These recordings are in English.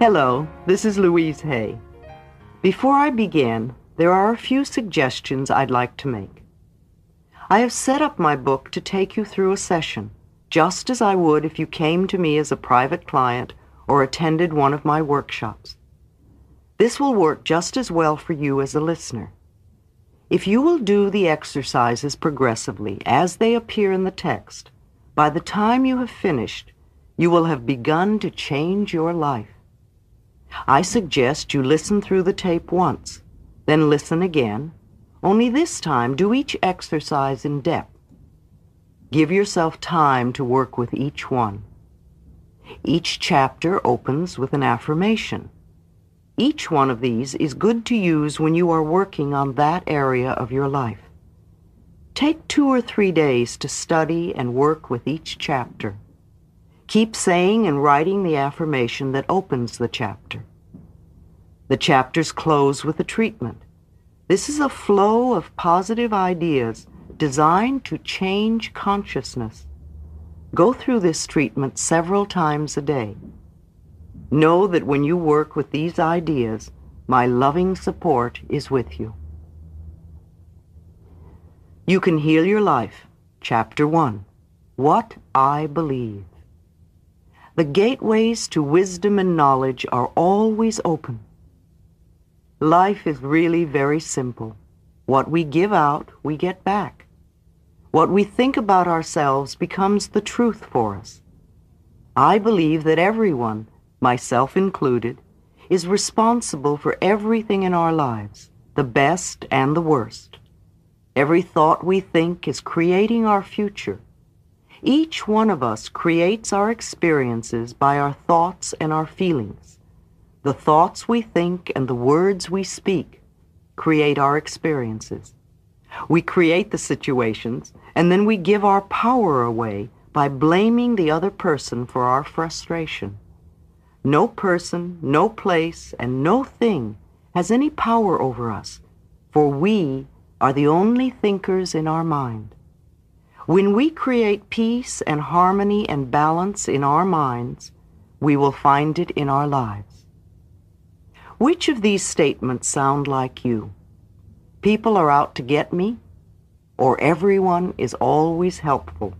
Hello, this is Louise Hay. Before I begin, there are a few suggestions I'd like to make. I have set up my book to take you through a session, just as I would if you came to me as a private client or attended one of my workshops. This will work just as well for you as a listener. If you will do the exercises progressively as they appear in the text, by the time you have finished, you will have begun to change your life. I suggest you listen through the tape once, then listen again, only this time do each exercise in depth. Give yourself time to work with each one. Each chapter opens with an affirmation. Each one of these is good to use when you are working on that area of your life. Take two or three days to study and work with each chapter. Keep saying and writing the affirmation that opens the chapter. The chapters close with a treatment. This is a flow of positive ideas designed to change consciousness. Go through this treatment several times a day. Know that when you work with these ideas, my loving support is with you. You can heal your life. Chapter 1. What I believe. The gateways to wisdom and knowledge are always open. Life is really very simple. What we give out, we get back. What we think about ourselves becomes the truth for us. I believe that everyone, myself included, is responsible for everything in our lives, the best and the worst. Every thought we think is creating our future. Each one of us creates our experiences by our thoughts and our feelings. The thoughts we think and the words we speak create our experiences. We create the situations and then we give our power away by blaming the other person for our frustration. No person, no place, and no thing has any power over us, for we are the only thinkers in our mind. When we create peace and harmony and balance in our minds, we will find it in our lives. Which of these statements sound like you? People are out to get me, or everyone is always helpful.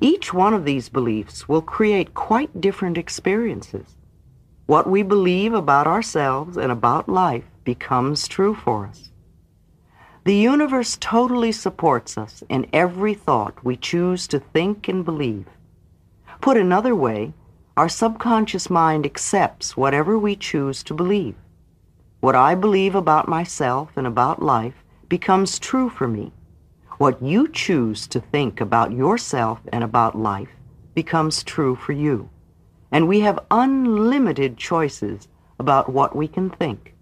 Each one of these beliefs will create quite different experiences. What we believe about ourselves and about life becomes true for us. The universe totally supports us in every thought we choose to think and believe. Put another way, our subconscious mind accepts whatever we choose to believe. What I believe about myself and about life becomes true for me. What you choose to think about yourself and about life becomes true for you. And we have unlimited choices about what we can think.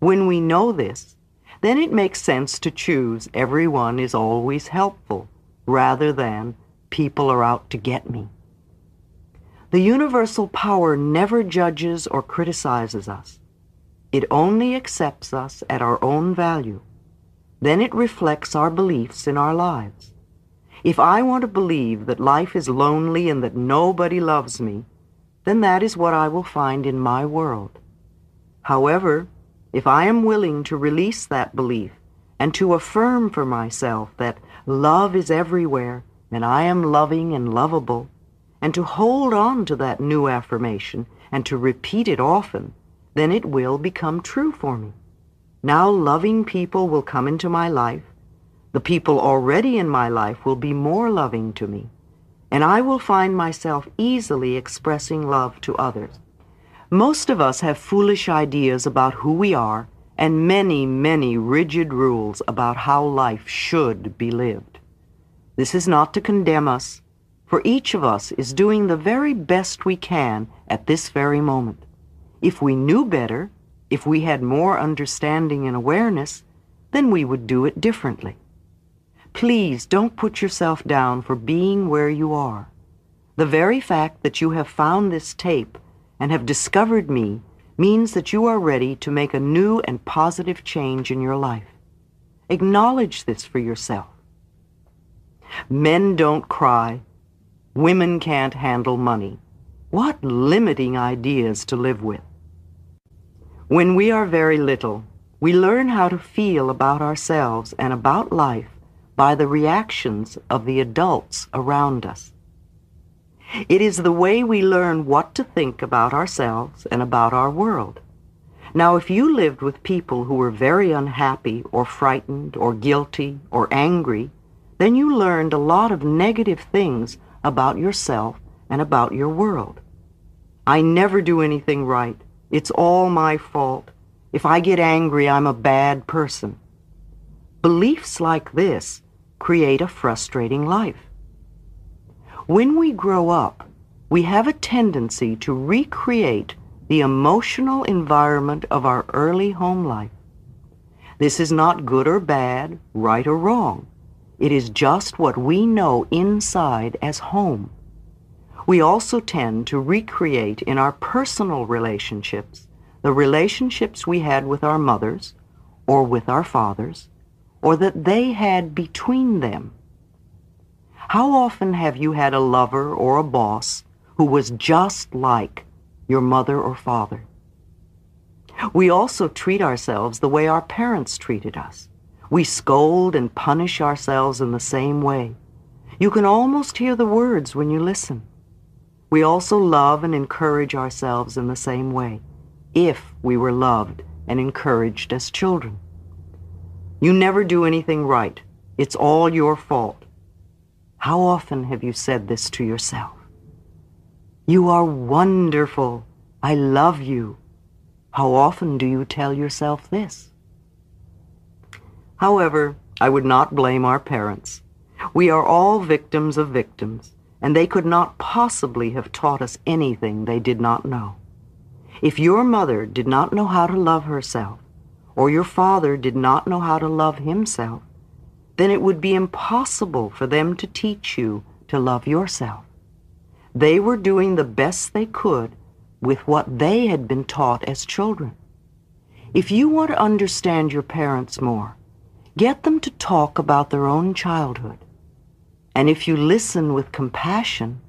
When we know this, then it makes sense to choose everyone is always helpful rather than people are out to get me. The universal power never judges or criticizes us. It only accepts us at our own value. Then it reflects our beliefs in our lives. If I want to believe that life is lonely and that nobody loves me, then that is what I will find in my world. However, if I am willing to release that belief and to affirm for myself that love is everywhere and I am loving and lovable, and to hold on to that new affirmation and to repeat it often, then it will become true for me. Now loving people will come into my life. The people already in my life will be more loving to me. And I will find myself easily expressing love to others. Most of us have foolish ideas about who we are and many, many rigid rules about how life should be lived. This is not to condemn us, for each of us is doing the very best we can at this very moment. If we knew better, if we had more understanding and awareness, then we would do it differently. Please don't put yourself down for being where you are. The very fact that you have found this tape and have discovered me means that you are ready to make a new and positive change in your life. Acknowledge this for yourself. Men don't cry. Women can't handle money. What limiting ideas to live with. When we are very little, we learn how to feel about ourselves and about life by the reactions of the adults around us. It is the way we learn what to think about ourselves and about our world. Now, if you lived with people who were very unhappy or frightened or guilty or angry, then you learned a lot of negative things about yourself and about your world. I never do anything right. It's all my fault. If I get angry, I'm a bad person. Beliefs like this create a frustrating life. When we grow up, we have a tendency to recreate the emotional environment of our early home life. This is not good or bad, right or wrong. It is just what we know inside as home. We also tend to recreate in our personal relationships the relationships we had with our mothers or with our fathers or that they had between them. How often have you had a lover or a boss who was just like your mother or father? We also treat ourselves the way our parents treated us. We scold and punish ourselves in the same way. You can almost hear the words when you listen. We also love and encourage ourselves in the same way, if we were loved and encouraged as children. You never do anything right. It's all your fault. How often have you said this to yourself? You are wonderful. I love you. How often do you tell yourself this? However, I would not blame our parents. We are all victims of victims, and they could not possibly have taught us anything they did not know. If your mother did not know how to love herself, or your father did not know how to love himself, then it would be impossible for them to teach you to love yourself. They were doing the best they could with what they had been taught as children. If you want to understand your parents more, Get them to talk about their own childhood. And if you listen with compassion,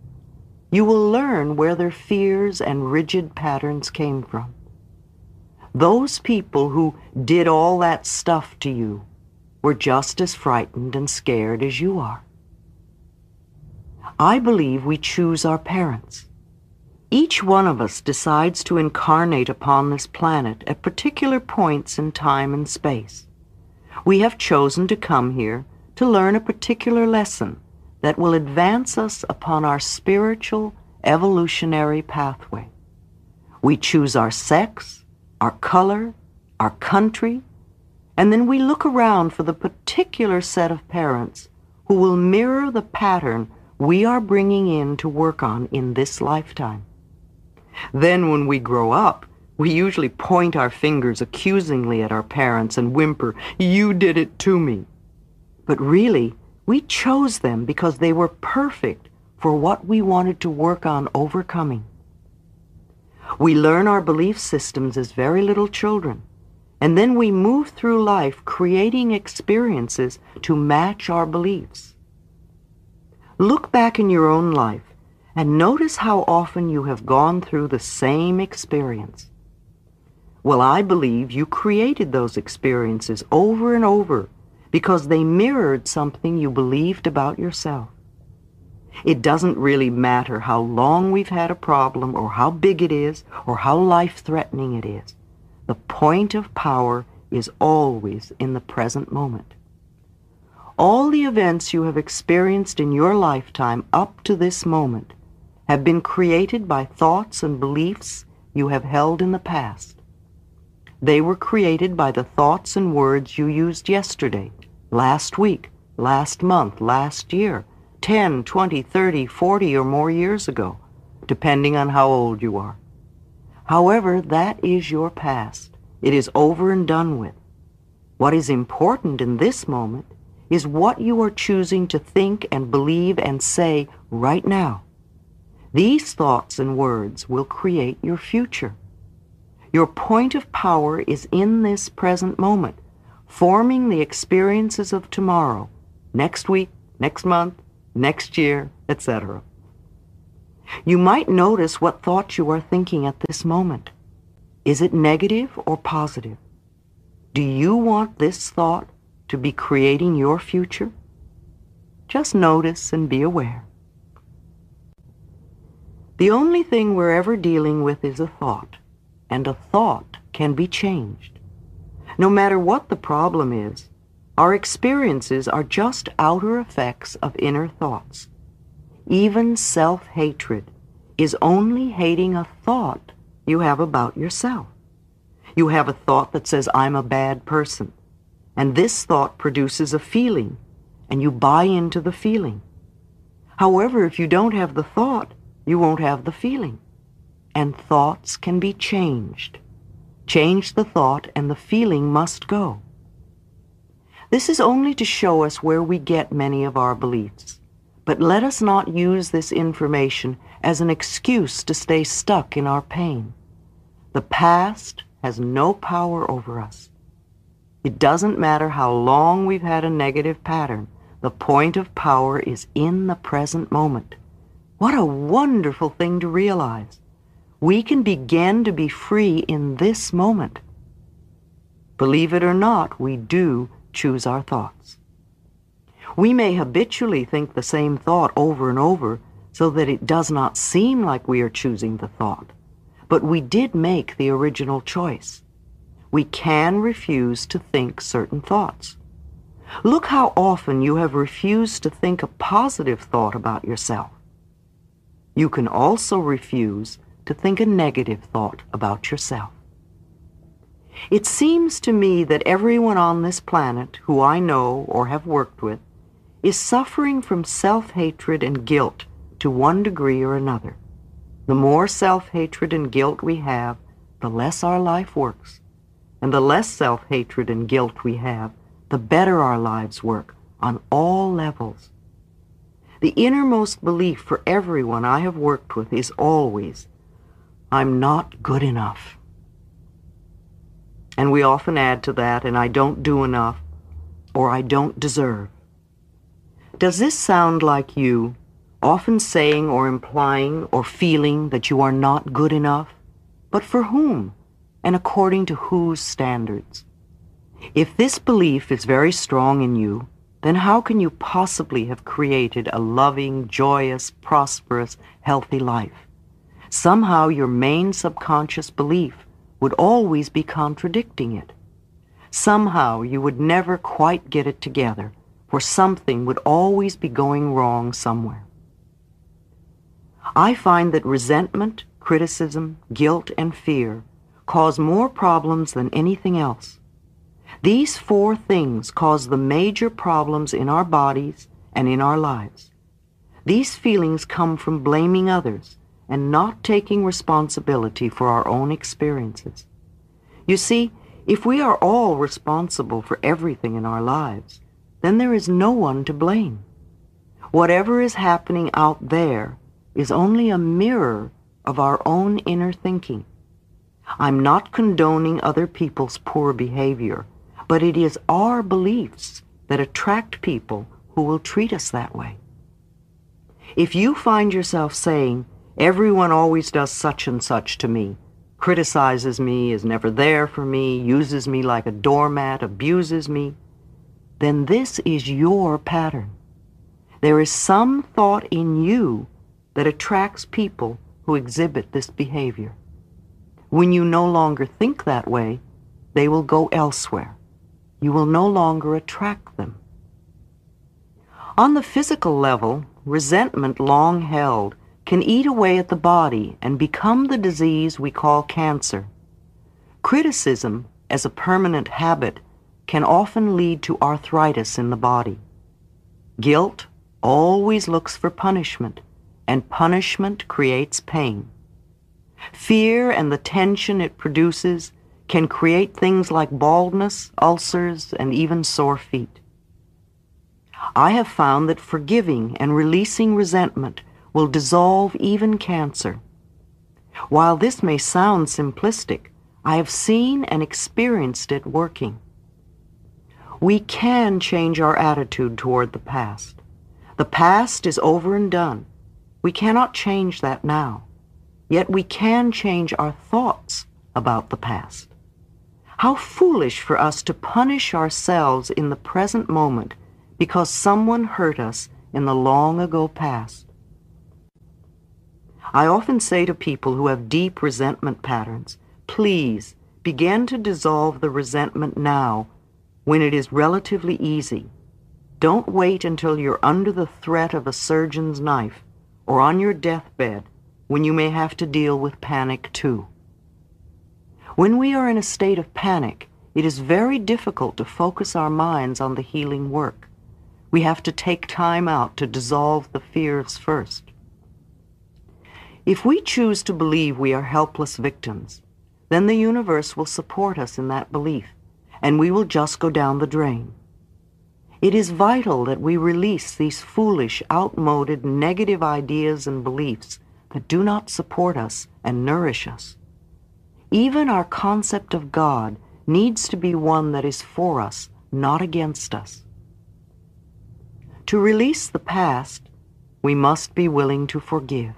you will learn where their fears and rigid patterns came from. Those people who did all that stuff to you were just as frightened and scared as you are. I believe we choose our parents. Each one of us decides to incarnate upon this planet at particular points in time and space we have chosen to come here to learn a particular lesson that will advance us upon our spiritual evolutionary pathway. We choose our sex, our color, our country, and then we look around for the particular set of parents who will mirror the pattern we are bringing in to work on in this lifetime. Then when we grow up, we usually point our fingers accusingly at our parents and whimper, You did it to me. But really, we chose them because they were perfect for what we wanted to work on overcoming. We learn our belief systems as very little children, and then we move through life creating experiences to match our beliefs. Look back in your own life and notice how often you have gone through the same experience. Well, I believe you created those experiences over and over because they mirrored something you believed about yourself. It doesn't really matter how long we've had a problem or how big it is or how life-threatening it is. The point of power is always in the present moment. All the events you have experienced in your lifetime up to this moment have been created by thoughts and beliefs you have held in the past. They were created by the thoughts and words you used yesterday, last week, last month, last year, 10, 20, 30, 40 or more years ago, depending on how old you are. However, that is your past. It is over and done with. What is important in this moment is what you are choosing to think and believe and say right now. These thoughts and words will create your future. Your point of power is in this present moment, forming the experiences of tomorrow, next week, next month, next year, etc. You might notice what thought you are thinking at this moment. Is it negative or positive? Do you want this thought to be creating your future? Just notice and be aware. The only thing we're ever dealing with is a thought, and a thought can be changed. No matter what the problem is, our experiences are just outer effects of inner thoughts. Even self-hatred is only hating a thought you have about yourself. You have a thought that says, I'm a bad person. And this thought produces a feeling, and you buy into the feeling. However, if you don't have the thought, you won't have the feeling. And thoughts can be changed. Change the thought, and the feeling must go. This is only to show us where we get many of our beliefs. But let us not use this information as an excuse to stay stuck in our pain. The past has no power over us. It doesn't matter how long we've had a negative pattern. The point of power is in the present moment. What a wonderful thing to realize. We can begin to be free in this moment. Believe it or not, we do choose our thoughts. We may habitually think the same thought over and over so that it does not seem like we are choosing the thought. But we did make the original choice. We can refuse to think certain thoughts. Look how often you have refused to think a positive thought about yourself. You can also refuse to think a negative thought about yourself. It seems to me that everyone on this planet who I know or have worked with is suffering from self-hatred and guilt to one degree or another. The more self-hatred and guilt we have, the less our life works. And the less self-hatred and guilt we have, the better our lives work on all levels. The innermost belief for everyone I have worked with is always, I'm not good enough. And we often add to that, and I don't do enough, or I don't deserve. Does this sound like you, often saying or implying or feeling that you are not good enough? But for whom, and according to whose standards? If this belief is very strong in you, then how can you possibly have created a loving, joyous, prosperous, healthy life? Somehow your main subconscious belief would always be contradicting it. Somehow you would never quite get it together, for something would always be going wrong somewhere. I find that resentment, criticism, guilt, and fear cause more problems than anything else. These four things cause the major problems in our bodies and in our lives. These feelings come from blaming others and not taking responsibility for our own experiences. You see, if we are all responsible for everything in our lives, then there is no one to blame. Whatever is happening out there is only a mirror of our own inner thinking. I'm not condoning other people's poor behavior, but it is our beliefs that attract people who will treat us that way. If you find yourself saying, Everyone always does such and such to me, criticizes me, is never there for me, uses me like a doormat, abuses me, then this is your pattern. There is some thought in you that attracts people who exhibit this behavior. When you no longer think that way, they will go elsewhere. You will no longer attract them. On the physical level, resentment long held can eat away at the body and become the disease we call cancer. Criticism, as a permanent habit, can often lead to arthritis in the body. Guilt always looks for punishment, and punishment creates pain. Fear and the tension it produces can create things like baldness, ulcers, and even sore feet. I have found that forgiving and releasing resentment will dissolve even cancer. While this may sound simplistic, I have seen and experienced it working. We can change our attitude toward the past. The past is over and done. We cannot change that now. Yet we can change our thoughts about the past. How foolish for us to punish ourselves in the present moment because someone hurt us in the long ago past. I often say to people who have deep resentment patterns, please begin to dissolve the resentment now when it is relatively easy. Don't wait until you're under the threat of a surgeon's knife or on your deathbed when you may have to deal with panic too. When we are in a state of panic, it is very difficult to focus our minds on the healing work. We have to take time out to dissolve the fears first. If we choose to believe we are helpless victims, then the universe will support us in that belief, and we will just go down the drain. It is vital that we release these foolish, outmoded, negative ideas and beliefs that do not support us and nourish us. Even our concept of God needs to be one that is for us, not against us. To release the past, we must be willing to forgive.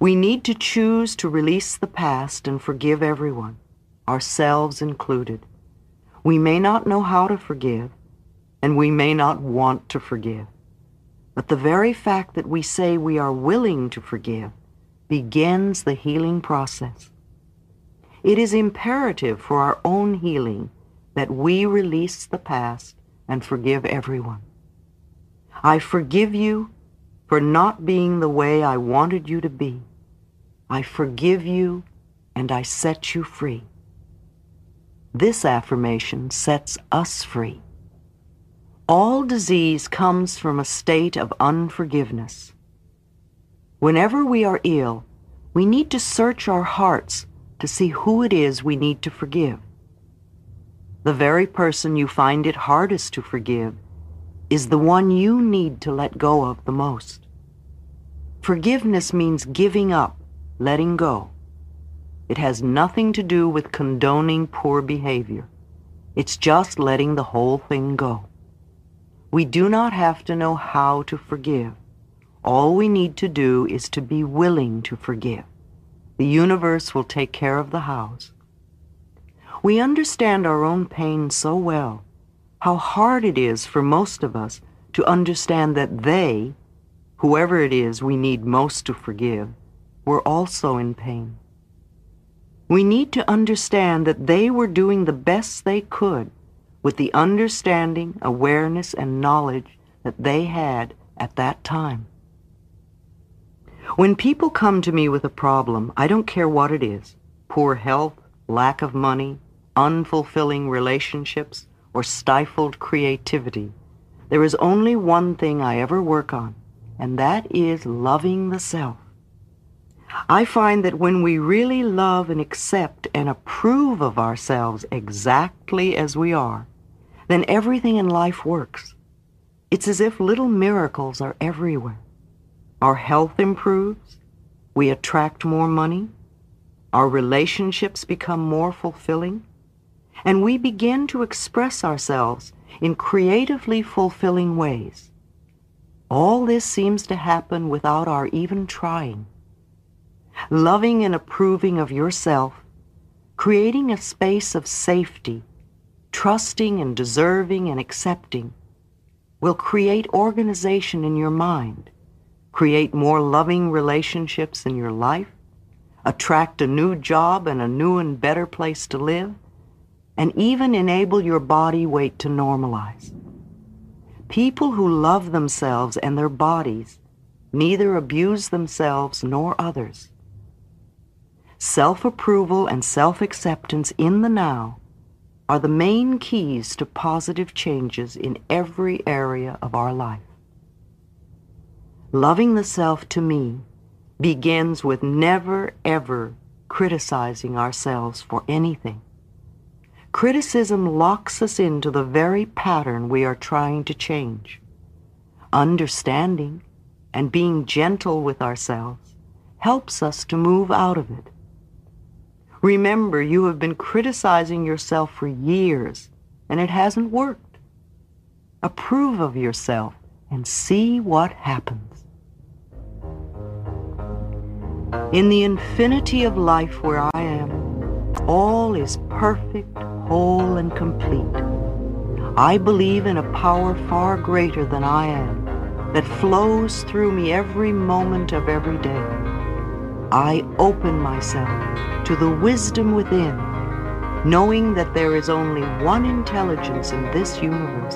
We need to choose to release the past and forgive everyone, ourselves included. We may not know how to forgive, and we may not want to forgive. But the very fact that we say we are willing to forgive begins the healing process. It is imperative for our own healing that we release the past and forgive everyone. I forgive you for not being the way I wanted you to be. I forgive you and I set you free. This affirmation sets us free. All disease comes from a state of unforgiveness. Whenever we are ill, we need to search our hearts to see who it is we need to forgive. The very person you find it hardest to forgive is the one you need to let go of the most. Forgiveness means giving up, letting go. It has nothing to do with condoning poor behavior. It's just letting the whole thing go. We do not have to know how to forgive. All we need to do is to be willing to forgive. The universe will take care of the house. We understand our own pain so well, how hard it is for most of us to understand that they, whoever it is we need most to forgive, were also in pain. We need to understand that they were doing the best they could with the understanding, awareness, and knowledge that they had at that time. When people come to me with a problem, I don't care what it is poor health, lack of money, unfulfilling relationships, or stifled creativity. There is only one thing I ever work on, and that is loving the self. I find that when we really love and accept and approve of ourselves exactly as we are, then everything in life works. It's as if little miracles are everywhere. Our health improves. We attract more money. Our relationships become more fulfilling. And we begin to express ourselves in creatively fulfilling ways. All this seems to happen without our even trying. Loving and approving of yourself, creating a space of safety, trusting and deserving and accepting, will create organization in your mind create more loving relationships in your life, attract a new job and a new and better place to live, and even enable your body weight to normalize. People who love themselves and their bodies neither abuse themselves nor others. Self-approval and self-acceptance in the now are the main keys to positive changes in every area of our life. Loving the self to me begins with never, ever criticizing ourselves for anything. Criticism locks us into the very pattern we are trying to change. Understanding and being gentle with ourselves helps us to move out of it. Remember, you have been criticizing yourself for years, and it hasn't worked. Approve of yourself and see what happens. In the infinity of life where I am, all is perfect, whole, and complete. I believe in a power far greater than I am that flows through me every moment of every day. I open myself to the wisdom within, knowing that there is only one intelligence in this universe.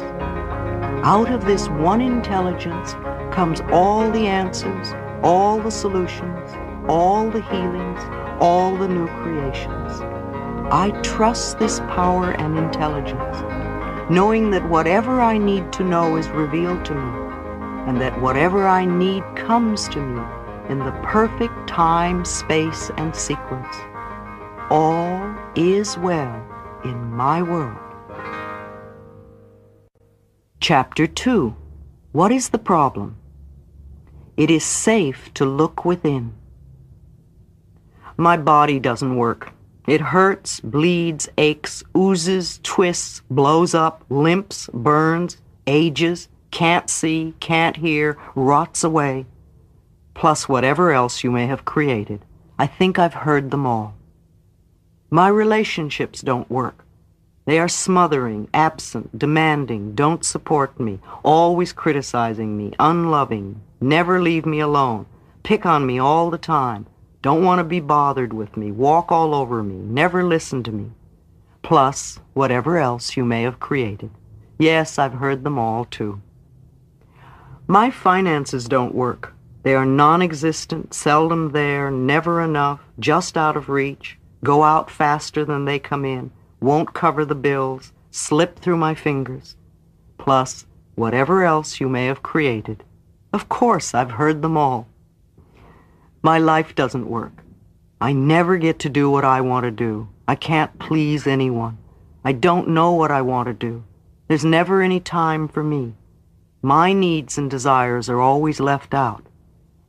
Out of this one intelligence comes all the answers, all the solutions, all the healings, all the new creations. I trust this power and intelligence, knowing that whatever I need to know is revealed to me and that whatever I need comes to me in the perfect time, space, and sequence. All is well in my world. Chapter 2 What is the problem? It is safe to look within. My body doesn't work. It hurts, bleeds, aches, oozes, twists, blows up, limps, burns, ages, can't see, can't hear, rots away, plus whatever else you may have created. I think I've heard them all. My relationships don't work. They are smothering, absent, demanding, don't support me, always criticizing me, unloving, never leave me alone, pick on me all the time, don't want to be bothered with me, walk all over me, never listen to me. Plus whatever else you may have created. Yes, I've heard them all too. My finances don't work. They are non-existent, seldom there, never enough, just out of reach, go out faster than they come in, won't cover the bills, slip through my fingers. Plus, whatever else you may have created. Of course, I've heard them all. My life doesn't work. I never get to do what I want to do. I can't please anyone. I don't know what I want to do. There's never any time for me. My needs and desires are always left out.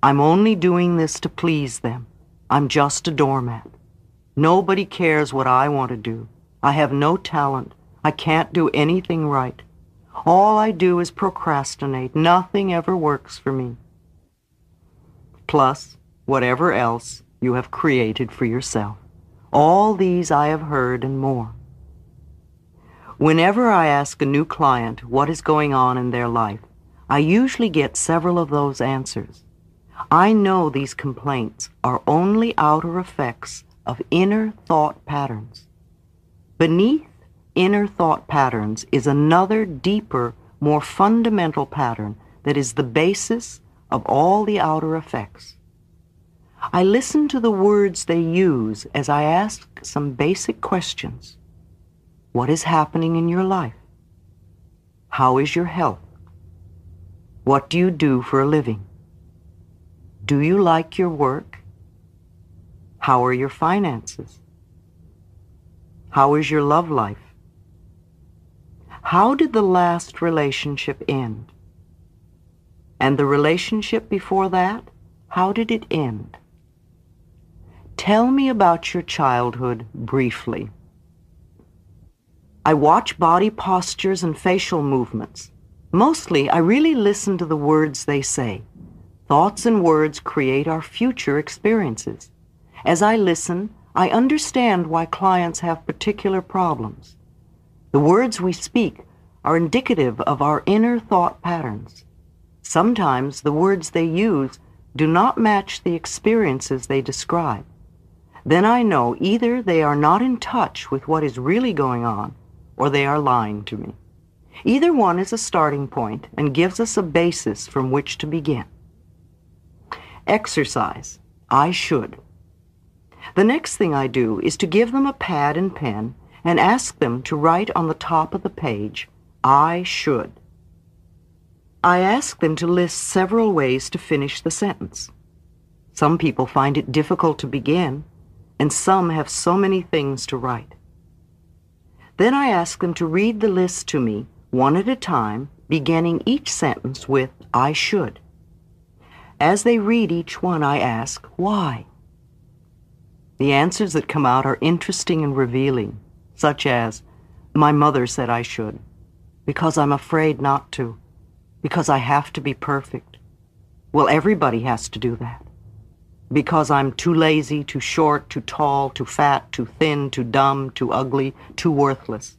I'm only doing this to please them. I'm just a doormat. Nobody cares what I want to do. I have no talent. I can't do anything right. All I do is procrastinate. Nothing ever works for me. Plus, whatever else you have created for yourself. All these I have heard and more. Whenever I ask a new client what is going on in their life, I usually get several of those answers. I know these complaints are only outer effects of inner thought patterns. Beneath inner thought patterns is another deeper, more fundamental pattern that is the basis of all the outer effects. I listen to the words they use as I ask some basic questions. What is happening in your life? How is your health? What do you do for a living? Do you like your work? How are your finances? How is your love life? How did the last relationship end? And the relationship before that, how did it end? Tell me about your childhood briefly. I watch body postures and facial movements. Mostly, I really listen to the words they say. Thoughts and words create our future experiences. As I listen, I understand why clients have particular problems. The words we speak are indicative of our inner thought patterns. Sometimes the words they use do not match the experiences they describe. Then I know either they are not in touch with what is really going on or they are lying to me. Either one is a starting point and gives us a basis from which to begin. Exercise. I should. The next thing I do is to give them a pad and pen and ask them to write on the top of the page, I should. I ask them to list several ways to finish the sentence. Some people find it difficult to begin, and some have so many things to write. Then I ask them to read the list to me, one at a time, beginning each sentence with, I should. As they read each one, I ask, why? The answers that come out are interesting and revealing, such as, my mother said I should, because I'm afraid not to, because I have to be perfect. Well, everybody has to do that. Because I'm too lazy, too short, too tall, too fat, too thin, too dumb, too ugly, too worthless.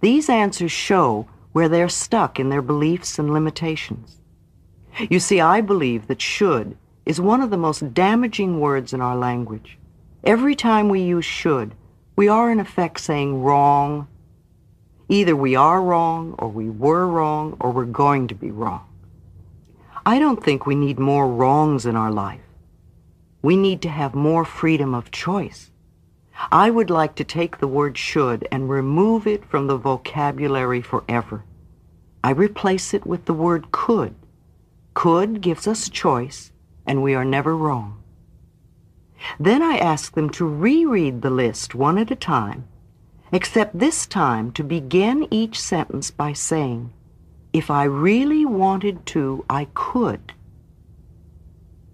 These answers show where they're stuck in their beliefs and limitations. You see, I believe that should is one of the most damaging words in our language. Every time we use should, we are in effect saying wrong. Either we are wrong, or we were wrong, or we're going to be wrong. I don't think we need more wrongs in our life. We need to have more freedom of choice. I would like to take the word should and remove it from the vocabulary forever. I replace it with the word could. Could gives us choice, and we are never wrong. Then I ask them to reread the list one at a time, except this time to begin each sentence by saying, if I really wanted to, I could.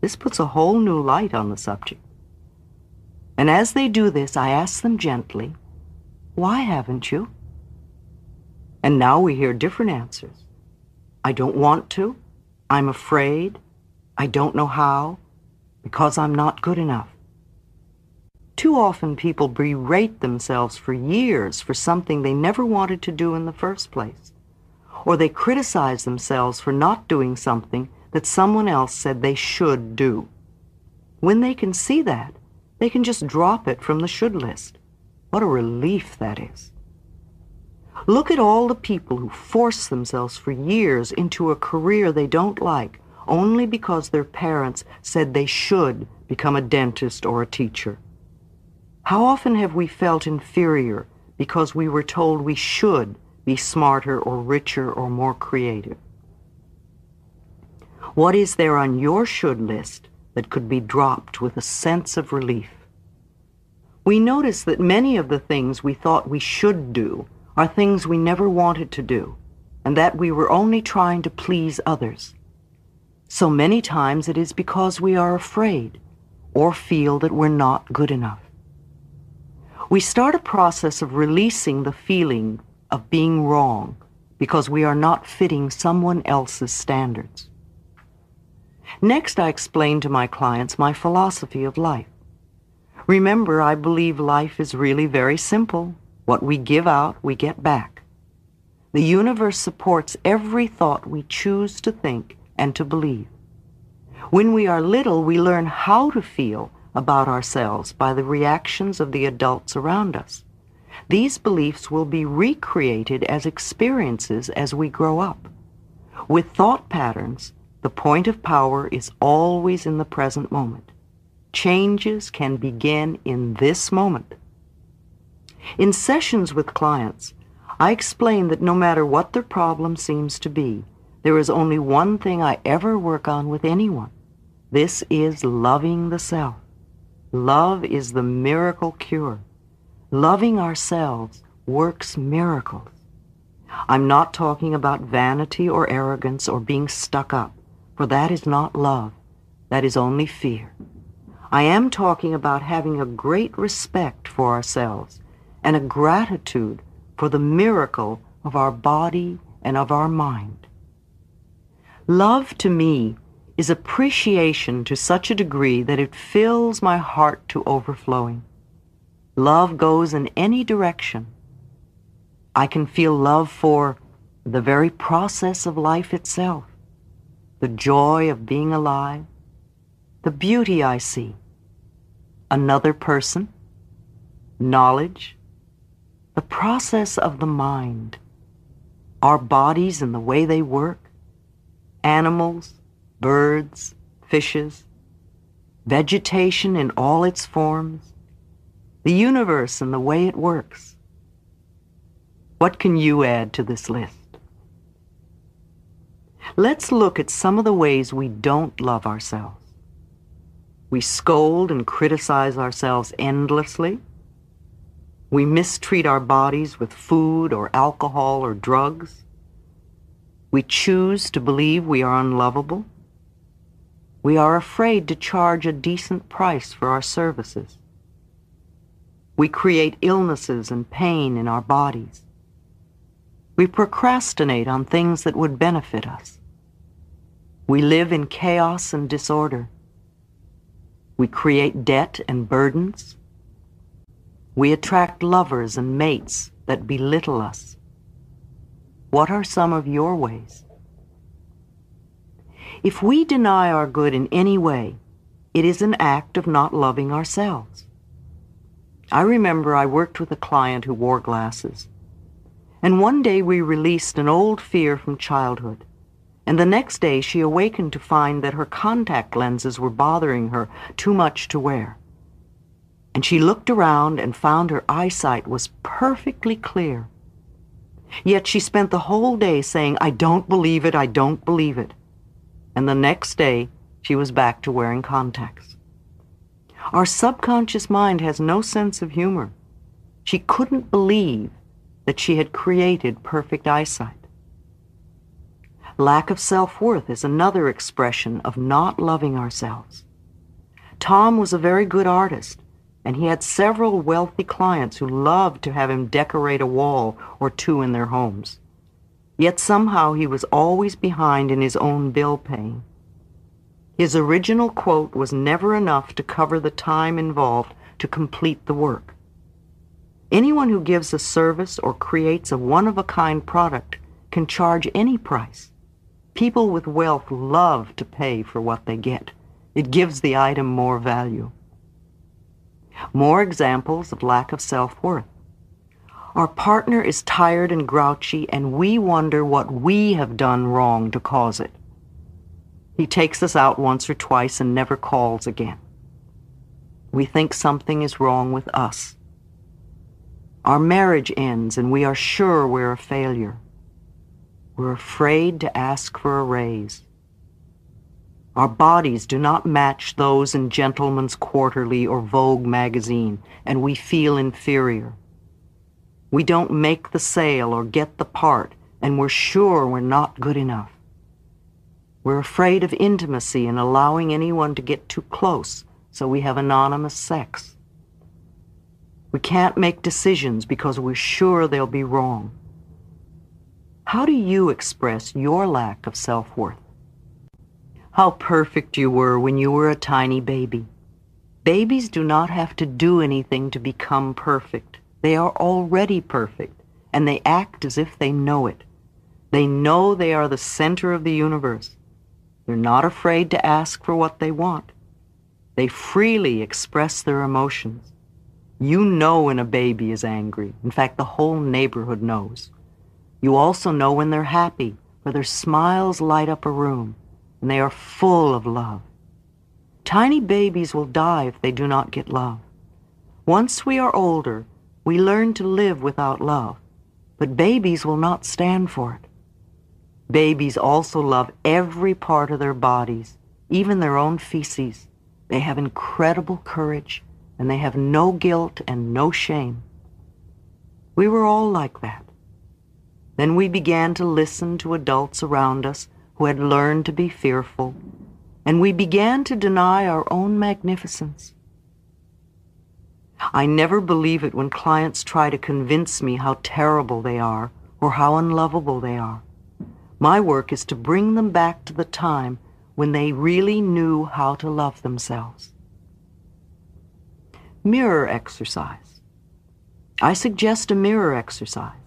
This puts a whole new light on the subject. And as they do this, I ask them gently, Why haven't you? And now we hear different answers. I don't want to. I'm afraid. I don't know how. Because I'm not good enough. Too often people berate themselves for years for something they never wanted to do in the first place. Or they criticize themselves for not doing something that someone else said they should do. When they can see that, they can just drop it from the should list. What a relief that is. Look at all the people who force themselves for years into a career they don't like only because their parents said they should become a dentist or a teacher. How often have we felt inferior because we were told we should be smarter or richer or more creative? What is there on your should list that could be dropped with a sense of relief. We notice that many of the things we thought we should do are things we never wanted to do, and that we were only trying to please others. So many times it is because we are afraid or feel that we're not good enough. We start a process of releasing the feeling of being wrong because we are not fitting someone else's standards. Next, I explain to my clients my philosophy of life. Remember, I believe life is really very simple. What we give out, we get back. The universe supports every thought we choose to think and to believe. When we are little, we learn how to feel about ourselves by the reactions of the adults around us. These beliefs will be recreated as experiences as we grow up. With thought patterns, the point of power is always in the present moment. Changes can begin in this moment. In sessions with clients, I explain that no matter what their problem seems to be, there is only one thing I ever work on with anyone. This is loving the self. Love is the miracle cure. Loving ourselves works miracles. I'm not talking about vanity or arrogance or being stuck up for that is not love. That is only fear. I am talking about having a great respect for ourselves and a gratitude for the miracle of our body and of our mind. Love to me is appreciation to such a degree that it fills my heart to overflowing. Love goes in any direction. I can feel love for the very process of life itself the joy of being alive, the beauty I see, another person, knowledge, the process of the mind, our bodies and the way they work, animals, birds, fishes, vegetation in all its forms, the universe and the way it works. What can you add to this list? Let's look at some of the ways we don't love ourselves. We scold and criticize ourselves endlessly. We mistreat our bodies with food or alcohol or drugs. We choose to believe we are unlovable. We are afraid to charge a decent price for our services. We create illnesses and pain in our bodies. We procrastinate on things that would benefit us. We live in chaos and disorder. We create debt and burdens. We attract lovers and mates that belittle us. What are some of your ways? If we deny our good in any way, it is an act of not loving ourselves. I remember I worked with a client who wore glasses. And one day we released an old fear from childhood. And the next day she awakened to find that her contact lenses were bothering her too much to wear. And she looked around and found her eyesight was perfectly clear. Yet she spent the whole day saying, I don't believe it, I don't believe it. And the next day she was back to wearing contacts. Our subconscious mind has no sense of humor. She couldn't believe that she had created perfect eyesight. Lack of self-worth is another expression of not loving ourselves. Tom was a very good artist, and he had several wealthy clients who loved to have him decorate a wall or two in their homes. Yet somehow he was always behind in his own bill paying. His original quote was never enough to cover the time involved to complete the work. Anyone who gives a service or creates a one-of-a-kind product can charge any price. People with wealth love to pay for what they get. It gives the item more value. More examples of lack of self-worth. Our partner is tired and grouchy, and we wonder what we have done wrong to cause it. He takes us out once or twice and never calls again. We think something is wrong with us. Our marriage ends and we are sure we're a failure. We're afraid to ask for a raise. Our bodies do not match those in Gentleman's Quarterly or Vogue magazine, and we feel inferior. We don't make the sale or get the part, and we're sure we're not good enough. We're afraid of intimacy and allowing anyone to get too close, so we have anonymous sex. We can't make decisions because we're sure they'll be wrong. How do you express your lack of self-worth? How perfect you were when you were a tiny baby. Babies do not have to do anything to become perfect. They are already perfect, and they act as if they know it. They know they are the center of the universe. They're not afraid to ask for what they want. They freely express their emotions. You know when a baby is angry. In fact, the whole neighborhood knows. You also know when they're happy, for their smiles light up a room, and they are full of love. Tiny babies will die if they do not get love. Once we are older, we learn to live without love, but babies will not stand for it. Babies also love every part of their bodies, even their own feces. They have incredible courage and they have no guilt and no shame. We were all like that. Then we began to listen to adults around us who had learned to be fearful, and we began to deny our own magnificence. I never believe it when clients try to convince me how terrible they are or how unlovable they are. My work is to bring them back to the time when they really knew how to love themselves. Mirror exercise. I suggest a mirror exercise.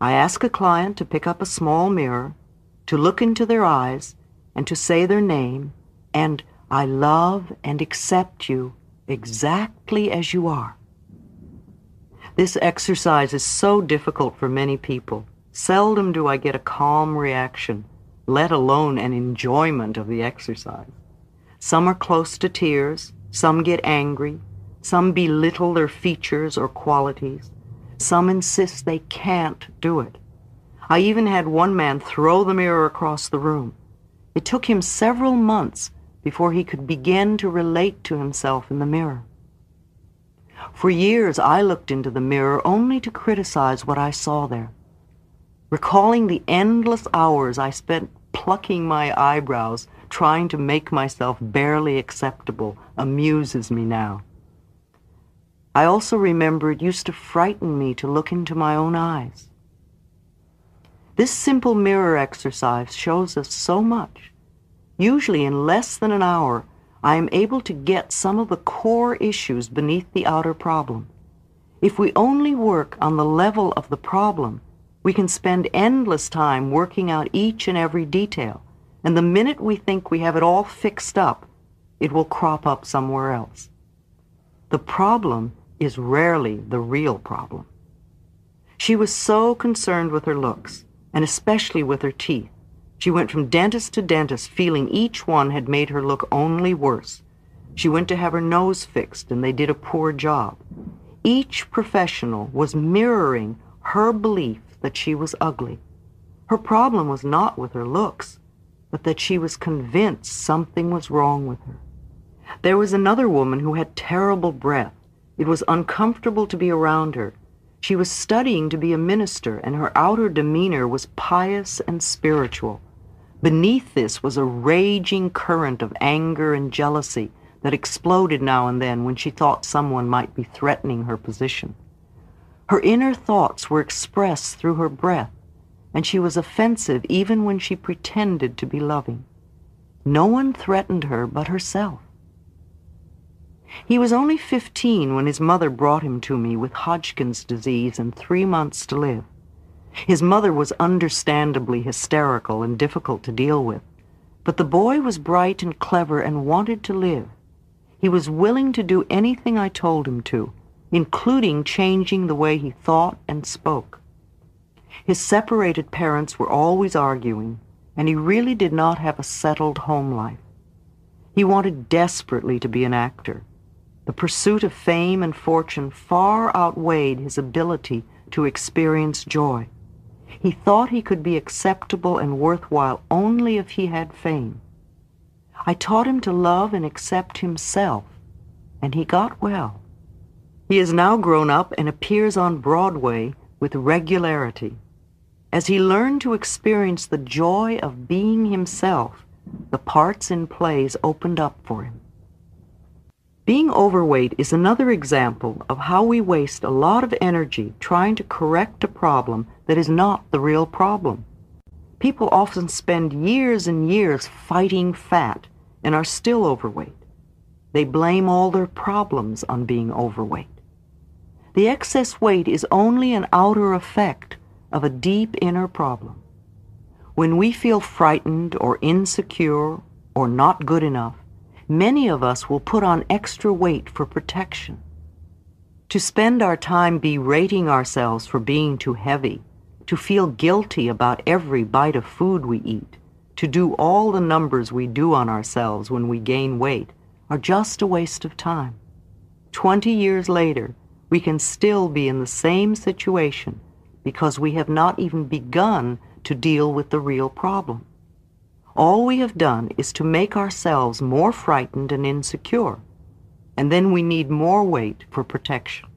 I ask a client to pick up a small mirror, to look into their eyes, and to say their name, and I love and accept you exactly as you are. This exercise is so difficult for many people. Seldom do I get a calm reaction, let alone an enjoyment of the exercise. Some are close to tears, some get angry, some belittle their features or qualities. Some insist they can't do it. I even had one man throw the mirror across the room. It took him several months before he could begin to relate to himself in the mirror. For years, I looked into the mirror only to criticize what I saw there. Recalling the endless hours I spent plucking my eyebrows, trying to make myself barely acceptable, amuses me now. I also remember it used to frighten me to look into my own eyes. This simple mirror exercise shows us so much. Usually in less than an hour, I am able to get some of the core issues beneath the outer problem. If we only work on the level of the problem, we can spend endless time working out each and every detail, and the minute we think we have it all fixed up, it will crop up somewhere else. The problem is rarely the real problem. She was so concerned with her looks, and especially with her teeth. She went from dentist to dentist, feeling each one had made her look only worse. She went to have her nose fixed, and they did a poor job. Each professional was mirroring her belief that she was ugly. Her problem was not with her looks, but that she was convinced something was wrong with her. There was another woman who had terrible breath. It was uncomfortable to be around her. She was studying to be a minister, and her outer demeanor was pious and spiritual. Beneath this was a raging current of anger and jealousy that exploded now and then when she thought someone might be threatening her position. Her inner thoughts were expressed through her breath, and she was offensive even when she pretended to be loving. No one threatened her but herself. He was only 15 when his mother brought him to me with Hodgkin's disease and three months to live. His mother was understandably hysterical and difficult to deal with, but the boy was bright and clever and wanted to live. He was willing to do anything I told him to, including changing the way he thought and spoke. His separated parents were always arguing, and he really did not have a settled home life. He wanted desperately to be an actor. The pursuit of fame and fortune far outweighed his ability to experience joy. He thought he could be acceptable and worthwhile only if he had fame. I taught him to love and accept himself, and he got well. He is now grown up and appears on Broadway with regularity. As he learned to experience the joy of being himself, the parts in plays opened up for him. Being overweight is another example of how we waste a lot of energy trying to correct a problem that is not the real problem. People often spend years and years fighting fat and are still overweight. They blame all their problems on being overweight. The excess weight is only an outer effect of a deep inner problem. When we feel frightened or insecure or not good enough, many of us will put on extra weight for protection. To spend our time berating ourselves for being too heavy, to feel guilty about every bite of food we eat, to do all the numbers we do on ourselves when we gain weight, are just a waste of time. Twenty years later, we can still be in the same situation because we have not even begun to deal with the real problem. All we have done is to make ourselves more frightened and insecure, and then we need more weight for protection.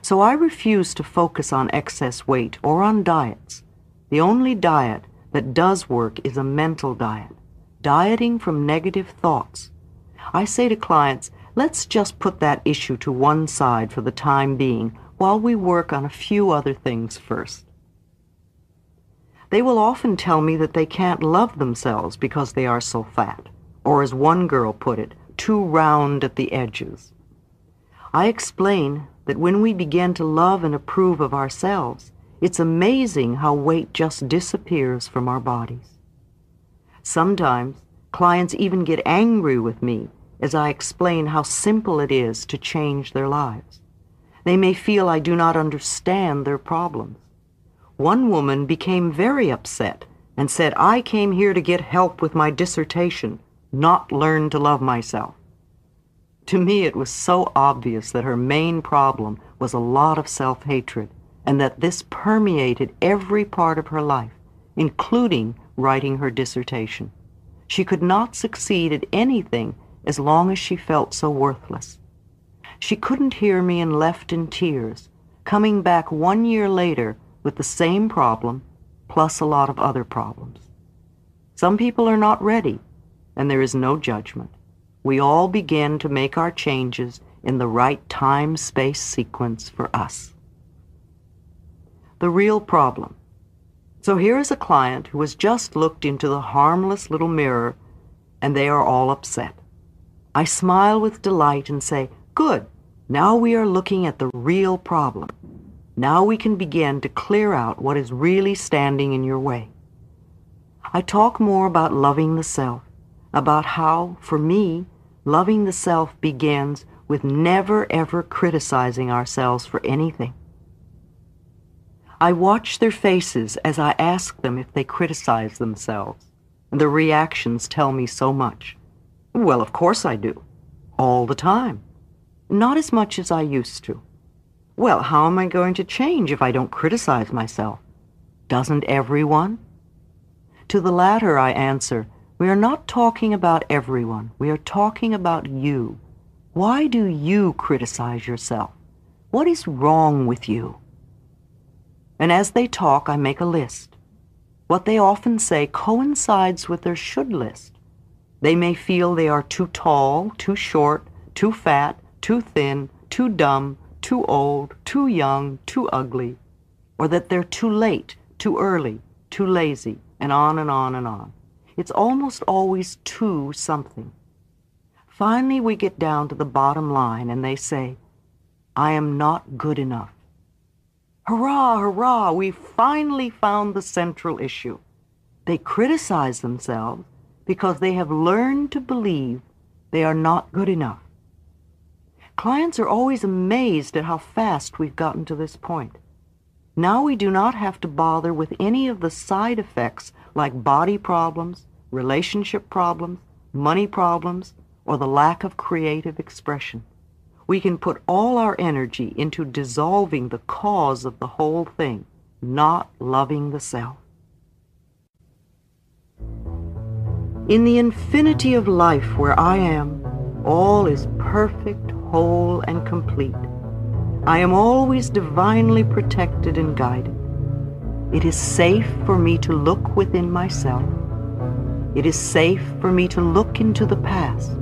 So I refuse to focus on excess weight or on diets. The only diet that does work is a mental diet, dieting from negative thoughts. I say to clients, Let's just put that issue to one side for the time being while we work on a few other things first. They will often tell me that they can't love themselves because they are so fat, or as one girl put it, too round at the edges. I explain that when we begin to love and approve of ourselves, it's amazing how weight just disappears from our bodies. Sometimes clients even get angry with me as I explain how simple it is to change their lives. They may feel I do not understand their problems. One woman became very upset and said, I came here to get help with my dissertation, not learn to love myself. To me, it was so obvious that her main problem was a lot of self-hatred and that this permeated every part of her life, including writing her dissertation. She could not succeed at anything as long as she felt so worthless. She couldn't hear me and left in tears, coming back one year later with the same problem, plus a lot of other problems. Some people are not ready, and there is no judgment. We all begin to make our changes in the right time-space sequence for us. The real problem. So here is a client who has just looked into the harmless little mirror, and they are all upset. I smile with delight and say, Good, now we are looking at the real problem. Now we can begin to clear out what is really standing in your way. I talk more about loving the self, about how, for me, loving the self begins with never ever criticizing ourselves for anything. I watch their faces as I ask them if they criticize themselves, and reactions tell me so much. Well, of course I do. All the time. Not as much as I used to. Well, how am I going to change if I don't criticize myself? Doesn't everyone? To the latter I answer, we are not talking about everyone. We are talking about you. Why do you criticize yourself? What is wrong with you? And as they talk, I make a list. What they often say coincides with their should list. They may feel they are too tall, too short, too fat, too thin, too dumb, too old, too young, too ugly, or that they're too late, too early, too lazy, and on and on and on. It's almost always too something. Finally, we get down to the bottom line and they say, I am not good enough. Hurrah, hurrah, we finally found the central issue. They criticize themselves because they have learned to believe they are not good enough. Clients are always amazed at how fast we've gotten to this point. Now we do not have to bother with any of the side effects like body problems, relationship problems, money problems, or the lack of creative expression. We can put all our energy into dissolving the cause of the whole thing, not loving the self. In the infinity of life where I am, all is perfect, whole, and complete. I am always divinely protected and guided. It is safe for me to look within myself. It is safe for me to look into the past.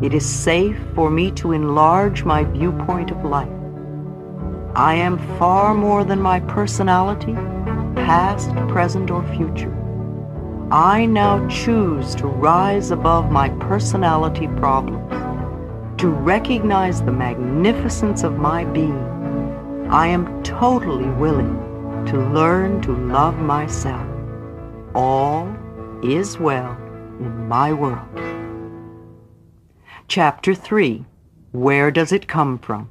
It is safe for me to enlarge my viewpoint of life. I am far more than my personality, past, present, or future. I now choose to rise above my personality problems, to recognize the magnificence of my being. I am totally willing to learn to love myself. All is well in my world. Chapter 3 Where Does It Come From?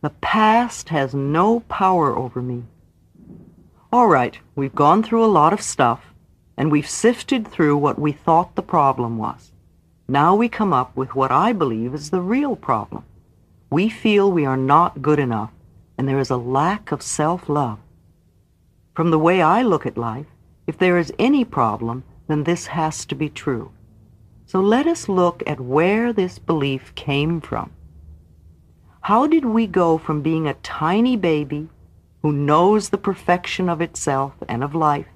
The past has no power over me. All right, we've gone through a lot of stuff, and we've sifted through what we thought the problem was. Now we come up with what I believe is the real problem. We feel we are not good enough, and there is a lack of self-love. From the way I look at life, if there is any problem, then this has to be true. So let us look at where this belief came from. How did we go from being a tiny baby who knows the perfection of itself and of life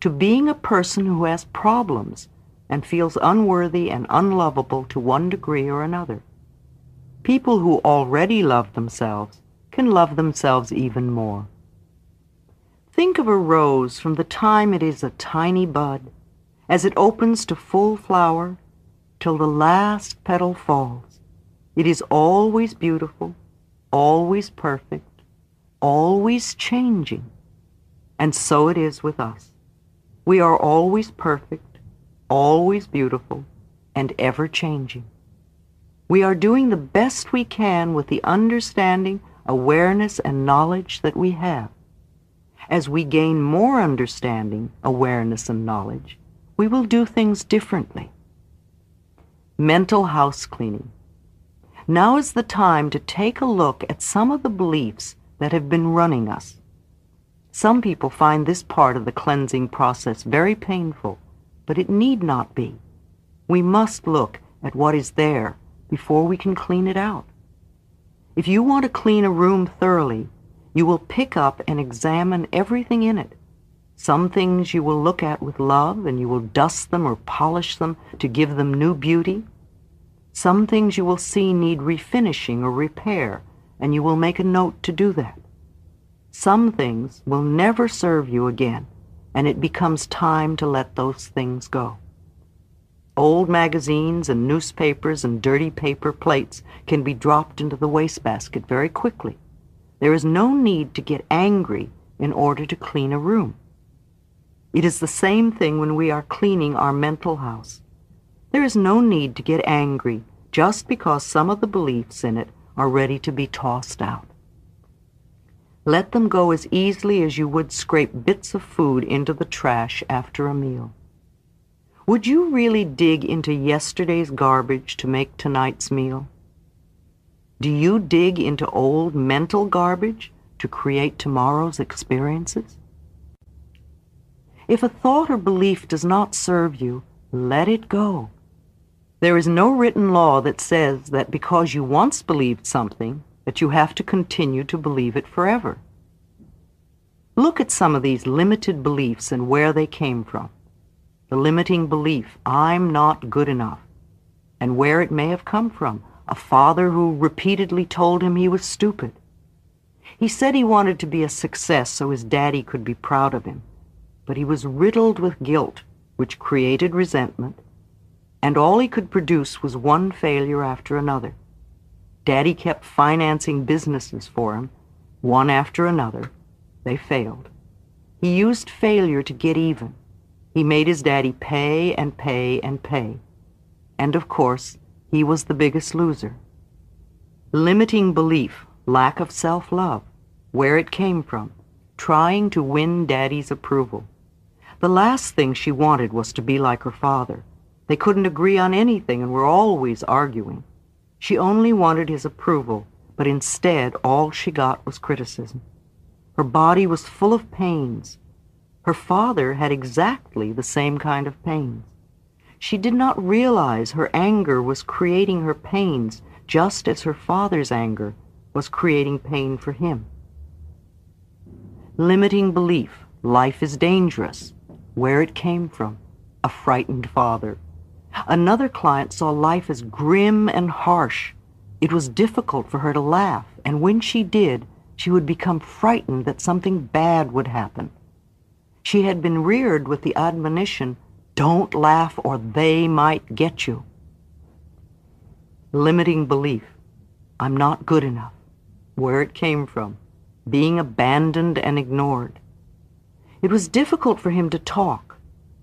to being a person who has problems and feels unworthy and unlovable to one degree or another? People who already love themselves can love themselves even more. Think of a rose from the time it is a tiny bud as it opens to full flower till the last petal falls. It is always beautiful, always perfect, always changing. And so it is with us. We are always perfect, always beautiful, and ever changing. We are doing the best we can with the understanding, awareness, and knowledge that we have. As we gain more understanding, awareness, and knowledge, we will do things differently. Mental house cleaning. Now is the time to take a look at some of the beliefs that have been running us. Some people find this part of the cleansing process very painful, but it need not be. We must look at what is there before we can clean it out. If you want to clean a room thoroughly, you will pick up and examine everything in it some things you will look at with love and you will dust them or polish them to give them new beauty. Some things you will see need refinishing or repair and you will make a note to do that. Some things will never serve you again and it becomes time to let those things go. old magazines and newspapers and dirty paper plates can be dropped into the wastebasket very quickly. There is no need to get angry in order to clean a room. It is the same thing when we are cleaning our mental house. There is no need to get angry just because some of the beliefs in it are ready to be tossed out. Let them go as easily as you would scrape bits of food into the trash after a meal. Would you really dig into yesterday's garbage to make tonight's meal? Do you dig into old mental garbage to create tomorrow's experiences? If a thought or belief does not serve you, let it go. There is no written law that says that because you once believed something, that you have to continue to believe it forever. Look at some of these limited beliefs and where they came from. The limiting belief, I'm not good enough, and where it may have come from. A father who repeatedly told him he was stupid. He said he wanted to be a success so his daddy could be proud of him, but he was riddled with guilt, which created resentment, and all he could produce was one failure after another. Daddy kept financing businesses for him, one after another. They failed. He used failure to get even. He made his daddy pay and pay and pay. And of course, he was the biggest loser. Limiting belief, lack of self-love, where it came from, trying to win daddy's approval. The last thing she wanted was to be like her father. They couldn't agree on anything and were always arguing. She only wanted his approval, but instead all she got was criticism. Her body was full of pains. Her father had exactly the same kind of pains. She did not realize her anger was creating her pains just as her father's anger was creating pain for him. Limiting belief, life is dangerous, where it came from, a frightened father. Another client saw life as grim and harsh. It was difficult for her to laugh, and when she did, she would become frightened that something bad would happen. She had been reared with the admonition, don't laugh or they might get you. Limiting belief, I'm not good enough, where it came from, being abandoned and ignored. It was difficult for him to talk.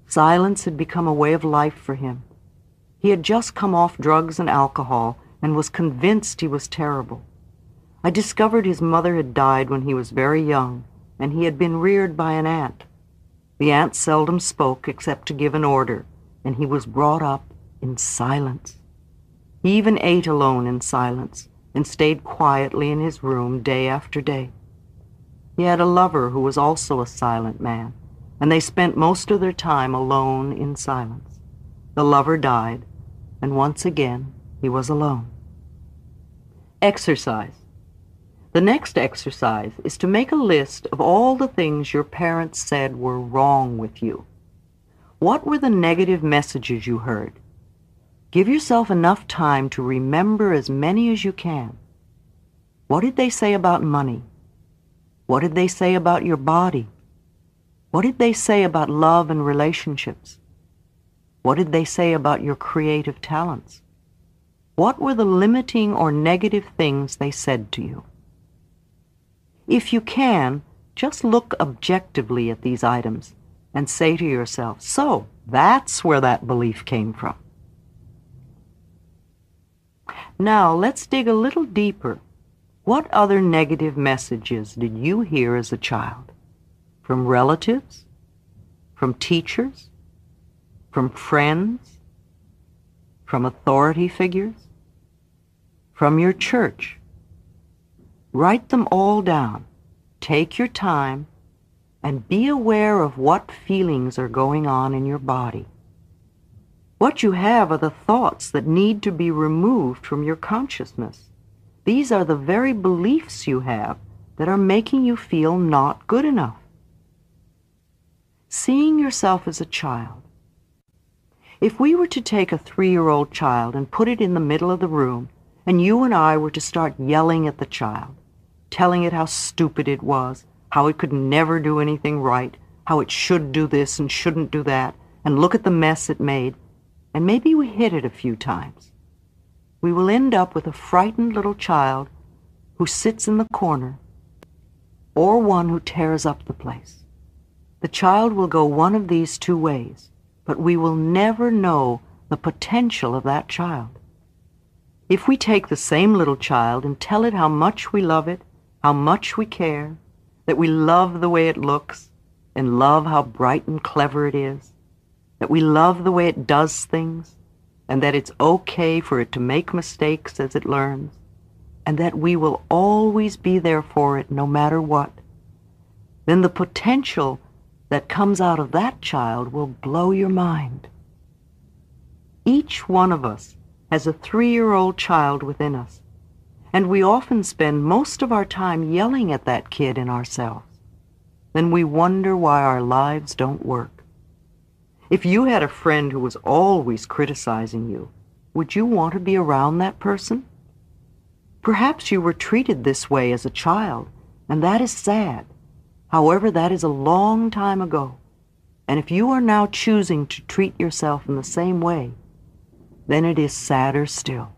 Silence had become a way of life for him. He had just come off drugs and alcohol and was convinced he was terrible. I discovered his mother had died when he was very young, and he had been reared by an aunt. The aunt seldom spoke except to give an order, and he was brought up in silence. He even ate alone in silence and stayed quietly in his room day after day. He had a lover who was also a silent man, and they spent most of their time alone in silence. The lover died, and once again he was alone. Exercise. The next exercise is to make a list of all the things your parents said were wrong with you. What were the negative messages you heard? Give yourself enough time to remember as many as you can. What did they say about money? What did they say about your body? What did they say about love and relationships? What did they say about your creative talents? What were the limiting or negative things they said to you? If you can, just look objectively at these items and say to yourself, so that's where that belief came from. Now let's dig a little deeper. What other negative messages did you hear as a child? From relatives? From teachers? From friends? From authority figures? From your church? Write them all down. Take your time and be aware of what feelings are going on in your body. What you have are the thoughts that need to be removed from your consciousness. These are the very beliefs you have that are making you feel not good enough. Seeing yourself as a child if we were to take a three-year-old child and put it in the middle of the room, and you and I were to start yelling at the child, telling it how stupid it was, how it could never do anything right, how it should do this and shouldn't do that, and look at the mess it made, and maybe we hit it a few times. We will end up with a frightened little child who sits in the corner or one who tears up the place. The child will go one of these two ways, but we will never know the potential of that child. If we take the same little child and tell it how much we love it, how much we care, that we love the way it looks, and love how bright and clever it is, that we love the way it does things, and that it's okay for it to make mistakes as it learns, and that we will always be there for it no matter what, then the potential that comes out of that child will blow your mind. Each one of us has a three-year-old child within us, and we often spend most of our time yelling at that kid in ourselves. Then we wonder why our lives don't work. If you had a friend who was always criticizing you, would you want to be around that person? Perhaps you were treated this way as a child, and that is sad. However, that is a long time ago. And if you are now choosing to treat yourself in the same way, then it is sadder still.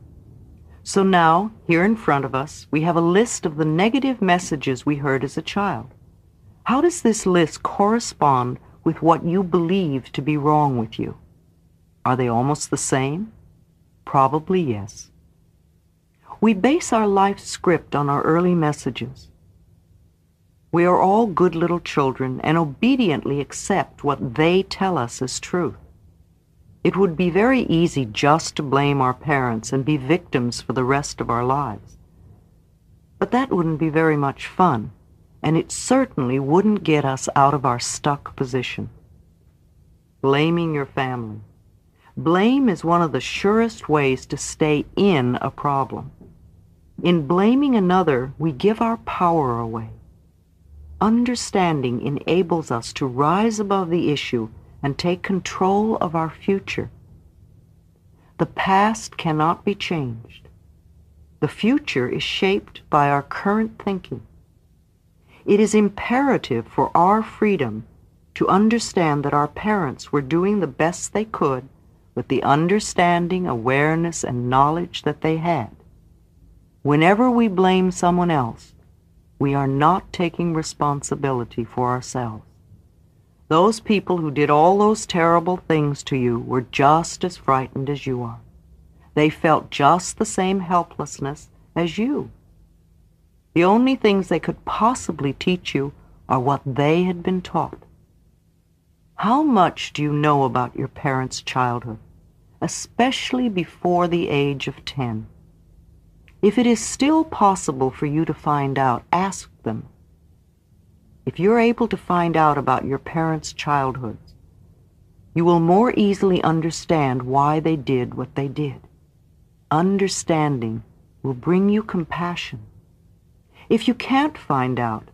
So now, here in front of us, we have a list of the negative messages we heard as a child. How does this list correspond with what you believe to be wrong with you? Are they almost the same? Probably yes. We base our life script on our early messages. We are all good little children and obediently accept what they tell us as truth. It would be very easy just to blame our parents and be victims for the rest of our lives. But that wouldn't be very much fun, and it certainly wouldn't get us out of our stuck position. Blaming your family. Blame is one of the surest ways to stay in a problem. In blaming another, we give our power away. Understanding enables us to rise above the issue and take control of our future. The past cannot be changed. The future is shaped by our current thinking. It is imperative for our freedom to understand that our parents were doing the best they could with the understanding, awareness, and knowledge that they had. Whenever we blame someone else, we are not taking responsibility for ourselves. Those people who did all those terrible things to you were just as frightened as you are. They felt just the same helplessness as you. The only things they could possibly teach you are what they had been taught. How much do you know about your parents' childhood, especially before the age of 10? If it is still possible for you to find out, ask them. If you're able to find out about your parents' childhoods, you will more easily understand why they did what they did. Understanding will bring you compassion. If you can't find out,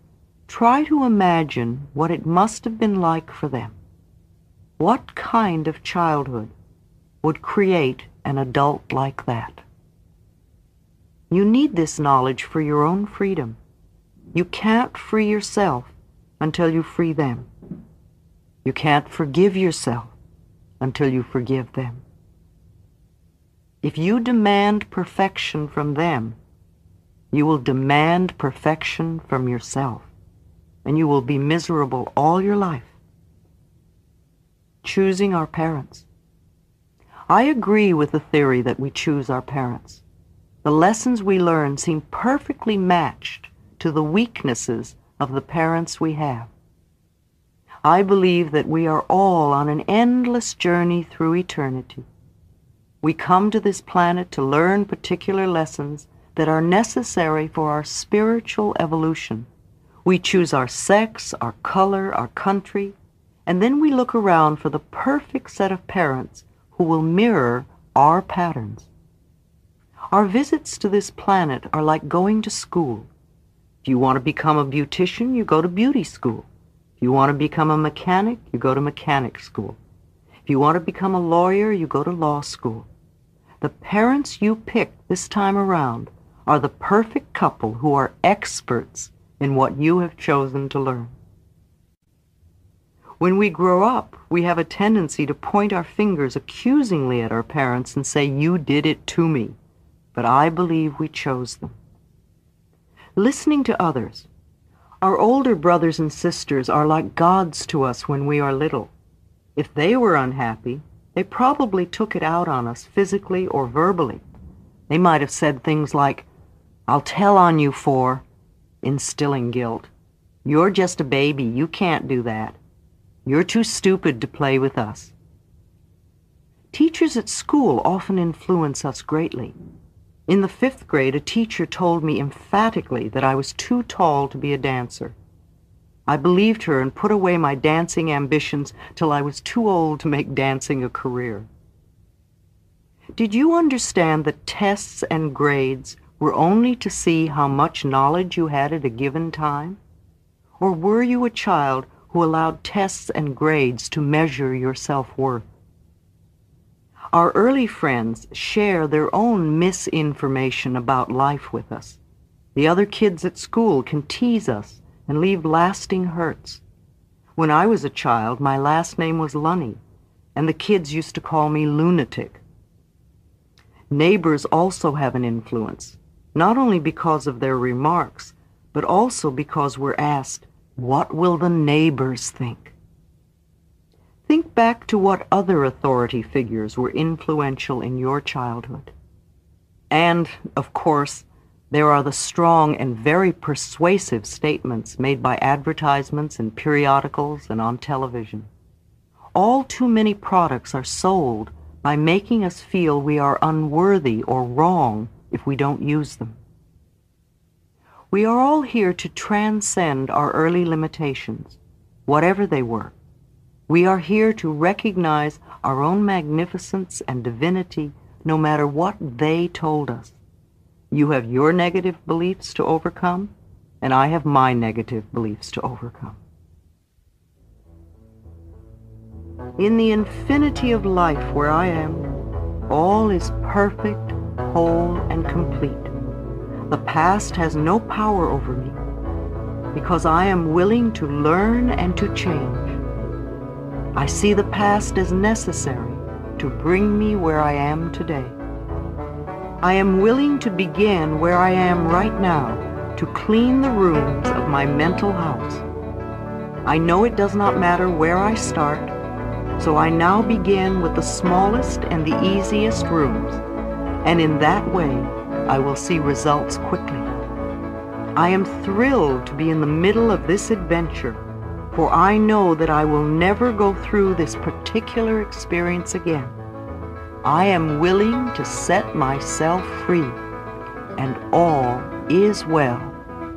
try to imagine what it must have been like for them. What kind of childhood would create an adult like that? You need this knowledge for your own freedom. You can't free yourself until you free them. You can't forgive yourself until you forgive them. If you demand perfection from them, you will demand perfection from yourself, and you will be miserable all your life. Choosing our parents. I agree with the theory that we choose our parents. The lessons we learn seem perfectly matched to the weaknesses of the parents we have. I believe that we are all on an endless journey through eternity. We come to this planet to learn particular lessons that are necessary for our spiritual evolution. We choose our sex, our color, our country, and then we look around for the perfect set of parents who will mirror our patterns. Our visits to this planet are like going to school. If you want to become a beautician, you go to beauty school. If you want to become a mechanic, you go to mechanic school. If you want to become a lawyer, you go to law school. The parents you pick this time around are the perfect couple who are experts in what you have chosen to learn. When we grow up, we have a tendency to point our fingers accusingly at our parents and say, You did it to me. But I believe we chose them. Listening to others. Our older brothers and sisters are like gods to us when we are little. If they were unhappy, they probably took it out on us physically or verbally. They might have said things like, I'll tell on you for, instilling guilt. You're just a baby. You can't do that. You're too stupid to play with us. Teachers at school often influence us greatly. In the fifth grade, a teacher told me emphatically that I was too tall to be a dancer. I believed her and put away my dancing ambitions till I was too old to make dancing a career. Did you understand that tests and grades were only to see how much knowledge you had at a given time? Or were you a child who allowed tests and grades to measure your self-worth. Our early friends share their own misinformation about life with us. The other kids at school can tease us and leave lasting hurts. When I was a child, my last name was Lunney, and the kids used to call me lunatic. Neighbors also have an influence, not only because of their remarks, but also because we're asked, what will the neighbors think? Think back to what other authority figures were influential in your childhood. And, of course, there are the strong and very persuasive statements made by advertisements in periodicals and on television. All too many products are sold by making us feel we are unworthy or wrong if we don't use them. We are all here to transcend our early limitations, whatever they were. We are here to recognize our own magnificence and divinity no matter what they told us. You have your negative beliefs to overcome, and I have my negative beliefs to overcome. In the infinity of life where I am, all is perfect, whole, and complete. The past has no power over me because I am willing to learn and to change. I see the past as necessary to bring me where I am today. I am willing to begin where I am right now to clean the rooms of my mental house. I know it does not matter where I start, so I now begin with the smallest and the easiest rooms, and in that way I will see results quickly. I am thrilled to be in the middle of this adventure, for I know that I will never go through this particular experience again. I am willing to set myself free, and all is well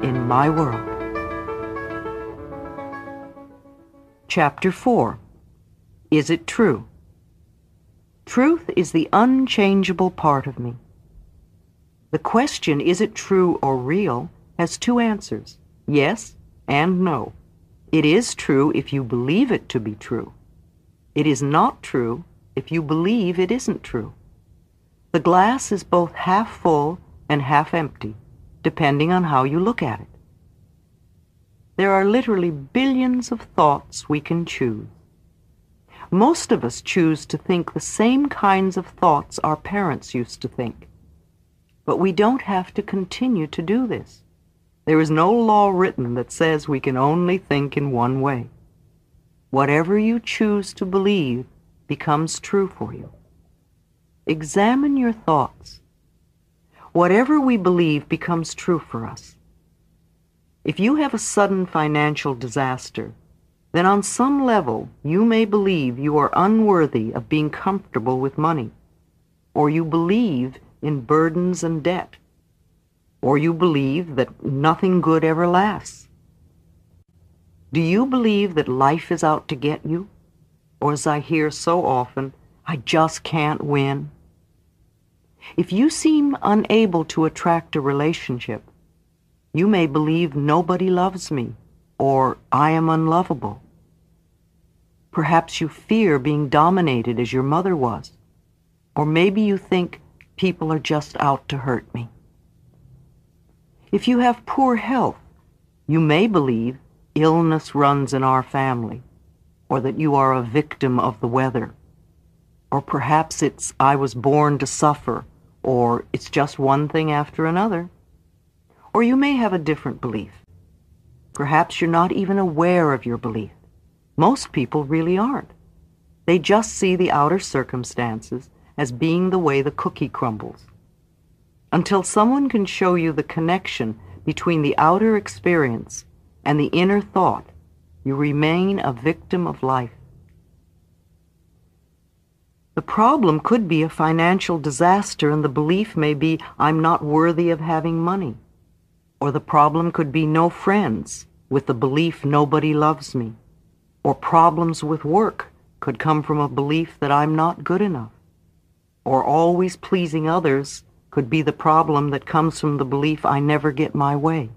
in my world. Chapter 4 Is It True? Truth is the unchangeable part of me. The question, is it true or real, has two answers, yes and no. It is true if you believe it to be true. It is not true if you believe it isn't true. The glass is both half full and half empty, depending on how you look at it. There are literally billions of thoughts we can choose. Most of us choose to think the same kinds of thoughts our parents used to think. But we don't have to continue to do this. There is no law written that says we can only think in one way. Whatever you choose to believe becomes true for you. Examine your thoughts. Whatever we believe becomes true for us. If you have a sudden financial disaster, then on some level you may believe you are unworthy of being comfortable with money, or you believe in burdens and debt, or you believe that nothing good ever lasts? Do you believe that life is out to get you? Or as I hear so often, I just can't win? If you seem unable to attract a relationship, you may believe nobody loves me or I am unlovable. Perhaps you fear being dominated as your mother was. Or maybe you think People are just out to hurt me. If you have poor health, you may believe illness runs in our family. or that you are a victim of the weather. Or perhaps it's I was born to suffer, or it's just one thing after another. Or you may have a different belief. Perhaps you're not even aware of your belief. Most people really aren't. They just see the outer circumstances as being the way the cookie crumbles. Until someone can show you the connection between the outer experience and the inner thought, you remain a victim of life. The problem could be a financial disaster and the belief may be I'm not worthy of having money. Or the problem could be no friends with the belief nobody loves me. Or problems with work could come from a belief that I'm not good enough. Or always pleasing others could be the problem that comes from the belief I never get my way.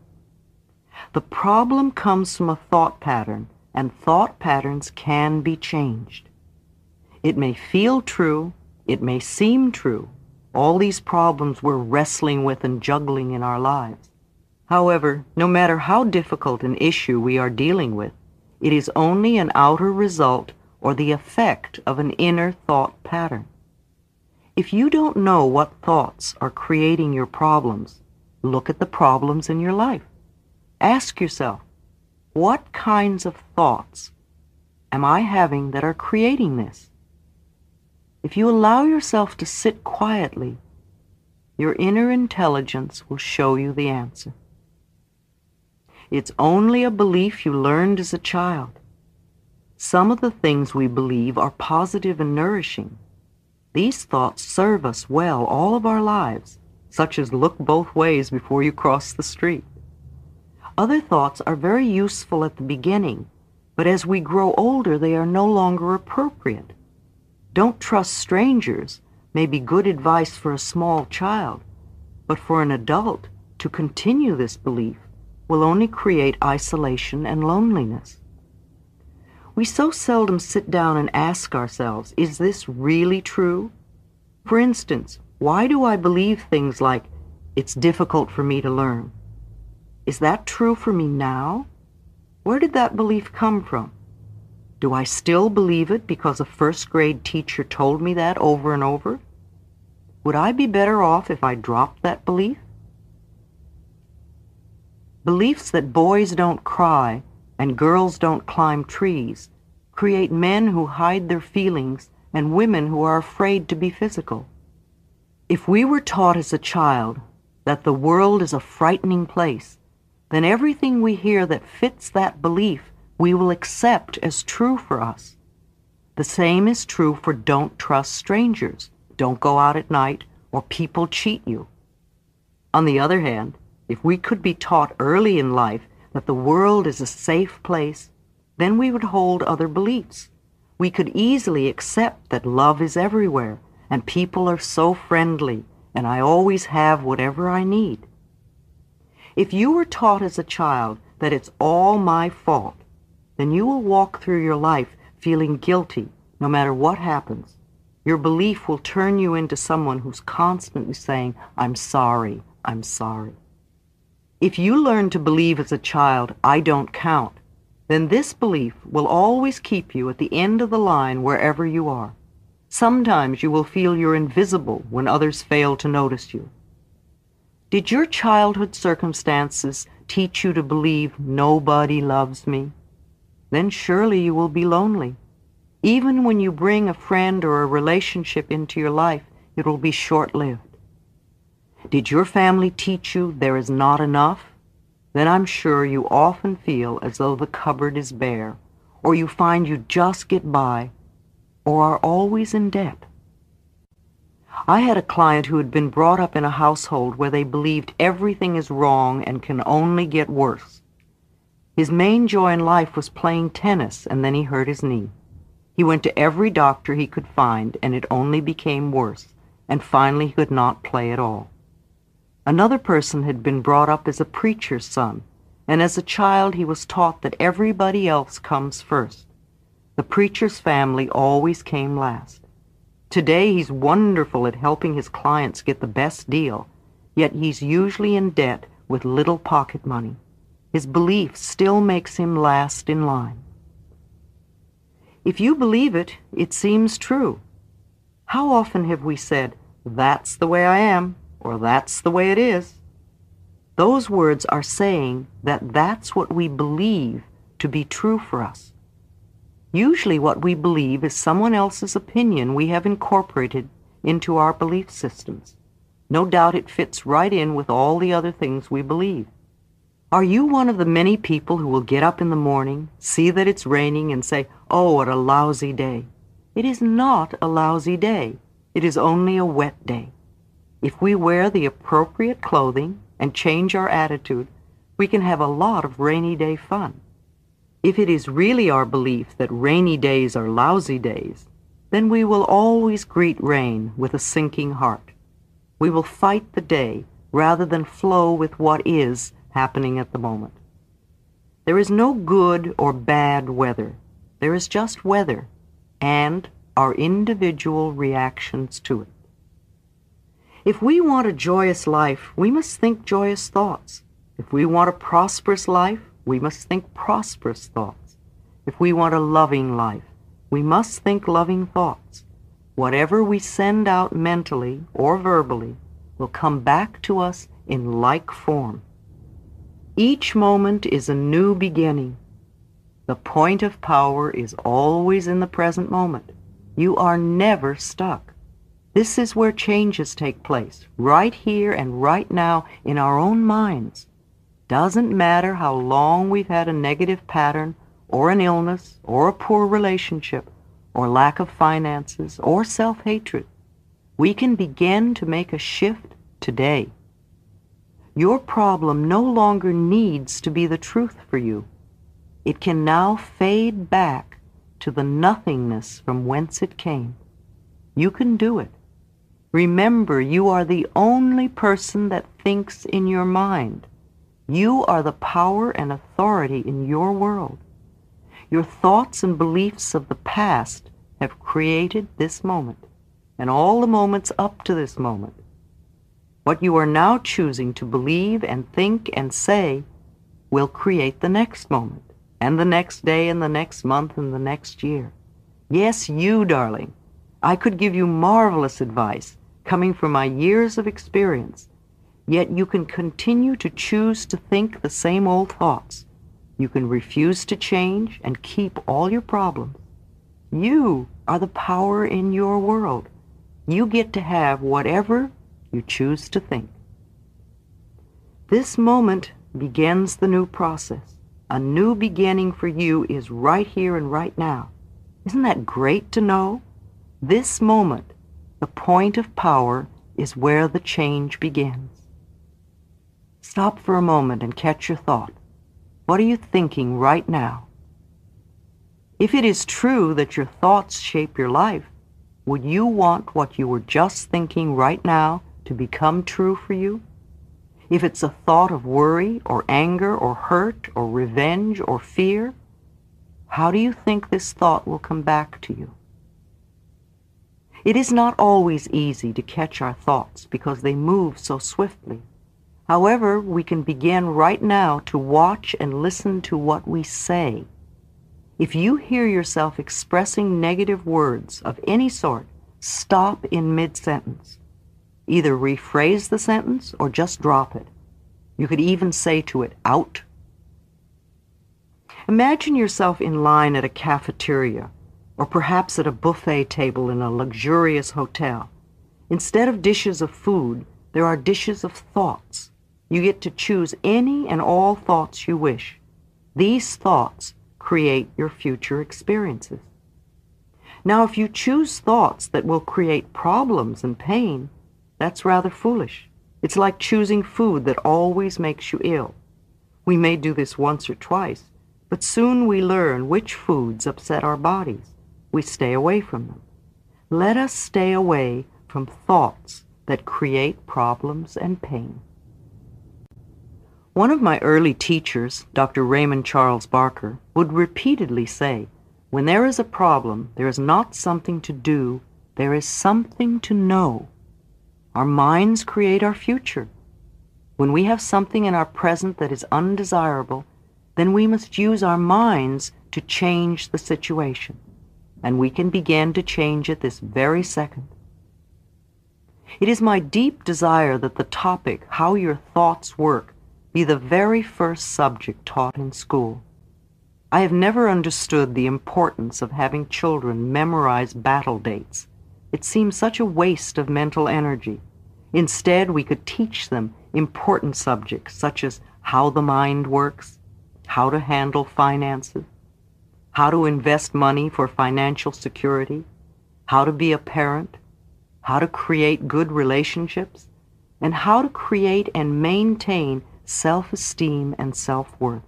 The problem comes from a thought pattern, and thought patterns can be changed. It may feel true, it may seem true, all these problems we're wrestling with and juggling in our lives. However, no matter how difficult an issue we are dealing with, it is only an outer result or the effect of an inner thought pattern. If you don't know what thoughts are creating your problems, look at the problems in your life. Ask yourself, what kinds of thoughts am I having that are creating this? If you allow yourself to sit quietly, your inner intelligence will show you the answer. It's only a belief you learned as a child. Some of the things we believe are positive and nourishing. These thoughts serve us well all of our lives, such as look both ways before you cross the street. Other thoughts are very useful at the beginning, but as we grow older, they are no longer appropriate. Don't trust strangers may be good advice for a small child, but for an adult to continue this belief will only create isolation and loneliness. We so seldom sit down and ask ourselves, is this really true? For instance, why do I believe things like, it's difficult for me to learn? Is that true for me now? Where did that belief come from? Do I still believe it because a first grade teacher told me that over and over? Would I be better off if I dropped that belief? Beliefs that boys don't cry and girls don't climb trees create men who hide their feelings and women who are afraid to be physical. If we were taught as a child that the world is a frightening place, then everything we hear that fits that belief we will accept as true for us. The same is true for don't trust strangers, don't go out at night, or people cheat you. On the other hand, if we could be taught early in life that the world is a safe place, then we would hold other beliefs. We could easily accept that love is everywhere and people are so friendly and I always have whatever I need. If you were taught as a child that it's all my fault, then you will walk through your life feeling guilty no matter what happens. Your belief will turn you into someone who's constantly saying, I'm sorry, I'm sorry. If you learn to believe as a child, I don't count, then this belief will always keep you at the end of the line wherever you are. Sometimes you will feel you're invisible when others fail to notice you. Did your childhood circumstances teach you to believe nobody loves me? Then surely you will be lonely. Even when you bring a friend or a relationship into your life, it will be short-lived. Did your family teach you there is not enough? Then I'm sure you often feel as though the cupboard is bare, or you find you just get by, or are always in debt. I had a client who had been brought up in a household where they believed everything is wrong and can only get worse. His main joy in life was playing tennis, and then he hurt his knee. He went to every doctor he could find, and it only became worse, and finally he could not play at all. Another person had been brought up as a preacher's son, and as a child he was taught that everybody else comes first. The preacher's family always came last. Today he's wonderful at helping his clients get the best deal, yet he's usually in debt with little pocket money. His belief still makes him last in line. If you believe it, it seems true. How often have we said, that's the way I am, or that's the way it is? Those words are saying that that's what we believe to be true for us. Usually what we believe is someone else's opinion we have incorporated into our belief systems. No doubt it fits right in with all the other things we believe. Are you one of the many people who will get up in the morning, see that it's raining, and say, Oh, what a lousy day? It is not a lousy day. It is only a wet day. If we wear the appropriate clothing and change our attitude, we can have a lot of rainy day fun. If it is really our belief that rainy days are lousy days, then we will always greet rain with a sinking heart. We will fight the day rather than flow with what is happening at the moment. There is no good or bad weather. There is just weather and our individual reactions to it. If we want a joyous life, we must think joyous thoughts. If we want a prosperous life, we must think prosperous thoughts. If we want a loving life, we must think loving thoughts. Whatever we send out mentally or verbally will come back to us in like form. Each moment is a new beginning. The point of power is always in the present moment. You are never stuck. This is where changes take place, right here and right now in our own minds. Doesn't matter how long we've had a negative pattern, or an illness, or a poor relationship, or lack of finances, or self-hatred. We can begin to make a shift today. Your problem no longer needs to be the truth for you. It can now fade back to the nothingness from whence it came. You can do it. Remember, you are the only person that thinks in your mind. You are the power and authority in your world. Your thoughts and beliefs of the past have created this moment and all the moments up to this moment. What you are now choosing to believe and think and say will create the next moment, and the next day, and the next month, and the next year. Yes, you, darling. I could give you marvelous advice coming from my years of experience, yet you can continue to choose to think the same old thoughts. You can refuse to change and keep all your problems. You are the power in your world. You get to have whatever you choose to think. This moment begins the new process. A new beginning for you is right here and right now. Isn't that great to know? This moment, the point of power, is where the change begins. Stop for a moment and catch your thought. What are you thinking right now? If it is true that your thoughts shape your life, would you want what you were just thinking right now to become true for you? If it's a thought of worry or anger or hurt or revenge or fear, how do you think this thought will come back to you? It is not always easy to catch our thoughts because they move so swiftly. However, we can begin right now to watch and listen to what we say. If you hear yourself expressing negative words of any sort, stop in mid-sentence. Either rephrase the sentence or just drop it. You could even say to it, out. Imagine yourself in line at a cafeteria or perhaps at a buffet table in a luxurious hotel. Instead of dishes of food, there are dishes of thoughts. You get to choose any and all thoughts you wish. These thoughts create your future experiences. Now, if you choose thoughts that will create problems and pain, that's rather foolish. It's like choosing food that always makes you ill. We may do this once or twice, but soon we learn which foods upset our bodies. We stay away from them. Let us stay away from thoughts that create problems and pain. One of my early teachers, Dr. Raymond Charles Barker, would repeatedly say, when there is a problem, there is not something to do, there is something to know. Our minds create our future. When we have something in our present that is undesirable, then we must use our minds to change the situation. And we can begin to change it this very second. It is my deep desire that the topic, how your thoughts work, be the very first subject taught in school. I have never understood the importance of having children memorize battle dates. It seems such a waste of mental energy. Instead, we could teach them important subjects such as how the mind works, how to handle finances, how to invest money for financial security, how to be a parent, how to create good relationships, and how to create and maintain self-esteem and self-worth.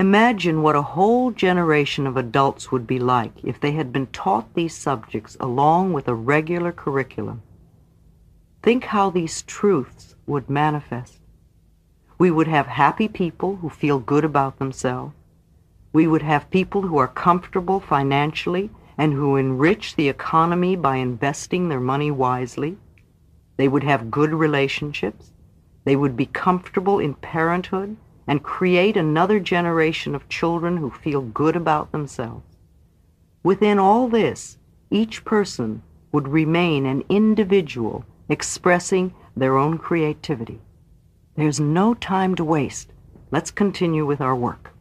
Imagine what a whole generation of adults would be like if they had been taught these subjects along with a regular curriculum. Think how these truths would manifest. We would have happy people who feel good about themselves. We would have people who are comfortable financially and who enrich the economy by investing their money wisely. They would have good relationships. They would be comfortable in parenthood and create another generation of children who feel good about themselves. Within all this, each person would remain an individual expressing their own creativity. There's no time to waste. Let's continue with our work.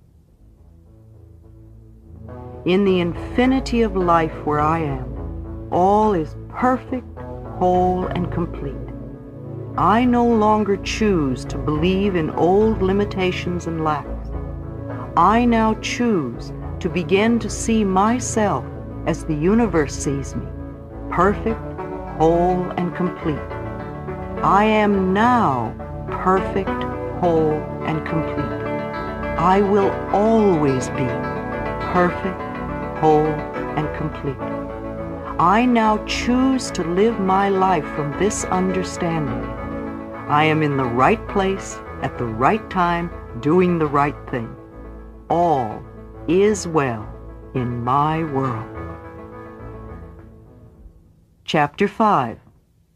In the infinity of life where I am, all is perfect, whole, and complete. I no longer choose to believe in old limitations and lacks. I now choose to begin to see myself as the universe sees me, perfect, whole, and complete. I am now perfect, whole, and complete. I will always be perfect, whole, and complete. I now choose to live my life from this understanding. I am in the right place at the right time doing the right thing. All is well in my world. Chapter 5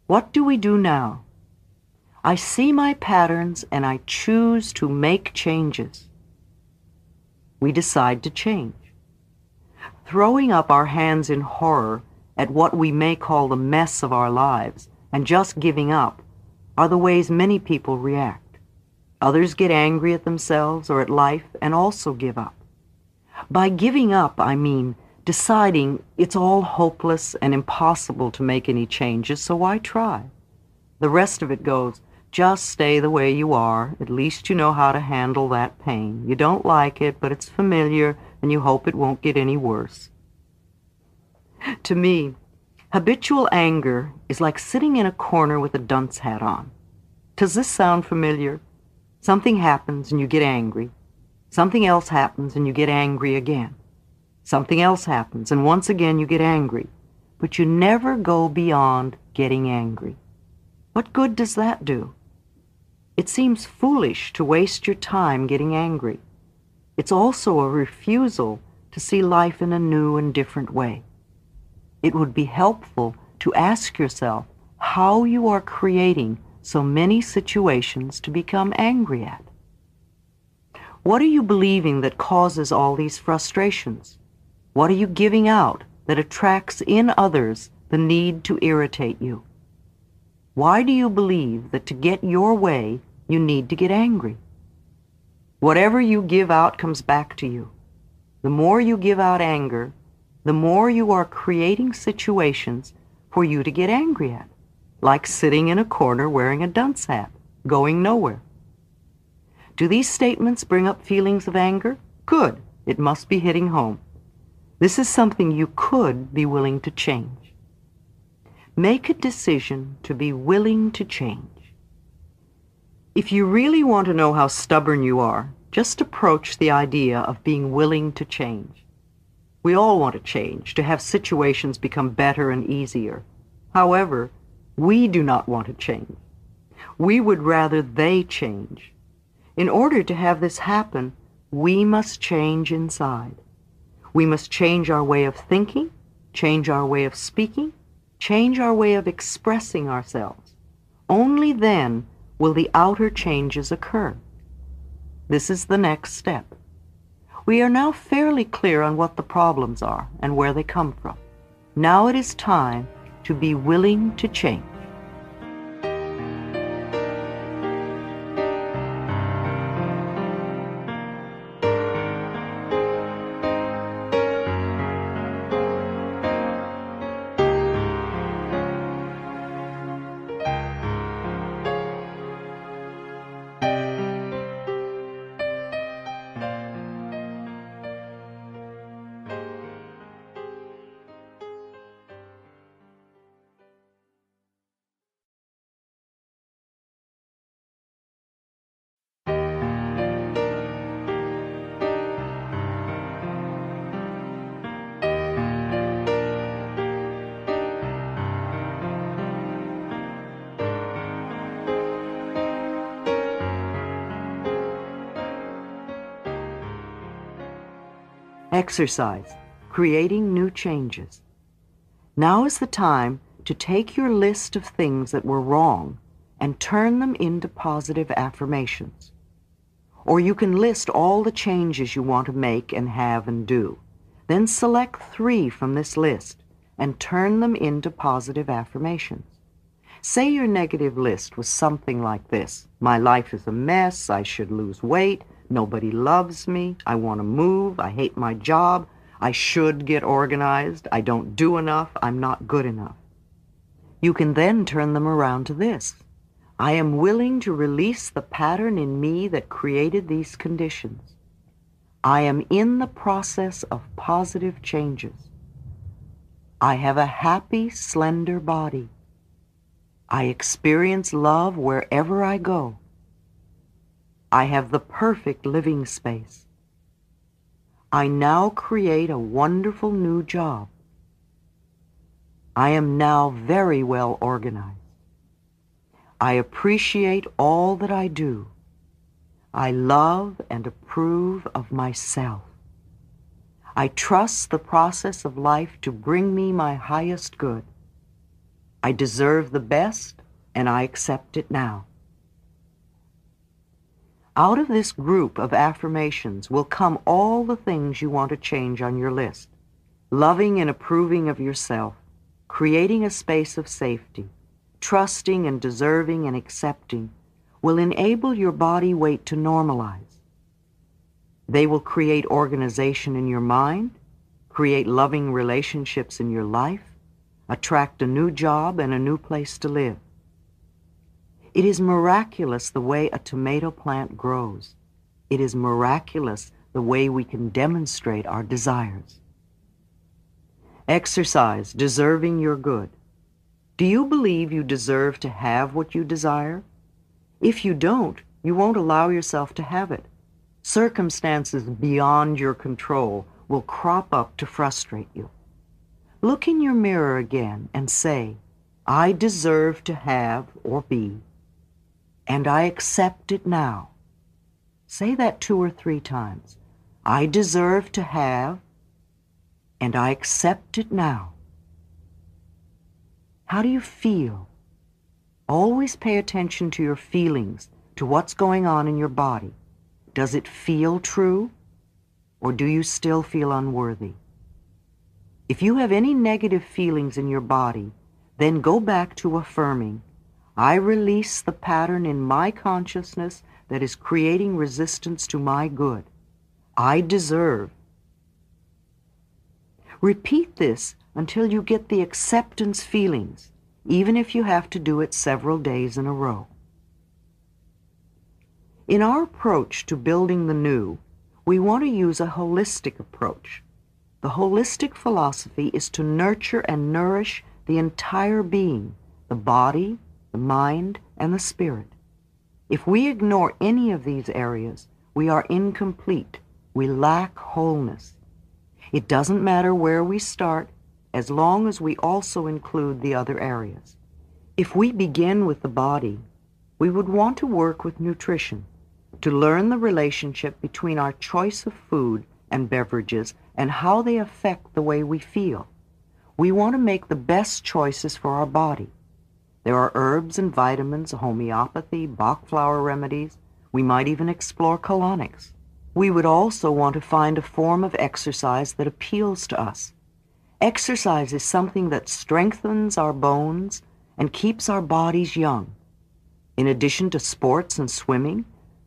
What do we do now? I see my patterns and I choose to make changes. We decide to change. Throwing up our hands in horror at what we may call the mess of our lives and just giving up are the ways many people react. Others get angry at themselves or at life and also give up. By giving up, I mean deciding it's all hopeless and impossible to make any changes, so why try? The rest of it goes, just stay the way you are. At least you know how to handle that pain. You don't like it, but it's familiar, and you hope it won't get any worse. To me, Habitual anger is like sitting in a corner with a dunce hat on. Does this sound familiar? Something happens and you get angry. Something else happens and you get angry again. Something else happens and once again you get angry. But you never go beyond getting angry. What good does that do? It seems foolish to waste your time getting angry. It's also a refusal to see life in a new and different way it would be helpful to ask yourself how you are creating so many situations to become angry at. What are you believing that causes all these frustrations? What are you giving out that attracts in others the need to irritate you? Why do you believe that to get your way, you need to get angry? Whatever you give out comes back to you. The more you give out anger, the more you are creating situations for you to get angry at, like sitting in a corner wearing a dunce hat, going nowhere. Do these statements bring up feelings of anger? Good. It must be hitting home. This is something you could be willing to change. Make a decision to be willing to change. If you really want to know how stubborn you are, just approach the idea of being willing to change. We all want to change, to have situations become better and easier. However, we do not want to change. We would rather they change. In order to have this happen, we must change inside. We must change our way of thinking, change our way of speaking, change our way of expressing ourselves. Only then will the outer changes occur. This is the next step. We are now fairly clear on what the problems are and where they come from. Now it is time to be willing to change. Exercise, creating new changes. Now is the time to take your list of things that were wrong and turn them into positive affirmations. Or you can list all the changes you want to make and have and do. Then select three from this list and turn them into positive affirmations. Say your negative list was something like this. My life is a mess. I should lose weight. Nobody loves me. I want to move. I hate my job. I should get organized. I don't do enough. I'm not good enough. You can then turn them around to this. I am willing to release the pattern in me that created these conditions. I am in the process of positive changes. I have a happy, slender body. I experience love wherever I go. I have the perfect living space. I now create a wonderful new job. I am now very well organized. I appreciate all that I do. I love and approve of myself. I trust the process of life to bring me my highest good. I deserve the best and I accept it now. Out of this group of affirmations will come all the things you want to change on your list. Loving and approving of yourself, creating a space of safety, trusting and deserving and accepting will enable your body weight to normalize. They will create organization in your mind, create loving relationships in your life, attract a new job and a new place to live. It is miraculous the way a tomato plant grows. It is miraculous the way we can demonstrate our desires. Exercise, deserving your good. Do you believe you deserve to have what you desire? If you don't, you won't allow yourself to have it. Circumstances beyond your control will crop up to frustrate you. Look in your mirror again and say, I deserve to have or be and I accept it now. Say that two or three times. I deserve to have, and I accept it now. How do you feel? Always pay attention to your feelings, to what's going on in your body. Does it feel true, or do you still feel unworthy? If you have any negative feelings in your body, then go back to affirming, I release the pattern in my consciousness that is creating resistance to my good. I deserve. Repeat this until you get the acceptance feelings, even if you have to do it several days in a row. In our approach to building the new, we want to use a holistic approach. The holistic philosophy is to nurture and nourish the entire being, the body, the mind, and the spirit. If we ignore any of these areas, we are incomplete. We lack wholeness. It doesn't matter where we start as long as we also include the other areas. If we begin with the body, we would want to work with nutrition, to learn the relationship between our choice of food and beverages and how they affect the way we feel. We want to make the best choices for our body. There are herbs and vitamins, homeopathy, Bach flower remedies. We might even explore colonics. We would also want to find a form of exercise that appeals to us. Exercise is something that strengthens our bones and keeps our bodies young. In addition to sports and swimming,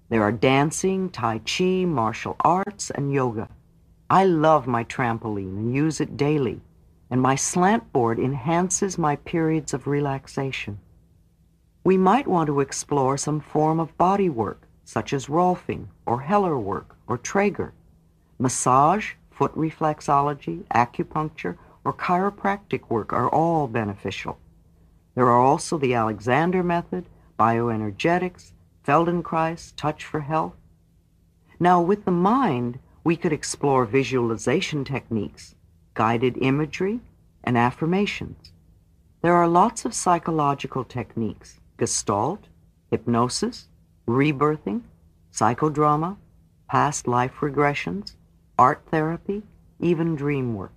there are dancing, Tai Chi, martial arts, and yoga. I love my trampoline and use it daily, and my slant board enhances my periods of relaxation. We might want to explore some form of body work, such as Rolfing or Heller work or Trager. Massage, foot reflexology, acupuncture, or chiropractic work are all beneficial. There are also the Alexander method, bioenergetics, Feldenkrais, touch for health. Now, with the mind, we could explore visualization techniques, guided imagery, and affirmations. There are lots of psychological techniques, gestalt, hypnosis, rebirthing, psychodrama, past life regressions, art therapy, even dream work.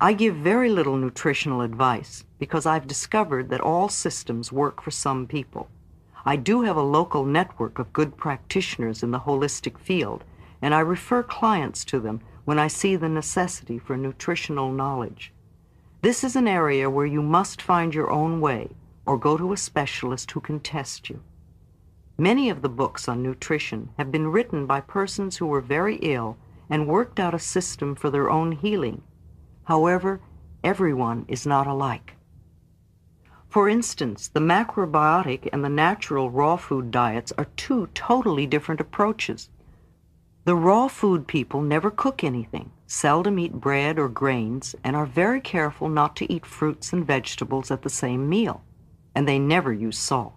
I give very little nutritional advice because I've discovered that all systems work for some people. I do have a local network of good practitioners in the holistic field, and I refer clients to them when I see the necessity for nutritional knowledge. This is an area where you must find your own way or go to a specialist who can test you. Many of the books on nutrition have been written by persons who were very ill and worked out a system for their own healing. However, everyone is not alike. For instance, the macrobiotic and the natural raw food diets are two totally different approaches. The raw food people never cook anything, seldom eat bread or grains, and are very careful not to eat fruits and vegetables at the same meal, and they never use salt.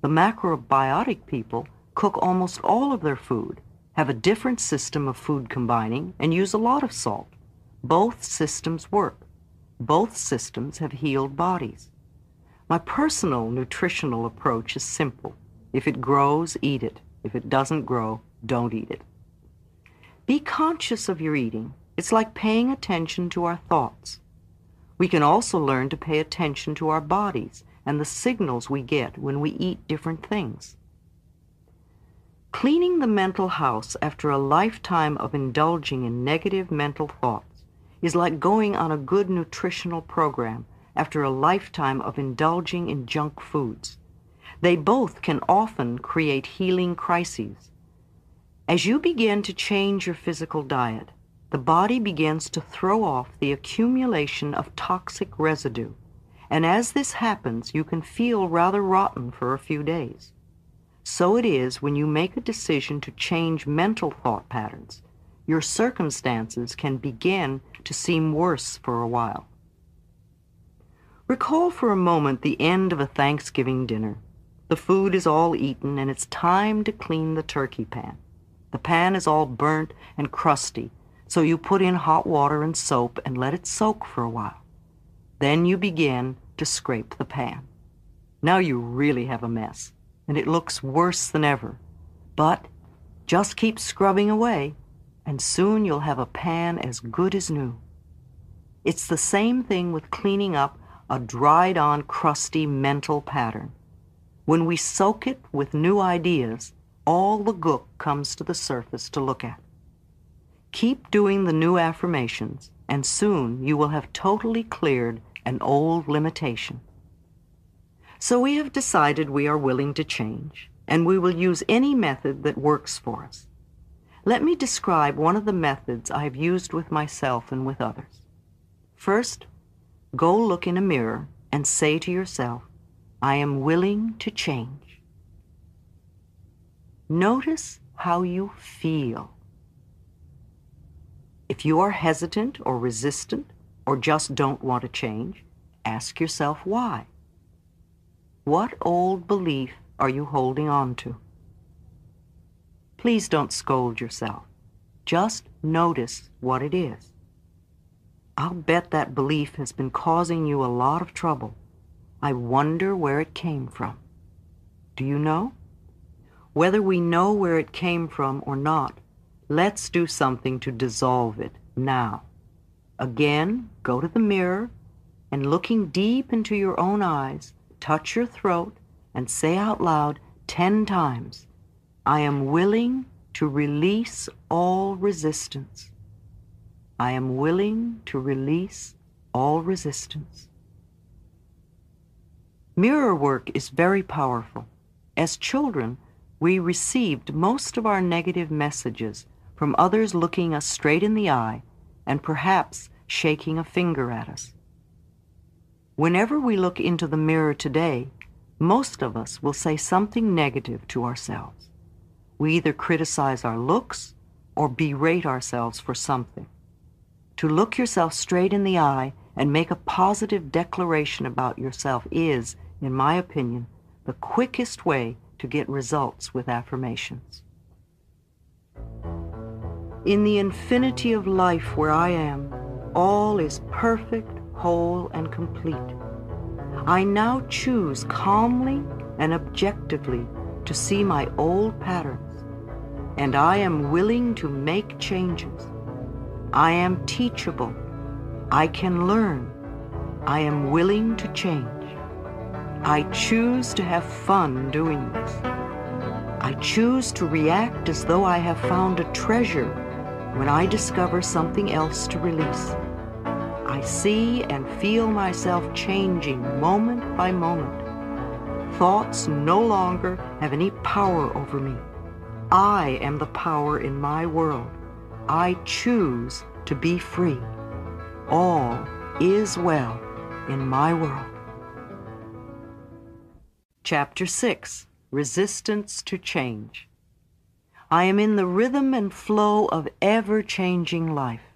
The macrobiotic people cook almost all of their food, have a different system of food combining, and use a lot of salt. Both systems work. Both systems have healed bodies. My personal nutritional approach is simple. If it grows, eat it. If it doesn't grow, don't eat it. Be conscious of your eating. It's like paying attention to our thoughts. We can also learn to pay attention to our bodies and the signals we get when we eat different things. Cleaning the mental house after a lifetime of indulging in negative mental thoughts is like going on a good nutritional program after a lifetime of indulging in junk foods. They both can often create healing crises. As you begin to change your physical diet, the body begins to throw off the accumulation of toxic residue. And as this happens, you can feel rather rotten for a few days. So it is when you make a decision to change mental thought patterns. Your circumstances can begin to seem worse for a while. Recall for a moment the end of a Thanksgiving dinner. The food is all eaten and it's time to clean the turkey pan. The pan is all burnt and crusty, so you put in hot water and soap and let it soak for a while. Then you begin to scrape the pan. Now you really have a mess, and it looks worse than ever. But just keep scrubbing away, and soon you'll have a pan as good as new. It's the same thing with cleaning up a dried on, crusty mental pattern. When we soak it with new ideas, all the gook comes to the surface to look at. Keep doing the new affirmations, and soon you will have totally cleared an old limitation. So we have decided we are willing to change, and we will use any method that works for us. Let me describe one of the methods I have used with myself and with others. First, Go look in a mirror and say to yourself, I am willing to change. Notice how you feel. If you are hesitant or resistant or just don't want to change, ask yourself why. What old belief are you holding on to? Please don't scold yourself. Just notice what it is. I'll bet that belief has been causing you a lot of trouble. I wonder where it came from. Do you know? Whether we know where it came from or not, let's do something to dissolve it now. Again, go to the mirror and looking deep into your own eyes, touch your throat and say out loud ten times, I am willing to release all resistance. I am willing to release all resistance. Mirror work is very powerful. As children, we received most of our negative messages from others looking us straight in the eye and perhaps shaking a finger at us. Whenever we look into the mirror today, most of us will say something negative to ourselves. We either criticize our looks or berate ourselves for something. To look yourself straight in the eye and make a positive declaration about yourself is, in my opinion, the quickest way to get results with affirmations. In the infinity of life where I am, all is perfect, whole, and complete. I now choose calmly and objectively to see my old patterns, and I am willing to make changes. I am teachable. I can learn. I am willing to change. I choose to have fun doing this. I choose to react as though I have found a treasure when I discover something else to release. I see and feel myself changing moment by moment. Thoughts no longer have any power over me. I am the power in my world. I choose to be free. All is well in my world. Chapter 6 Resistance to Change. I am in the rhythm and flow of ever changing life.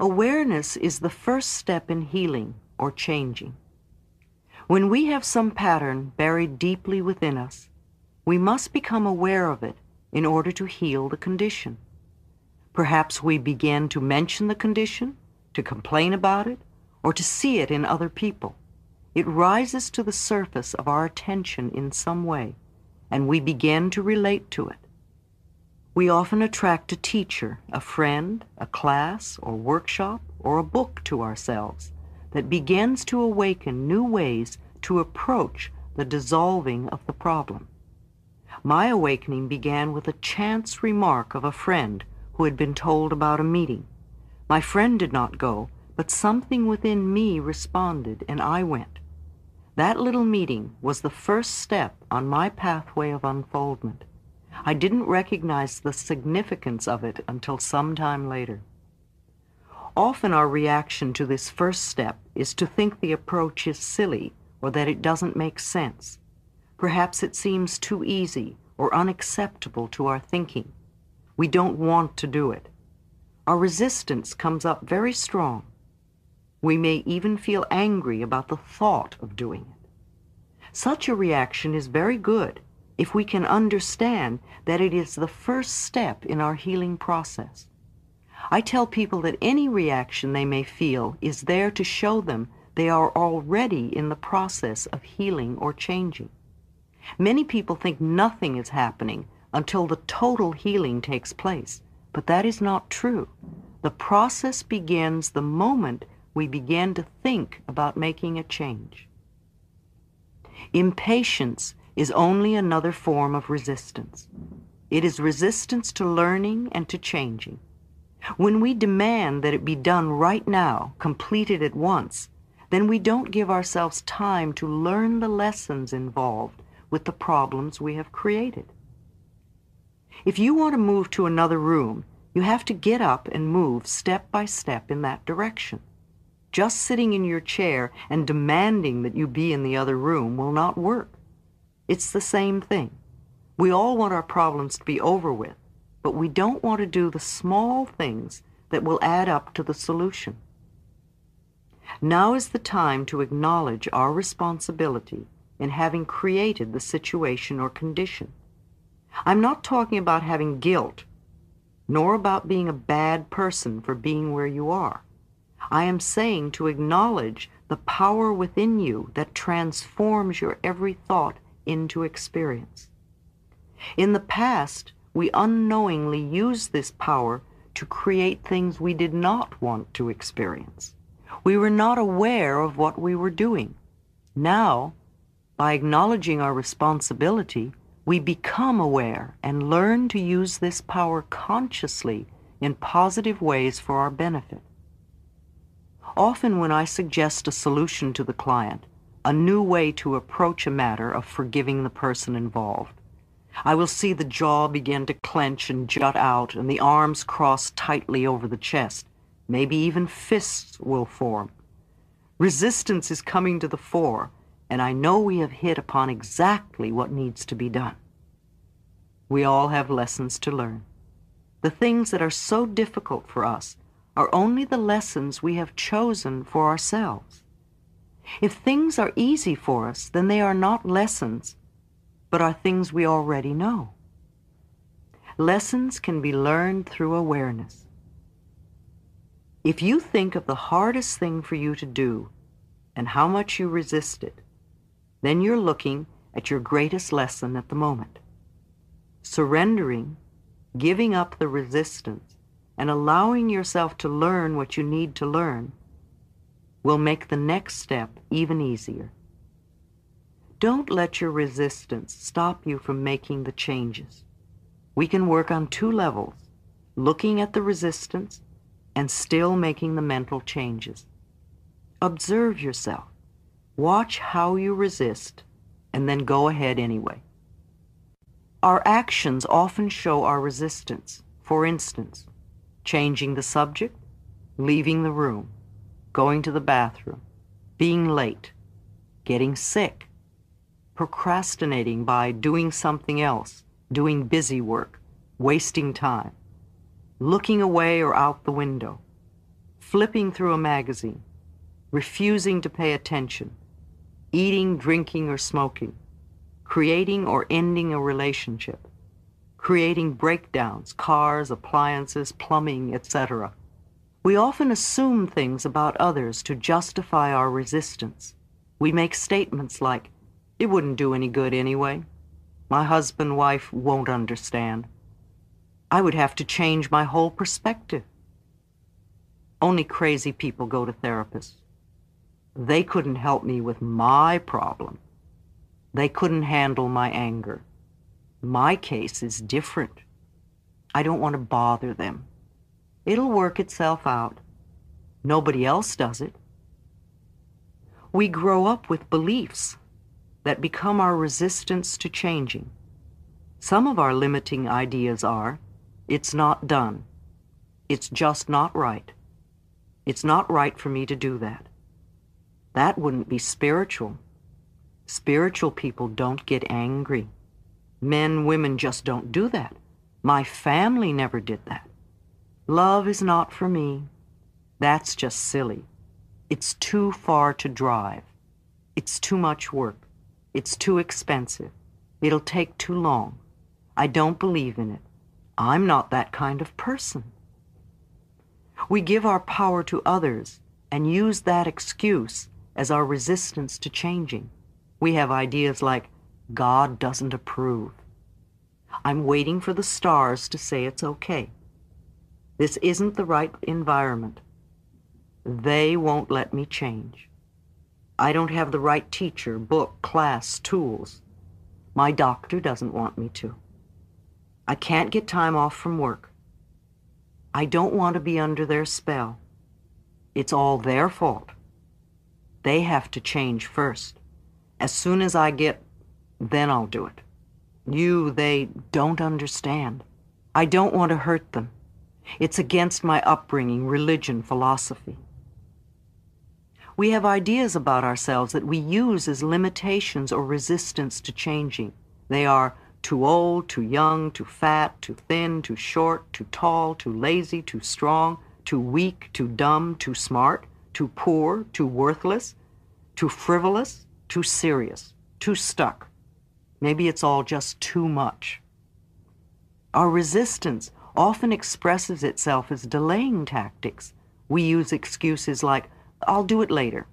Awareness is the first step in healing or changing. When we have some pattern buried deeply within us, we must become aware of it in order to heal the condition. Perhaps we begin to mention the condition, to complain about it, or to see it in other people. It rises to the surface of our attention in some way, and we begin to relate to it. We often attract a teacher, a friend, a class or workshop, or a book to ourselves that begins to awaken new ways to approach the dissolving of the problem. My awakening began with a chance remark of a friend who had been told about a meeting. My friend did not go, but something within me responded, and I went. That little meeting was the first step on my pathway of unfoldment. I didn't recognize the significance of it until some time later. Often our reaction to this first step is to think the approach is silly or that it doesn't make sense. Perhaps it seems too easy or unacceptable to our thinking. We don't want to do it. Our resistance comes up very strong. We may even feel angry about the thought of doing it. Such a reaction is very good if we can understand that it is the first step in our healing process. I tell people that any reaction they may feel is there to show them they are already in the process of healing or changing. Many people think nothing is happening until the total healing takes place, but that is not true. The process begins the moment we begin to think about making a change. Impatience is only another form of resistance. It is resistance to learning and to changing. When we demand that it be done right now, completed at once, then we don't give ourselves time to learn the lessons involved with the problems we have created. If you want to move to another room, you have to get up and move step by step in that direction. Just sitting in your chair and demanding that you be in the other room will not work. It's the same thing. We all want our problems to be over with, but we don't want to do the small things that will add up to the solution. Now is the time to acknowledge our responsibility in having created the situation or condition. I'm not talking about having guilt, nor about being a bad person for being where you are. I am saying to acknowledge the power within you that transforms your every thought into experience. In the past, we unknowingly used this power to create things we did not want to experience. We were not aware of what we were doing. Now, by acknowledging our responsibility, we become aware and learn to use this power consciously in positive ways for our benefit. Often when I suggest a solution to the client, a new way to approach a matter of forgiving the person involved, I will see the jaw begin to clench and jut out and the arms cross tightly over the chest. Maybe even fists will form. Resistance is coming to the fore, and I know we have hit upon exactly what needs to be done. We all have lessons to learn. The things that are so difficult for us are only the lessons we have chosen for ourselves. If things are easy for us, then they are not lessons, but are things we already know. Lessons can be learned through awareness. If you think of the hardest thing for you to do and how much you resist it, then you're looking at your greatest lesson at the moment. Surrendering, giving up the resistance, and allowing yourself to learn what you need to learn will make the next step even easier. Don't let your resistance stop you from making the changes. We can work on two levels, looking at the resistance and still making the mental changes. Observe yourself. Watch how you resist and then go ahead anyway. Our actions often show our resistance. For instance, changing the subject, leaving the room, going to the bathroom, being late, getting sick, procrastinating by doing something else, doing busy work, wasting time, looking away or out the window, flipping through a magazine, refusing to pay attention, eating, drinking, or smoking, creating or ending a relationship, creating breakdowns, cars, appliances, plumbing, etc. We often assume things about others to justify our resistance. We make statements like, it wouldn't do any good anyway. My husband, wife won't understand. I would have to change my whole perspective. Only crazy people go to therapists. They couldn't help me with my problem. They couldn't handle my anger. My case is different. I don't want to bother them. It'll work itself out. Nobody else does it. We grow up with beliefs that become our resistance to changing. Some of our limiting ideas are, it's not done. It's just not right. It's not right for me to do that. That wouldn't be spiritual. Spiritual people don't get angry. Men, women just don't do that. My family never did that. Love is not for me. That's just silly. It's too far to drive. It's too much work. It's too expensive. It'll take too long. I don't believe in it. I'm not that kind of person. We give our power to others and use that excuse as our resistance to changing. We have ideas like, God doesn't approve. I'm waiting for the stars to say it's okay. This isn't the right environment. They won't let me change. I don't have the right teacher, book, class, tools. My doctor doesn't want me to. I can't get time off from work. I don't want to be under their spell. It's all their fault. They have to change first. As soon as I get, then I'll do it. You, they don't understand. I don't want to hurt them. It's against my upbringing, religion, philosophy. We have ideas about ourselves that we use as limitations or resistance to changing. They are too old, too young, too fat, too thin, too short, too tall, too lazy, too strong, too weak, too dumb, too smart, too poor, too worthless, too frivolous, too serious, too stuck. Maybe it's all just too much. Our resistance often expresses itself as delaying tactics. We use excuses like, I'll do it later.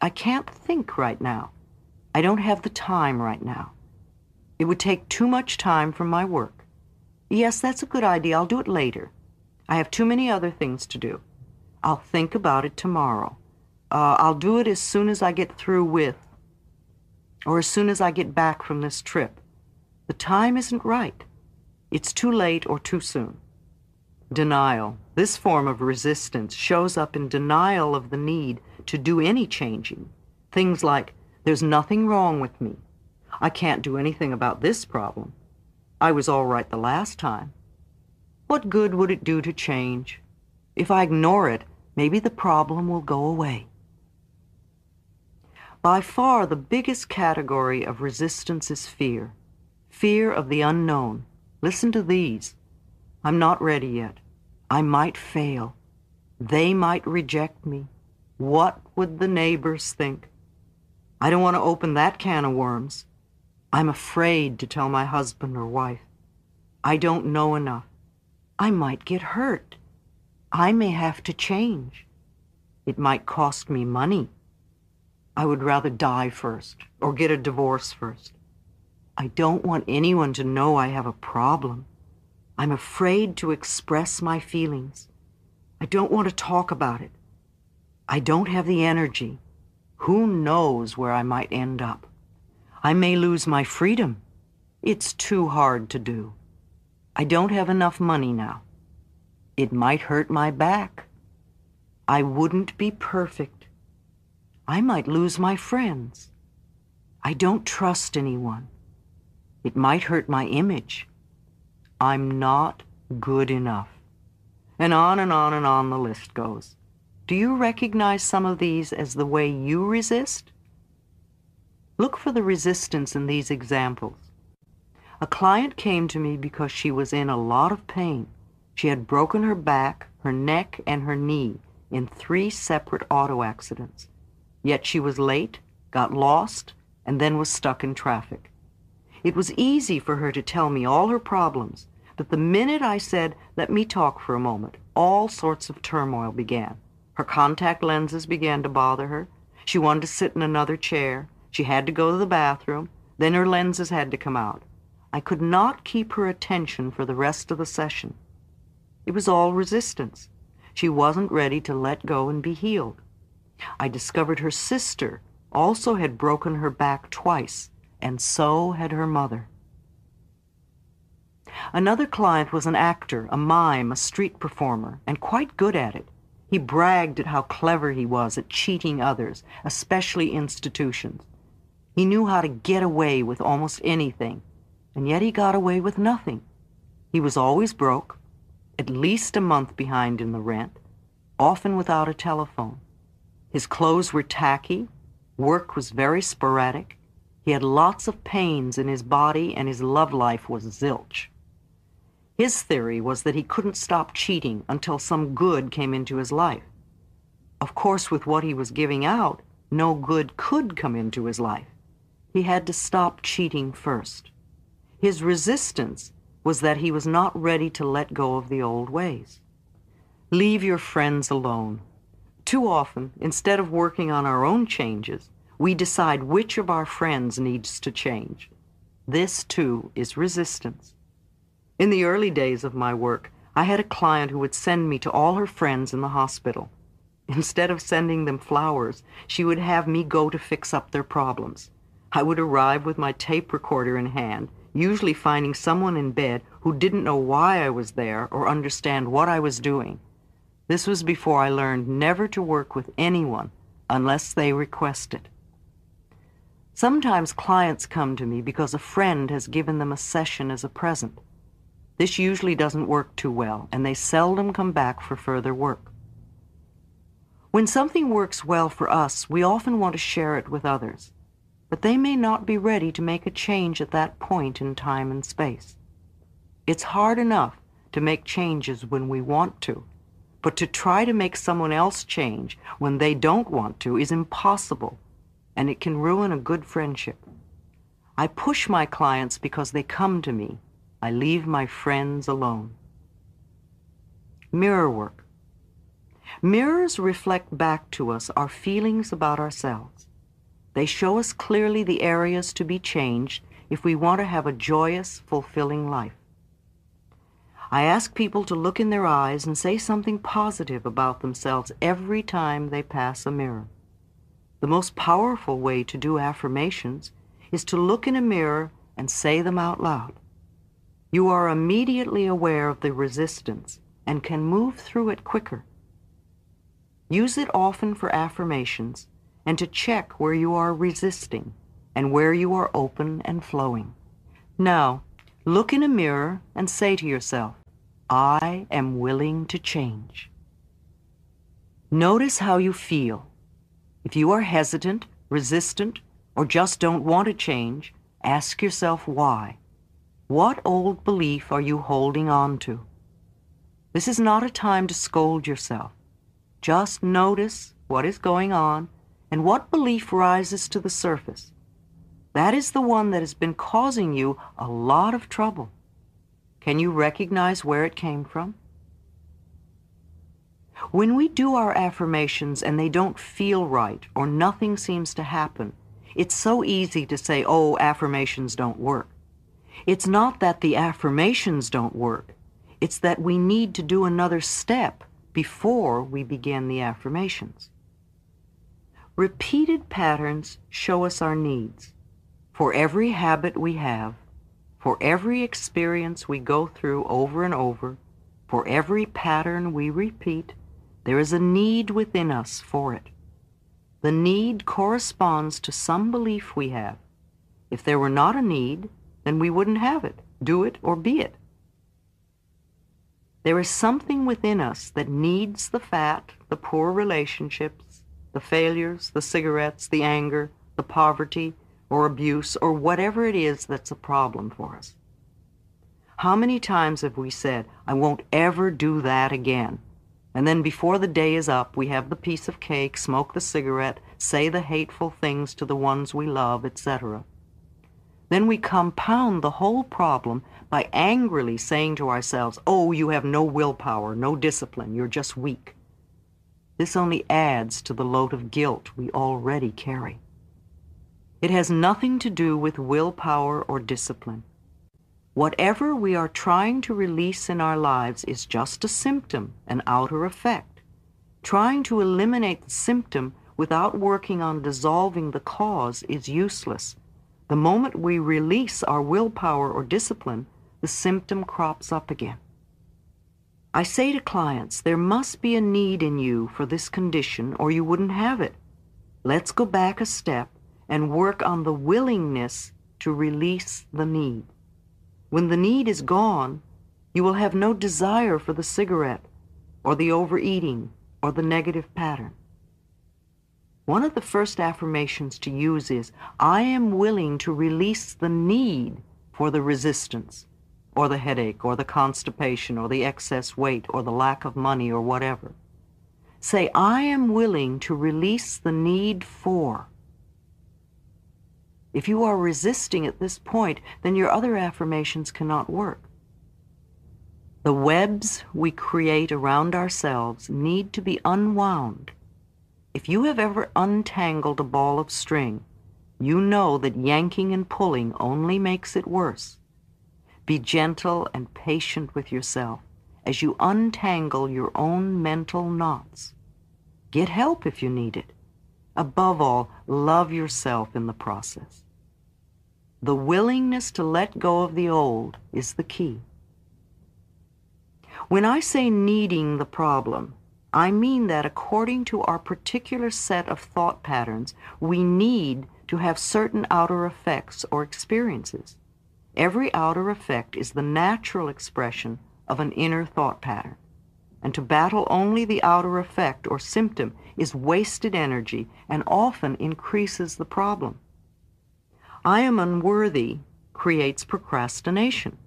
I can't think right now. I don't have the time right now. It would take too much time from my work. Yes, that's a good idea. I'll do it later. I have too many other things to do. I'll think about it tomorrow. Uh, I'll do it as soon as I get through with, or as soon as I get back from this trip. The time isn't right. It's too late or too soon. Denial. This form of resistance shows up in denial of the need to do any changing. Things like, there's nothing wrong with me. I can't do anything about this problem. I was all right the last time. What good would it do to change? If I ignore it, maybe the problem will go away. By far the biggest category of resistance is fear. Fear of the unknown. Listen to these. I'm not ready yet. I might fail. They might reject me. What would the neighbors think? I don't want to open that can of worms. I'm afraid to tell my husband or wife. I don't know enough. I might get hurt. I may have to change. It might cost me money. I would rather die first or get a divorce first. I don't want anyone to know I have a problem. I'm afraid to express my feelings. I don't want to talk about it. I don't have the energy. Who knows where I might end up? I may lose my freedom. It's too hard to do. I don't have enough money now. It might hurt my back. I wouldn't be perfect. I might lose my friends. I don't trust anyone. It might hurt my image. I'm not good enough. And on and on and on the list goes. Do you recognize some of these as the way you resist? Look for the resistance in these examples. A client came to me because she was in a lot of pain. She had broken her back, her neck, and her knee in three separate auto accidents. Yet she was late, got lost, and then was stuck in traffic. It was easy for her to tell me all her problems, but the minute I said, let me talk for a moment, all sorts of turmoil began. Her contact lenses began to bother her. She wanted to sit in another chair. She had to go to the bathroom. Then her lenses had to come out. I could not keep her attention for the rest of the session. It was all resistance. She wasn't ready to let go and be healed. I discovered her sister also had broken her back twice, and so had her mother. Another client was an actor, a mime, a street performer, and quite good at it. He bragged at how clever he was at cheating others, especially institutions. He knew how to get away with almost anything, and yet he got away with nothing. He was always broke, at least a month behind in the rent, often without a telephone. His clothes were tacky, work was very sporadic, he had lots of pains in his body, and his love life was zilch. His theory was that he couldn't stop cheating until some good came into his life. Of course, with what he was giving out, no good could come into his life. He had to stop cheating first. His resistance was that he was not ready to let go of the old ways. Leave your friends alone. Too often, instead of working on our own changes, we decide which of our friends needs to change. This, too, is resistance. In the early days of my work, I had a client who would send me to all her friends in the hospital. Instead of sending them flowers, she would have me go to fix up their problems. I would arrive with my tape recorder in hand usually finding someone in bed who didn't know why I was there or understand what I was doing. This was before I learned never to work with anyone unless they request it. Sometimes clients come to me because a friend has given them a session as a present. This usually doesn't work too well, and they seldom come back for further work. When something works well for us, we often want to share it with others but they may not be ready to make a change at that point in time and space. It's hard enough to make changes when we want to, but to try to make someone else change when they don't want to is impossible, and it can ruin a good friendship. I push my clients because they come to me. I leave my friends alone. Mirror work. Mirrors reflect back to us our feelings about ourselves. They show us clearly the areas to be changed if we want to have a joyous, fulfilling life. I ask people to look in their eyes and say something positive about themselves every time they pass a mirror. The most powerful way to do affirmations is to look in a mirror and say them out loud. You are immediately aware of the resistance and can move through it quicker. Use it often for affirmations and to check where you are resisting and where you are open and flowing. Now, look in a mirror and say to yourself, I am willing to change. Notice how you feel. If you are hesitant, resistant, or just don't want to change, ask yourself why. What old belief are you holding on to? This is not a time to scold yourself. Just notice what is going on and what belief rises to the surface. That is the one that has been causing you a lot of trouble. Can you recognize where it came from? When we do our affirmations and they don't feel right or nothing seems to happen, it's so easy to say, oh, affirmations don't work. It's not that the affirmations don't work. It's that we need to do another step before we begin the affirmations. Repeated patterns show us our needs. For every habit we have, for every experience we go through over and over, for every pattern we repeat, there is a need within us for it. The need corresponds to some belief we have. If there were not a need, then we wouldn't have it, do it, or be it. There is something within us that needs the fat, the poor relationships, the failures, the cigarettes, the anger, the poverty, or abuse, or whatever it is that's a problem for us. How many times have we said, I won't ever do that again? And then before the day is up, we have the piece of cake, smoke the cigarette, say the hateful things to the ones we love, etc. Then we compound the whole problem by angrily saying to ourselves, oh, you have no willpower, no discipline, you're just weak. This only adds to the load of guilt we already carry. It has nothing to do with willpower or discipline. Whatever we are trying to release in our lives is just a symptom, an outer effect. Trying to eliminate the symptom without working on dissolving the cause is useless the moment we release our willpower or discipline, the symptom crops up again. I say to clients, there must be a need in you for this condition or you wouldn't have it. Let's go back a step and work on the willingness to release the need. When the need is gone, you will have no desire for the cigarette or the overeating or the negative pattern. One of the first affirmations to use is, I am willing to release the need for the resistance, or the headache, or the constipation, or the excess weight, or the lack of money, or whatever. Say, I am willing to release the need for. If you are resisting at this point, then your other affirmations cannot work. The webs we create around ourselves need to be unwound if you have ever untangled a ball of string, you know that yanking and pulling only makes it worse. Be gentle and patient with yourself as you untangle your own mental knots. Get help if you need it. Above all, love yourself in the process. The willingness to let go of the old is the key. When I say needing the problem, I mean that according to our particular set of thought patterns, we need to have certain outer effects or experiences. Every outer effect is the natural expression of an inner thought pattern. And to battle only the outer effect or symptom is wasted energy and often increases the problem. I am unworthy creates procrastination.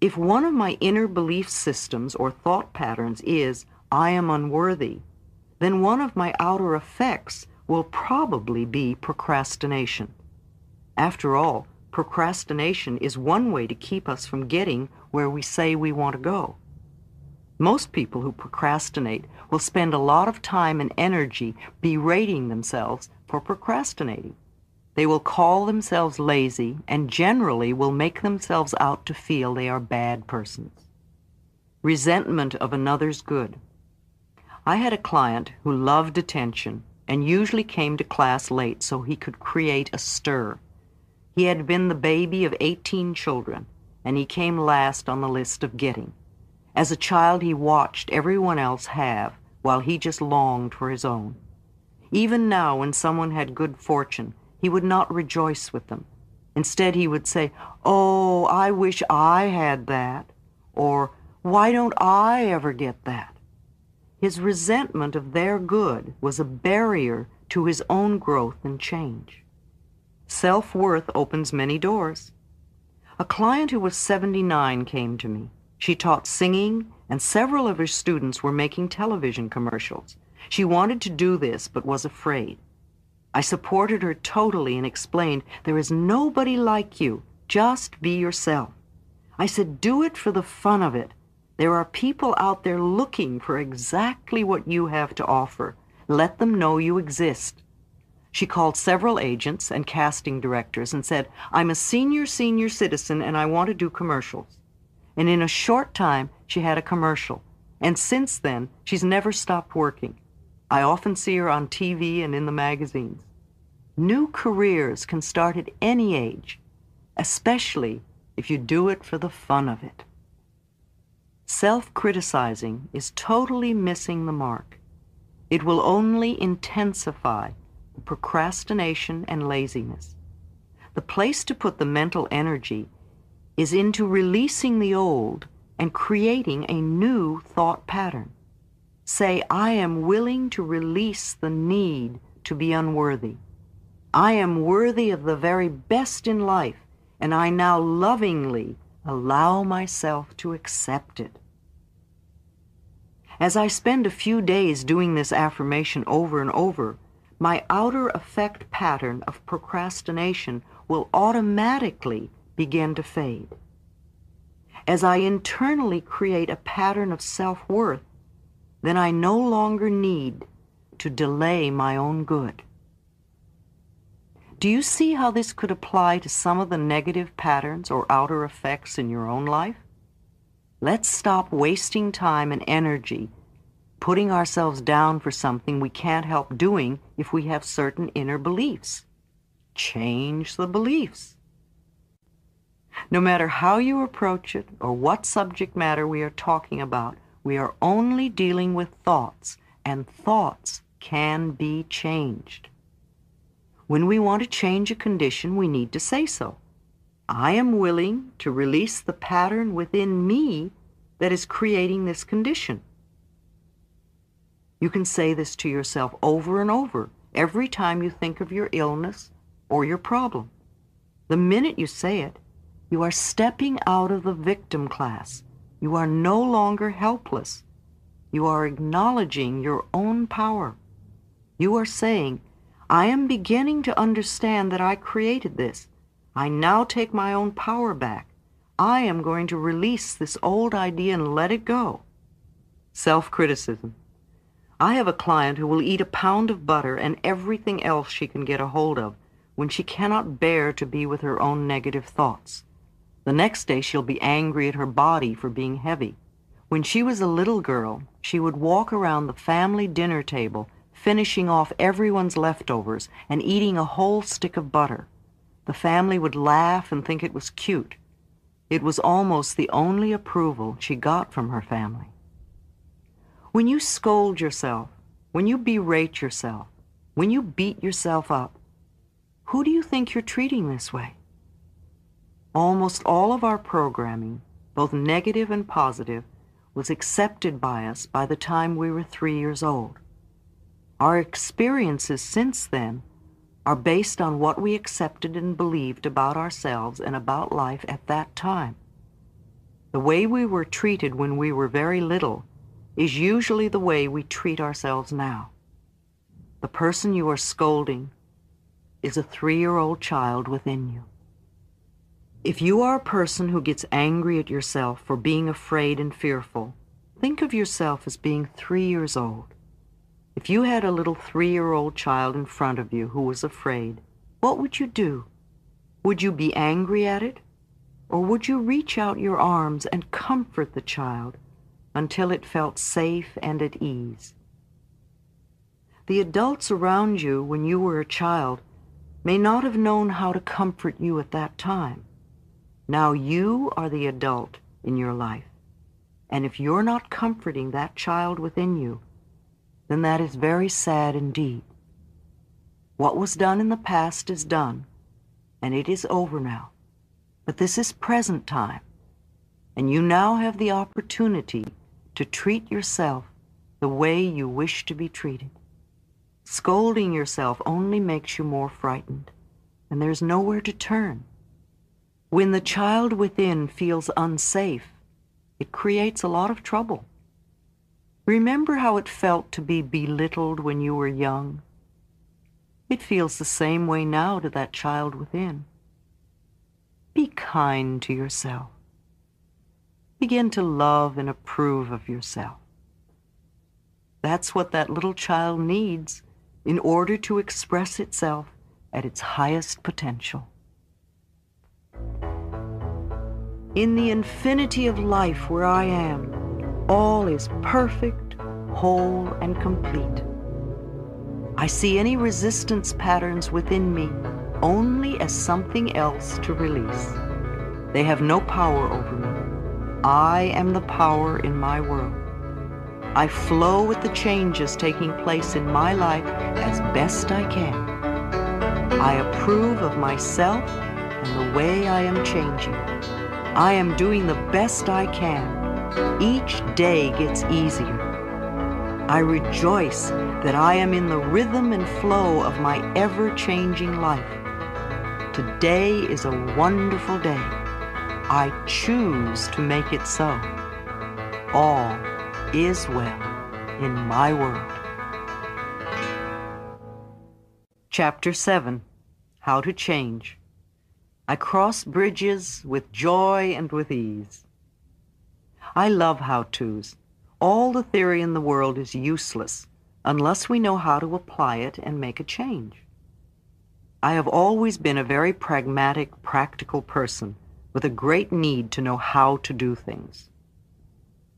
If one of my inner belief systems or thought patterns is, I am unworthy, then one of my outer effects will probably be procrastination. After all, procrastination is one way to keep us from getting where we say we want to go. Most people who procrastinate will spend a lot of time and energy berating themselves for procrastinating. They will call themselves lazy and generally will make themselves out to feel they are bad persons. Resentment of another's good. I had a client who loved attention and usually came to class late so he could create a stir. He had been the baby of 18 children, and he came last on the list of getting. As a child, he watched everyone else have, while he just longed for his own. Even now, when someone had good fortune, he would not rejoice with them. Instead, he would say, Oh, I wish I had that. Or, Why don't I ever get that? His resentment of their good was a barrier to his own growth and change. Self-worth opens many doors. A client who was 79 came to me. She taught singing, and several of her students were making television commercials. She wanted to do this, but was afraid. I supported her totally and explained, there is nobody like you. Just be yourself. I said, do it for the fun of it. There are people out there looking for exactly what you have to offer. Let them know you exist. She called several agents and casting directors and said, I'm a senior, senior citizen and I want to do commercials and in a short time she had a commercial. And since then, she's never stopped working. I often see her on TV and in the magazines. New careers can start at any age, especially if you do it for the fun of it. Self-criticizing is totally missing the mark. It will only intensify procrastination and laziness. The place to put the mental energy is into releasing the old and creating a new thought pattern. Say, I am willing to release the need to be unworthy. I am worthy of the very best in life, and I now lovingly allow myself to accept it. As I spend a few days doing this affirmation over and over, my outer effect pattern of procrastination will automatically begin to fade. As I internally create a pattern of self-worth, then I no longer need to delay my own good. Do you see how this could apply to some of the negative patterns or outer effects in your own life? Let's stop wasting time and energy putting ourselves down for something we can't help doing if we have certain inner beliefs. Change the beliefs. No matter how you approach it or what subject matter we are talking about, we are only dealing with thoughts, and thoughts can be changed. When we want to change a condition, we need to say so. I am willing to release the pattern within me that is creating this condition. You can say this to yourself over and over every time you think of your illness or your problem. The minute you say it, you are stepping out of the victim class. You are no longer helpless. You are acknowledging your own power. You are saying, I am beginning to understand that I created this. I now take my own power back. I am going to release this old idea and let it go. Self-criticism. I have a client who will eat a pound of butter and everything else she can get a hold of when she cannot bear to be with her own negative thoughts. The next day she'll be angry at her body for being heavy. When she was a little girl, she would walk around the family dinner table, finishing off everyone's leftovers and eating a whole stick of butter. The family would laugh and think it was cute. It was almost the only approval she got from her family. When you scold yourself, when you berate yourself, when you beat yourself up, who do you think you're treating this way? Almost all of our programming, both negative and positive, was accepted by us by the time we were three years old. Our experiences since then are based on what we accepted and believed about ourselves and about life at that time. The way we were treated when we were very little is usually the way we treat ourselves now. The person you are scolding is a three-year-old child within you. If you are a person who gets angry at yourself for being afraid and fearful, think of yourself as being three years old. If you had a little three-year-old child in front of you who was afraid, what would you do? Would you be angry at it? Or would you reach out your arms and comfort the child until it felt safe and at ease? The adults around you when you were a child may not have known how to comfort you at that time. Now you are the adult in your life. And if you're not comforting that child within you, then that is very sad indeed. What was done in the past is done, and it is over now. But this is present time, and you now have the opportunity to treat yourself the way you wish to be treated. Scolding yourself only makes you more frightened, and there's nowhere to turn. When the child within feels unsafe, it creates a lot of trouble. Remember how it felt to be belittled when you were young? It feels the same way now to that child within. Be kind to yourself. Begin to love and approve of yourself. That's what that little child needs in order to express itself at its highest potential. In the infinity of life where I am, all is perfect, whole, and complete. I see any resistance patterns within me only as something else to release. They have no power over me. I am the power in my world. I flow with the changes taking place in my life as best I can. I approve of myself and the way I am changing. I am doing the best I can. Each day gets easier. I rejoice that I am in the rhythm and flow of my ever-changing life. Today is a wonderful day. I choose to make it so. All is well in my world. Chapter 7 How to Change. I cross bridges with joy and with ease. I love how-tos. All the theory in the world is useless unless we know how to apply it and make a change. I have always been a very pragmatic, practical person with a great need to know how to do things.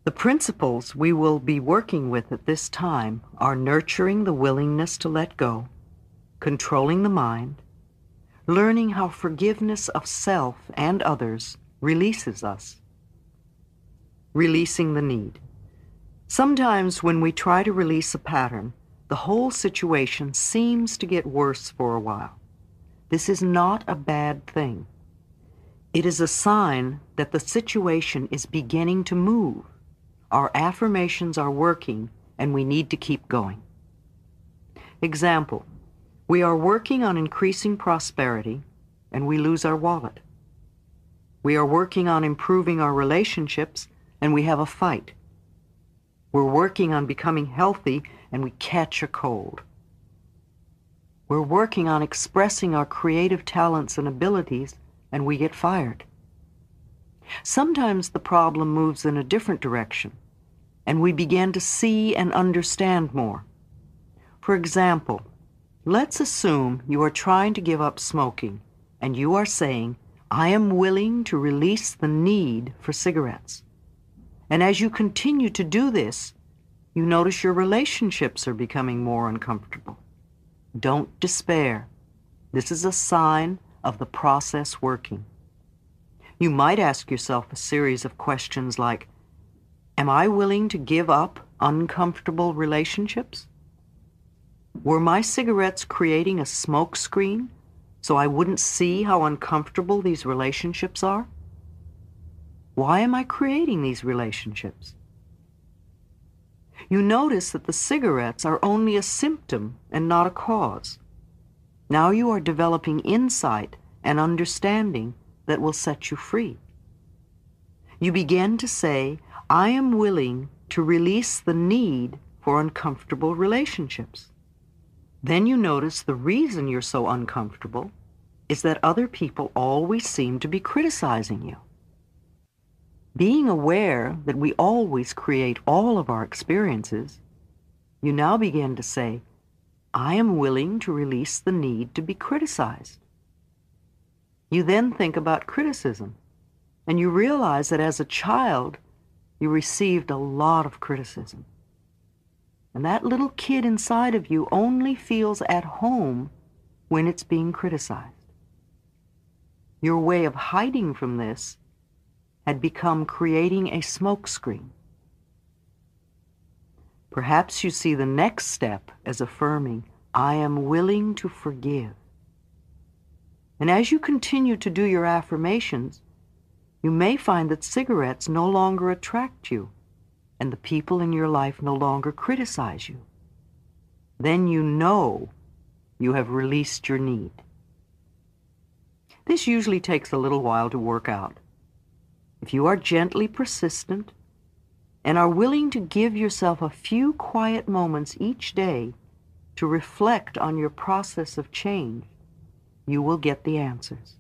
The principles we will be working with at this time are nurturing the willingness to let go, controlling the mind, learning how forgiveness of self and others releases us, releasing the need. Sometimes when we try to release a pattern, the whole situation seems to get worse for a while. This is not a bad thing. It is a sign that the situation is beginning to move our affirmations are working and we need to keep going. Example, we are working on increasing prosperity and we lose our wallet. We are working on improving our relationships and we have a fight. We're working on becoming healthy and we catch a cold. We're working on expressing our creative talents and abilities and we get fired. Sometimes the problem moves in a different direction, and we begin to see and understand more. For example, let's assume you are trying to give up smoking, and you are saying, I am willing to release the need for cigarettes. And as you continue to do this, you notice your relationships are becoming more uncomfortable. Don't despair. This is a sign of the process working. You might ask yourself a series of questions like, Am I willing to give up uncomfortable relationships? Were my cigarettes creating a smoke screen so I wouldn't see how uncomfortable these relationships are? Why am I creating these relationships? You notice that the cigarettes are only a symptom and not a cause. Now you are developing insight and understanding that will set you free. You begin to say, I am willing to release the need for uncomfortable relationships. Then you notice the reason you're so uncomfortable is that other people always seem to be criticizing you. Being aware that we always create all of our experiences, you now begin to say, I am willing to release the need to be criticized. You then think about criticism, and you realize that as a child, you received a lot of criticism. And that little kid inside of you only feels at home when it's being criticized. Your way of hiding from this had become creating a smokescreen. Perhaps you see the next step as affirming, I am willing to forgive. And as you continue to do your affirmations, you may find that cigarettes no longer attract you and the people in your life no longer criticize you. Then you know you have released your need. This usually takes a little while to work out. If you are gently persistent and are willing to give yourself a few quiet moments each day to reflect on your process of change, you will get the answers.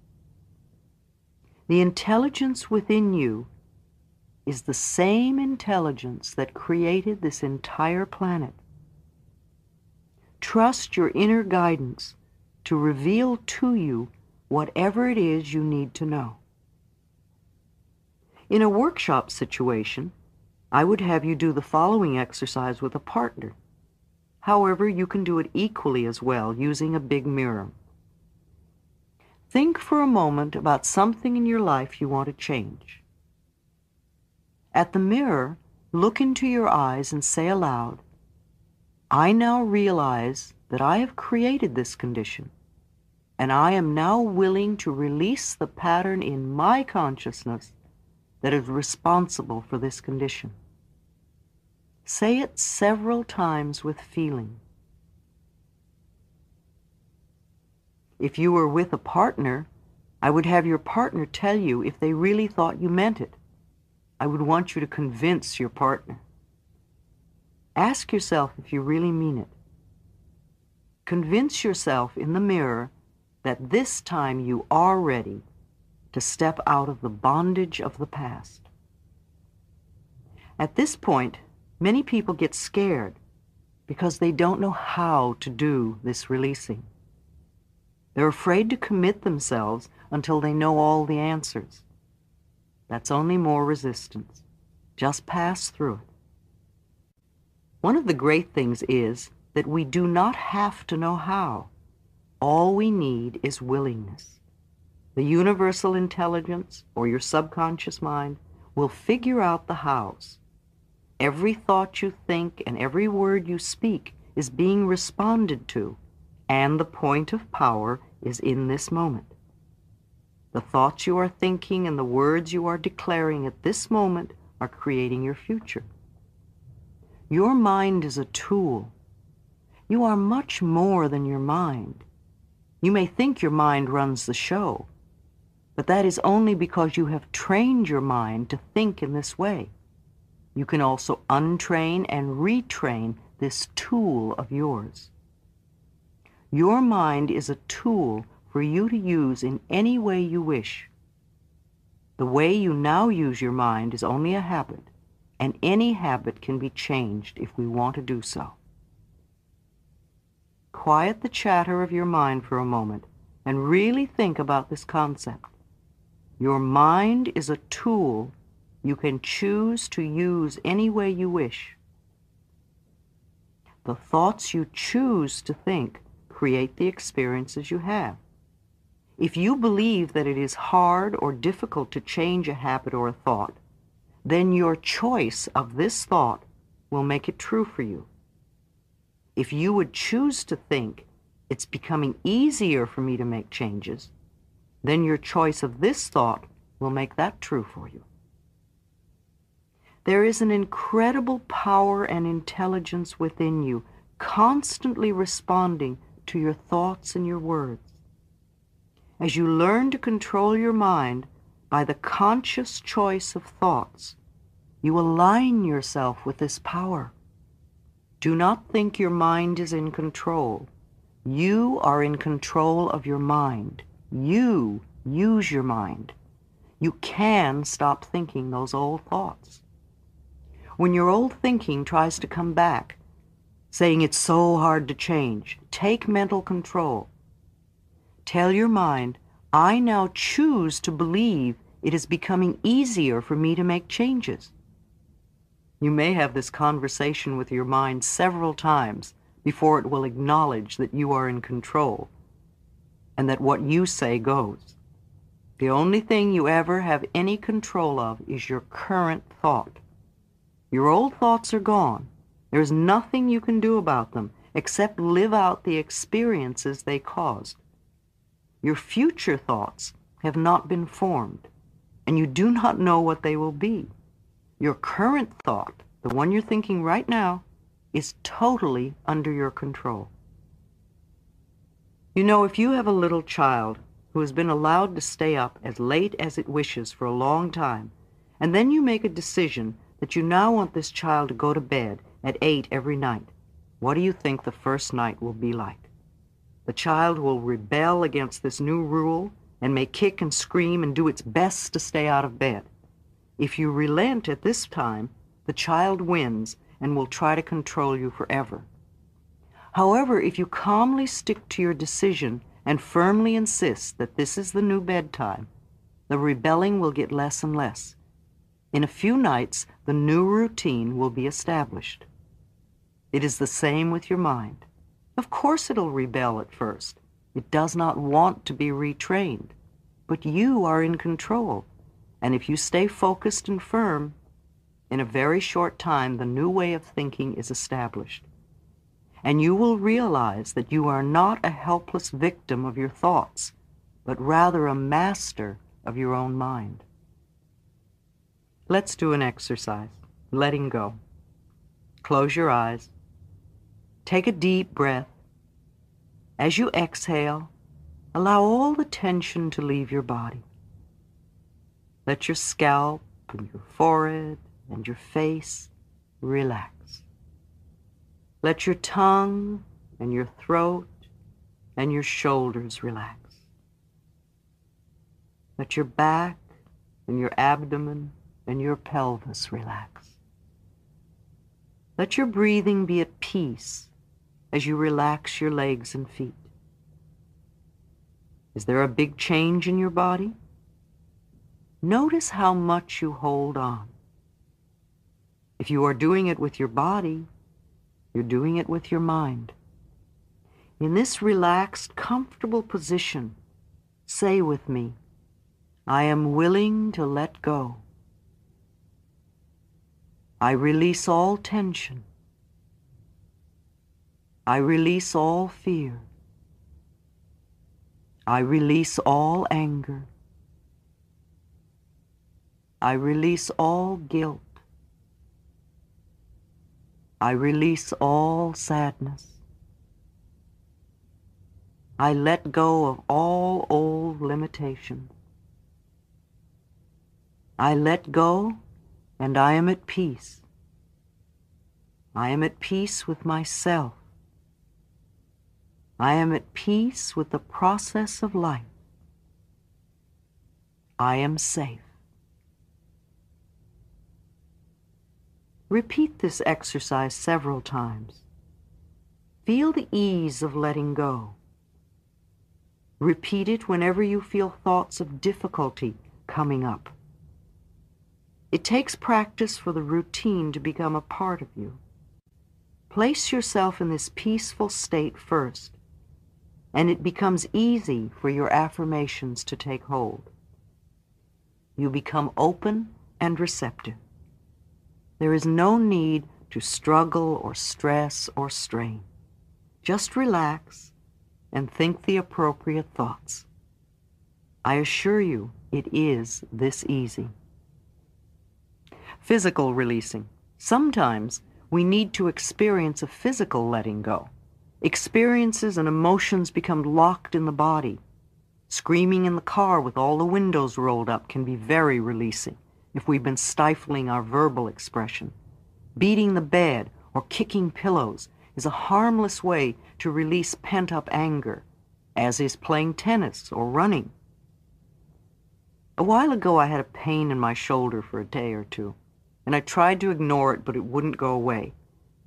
The intelligence within you is the same intelligence that created this entire planet. Trust your inner guidance to reveal to you whatever it is you need to know. In a workshop situation, I would have you do the following exercise with a partner. However, you can do it equally as well using a big mirror. Think for a moment about something in your life you want to change. At the mirror, look into your eyes and say aloud, I now realize that I have created this condition, and I am now willing to release the pattern in my consciousness that is responsible for this condition. Say it several times with feeling. If you were with a partner, I would have your partner tell you if they really thought you meant it. I would want you to convince your partner. Ask yourself if you really mean it. Convince yourself in the mirror that this time you are ready to step out of the bondage of the past. At this point, many people get scared because they don't know how to do this releasing. They're afraid to commit themselves until they know all the answers. That's only more resistance. Just pass through it. One of the great things is that we do not have to know how. All we need is willingness. The universal intelligence, or your subconscious mind, will figure out the hows. Every thought you think and every word you speak is being responded to, and the point of power is in this moment. The thoughts you are thinking and the words you are declaring at this moment are creating your future. Your mind is a tool. You are much more than your mind. You may think your mind runs the show, but that is only because you have trained your mind to think in this way. You can also untrain and retrain this tool of yours. Your mind is a tool for you to use in any way you wish. The way you now use your mind is only a habit, and any habit can be changed if we want to do so. Quiet the chatter of your mind for a moment and really think about this concept. Your mind is a tool you can choose to use any way you wish. The thoughts you choose to think create the experiences you have. If you believe that it is hard or difficult to change a habit or a thought, then your choice of this thought will make it true for you. If you would choose to think it's becoming easier for me to make changes, then your choice of this thought will make that true for you. There is an incredible power and intelligence within you, constantly responding to your thoughts and your words. As you learn to control your mind by the conscious choice of thoughts, you align yourself with this power. Do not think your mind is in control. You are in control of your mind. You use your mind. You can stop thinking those old thoughts. When your old thinking tries to come back, saying it's so hard to change. Take mental control. Tell your mind, I now choose to believe it is becoming easier for me to make changes. You may have this conversation with your mind several times before it will acknowledge that you are in control. and that what you say goes. The only thing you ever have any control of is your current thought. Your old thoughts are gone. There's nothing you can do about them except live out the experiences they caused. Your future thoughts have not been formed, and you do not know what they will be. Your current thought, the one you're thinking right now, is totally under your control. You know, if you have a little child who has been allowed to stay up as late as it wishes for a long time, and then you make a decision that you now want this child to go to bed at 8 every night, what do you think the first night will be like? The child will rebel against this new rule and may kick and scream and do its best to stay out of bed. If you relent at this time, the child wins and will try to control you forever. However, if you calmly stick to your decision and firmly insist that this is the new bedtime, the rebelling will get less and less. In a few nights, the new routine will be established. It is the same with your mind. Of course it'll rebel at first. It does not want to be retrained. But you are in control. And if you stay focused and firm, in a very short time the new way of thinking is established. And you will realize that you are not a helpless victim of your thoughts, but rather a master of your own mind. Let's do an exercise, letting go. Close your eyes. Take a deep breath. As you exhale, allow all the tension to leave your body. Let your scalp and your forehead and your face relax. Let your tongue and your throat and your shoulders relax. Let your back and your abdomen and your pelvis relax. Let your breathing be at peace as you relax your legs and feet? Is there a big change in your body? Notice how much you hold on. If you are doing it with your body, you're doing it with your mind. In this relaxed, comfortable position, say with me, I am willing to let go. I release all tension. I release all fear. I release all anger. I release all guilt. I release all sadness. I let go of all old limitations. I let go and I am at peace. I am at peace with myself. I am at peace with the process of life. I am safe. Repeat this exercise several times. Feel the ease of letting go. Repeat it whenever you feel thoughts of difficulty coming up. It takes practice for the routine to become a part of you. Place yourself in this peaceful state first and it becomes easy for your affirmations to take hold. You become open and receptive. There is no need to struggle or stress or strain. Just relax and think the appropriate thoughts. I assure you it is this easy. Physical releasing. Sometimes we need to experience a physical letting go. Experiences and emotions become locked in the body. Screaming in the car with all the windows rolled up can be very releasing if we've been stifling our verbal expression. Beating the bed or kicking pillows is a harmless way to release pent-up anger, as is playing tennis or running. A while ago I had a pain in my shoulder for a day or two, and I tried to ignore it, but it wouldn't go away.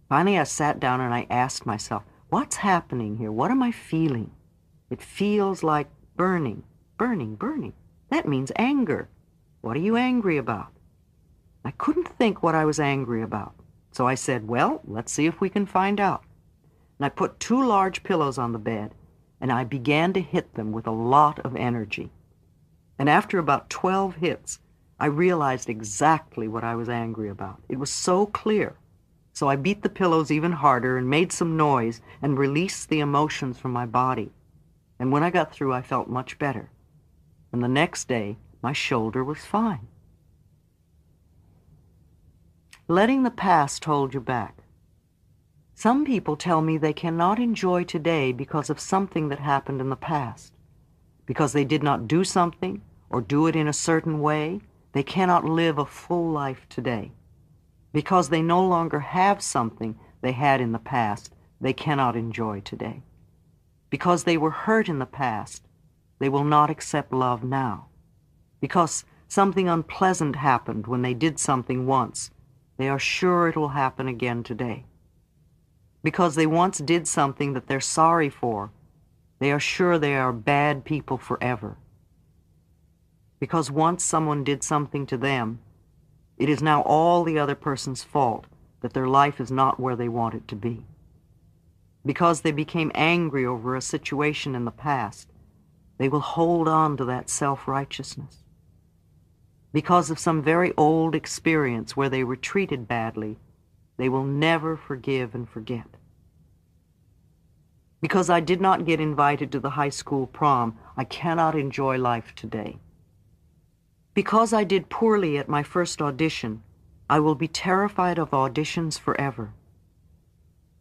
Finally I sat down and I asked myself, What's happening here? What am I feeling? It feels like burning, burning, burning. That means anger. What are you angry about? I couldn't think what I was angry about. So I said, well, let's see if we can find out. And I put two large pillows on the bed, and I began to hit them with a lot of energy. And after about 12 hits, I realized exactly what I was angry about. It was so clear. So I beat the pillows even harder and made some noise and released the emotions from my body. And when I got through, I felt much better. And the next day, my shoulder was fine. Letting the past hold you back. Some people tell me they cannot enjoy today because of something that happened in the past. Because they did not do something or do it in a certain way, they cannot live a full life today. Because they no longer have something they had in the past, they cannot enjoy today. Because they were hurt in the past, they will not accept love now. Because something unpleasant happened when they did something once, they are sure it will happen again today because they once did something that they're sorry for, they are sure they are bad people forever. Because once someone did something to them, it is now all the other person's fault that their life is not where they want it to be. Because they became angry over a situation in the past, they will hold on to that self-righteousness. Because of some very old experience where they were treated badly, they will never forgive and forget. Because I did not get invited to the high school prom, I cannot enjoy life today. Because I did poorly at my first audition, I will be terrified of auditions forever.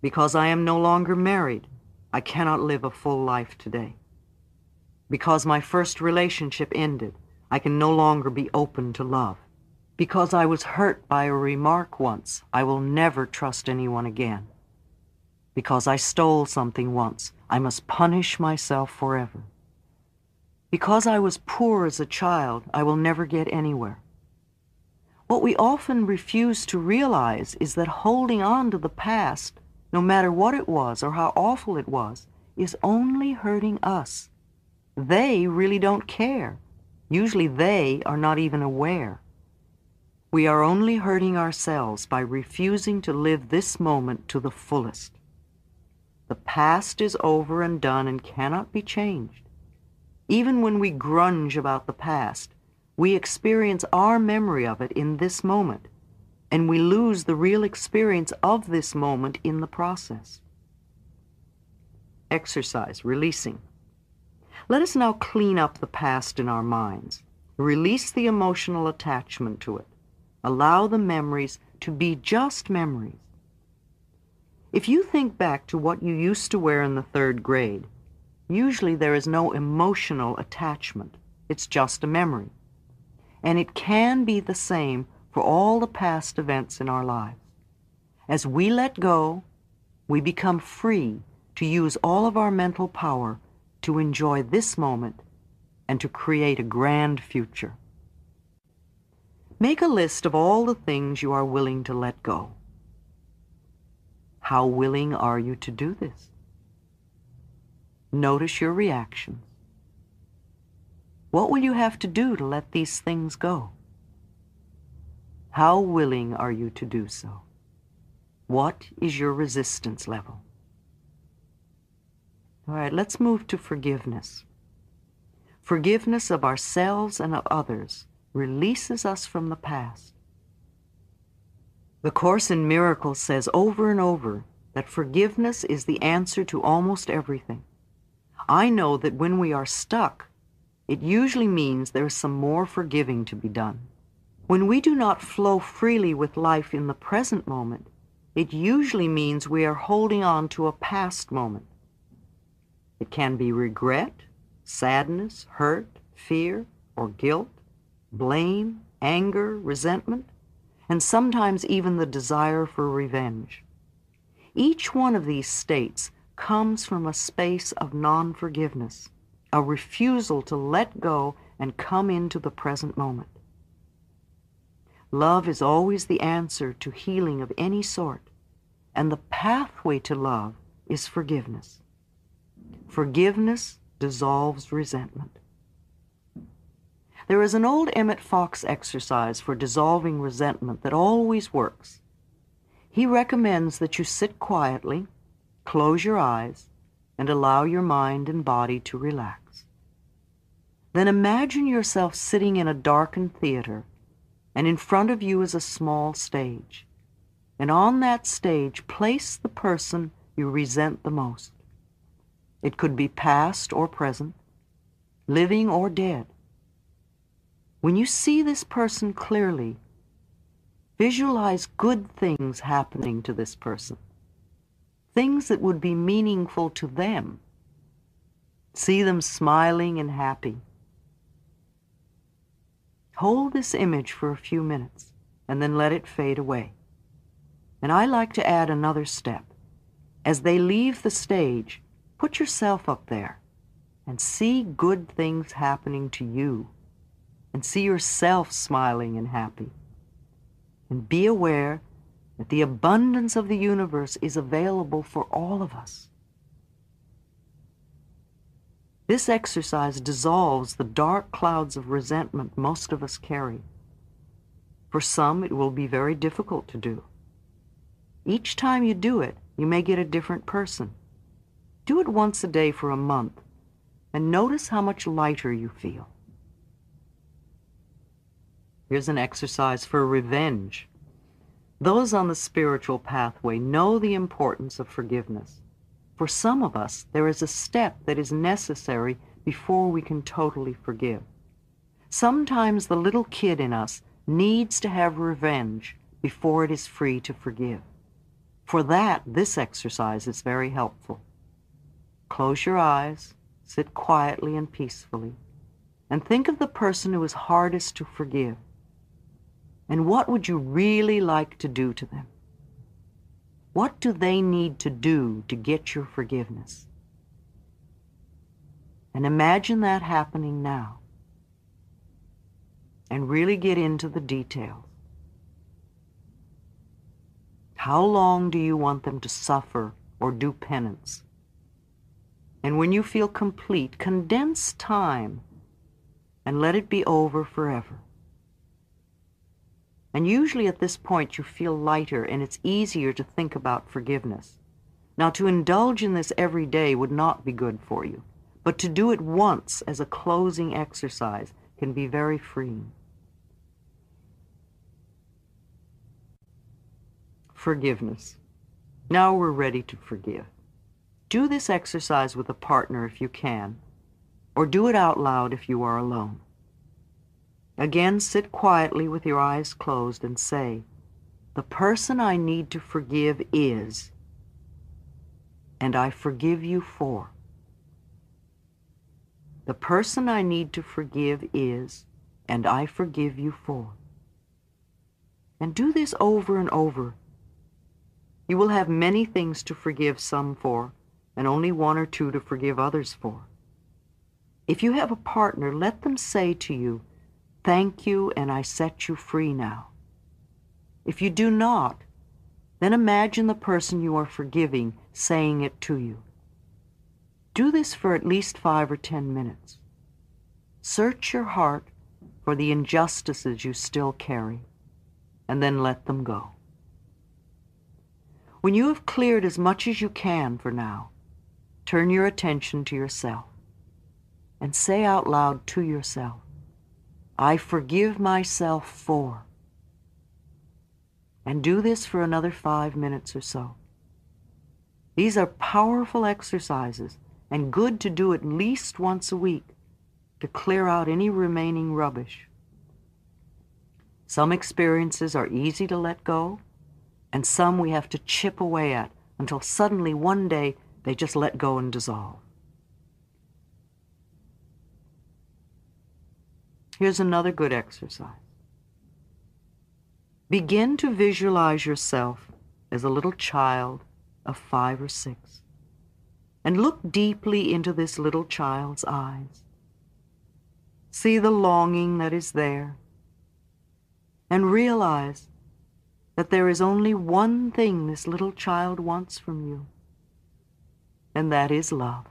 Because I am no longer married, I cannot live a full life today. Because my first relationship ended, I can no longer be open to love. Because I was hurt by a remark once, I will never trust anyone again. Because I stole something once, I must punish myself forever. Because I was poor as a child, I will never get anywhere. What we often refuse to realize is that holding on to the past, no matter what it was or how awful it was, is only hurting us. They really don't care. Usually they are not even aware. We are only hurting ourselves by refusing to live this moment to the fullest. The past is over and done and cannot be changed. Even when we grunge about the past, we experience our memory of it in this moment, and we lose the real experience of this moment in the process. Exercise, releasing. Let us now clean up the past in our minds. Release the emotional attachment to it. Allow the memories to be just memories. If you think back to what you used to wear in the third grade, usually there is no emotional attachment. It's just a memory. And it can be the same for all the past events in our lives. As we let go, we become free to use all of our mental power to enjoy this moment and to create a grand future. Make a list of all the things you are willing to let go. How willing are you to do this? Notice your reactions. What will you have to do to let these things go? How willing are you to do so? What is your resistance level? All right, let's move to forgiveness. Forgiveness of ourselves and of others releases us from the past. The Course in Miracles says over and over that forgiveness is the answer to almost everything. I know that when we are stuck, it usually means there is some more forgiving to be done. When we do not flow freely with life in the present moment, it usually means we are holding on to a past moment. It can be regret, sadness, hurt, fear, or guilt blame, anger, resentment, and sometimes even the desire for revenge. Each one of these states comes from a space of non-forgiveness, a refusal to let go and come into the present moment. Love is always the answer to healing of any sort, and the pathway to love is forgiveness. Forgiveness dissolves resentment. There is an old Emmett Fox exercise for dissolving resentment that always works. He recommends that you sit quietly, close your eyes, and allow your mind and body to relax. Then imagine yourself sitting in a darkened theater, and in front of you is a small stage. And on that stage, place the person you resent the most. It could be past or present, living or dead. When you see this person clearly, visualize good things happening to this person, things that would be meaningful to them. See them smiling and happy. Hold this image for a few minutes and then let it fade away. And I like to add another step. As they leave the stage, put yourself up there and see good things happening to you and see yourself smiling and happy. And be aware that the abundance of the universe is available for all of us. This exercise dissolves the dark clouds of resentment most of us carry. For some, it will be very difficult to do. Each time you do it, you may get a different person. Do it once a day for a month and notice how much lighter you feel. Here's an exercise for revenge. Those on the spiritual pathway know the importance of forgiveness. For some of us, there is a step that is necessary before we can totally forgive. Sometimes the little kid in us needs to have revenge before it is free to forgive. For that, this exercise is very helpful. Close your eyes, sit quietly and peacefully, and think of the person who is hardest to forgive. And what would you really like to do to them? What do they need to do to get your forgiveness? And imagine that happening now. And really get into the details. How long do you want them to suffer or do penance? And when you feel complete, condense time and let it be over forever. And usually at this point you feel lighter and it's easier to think about forgiveness. Now, to indulge in this every day would not be good for you, but to do it once as a closing exercise can be very freeing. Forgiveness. Now we're ready to forgive. Do this exercise with a partner if you can, or do it out loud if you are alone. Again, sit quietly with your eyes closed and say, The person I need to forgive is, and I forgive you for. The person I need to forgive is, and I forgive you for. And do this over and over. You will have many things to forgive some for, and only one or two to forgive others for. If you have a partner, let them say to you, Thank you, and I set you free now. If you do not, then imagine the person you are forgiving saying it to you. Do this for at least five or ten minutes. Search your heart for the injustices you still carry, and then let them go. When you have cleared as much as you can for now, turn your attention to yourself and say out loud to yourself, I forgive myself for. And do this for another five minutes or so. These are powerful exercises and good to do at least once a week to clear out any remaining rubbish. Some experiences are easy to let go, and some we have to chip away at until suddenly one day they just let go and dissolve. Here's another good exercise. Begin to visualize yourself as a little child of five or six and look deeply into this little child's eyes. See the longing that is there and realize that there is only one thing this little child wants from you, and that is love.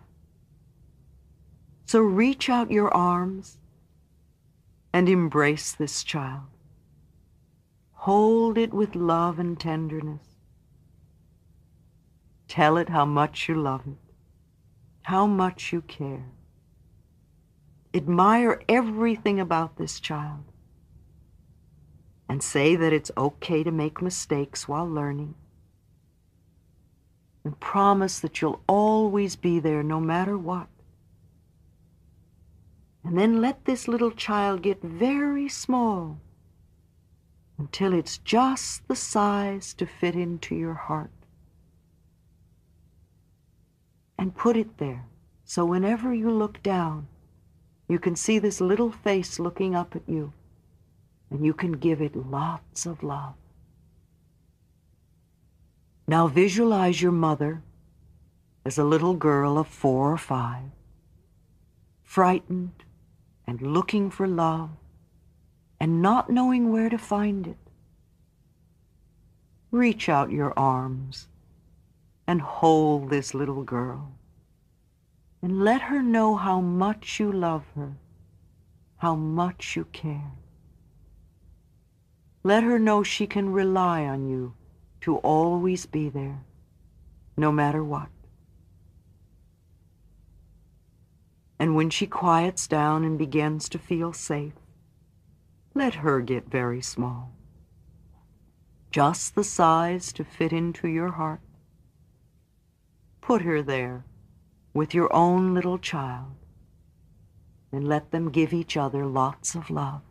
So reach out your arms and embrace this child. Hold it with love and tenderness. Tell it how much you love it. how much you care. Admire everything about this child and say that it's okay to make mistakes while learning. And promise that you'll always be there no matter what. And then let this little child get very small until it's just the size to fit into your heart. And put it there so whenever you look down, you can see this little face looking up at you and you can give it lots of love. Now visualize your mother as a little girl of four or five, frightened and looking for love and not knowing where to find it. Reach out your arms and hold this little girl and let her know how much you love her, how much you care. Let her know she can rely on you to always be there, no matter what. And when she quiets down and begins to feel safe, let her get very small, just the size to fit into your heart. Put her there with your own little child and let them give each other lots of love.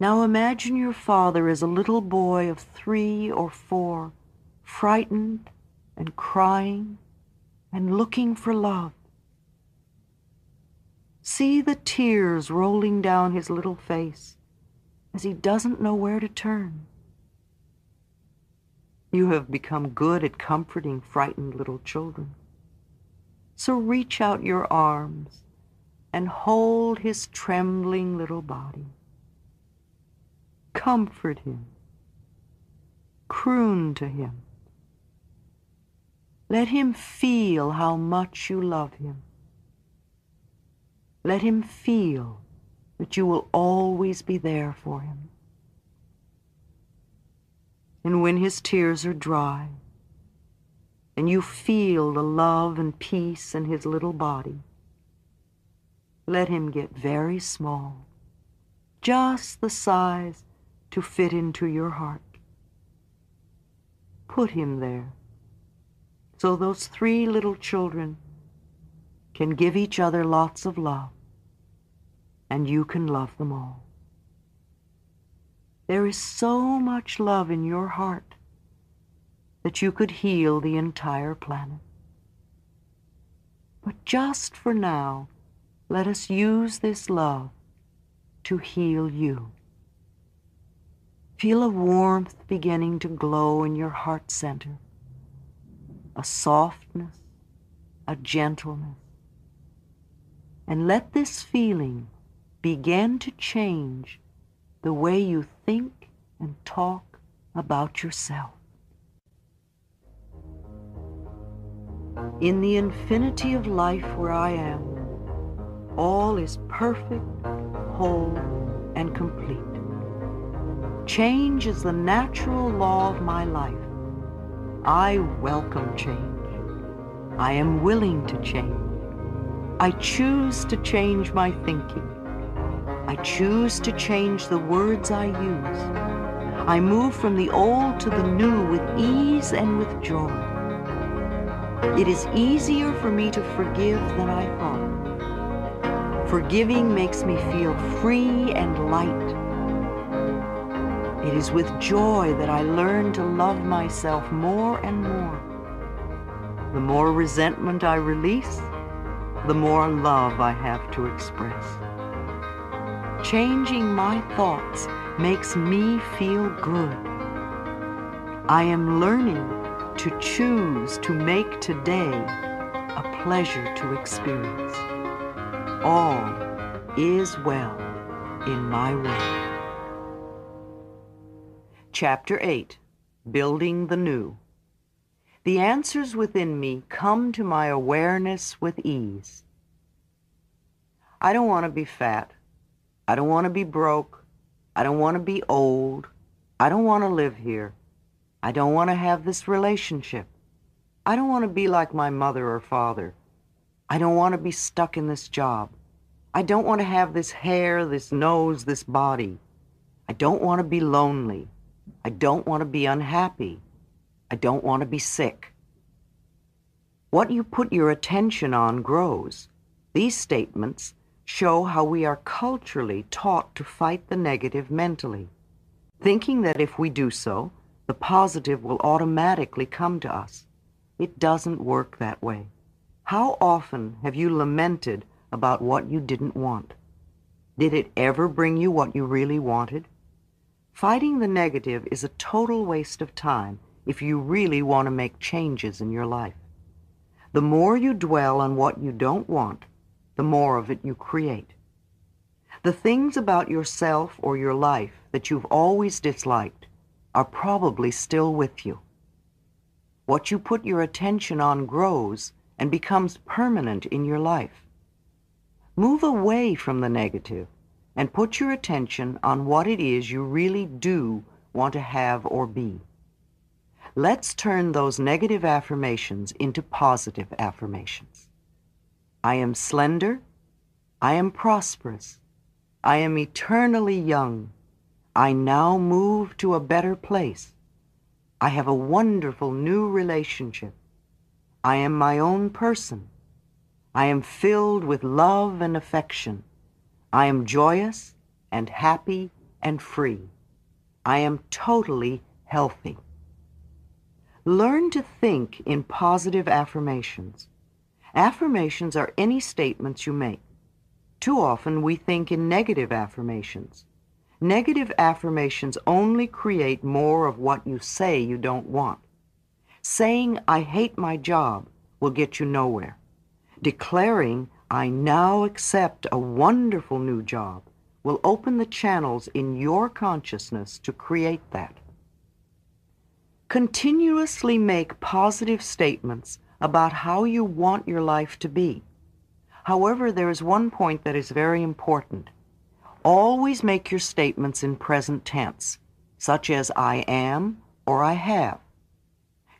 Now imagine your father as a little boy of three or four, frightened and crying and looking for love. See the tears rolling down his little face as he doesn't know where to turn. You have become good at comforting frightened little children. So reach out your arms and hold his trembling little body. Comfort him. Croon to him. Let him feel how much you love him. Let him feel that you will always be there for him. And when his tears are dry, and you feel the love and peace in his little body, let him get very small, just the size to fit into your heart. Put him there so those three little children can give each other lots of love and you can love them all. There is so much love in your heart that you could heal the entire planet. But just for now, let us use this love to heal you. Feel a warmth beginning to glow in your heart center, a softness, a gentleness. And let this feeling begin to change the way you think and talk about yourself. In the infinity of life where I am, all is perfect, whole, and complete. Change is the natural law of my life. I welcome change. I am willing to change. I choose to change my thinking. I choose to change the words I use. I move from the old to the new with ease and with joy. It is easier for me to forgive than I thought. Forgiving makes me feel free and light. It is with joy that I learn to love myself more and more. The more resentment I release, the more love I have to express. Changing my thoughts makes me feel good. I am learning to choose to make today a pleasure to experience. All is well in my way. Chapter 8 Building the New The answers within me come to my awareness with ease. I don't want to be fat. I don't want to be broke. I don't want to be old. I don't want to live here. I don't want to have this relationship. I don't want to be like my mother or father. I don't want to be stuck in this job. I don't want to have this hair, this nose, this body. I don't want to be lonely. I don't want to be unhappy. I don't want to be sick. What you put your attention on grows. These statements show how we are culturally taught to fight the negative mentally, thinking that if we do so, the positive will automatically come to us. It doesn't work that way. How often have you lamented about what you didn't want? Did it ever bring you what you really wanted? Fighting the negative is a total waste of time if you really want to make changes in your life. The more you dwell on what you don't want, the more of it you create. The things about yourself or your life that you've always disliked are probably still with you. What you put your attention on grows and becomes permanent in your life. Move away from the negative and put your attention on what it is you really do want to have or be. Let's turn those negative affirmations into positive affirmations. I am slender. I am prosperous. I am eternally young. I now move to a better place. I have a wonderful new relationship. I am my own person. I am filled with love and affection. I am joyous and happy and free. I am totally healthy. Learn to think in positive affirmations. Affirmations are any statements you make. Too often we think in negative affirmations. Negative affirmations only create more of what you say you don't want. Saying, I hate my job, will get you nowhere. Declaring, I now accept a wonderful new job will open the channels in your consciousness to create that. Continuously make positive statements about how you want your life to be. However, there is one point that is very important. Always make your statements in present tense, such as I am or I have.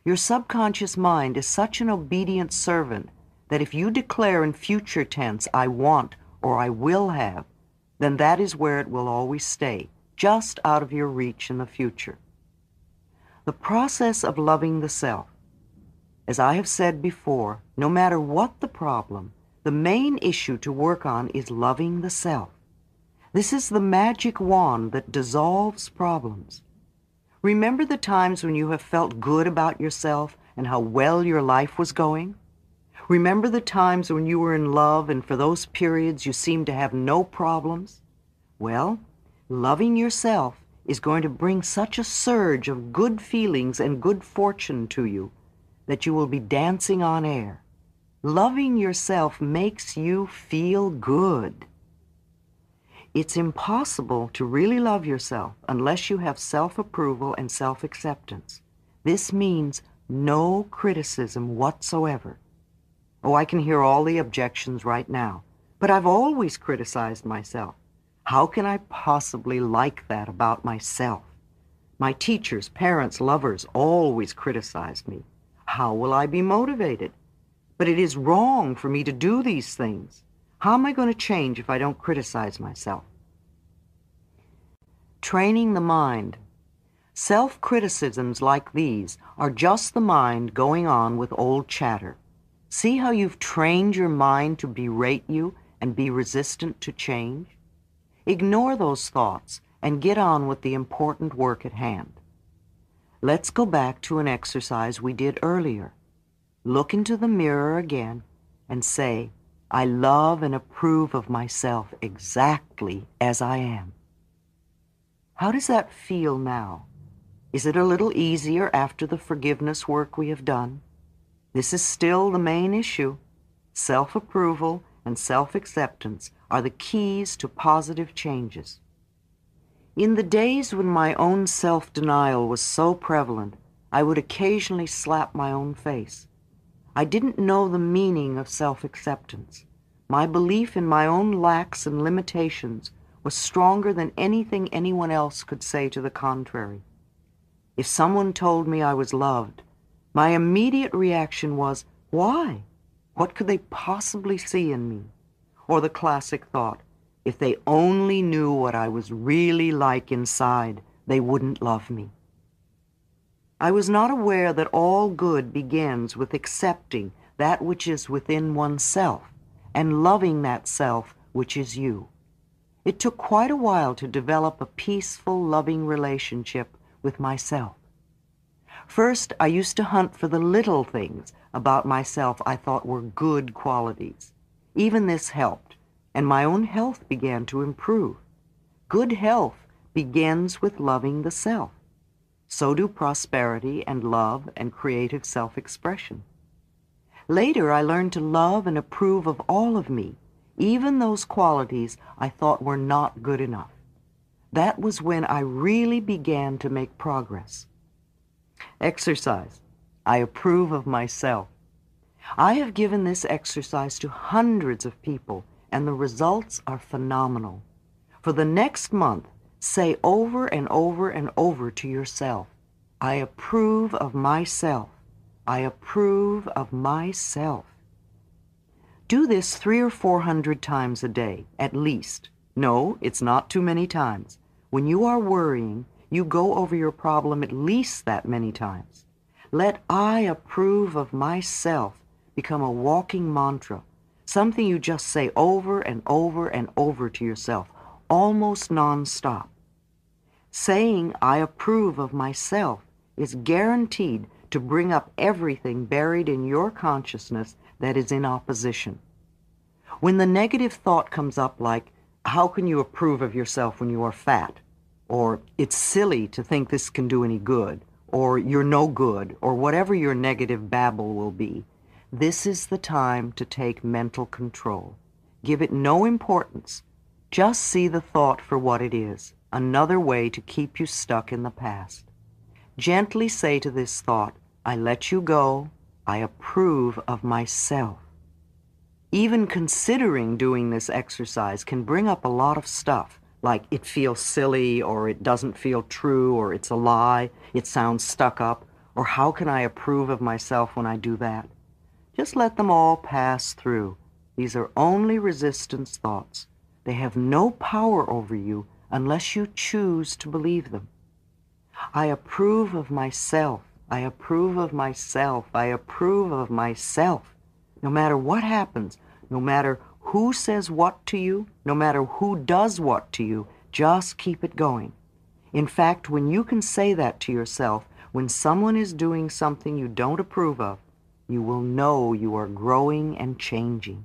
Your subconscious mind is such an obedient servant that if you declare in future tense, I want or I will have, then that is where it will always stay, just out of your reach in the future. The process of loving the self. As I have said before, no matter what the problem, the main issue to work on is loving the self. This is the magic wand that dissolves problems. Remember the times when you have felt good about yourself and how well your life was going? Remember the times when you were in love and for those periods you seemed to have no problems? Well, loving yourself is going to bring such a surge of good feelings and good fortune to you that you will be dancing on air. Loving yourself makes you feel good. It's impossible to really love yourself unless you have self-approval and self-acceptance. This means no criticism whatsoever. Oh, I can hear all the objections right now. But I've always criticized myself. How can I possibly like that about myself? My teachers, parents, lovers always criticized me. How will I be motivated? But it is wrong for me to do these things. How am I going to change if I don't criticize myself? Training the mind. Self-criticisms like these are just the mind going on with old chatter. See how you've trained your mind to berate you and be resistant to change? Ignore those thoughts and get on with the important work at hand. Let's go back to an exercise we did earlier. Look into the mirror again and say, I love and approve of myself exactly as I am. How does that feel now? Is it a little easier after the forgiveness work we have done? This is still the main issue. Self-approval and self-acceptance are the keys to positive changes. In the days when my own self-denial was so prevalent, I would occasionally slap my own face. I didn't know the meaning of self-acceptance. My belief in my own lacks and limitations was stronger than anything anyone else could say to the contrary. If someone told me I was loved, My immediate reaction was, why? What could they possibly see in me? Or the classic thought, if they only knew what I was really like inside, they wouldn't love me. I was not aware that all good begins with accepting that which is within oneself and loving that self which is you. It took quite a while to develop a peaceful, loving relationship with myself. First, I used to hunt for the little things about myself I thought were good qualities. Even this helped, and my own health began to improve. Good health begins with loving the self. So do prosperity and love and creative self-expression. Later, I learned to love and approve of all of me, even those qualities I thought were not good enough. That was when I really began to make progress. Exercise. I approve of myself. I have given this exercise to hundreds of people, and the results are phenomenal. For the next month, say over and over and over to yourself, I approve of myself. I approve of myself. Do this three or four hundred times a day, at least. No, it's not too many times. When you are worrying, you go over your problem at least that many times. Let I approve of myself become a walking mantra, something you just say over and over and over to yourself, almost nonstop. Saying I approve of myself is guaranteed to bring up everything buried in your consciousness that is in opposition. When the negative thought comes up like, how can you approve of yourself when you are fat? Or it's silly to think this can do any good, or you're no good, or whatever your negative babble will be, this is the time to take mental control. Give it no importance. Just see the thought for what it is, another way to keep you stuck in the past. Gently say to this thought, I let you go. I approve of myself. Even considering doing this exercise can bring up a lot of stuff, like it feels silly, or it doesn't feel true, or it's a lie, it sounds stuck up, or how can I approve of myself when I do that? Just let them all pass through. These are only resistance thoughts. They have no power over you unless you choose to believe them. I approve of myself. I approve of myself. I approve of myself. No matter what happens, no matter who says what to you, no matter who does what to you, just keep it going. In fact, when you can say that to yourself, when someone is doing something you don't approve of, you will know you are growing and changing.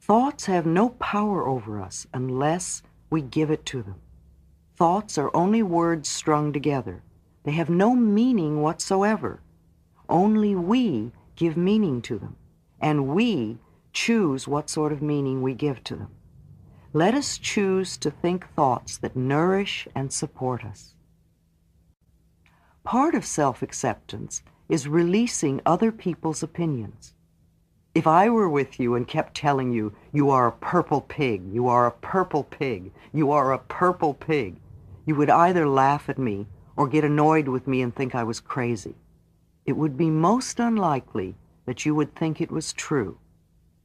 Thoughts have no power over us unless we give it to them. Thoughts are only words strung together. They have no meaning whatsoever. Only we give meaning to them, and we choose what sort of meaning we give to them. Let us choose to think thoughts that nourish and support us. Part of self-acceptance is releasing other people's opinions. If I were with you and kept telling you, you are a purple pig, you are a purple pig, you are a purple pig, you would either laugh at me or get annoyed with me and think I was crazy. It would be most unlikely that you would think it was true.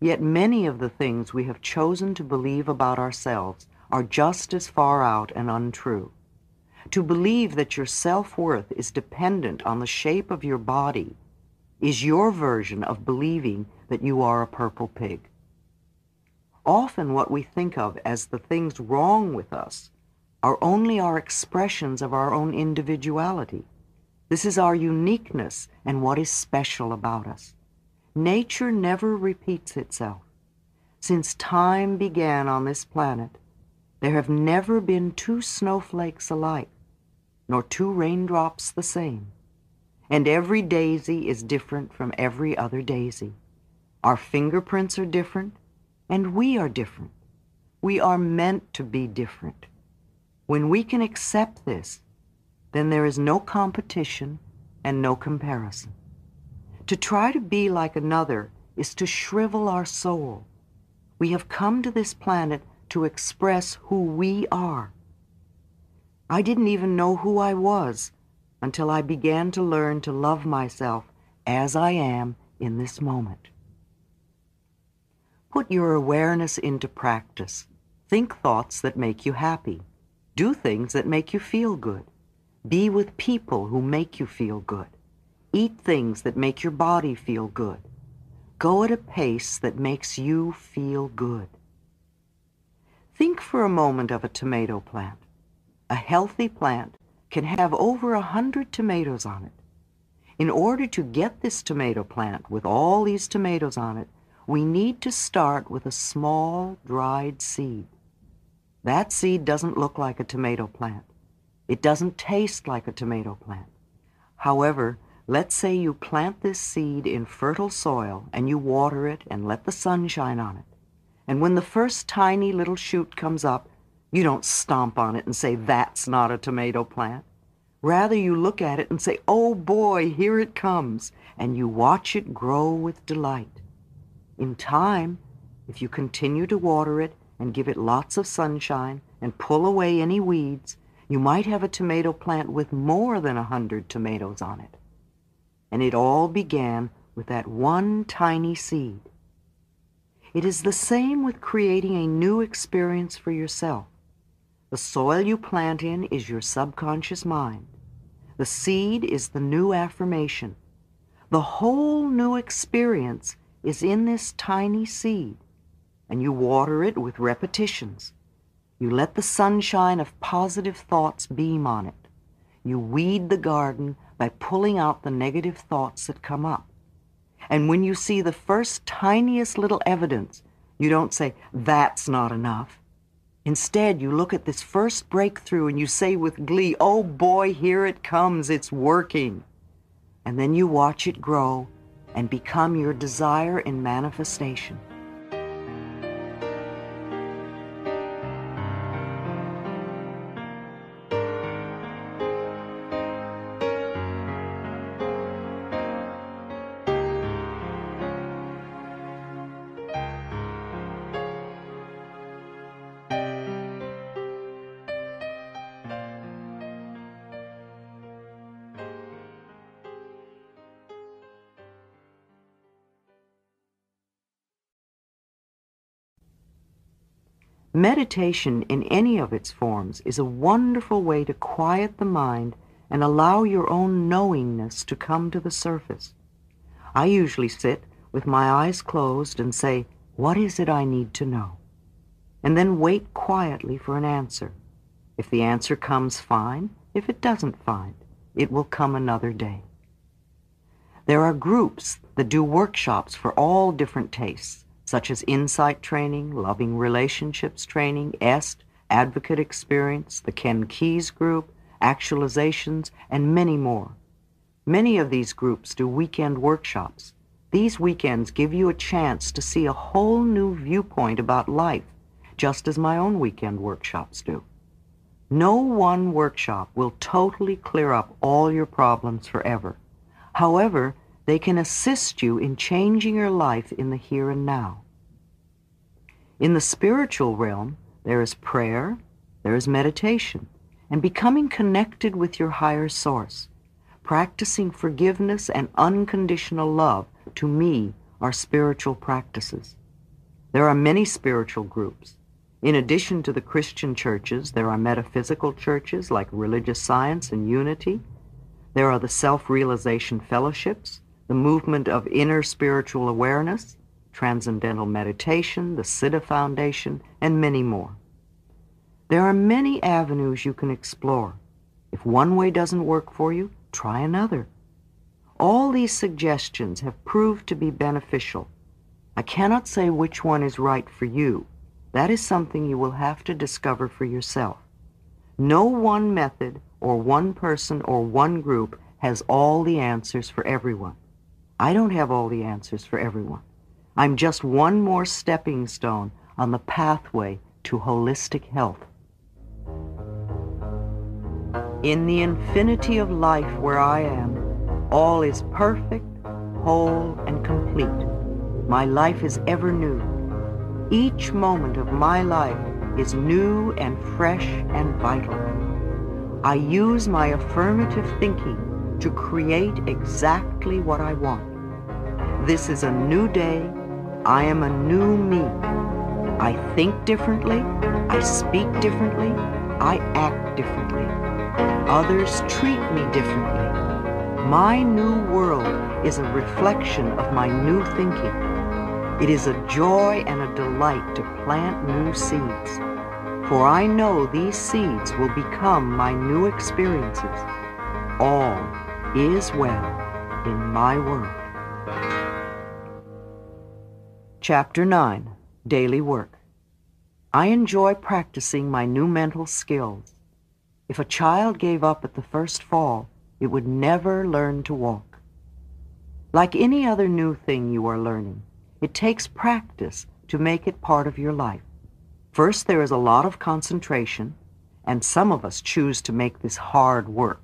Yet many of the things we have chosen to believe about ourselves are just as far out and untrue. To believe that your self-worth is dependent on the shape of your body is your version of believing that you are a purple pig. Often what we think of as the things wrong with us are only our expressions of our own individuality. This is our uniqueness and what is special about us. Nature never repeats itself. Since time began on this planet, there have never been two snowflakes alike, nor two raindrops the same. And every daisy is different from every other daisy. Our fingerprints are different, and we are different. We are meant to be different. When we can accept this, then there is no competition and no comparison. To try to be like another is to shrivel our soul. We have come to this planet to express who we are. I didn't even know who I was until I began to learn to love myself as I am in this moment. Put your awareness into practice. Think thoughts that make you happy. Do things that make you feel good. Be with people who make you feel good. Eat things that make your body feel good. Go at a pace that makes you feel good. Think for a moment of a tomato plant. A healthy plant can have over a hundred tomatoes on it. In order to get this tomato plant with all these tomatoes on it, we need to start with a small dried seed. That seed doesn't look like a tomato plant. It doesn't taste like a tomato plant. However, let's say you plant this seed in fertile soil and you water it and let the sun shine on it. And when the first tiny little shoot comes up, you don't stomp on it and say, that's not a tomato plant. Rather, you look at it and say, oh boy, here it comes, and you watch it grow with delight. In time, if you continue to water it and give it lots of sunshine and pull away any weeds, you might have a tomato plant with more than a hundred tomatoes on it. And it all began with that one tiny seed. It is the same with creating a new experience for yourself. The soil you plant in is your subconscious mind. The seed is the new affirmation. The whole new experience is in this tiny seed, and you water it with repetitions. You let the sunshine of positive thoughts beam on it. You weed the garden by pulling out the negative thoughts that come up. And when you see the first tiniest little evidence, you don't say, that's not enough. Instead, you look at this first breakthrough and you say with glee, oh boy, here it comes, it's working. And then you watch it grow and become your desire in manifestation. Meditation in any of its forms is a wonderful way to quiet the mind and allow your own knowingness to come to the surface. I usually sit with my eyes closed and say, what is it I need to know? And then wait quietly for an answer. If the answer comes, fine. If it doesn't, fine. It will come another day. There are groups that do workshops for all different tastes such as insight training, loving relationships training, EST, advocate experience, the Ken Keyes group, actualizations, and many more. Many of these groups do weekend workshops. These weekends give you a chance to see a whole new viewpoint about life, just as my own weekend workshops do. No one workshop will totally clear up all your problems forever. However, they can assist you in changing your life in the here and now. In the spiritual realm, there is prayer, there is meditation, and becoming connected with your higher source. Practicing forgiveness and unconditional love, to me, are spiritual practices. There are many spiritual groups. In addition to the Christian churches, there are metaphysical churches like Religious Science and Unity. There are the Self-Realization Fellowships, the movement of inner spiritual awareness, transcendental meditation, the Siddha Foundation, and many more. There are many avenues you can explore. If one way doesn't work for you, try another. All these suggestions have proved to be beneficial. I cannot say which one is right for you. That is something you will have to discover for yourself. No one method or one person or one group has all the answers for everyone. I don't have all the answers for everyone. I'm just one more stepping stone on the pathway to holistic health. In the infinity of life where I am, all is perfect, whole, and complete. My life is ever new. Each moment of my life is new and fresh and vital. I use my affirmative thinking to create exactly what I want. This is a new day. I am a new me. I think differently. I speak differently. I act differently. Others treat me differently. My new world is a reflection of my new thinking. It is a joy and a delight to plant new seeds. For I know these seeds will become my new experiences. All is well in my world. Chapter 9 Daily Work I enjoy practicing my new mental skills. If a child gave up at the first fall, it would never learn to walk. Like any other new thing you are learning, it takes practice to make it part of your life. First, there is a lot of concentration, and some of us choose to make this hard work.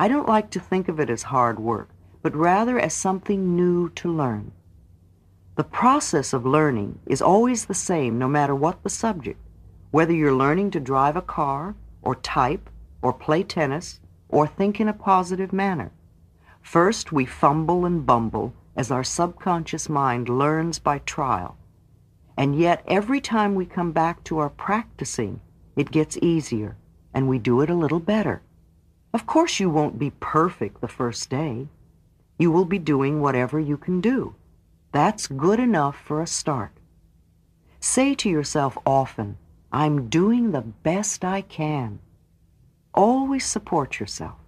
I don't like to think of it as hard work, but rather as something new to learn. The process of learning is always the same no matter what the subject, whether you're learning to drive a car, or type, or play tennis, or think in a positive manner. First, we fumble and bumble as our subconscious mind learns by trial. And yet, every time we come back to our practicing, it gets easier, and we do it a little better. Of course, you won't be perfect the first day. You will be doing whatever you can do. That's good enough for a start. Say to yourself often, I'm doing the best I can. Always support yourself.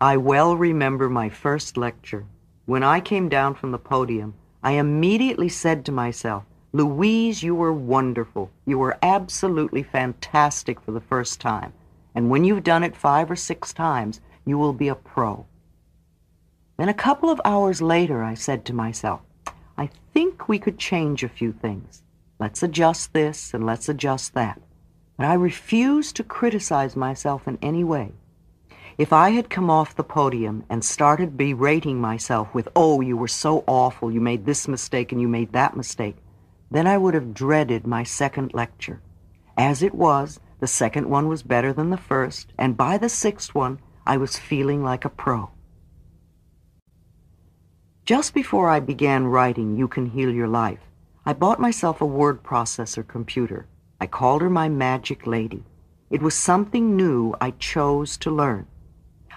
I well remember my first lecture. When I came down from the podium, I immediately said to myself, Louise, you were wonderful. You were absolutely fantastic for the first time. And when you've done it five or six times, you will be a pro. Then a couple of hours later, I said to myself, I think we could change a few things. Let's adjust this and let's adjust that. But I refused to criticize myself in any way. If I had come off the podium and started berating myself with, oh, you were so awful, you made this mistake and you made that mistake, then I would have dreaded my second lecture. As it was, the second one was better than the first, and by the sixth one, I was feeling like a pro. Just before I began writing You Can Heal Your Life, I bought myself a word processor computer. I called her my magic lady. It was something new I chose to learn.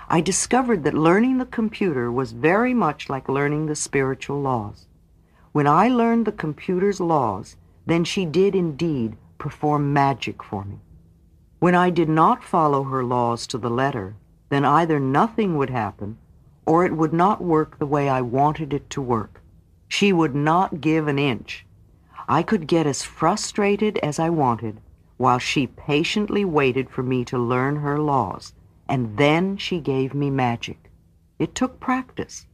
I discovered that learning the computer was very much like learning the spiritual laws. When I learned the computer's laws, then she did indeed perform magic for me. When I did not follow her laws to the letter, then either nothing would happen or it would not work the way I wanted it to work. She would not give an inch. I could get as frustrated as I wanted while she patiently waited for me to learn her laws and then she gave me magic. It took practice.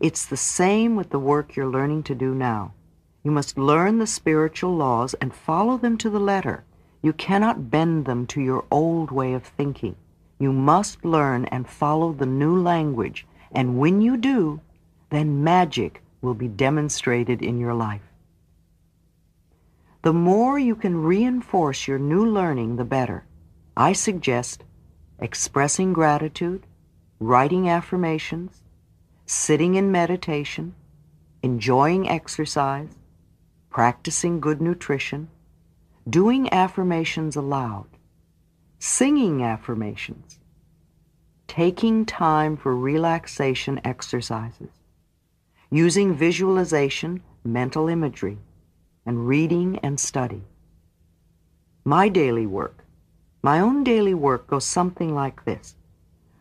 It's the same with the work you're learning to do now. You must learn the spiritual laws and follow them to the letter. You cannot bend them to your old way of thinking. You must learn and follow the new language, and when you do, then magic will be demonstrated in your life. The more you can reinforce your new learning, the better. I suggest expressing gratitude, writing affirmations, sitting in meditation, enjoying exercise, practicing good nutrition, doing affirmations aloud, singing affirmations, taking time for relaxation exercises, using visualization, mental imagery, and reading and study. My daily work my own daily work goes something like this.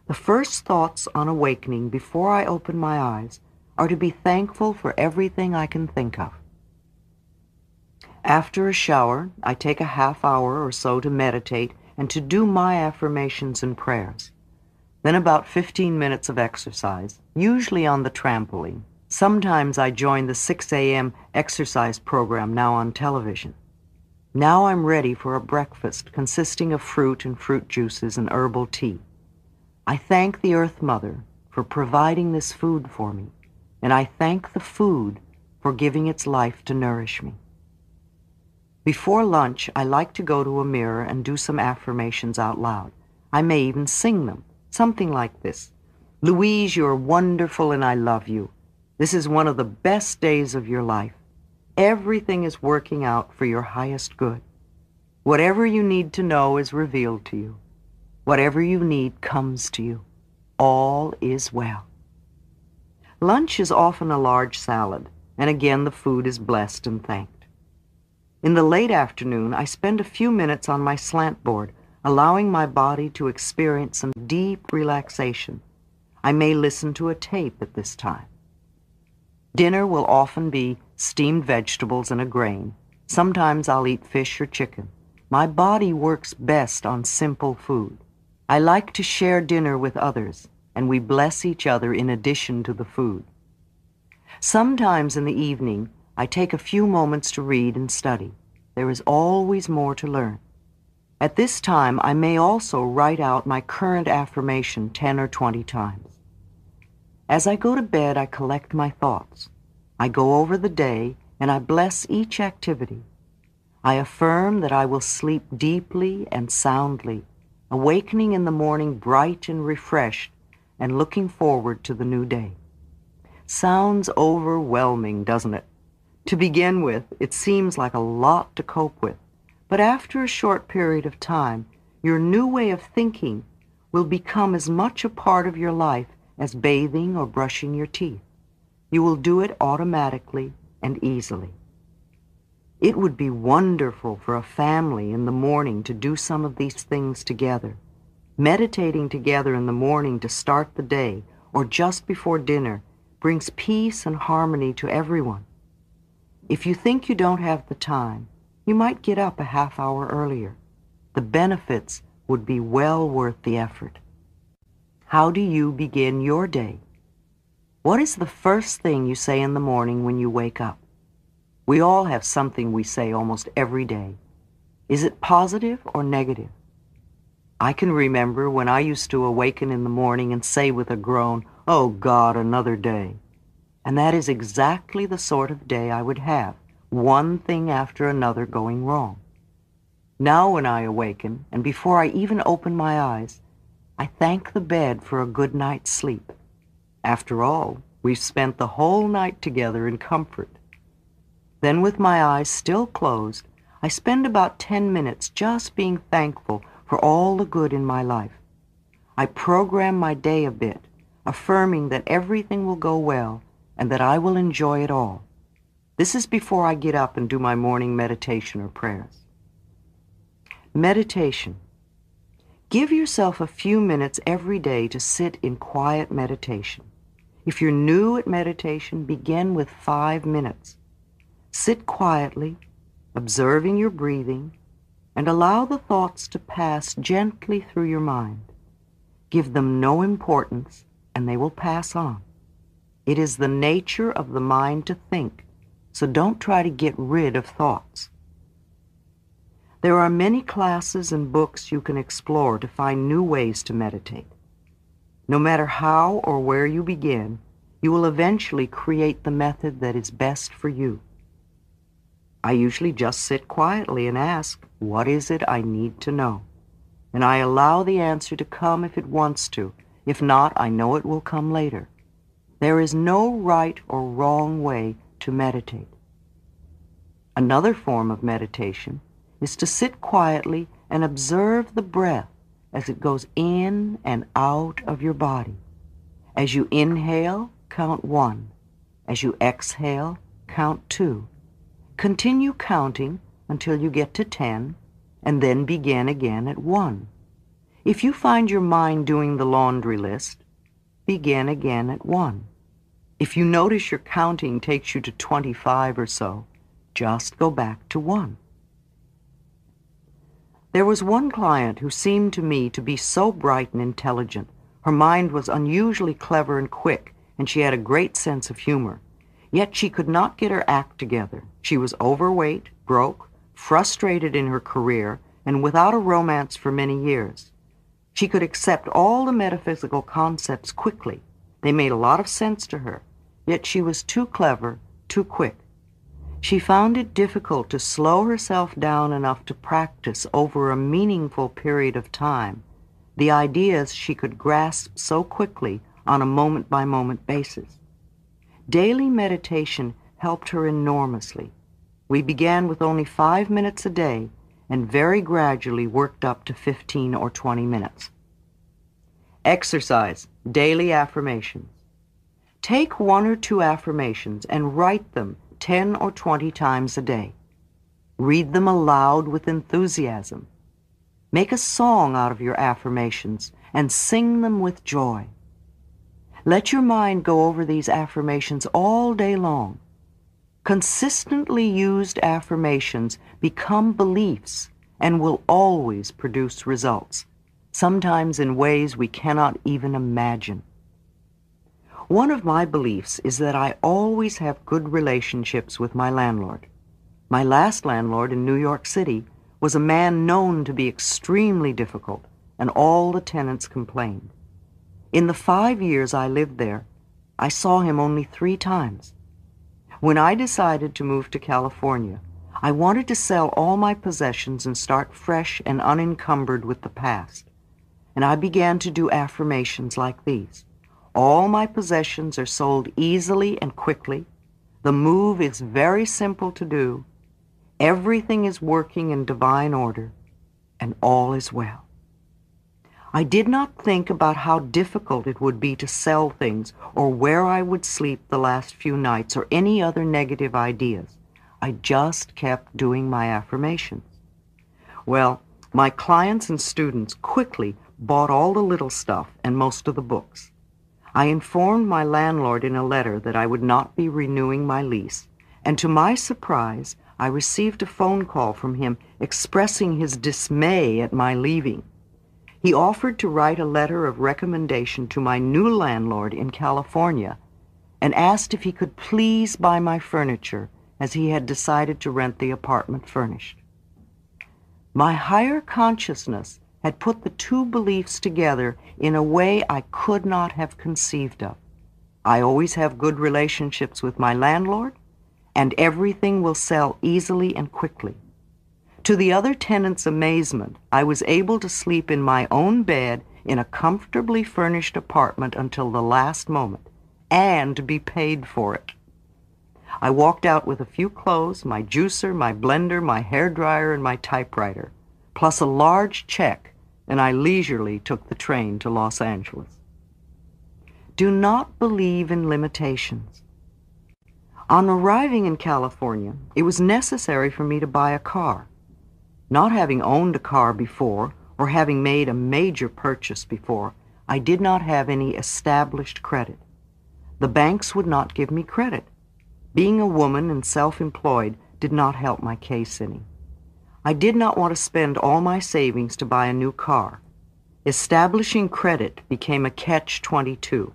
The first thoughts on awakening before I open my eyes are to be thankful for everything I can think of. After a shower, I take a half hour or so to meditate and to do my affirmations and prayers. Then about 15 minutes of exercise, usually on the trampoline. Sometimes I join the 6 a.m. exercise program now on television. Now I'm ready for a breakfast consisting of fruit and fruit juices and herbal tea. I thank the Earth Mother for providing this food for me, and I thank the food for giving its life to nourish me. Before lunch, I like to go to a mirror and do some affirmations out loud. I may even sing them, something like this. Louise, you're wonderful and I love you. This is one of the best days of your life. Everything is working out for your highest good. Whatever you need to know is revealed to you. Whatever you need comes to you. All is well. Lunch is often a large salad, and again the food is blessed and thanked. In the late afternoon, I spend a few minutes on my slant board, allowing my body to experience some deep relaxation. I may listen to a tape at this time. Dinner will often be steamed vegetables and a grain. Sometimes I'll eat fish or chicken. My body works best on simple food. I like to share dinner with others, and we bless each other in addition to the food. Sometimes in the evening, I take a few moments to read and study. There is always more to learn. At this time, I may also write out my current affirmation 10 or 20 times. As I go to bed, I collect my thoughts. I go over the day and I bless each activity. I affirm that I will sleep deeply and soundly, awakening in the morning bright and refreshed and looking forward to the new day. Sounds overwhelming, doesn't it? To begin with, it seems like a lot to cope with, but after a short period of time, your new way of thinking will become as much a part of your life as bathing or brushing your teeth. You will do it automatically and easily. It would be wonderful for a family in the morning to do some of these things together. Meditating together in the morning to start the day or just before dinner brings peace and harmony to everyone. If you think you don't have the time, you might get up a half hour earlier. The benefits would be well worth the effort. How do you begin your day? What is the first thing you say in the morning when you wake up? We all have something we say almost every day. Is it positive or negative? I can remember when I used to awaken in the morning and say with a groan, Oh God, another day. And that is exactly the sort of day I would have, one thing after another going wrong. Now when I awaken, and before I even open my eyes, I thank the bed for a good night's sleep. After all, we've spent the whole night together in comfort. Then with my eyes still closed, I spend about ten minutes just being thankful for all the good in my life. I program my day a bit, affirming that everything will go well and that I will enjoy it all. This is before I get up and do my morning meditation or prayers. Meditation. Give yourself a few minutes every day to sit in quiet meditation. If you're new at meditation, begin with five minutes. Sit quietly, observing your breathing, and allow the thoughts to pass gently through your mind. Give them no importance, and they will pass on. It is the nature of the mind to think, so don't try to get rid of thoughts. There are many classes and books you can explore to find new ways to meditate. No matter how or where you begin, you will eventually create the method that is best for you. I usually just sit quietly and ask, what is it I need to know? And I allow the answer to come if it wants to. If not, I know it will come later. There is no right or wrong way to meditate. Another form of meditation is to sit quietly and observe the breath as it goes in and out of your body. As you inhale, count one. As you exhale, count two. Continue counting until you get to 10 and then begin again at 1. If you find your mind doing the laundry list, begin again at 1. If you notice your counting takes you to 25 or so, just go back to 1. There was one client who seemed to me to be so bright and intelligent. Her mind was unusually clever and quick, and she had a great sense of humor. Yet she could not get her act together. She was overweight, broke, frustrated in her career, and without a romance for many years. She could accept all the metaphysical concepts quickly. They made a lot of sense to her, yet she was too clever, too quick. She found it difficult to slow herself down enough to practice over a meaningful period of time. the ideas she could grasp so quickly on a moment by moment basis. Daily meditation helped her enormously. We began with only five minutes a day and very gradually worked up to 15 or 20 minutes. Exercise, daily affirmations. Take one or two affirmations and write them 10 or 20 times a day. Read them aloud with enthusiasm. Make a song out of your affirmations and sing them with joy. Let your mind go over these affirmations all day long. Consistently used affirmations become beliefs and will always produce results, sometimes in ways we cannot even imagine. One of my beliefs is that I always have good relationships with my landlord. My last landlord in New York City was a man known to be extremely difficult, and all the tenants complained. In the five years I lived there, I saw him only three times. When I decided to move to California, I wanted to sell all my possessions and start fresh and unencumbered with the past. And I began to do affirmations like these. All my possessions are sold easily and quickly. The move is very simple to do. Everything is working in divine order, and all is well. I did not think about how difficult it would be to sell things or where I would sleep the last few nights or any other negative ideas. I just kept doing my affirmations. Well, my clients and students quickly bought all the little stuff and most of the books. I informed my landlord in a letter that I would not be renewing my lease, and to my surprise, I received a phone call from him expressing his dismay at my leaving. He offered to write a letter of recommendation to my new landlord in California and asked if he could please buy my furniture as he had decided to rent the apartment furnished. My higher consciousness had put the two beliefs together in a way I could not have conceived of. I always have good relationships with my landlord, and everything will sell easily and quickly. To the other tenants' amazement, I was able to sleep in my own bed in a comfortably furnished apartment until the last moment, and be paid for it. I walked out with a few clothes, my juicer, my blender, my hair dryer, and my typewriter, plus a large check, and I leisurely took the train to Los Angeles. Do not believe in limitations. On arriving in California, it was necessary for me to buy a car. Not having owned a car before, or having made a major purchase before, I did not have any established credit. The banks would not give me credit. Being a woman and self-employed did not help my case any. I did not want to spend all my savings to buy a new car. Establishing credit became a catch-22.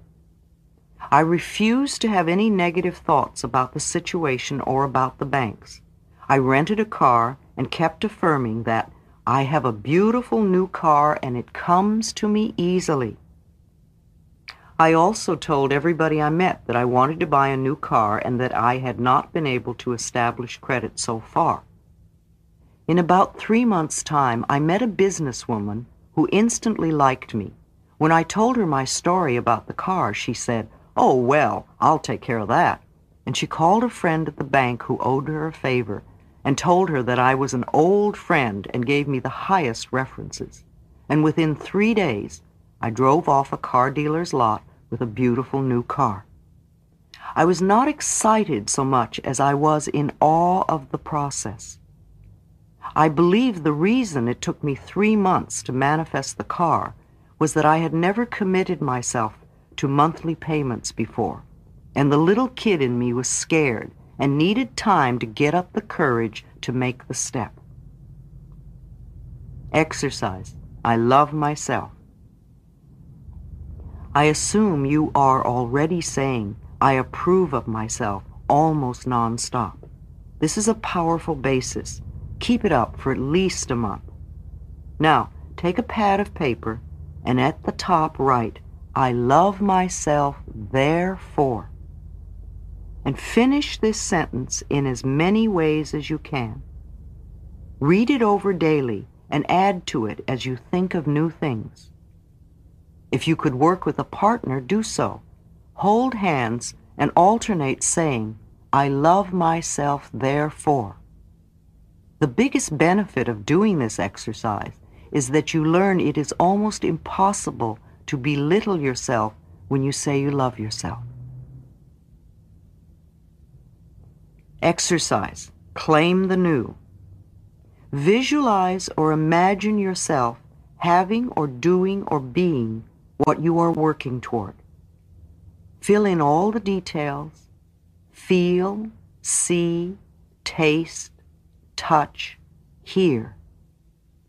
I refused to have any negative thoughts about the situation or about the banks. I rented a car and kept affirming that I have a beautiful new car and it comes to me easily. I also told everybody I met that I wanted to buy a new car and that I had not been able to establish credit so far. In about three months' time, I met a businesswoman who instantly liked me. When I told her my story about the car, she said, Oh, well, I'll take care of that. And she called a friend at the bank who owed her a favor and told her that I was an old friend and gave me the highest references. And within three days, I drove off a car dealer's lot with a beautiful new car. I was not excited so much as I was in awe of the process. I believe the reason it took me three months to manifest the car was that I had never committed myself to monthly payments before, and the little kid in me was scared and needed time to get up the courage to make the step. Exercise. I love myself. I assume you are already saying, I approve of myself almost nonstop. This is a powerful basis. Keep it up for at least a month. Now, take a pad of paper and at the top write, I love myself, therefore. And finish this sentence in as many ways as you can. Read it over daily and add to it as you think of new things. If you could work with a partner, do so. Hold hands and alternate saying, I love myself therefore. The biggest benefit of doing this exercise is that you learn it is almost impossible to belittle yourself when you say you love yourself. Exercise. Claim the new. Visualize or imagine yourself having or doing or being what you are working toward. Fill in all the details. Feel, see, taste, touch, hear.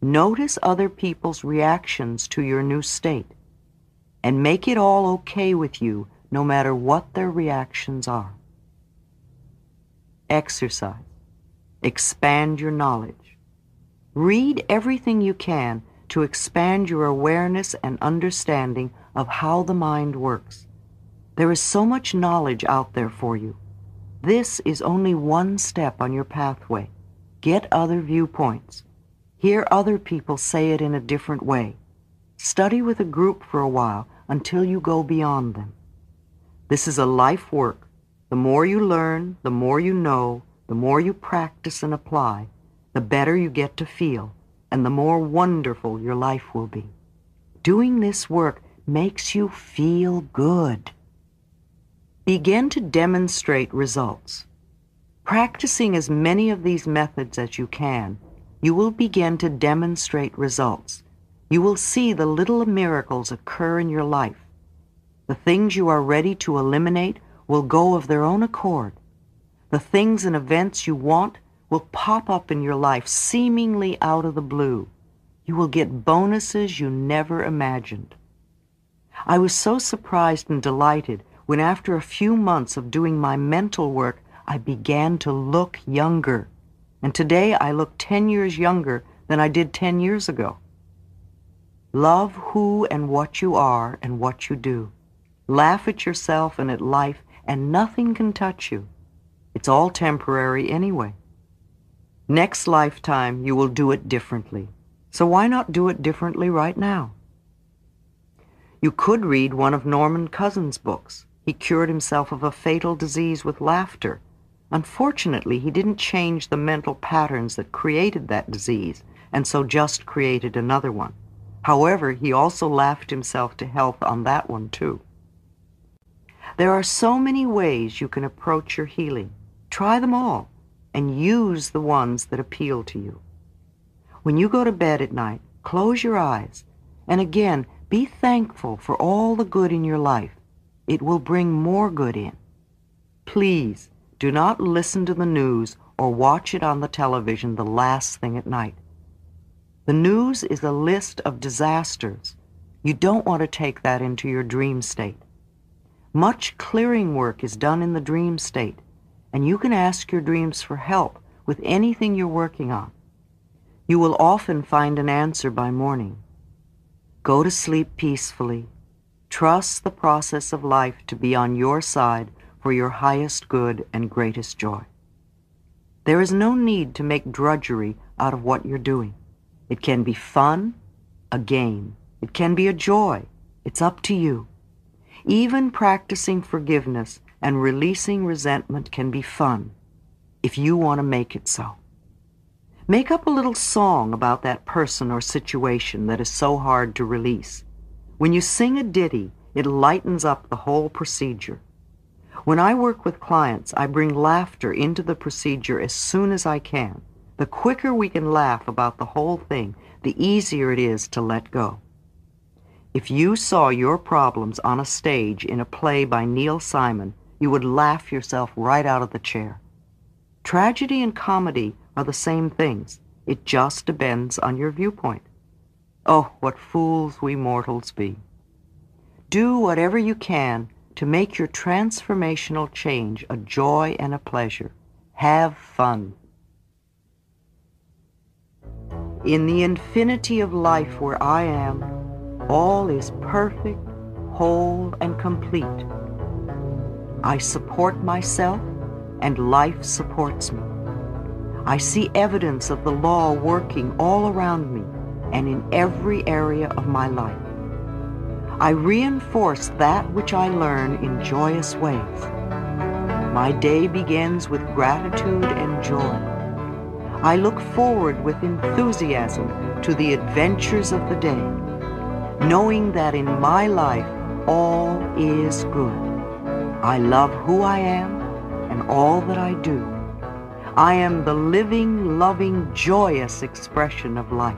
Notice other people's reactions to your new state and make it all okay with you no matter what their reactions are. Exercise. Expand your knowledge. Read everything you can to expand your awareness and understanding of how the mind works. There is so much knowledge out there for you. This is only one step on your pathway. Get other viewpoints. Hear other people say it in a different way. Study with a group for a while until you go beyond them. This is a life work. The more you learn, the more you know, the more you practice and apply, the better you get to feel, and the more wonderful your life will be. Doing this work makes you feel good. Begin to demonstrate results. Practicing as many of these methods as you can, you will begin to demonstrate results. You will see the little miracles occur in your life. The things you are ready to eliminate will go of their own accord. The things and events you want will pop up in your life seemingly out of the blue. You will get bonuses you never imagined. I was so surprised and delighted when after a few months of doing my mental work, I began to look younger. And today I look 10 years younger than I did 10 years ago. Love who and what you are and what you do. Laugh at yourself and at life, and nothing can touch you. It's all temporary anyway. Next lifetime, you will do it differently. So why not do it differently right now? You could read one of Norman Cousins' books. He cured himself of a fatal disease with laughter Unfortunately, he didn't change the mental patterns that created that disease, and so just created another one. However, he also laughed himself to health on that one too. There are so many ways you can approach your healing. Try them all and use the ones that appeal to you. When you go to bed at night, close your eyes and again be thankful for all the good in your life. It will bring more good in. Please do not listen to the news or watch it on the television the last thing at night. The news is a list of disasters. You don't want to take that into your dream state. Much clearing work is done in the dream state, and you can ask your dreams for help with anything you're working on. You will often find an answer by morning. Go to sleep peacefully. Trust the process of life to be on your side for your highest good and greatest joy. There is no need to make drudgery out of what you're doing. It can be fun, a game. It can be a joy. It's up to you. Even practicing forgiveness and releasing resentment can be fun if you want to make it so. Make up a little song about that person or situation that is so hard to release. When you sing a ditty, it lightens up the whole procedure. When I work with clients, I bring laughter into the procedure as soon as I can. The quicker we can laugh about the whole thing, the easier it is to let go. If you saw your problems on a stage in a play by Neil Simon, you would laugh yourself right out of the chair. Tragedy and comedy are the same things. It just depends on your viewpoint. Oh, what fools we mortals be. Do whatever you can to make your transformational change a joy and a pleasure. Have fun. In the infinity of life where I am, all is perfect, whole, and complete. I support myself, and life supports me. I see evidence of the law working all around me and in every area of my life. I reinforce that which I learn in joyous ways. My day begins with gratitude and joy. I look forward with enthusiasm to the adventures of the day, knowing that in my life all is good. I love who I am and all that I do. I am the living, loving, joyous expression of life.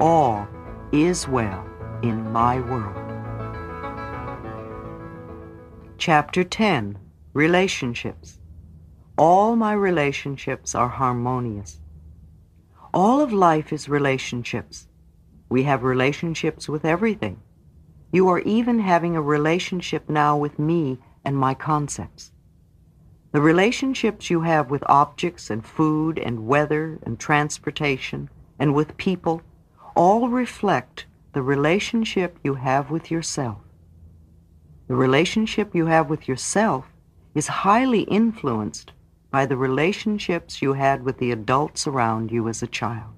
All is well in my world. Chapter 10 Relationships All my relationships are harmonious. All of life is relationships. We have relationships with everything. You are even having a relationship now with me and my concepts. The relationships you have with objects and food and weather and transportation and with people all reflect the relationship you have with yourself. The relationship you have with yourself is highly influenced by the relationships you had with the adults around you as a child.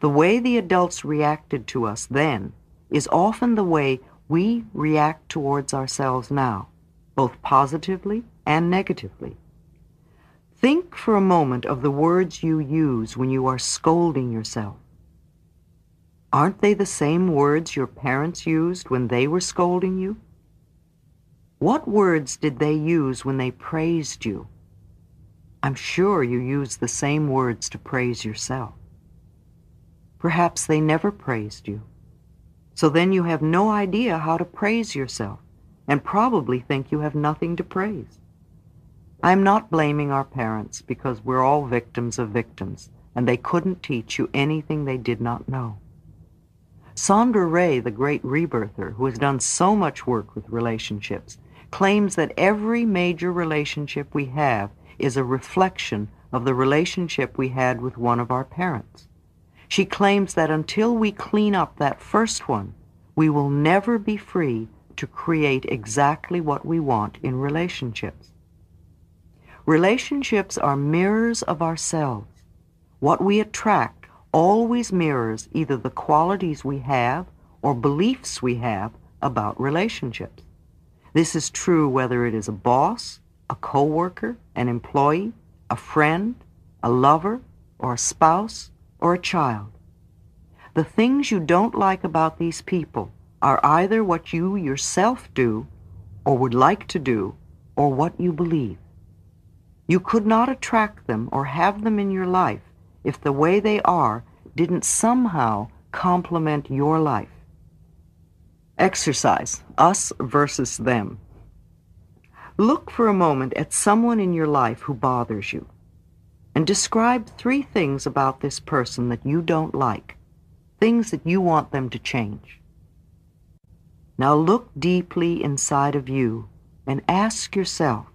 The way the adults reacted to us then is often the way we react towards ourselves now, both positively and negatively. Think for a moment of the words you use when you are scolding yourself. Aren't they the same words your parents used when they were scolding you? What words did they use when they praised you? I'm sure you use the same words to praise yourself. Perhaps they never praised you. So then you have no idea how to praise yourself and probably think you have nothing to praise. I'm not blaming our parents because we're all victims of victims and they couldn't teach you anything they did not know. Sondra Ray, the great rebirther, who has done so much work with relationships, claims that every major relationship we have is a reflection of the relationship we had with one of our parents. She claims that until we clean up that first one, we will never be free to create exactly what we want in relationships. Relationships are mirrors of ourselves. What we attract always mirrors either the qualities we have or beliefs we have about relationships. This is true whether it is a boss, a coworker, an employee, a friend, a lover, or a spouse, or a child. The things you don't like about these people are either what you yourself do, or would like to do, or what you believe. You could not attract them or have them in your life if the way they are didn't somehow complement your life. Exercise, us versus them. Look for a moment at someone in your life who bothers you and describe three things about this person that you don't like, things that you want them to change. Now look deeply inside of you and ask yourself,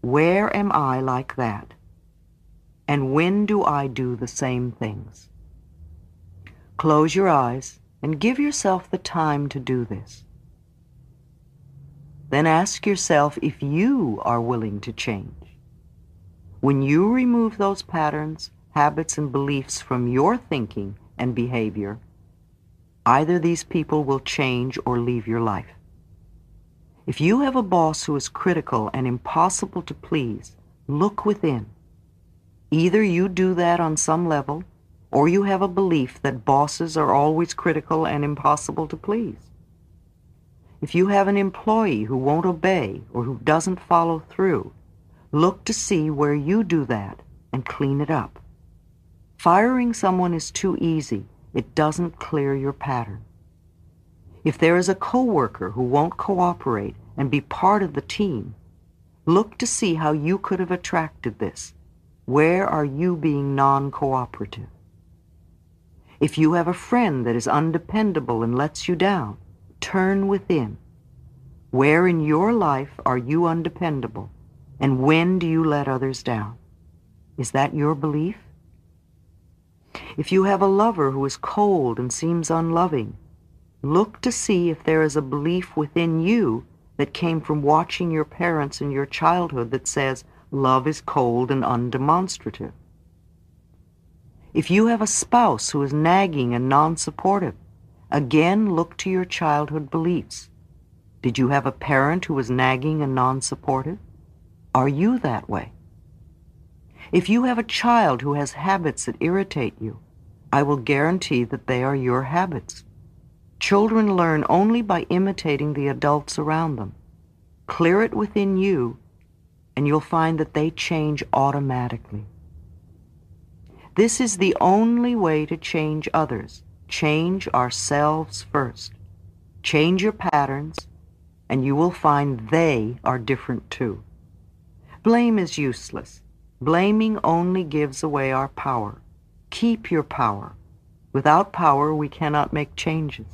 where am I like that? And when do I do the same things? Close your eyes and give yourself the time to do this. Then ask yourself if you are willing to change. When you remove those patterns, habits, and beliefs from your thinking and behavior, either these people will change or leave your life. If you have a boss who is critical and impossible to please, look within. Either you do that on some level, or you have a belief that bosses are always critical and impossible to please. If you have an employee who won't obey or who doesn't follow through, look to see where you do that and clean it up. Firing someone is too easy. It doesn't clear your pattern. If there is a coworker who won't cooperate and be part of the team, look to see how you could have attracted this. Where are you being non-cooperative? If you have a friend that is undependable and lets you down, turn within. Where in your life are you undependable? And when do you let others down? Is that your belief? If you have a lover who is cold and seems unloving, look to see if there is a belief within you that came from watching your parents in your childhood that says love is cold and undemonstrative. If you have a spouse who is nagging and non-supportive, Again, look to your childhood beliefs. Did you have a parent who was nagging and non-supportive? Are you that way? If you have a child who has habits that irritate you, I will guarantee that they are your habits. Children learn only by imitating the adults around them. Clear it within you, and you'll find that they change automatically. This is the only way to change others. Change ourselves first. Change your patterns, and you will find they are different too. Blame is useless. Blaming only gives away our power. Keep your power. Without power, we cannot make changes.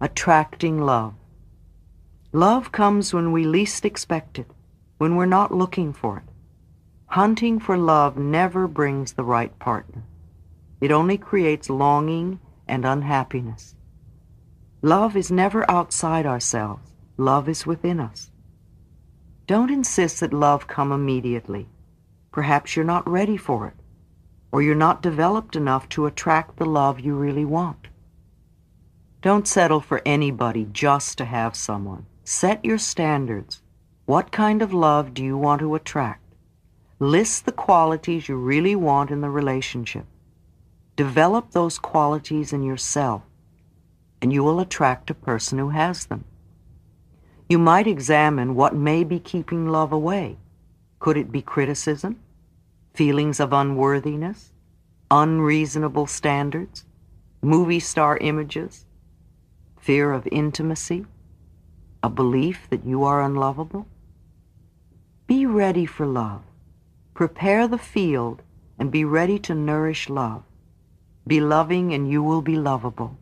Attracting love. Love comes when we least expect it, when we're not looking for it. Hunting for love never brings the right partner. It only creates longing and unhappiness. Love is never outside ourselves. Love is within us. Don't insist that love come immediately. Perhaps you're not ready for it, or you're not developed enough to attract the love you really want. Don't settle for anybody just to have someone. Set your standards. What kind of love do you want to attract? List the qualities you really want in the relationship. Develop those qualities in yourself, and you will attract a person who has them. You might examine what may be keeping love away. Could it be criticism, feelings of unworthiness, unreasonable standards, movie star images, fear of intimacy, a belief that you are unlovable? Be ready for love. Prepare the field and be ready to nourish love. Be loving and you will be lovable.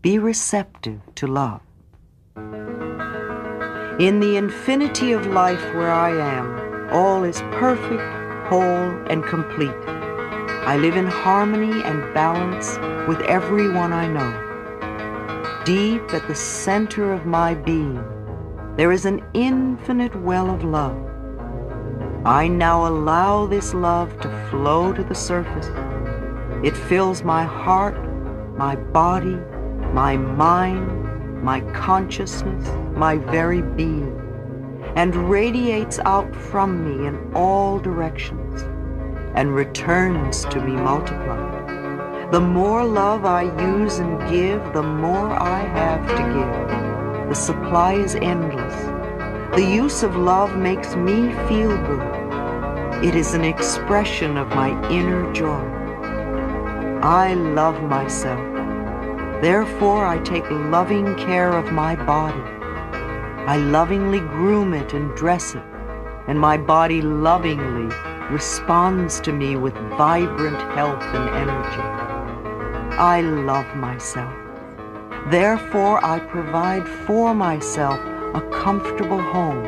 Be receptive to love. In the infinity of life where I am, all is perfect, whole, and complete. I live in harmony and balance with everyone I know deep at the center of my being, there is an infinite well of love. I now allow this love to flow to the surface. It fills my heart, my body, my mind, my consciousness, my very being, and radiates out from me in all directions and returns to me multiplied. The more love I use and give, the more I have to give. The supply is endless. The use of love makes me feel good. It is an expression of my inner joy. I love myself. Therefore, I take loving care of my body. I lovingly groom it and dress it, and my body lovingly responds to me with vibrant health and energy. I love myself. Therefore, I provide for myself a comfortable home,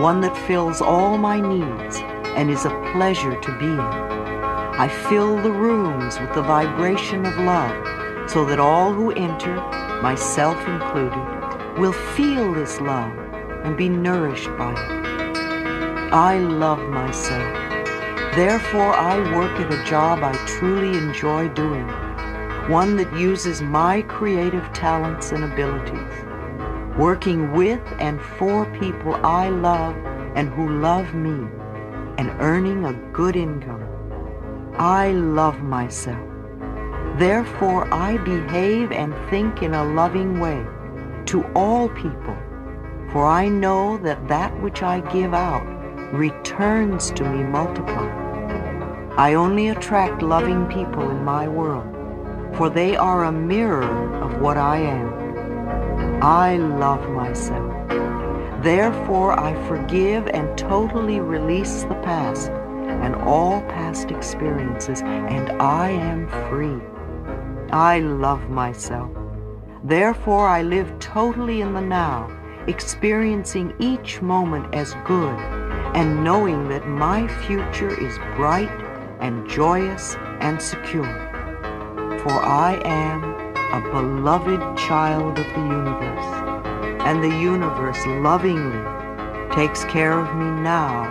one that fills all my needs and is a pleasure to be in. I fill the rooms with the vibration of love so that all who enter, myself included, will feel this love and be nourished by it. I love myself. Therefore, I work at a job I truly enjoy doing one that uses my creative talents and abilities, working with and for people I love and who love me, and earning a good income. I love myself. Therefore, I behave and think in a loving way to all people, for I know that that which I give out returns to me multiplied. I only attract loving people in my world for they are a mirror of what I am. I love myself. Therefore, I forgive and totally release the past and all past experiences, and I am free. I love myself. Therefore, I live totally in the now, experiencing each moment as good and knowing that my future is bright and joyous and secure for I am a beloved child of the universe, and the universe lovingly takes care of me now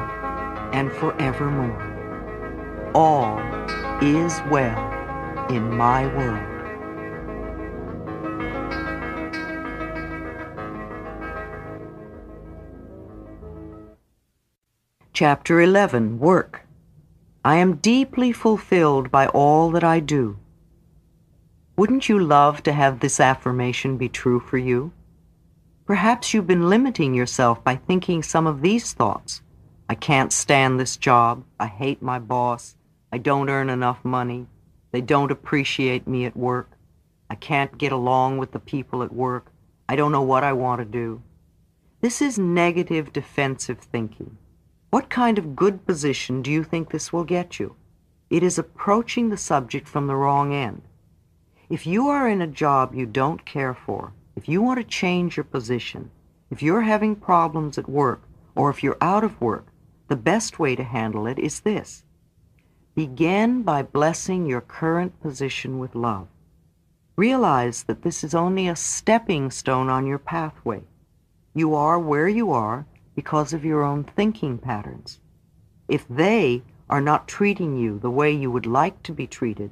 and forevermore. All is well in my world. Chapter 11 Work I am deeply fulfilled by all that I do. Wouldn't you love to have this affirmation be true for you? Perhaps you've been limiting yourself by thinking some of these thoughts. I can't stand this job. I hate my boss. I don't earn enough money. They don't appreciate me at work. I can't get along with the people at work. I don't know what I want to do. This is negative defensive thinking. What kind of good position do you think this will get you? It is approaching the subject from the wrong end. If you are in a job you don't care for, if you want to change your position, if you're having problems at work, or if you're out of work, the best way to handle it is this. Begin by blessing your current position with love. Realize that this is only a stepping stone on your pathway. You are where you are because of your own thinking patterns. If they are not treating you the way you would like to be treated,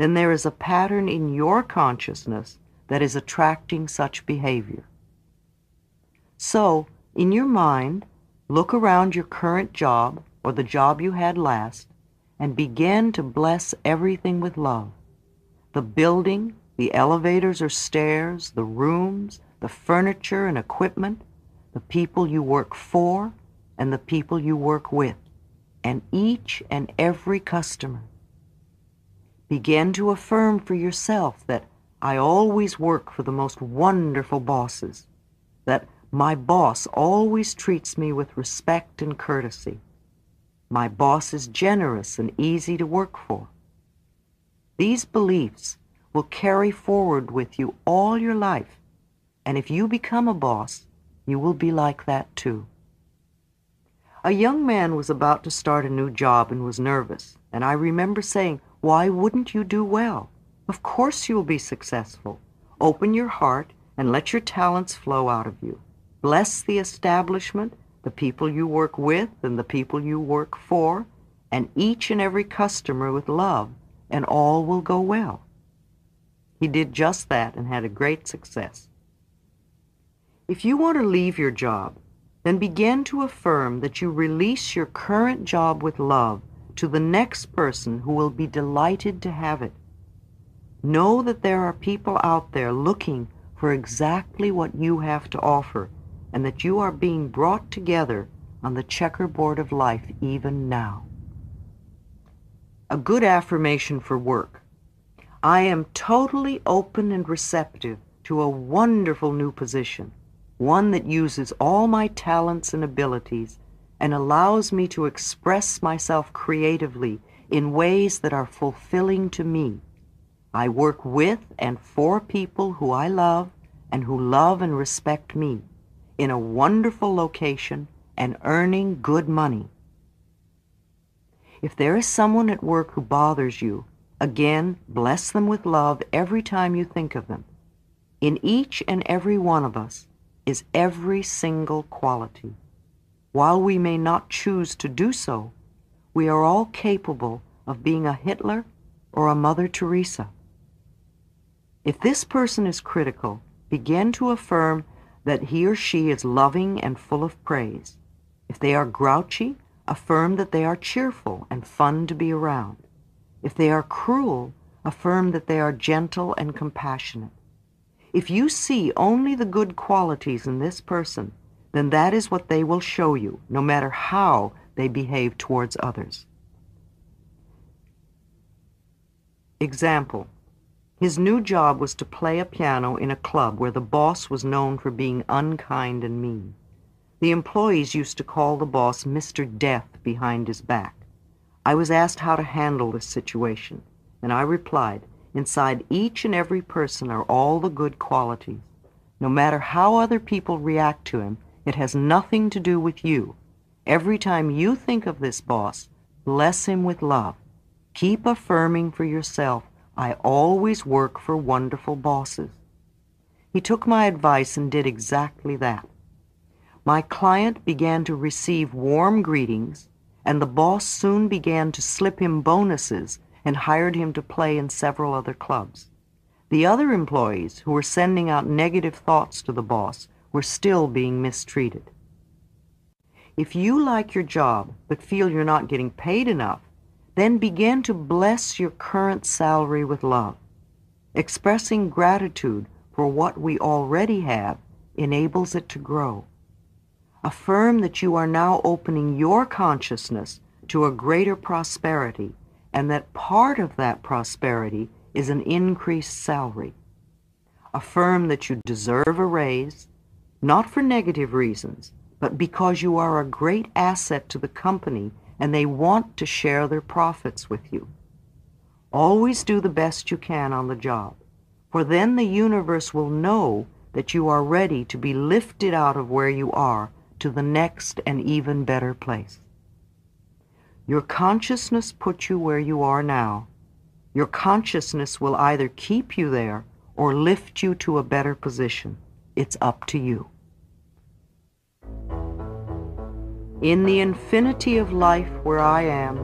then there is a pattern in your consciousness that is attracting such behavior. So, in your mind, look around your current job or the job you had last and begin to bless everything with love. The building, the elevators or stairs, the rooms, the furniture and equipment, the people you work for and the people you work with, and each and every customer. Begin to affirm for yourself that I always work for the most wonderful bosses, that my boss always treats me with respect and courtesy. My boss is generous and easy to work for. These beliefs will carry forward with you all your life, and if you become a boss, you will be like that too. A young man was about to start a new job and was nervous, and I remember saying, Why wouldn't you do well? Of course you'll be successful. Open your heart and let your talents flow out of you. Bless the establishment, the people you work with and the people you work for, and each and every customer with love, and all will go well. He did just that and had a great success. If you want to leave your job, then begin to affirm that you release your current job with love to the next person who will be delighted to have it. Know that there are people out there looking for exactly what you have to offer and that you are being brought together on the checkerboard of life even now. A good affirmation for work. I am totally open and receptive to a wonderful new position one that uses all my talents and abilities and allows me to express myself creatively in ways that are fulfilling to me. I work with and for people who I love and who love and respect me in a wonderful location and earning good money. If there is someone at work who bothers you, again, bless them with love every time you think of them. In each and every one of us, is every single quality. While we may not choose to do so, we are all capable of being a Hitler or a Mother Teresa. If this person is critical, begin to affirm that he or she is loving and full of praise. If they are grouchy, affirm that they are cheerful and fun to be around. If they are cruel, affirm that they are gentle and compassionate. If you see only the good qualities in this person, then that is what they will show you, no matter how they behave towards others. Example. His new job was to play a piano in a club where the boss was known for being unkind and mean. The employees used to call the boss Mr. Death behind his back. I was asked how to handle this situation, and I replied, Inside each and every person are all the good qualities. No matter how other people react to him, it has nothing to do with you. Every time you think of this boss, bless him with love. Keep affirming for yourself, I always work for wonderful bosses. He took my advice and did exactly that. My client began to receive warm greetings, and the boss soon began to slip him bonuses and hired him to play in several other clubs. The other employees who were sending out negative thoughts to the boss were still being mistreated. If you like your job but feel you're not getting paid enough, then begin to bless your current salary with love. Expressing gratitude for what we already have enables it to grow. Affirm that you are now opening your consciousness to a greater prosperity and that part of that prosperity is an increased salary. Affirm that you deserve a raise, not for negative reasons, but because you are a great asset to the company and they want to share their profits with you. Always do the best you can on the job, for then the universe will know that you are ready to be lifted out of where you are to the next and even better place. Your consciousness puts you where you are now. Your consciousness will either keep you there or lift you to a better position. It's up to you. In the infinity of life where I am,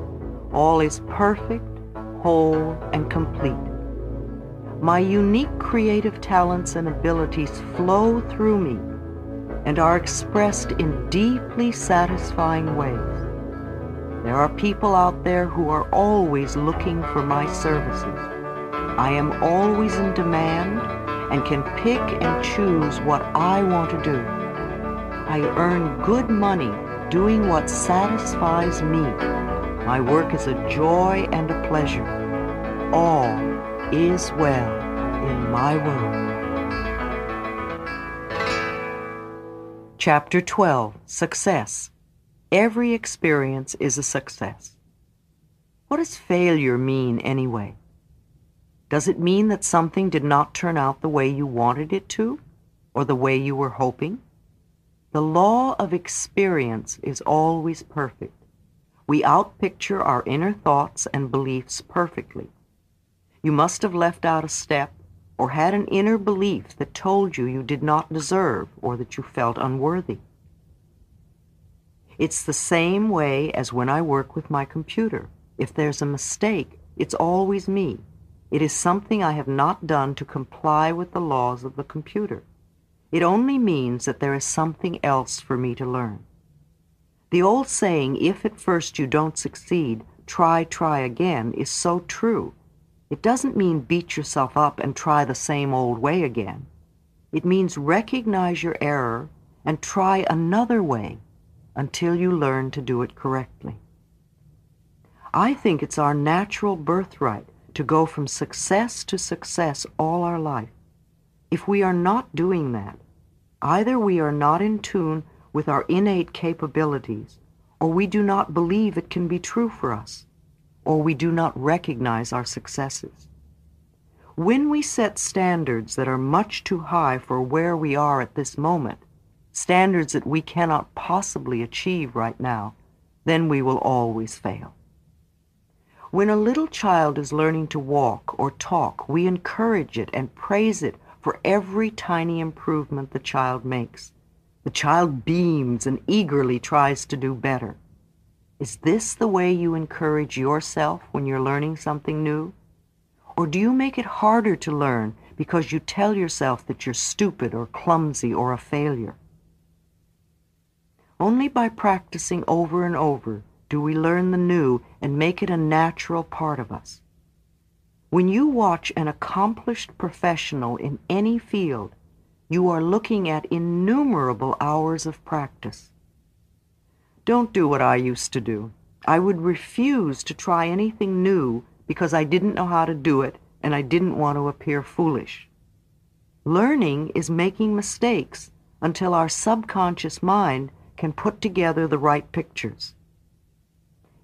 all is perfect, whole, and complete. My unique creative talents and abilities flow through me and are expressed in deeply satisfying ways. There are people out there who are always looking for my services. I am always in demand and can pick and choose what I want to do. I earn good money doing what satisfies me. My work is a joy and a pleasure. All is well in my world. Chapter 12 Success Every experience is a success. What does failure mean anyway? Does it mean that something did not turn out the way you wanted it to, or the way you were hoping? The law of experience is always perfect. We outpicture our inner thoughts and beliefs perfectly. You must have left out a step or had an inner belief that told you you did not deserve or that you felt unworthy. It's the same way as when I work with my computer. If there's a mistake, it's always me. It is something I have not done to comply with the laws of the computer. It only means that there is something else for me to learn. The old saying, if at first you don't succeed, try, try again, is so true. It doesn't mean beat yourself up and try the same old way again. It means recognize your error and try another way until you learn to do it correctly. I think it's our natural birthright to go from success to success all our life. If we are not doing that, either we are not in tune with our innate capabilities, or we do not believe it can be true for us, or we do not recognize our successes. When we set standards that are much too high for where we are at this moment, standards that we cannot possibly achieve right now, then we will always fail. When a little child is learning to walk or talk, we encourage it and praise it for every tiny improvement the child makes. The child beams and eagerly tries to do better. Is this the way you encourage yourself when you're learning something new? Or do you make it harder to learn because you tell yourself that you're stupid or clumsy or a failure? Only by practicing over and over do we learn the new and make it a natural part of us. When you watch an accomplished professional in any field, you are looking at innumerable hours of practice. Don't do what I used to do. I would refuse to try anything new because I didn't know how to do it and I didn't want to appear foolish. Learning is making mistakes until our subconscious mind can put together the right pictures.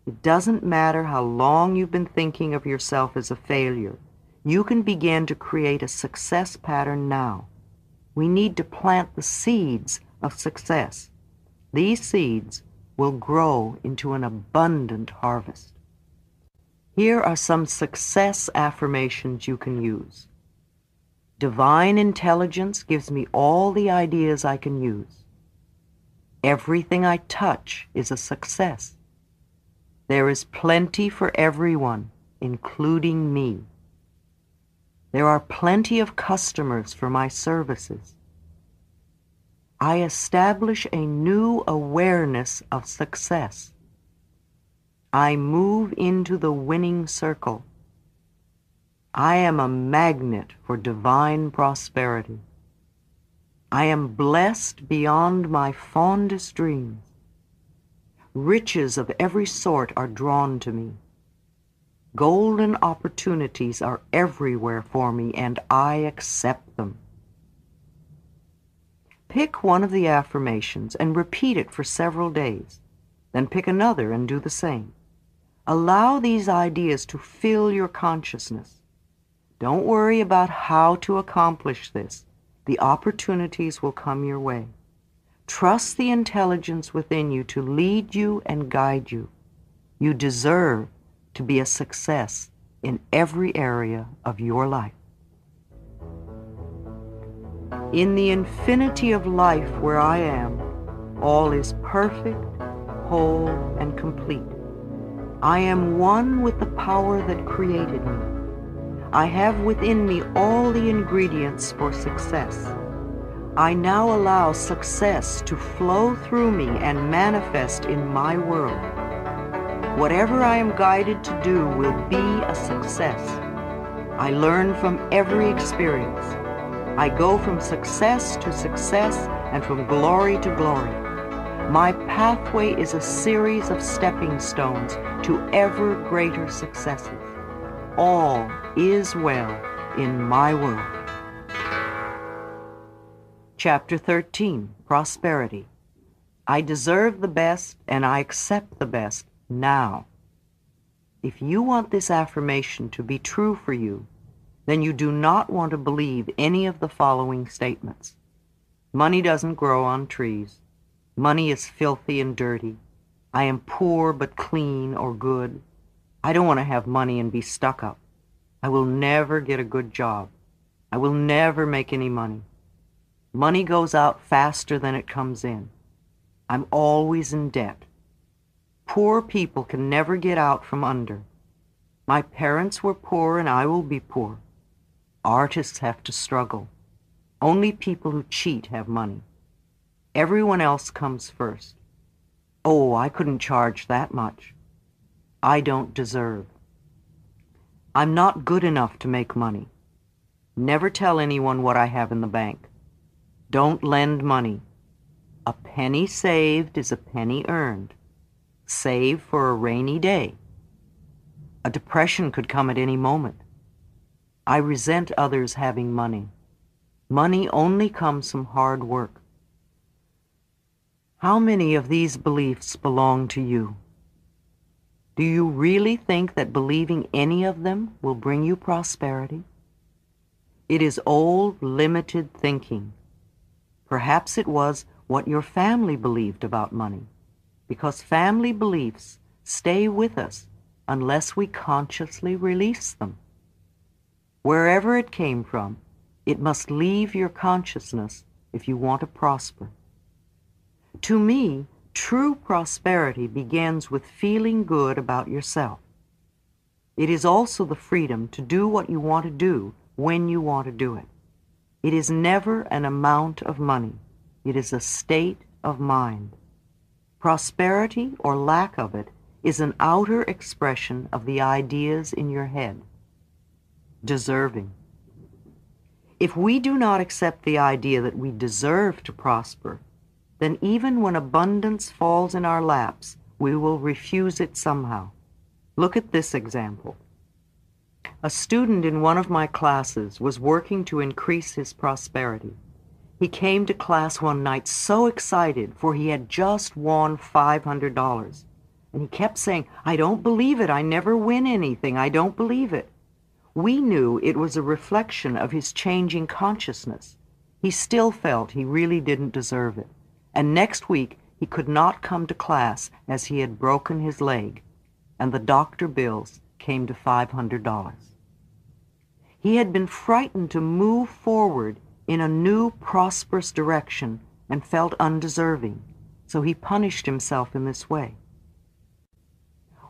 It doesn't matter how long you've been thinking of yourself as a failure. You can begin to create a success pattern now. We need to plant the seeds of success. These seeds will grow into an abundant harvest. Here are some success affirmations you can use. Divine intelligence gives me all the ideas I can use. Everything I touch is a success. There is plenty for everyone, including me. There are plenty of customers for my services. I establish a new awareness of success. I move into the winning circle. I am a magnet for divine prosperity. I am blessed beyond my fondest dreams. Riches of every sort are drawn to me. Golden opportunities are everywhere for me, and I accept them. Pick one of the affirmations and repeat it for several days. Then pick another and do the same. Allow these ideas to fill your consciousness. Don't worry about how to accomplish this. The opportunities will come your way. Trust the intelligence within you to lead you and guide you. You deserve to be a success in every area of your life. In the infinity of life where I am, all is perfect, whole, and complete. I am one with the power that created me. I have within me all the ingredients for success. I now allow success to flow through me and manifest in my world. Whatever I am guided to do will be a success. I learn from every experience. I go from success to success and from glory to glory. My pathway is a series of stepping stones to ever greater successes. All is well in my world. Chapter 13 Prosperity I deserve the best and I accept the best now. If you want this affirmation to be true for you, then you do not want to believe any of the following statements. Money doesn't grow on trees. Money is filthy and dirty. I am poor but clean or good. I don't want to have money and be stuck up. I will never get a good job. I will never make any money. Money goes out faster than it comes in. I'm always in debt. Poor people can never get out from under. My parents were poor and I will be poor. Artists have to struggle. Only people who cheat have money. Everyone else comes first. Oh, I couldn't charge that much. I don't deserve. I'm not good enough to make money. Never tell anyone what I have in the bank. Don't lend money. A penny saved is a penny earned. Save for a rainy day. A depression could come at any moment. I resent others having money. Money only comes from hard work. How many of these beliefs belong to you? Do you really think that believing any of them will bring you prosperity? It is old, limited thinking. Perhaps it was what your family believed about money because family beliefs stay with us unless we consciously release them. Wherever it came from, it must leave your consciousness if you want to prosper. To me, true prosperity begins with feeling good about yourself. It is also the freedom to do what you want to do when you want to do it. It is never an amount of money. It is a state of mind. Prosperity or lack of it is an outer expression of the ideas in your head. Deserving. If we do not accept the idea that we deserve to prosper, then even when abundance falls in our laps, we will refuse it somehow. Look at this example. A student in one of my classes was working to increase his prosperity. He came to class one night so excited, for he had just won $500. And he kept saying, I don't believe it. I never win anything. I don't believe it. We knew it was a reflection of his changing consciousness. He still felt he really didn't deserve it. And next week, he could not come to class as he had broken his leg, and the doctor bills came to $500. He had been frightened to move forward in a new prosperous direction and felt undeserving, so he punished himself in this way.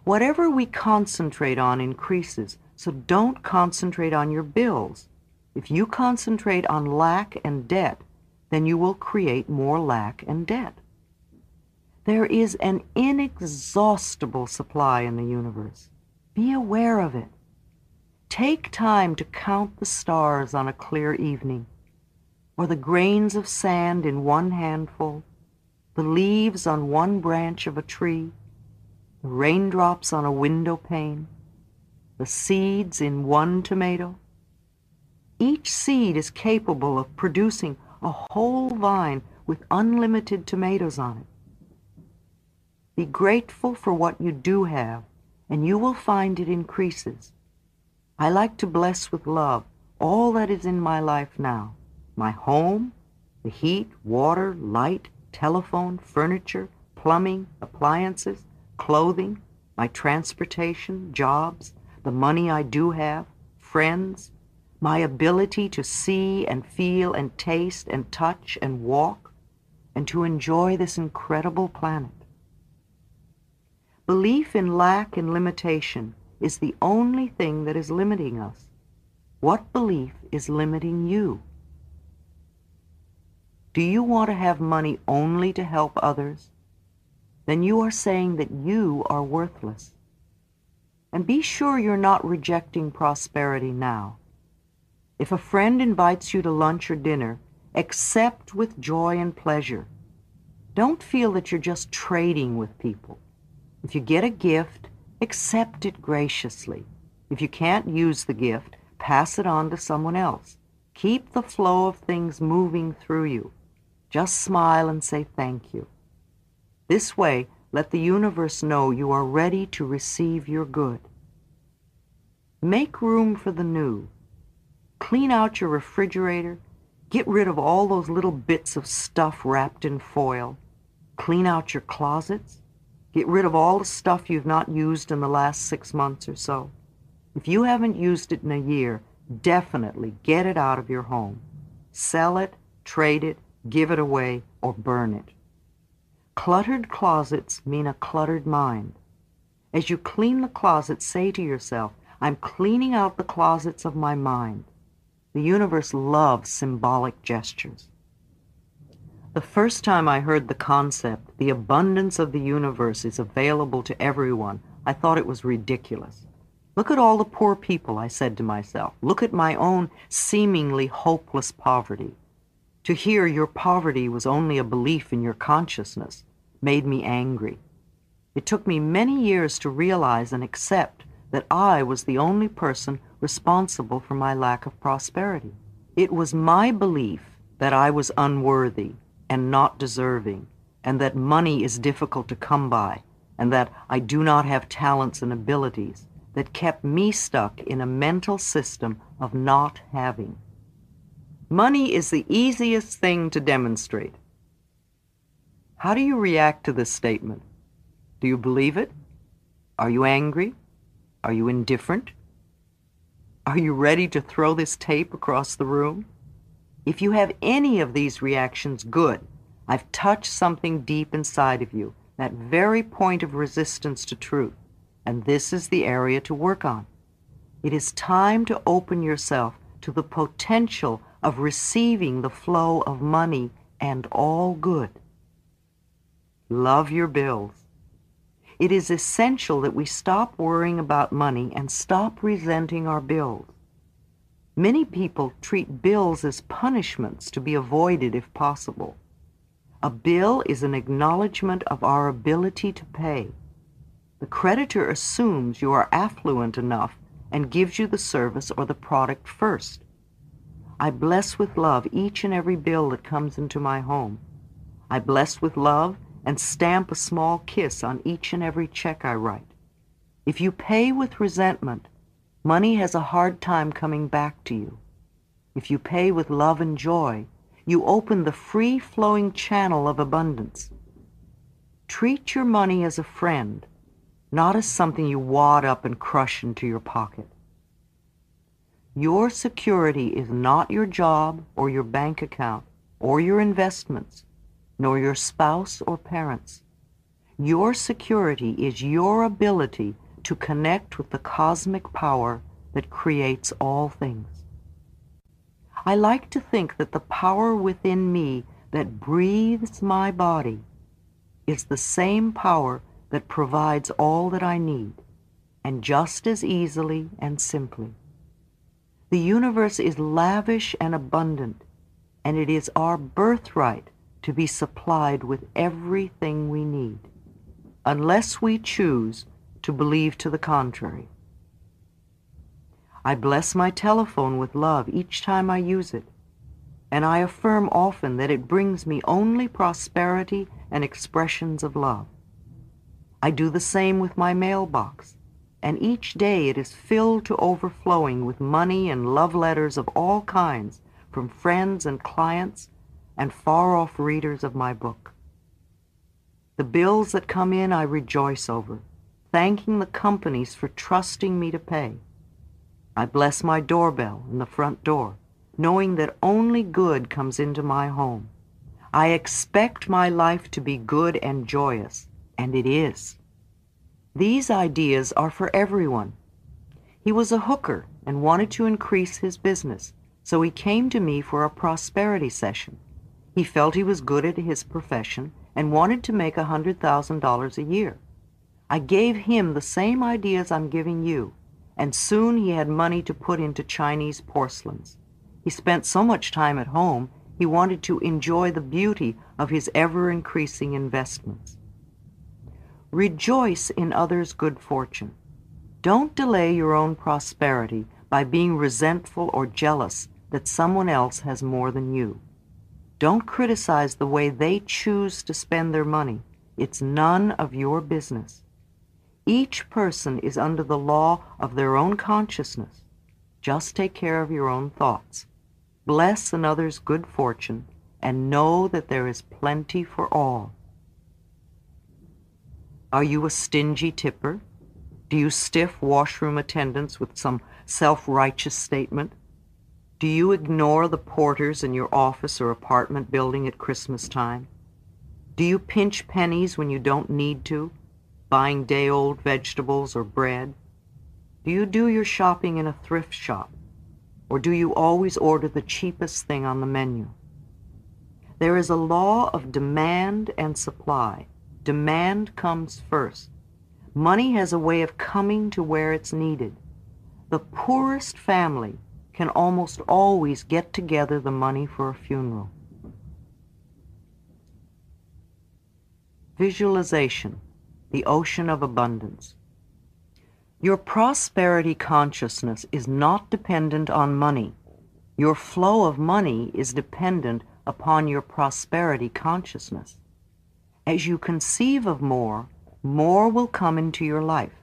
Whatever we concentrate on increases, so don't concentrate on your bills. If you concentrate on lack and debt, then you will create more lack and debt. There is an inexhaustible supply in the universe. Be aware of it. Take time to count the stars on a clear evening, or the grains of sand in one handful, the leaves on one branch of a tree, the raindrops on a window pane, the seeds in one tomato. Each seed is capable of producing a whole vine with unlimited tomatoes on it. Be grateful for what you do have, and you will find it increases. I like to bless with love all that is in my life now my home, the heat, water, light, telephone, furniture, plumbing, appliances, clothing, my transportation, jobs, the money I do have, friends, my ability to see and feel and taste and touch and walk, and to enjoy this incredible planet. Belief in lack and limitation is the only thing that is limiting us. What belief is limiting you? Do you want to have money only to help others? Then you are saying that you are worthless. And be sure you're not rejecting prosperity now. If a friend invites you to lunch or dinner, accept with joy and pleasure. Don't feel that you're just trading with people. If you get a gift, accept it graciously. If you can't use the gift, pass it on to someone else. Keep the flow of things moving through you. Just smile and say thank you. This way, let the universe know you are ready to receive your good. Make room for the new. Clean out your refrigerator. Get rid of all those little bits of stuff wrapped in foil. Clean out your closets. Get rid of all the stuff you've not used in the last six months or so. If you haven't used it in a year, definitely get it out of your home. Sell it, trade it, give it away, or burn it. Cluttered closets mean a cluttered mind. As you clean the closet, say to yourself, I'm cleaning out the closets of my mind. The universe loves symbolic gestures. The first time I heard the concept, the abundance of the universe is available to everyone, I thought it was ridiculous. Look at all the poor people, I said to myself. Look at my own seemingly hopeless poverty. To hear your poverty was only a belief in your consciousness made me angry. It took me many years to realize and accept that I was the only person responsible for my lack of prosperity. It was my belief that I was unworthy, and not deserving, and that money is difficult to come by, and that I do not have talents and abilities that kept me stuck in a mental system of not having. Money is the easiest thing to demonstrate. How do you react to this statement? Do you believe it? Are you angry? Are you indifferent? Are you ready to throw this tape across the room? If you have any of these reactions, good. I've touched something deep inside of you, that very point of resistance to truth, and this is the area to work on. It is time to open yourself to the potential of receiving the flow of money and all good. Love your bills. It is essential that we stop worrying about money and stop resenting our bills. Many people treat bills as punishments to be avoided if possible. A bill is an acknowledgement of our ability to pay. The creditor assumes you are affluent enough and gives you the service or the product first. I bless with love each and every bill that comes into my home. I bless with love and stamp a small kiss on each and every check I write. If you pay with resentment, Money has a hard time coming back to you. If you pay with love and joy, you open the free-flowing channel of abundance. Treat your money as a friend, not as something you wad up and crush into your pocket. Your security is not your job or your bank account or your investments, nor your spouse or parents. Your security is your ability to connect with the cosmic power that creates all things. I like to think that the power within me that breathes my body is the same power that provides all that I need, and just as easily and simply. The universe is lavish and abundant, and it is our birthright to be supplied with everything we need, unless we choose to believe to the contrary. I bless my telephone with love each time I use it, and I affirm often that it brings me only prosperity and expressions of love. I do the same with my mailbox, and each day it is filled to overflowing with money and love letters of all kinds from friends and clients and far-off readers of my book. The bills that come in I rejoice over, thanking the companies for trusting me to pay. I bless my doorbell and the front door, knowing that only good comes into my home. I expect my life to be good and joyous, and it is. These ideas are for everyone. He was a hooker and wanted to increase his business, so he came to me for a prosperity session. He felt he was good at his profession and wanted to make a $100,000 a year. I gave him the same ideas I'm giving you, and soon he had money to put into Chinese porcelains. He spent so much time at home, he wanted to enjoy the beauty of his ever-increasing investments. Rejoice in others' good fortune. Don't delay your own prosperity by being resentful or jealous that someone else has more than you. Don't criticize the way they choose to spend their money. It's none of your business. Each person is under the law of their own consciousness. Just take care of your own thoughts. Bless another's good fortune and know that there is plenty for all. Are you a stingy tipper? Do you stiff washroom attendants with some self-righteous statement? Do you ignore the porters in your office or apartment building at Christmas time? Do you pinch pennies when you don't need to, buying day-old vegetables or bread? Do you do your shopping in a thrift shop? Or do you always order the cheapest thing on the menu? There is a law of demand and supply. Demand comes first. Money has a way of coming to where it's needed. The poorest family can almost always get together the money for a funeral. Visualization, the ocean of abundance. Your prosperity consciousness is not dependent on money. Your flow of money is dependent upon your prosperity consciousness. As you conceive of more, more will come into your life.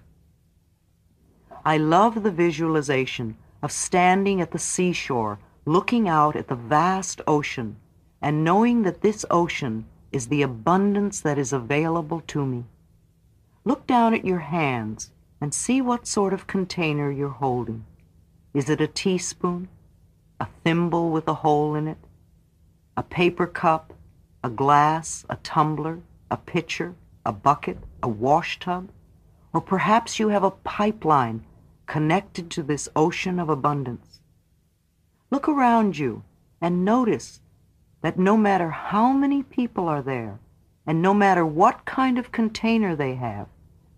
I love the visualization of standing at the seashore, looking out at the vast ocean, and knowing that this ocean is the abundance that is available to me. Look down at your hands and see what sort of container you're holding. Is it a teaspoon? A thimble with a hole in it? A paper cup? A glass? A tumbler? A pitcher? A bucket? A wash tub? Or perhaps you have a pipeline connected to this ocean of abundance. Look around you and notice that no matter how many people are there, and no matter what kind of container they have,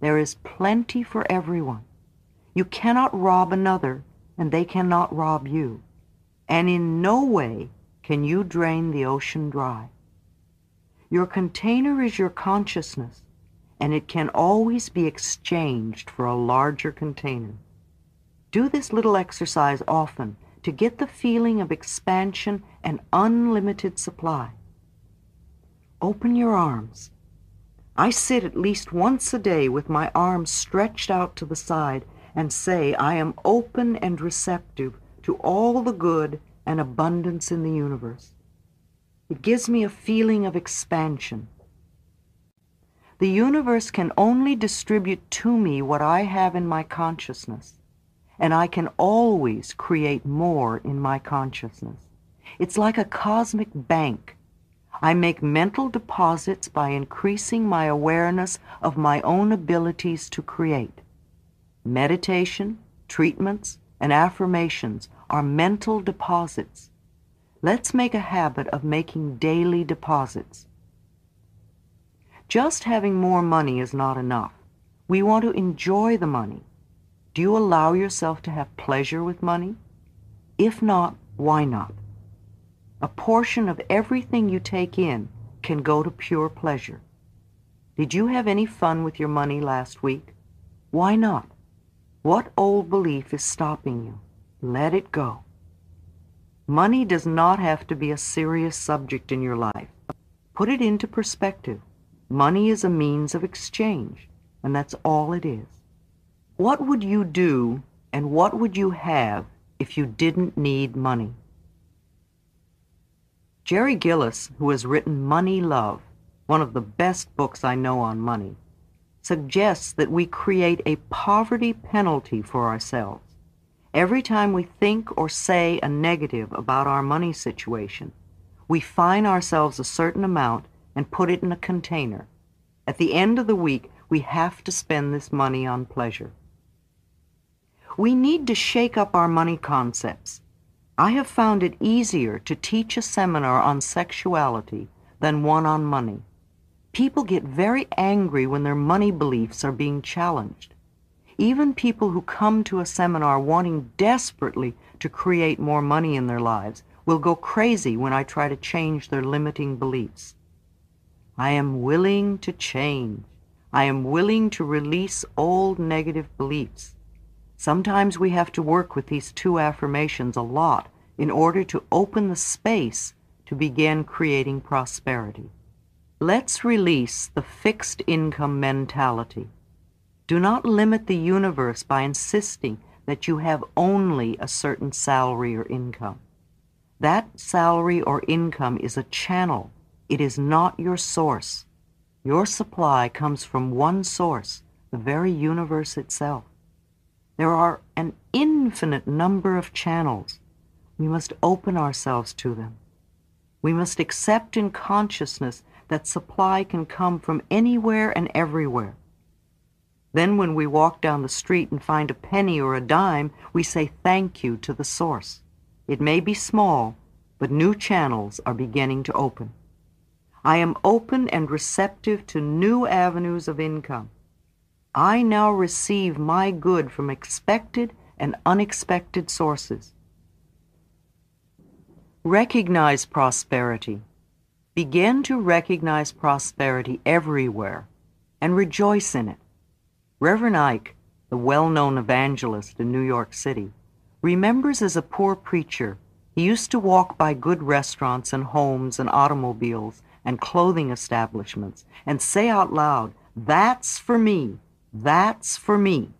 there is plenty for everyone. You cannot rob another, and they cannot rob you. And in no way can you drain the ocean dry. Your container is your consciousness, and it can always be exchanged for a larger container. Do this little exercise often to get the feeling of expansion and unlimited supply. Open your arms. I sit at least once a day with my arms stretched out to the side and say I am open and receptive to all the good and abundance in the universe. It gives me a feeling of expansion. The universe can only distribute to me what I have in my consciousness and I can always create more in my consciousness. It's like a cosmic bank. I make mental deposits by increasing my awareness of my own abilities to create. Meditation, treatments, and affirmations are mental deposits. Let's make a habit of making daily deposits. Just having more money is not enough. We want to enjoy the money. Do you allow yourself to have pleasure with money? If not, why not? A portion of everything you take in can go to pure pleasure. Did you have any fun with your money last week? Why not? What old belief is stopping you? Let it go. Money does not have to be a serious subject in your life. Put it into perspective. Money is a means of exchange, and that's all it is. What would you do and what would you have if you didn't need money? Jerry Gillis, who has written Money Love, one of the best books I know on money, suggests that we create a poverty penalty for ourselves. Every time we think or say a negative about our money situation, we fine ourselves a certain amount and put it in a container. At the end of the week, we have to spend this money on pleasure. We need to shake up our money concepts. I have found it easier to teach a seminar on sexuality than one on money. People get very angry when their money beliefs are being challenged. Even people who come to a seminar wanting desperately to create more money in their lives will go crazy when I try to change their limiting beliefs. I am willing to change. I am willing to release old negative beliefs. Sometimes we have to work with these two affirmations a lot in order to open the space to begin creating prosperity. Let's release the fixed income mentality. Do not limit the universe by insisting that you have only a certain salary or income. That salary or income is a channel it is not your source. Your supply comes from one source, the very universe itself. There are an infinite number of channels. We must open ourselves to them. We must accept in consciousness that supply can come from anywhere and everywhere. Then when we walk down the street and find a penny or a dime, we say thank you to the source. It may be small, but new channels are beginning to open. I am open and receptive to new avenues of income. I now receive my good from expected and unexpected sources. Recognize prosperity. Begin to recognize prosperity everywhere and rejoice in it. Reverend Ike, the well-known evangelist in New York City, remembers as a poor preacher, he used to walk by good restaurants and homes and automobiles and clothing establishments and say out loud, That's for me. That's for me.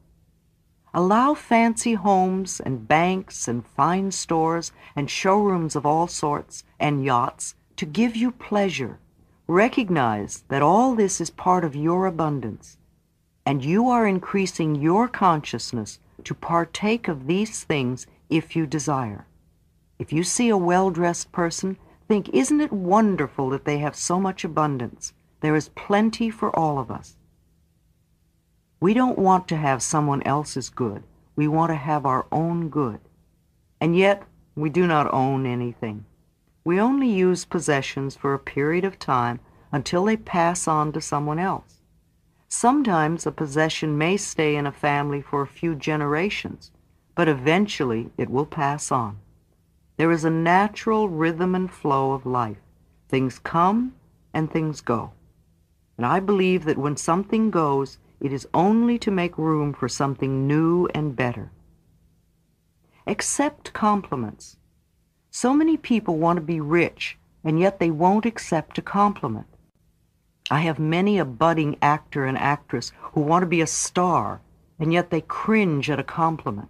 Allow fancy homes and banks and fine stores and showrooms of all sorts and yachts to give you pleasure. Recognize that all this is part of your abundance, and you are increasing your consciousness to partake of these things if you desire. If you see a well-dressed person, think, isn't it wonderful that they have so much abundance? There is plenty for all of us. We don't want to have someone else's good. We want to have our own good. And yet, we do not own anything. We only use possessions for a period of time until they pass on to someone else. Sometimes a possession may stay in a family for a few generations, but eventually it will pass on. There is a natural rhythm and flow of life. Things come and things go. And I believe that when something goes, it is only to make room for something new and better. Accept compliments. So many people want to be rich, and yet they won't accept a compliment. I have many a budding actor and actress who want to be a star, and yet they cringe at a compliment.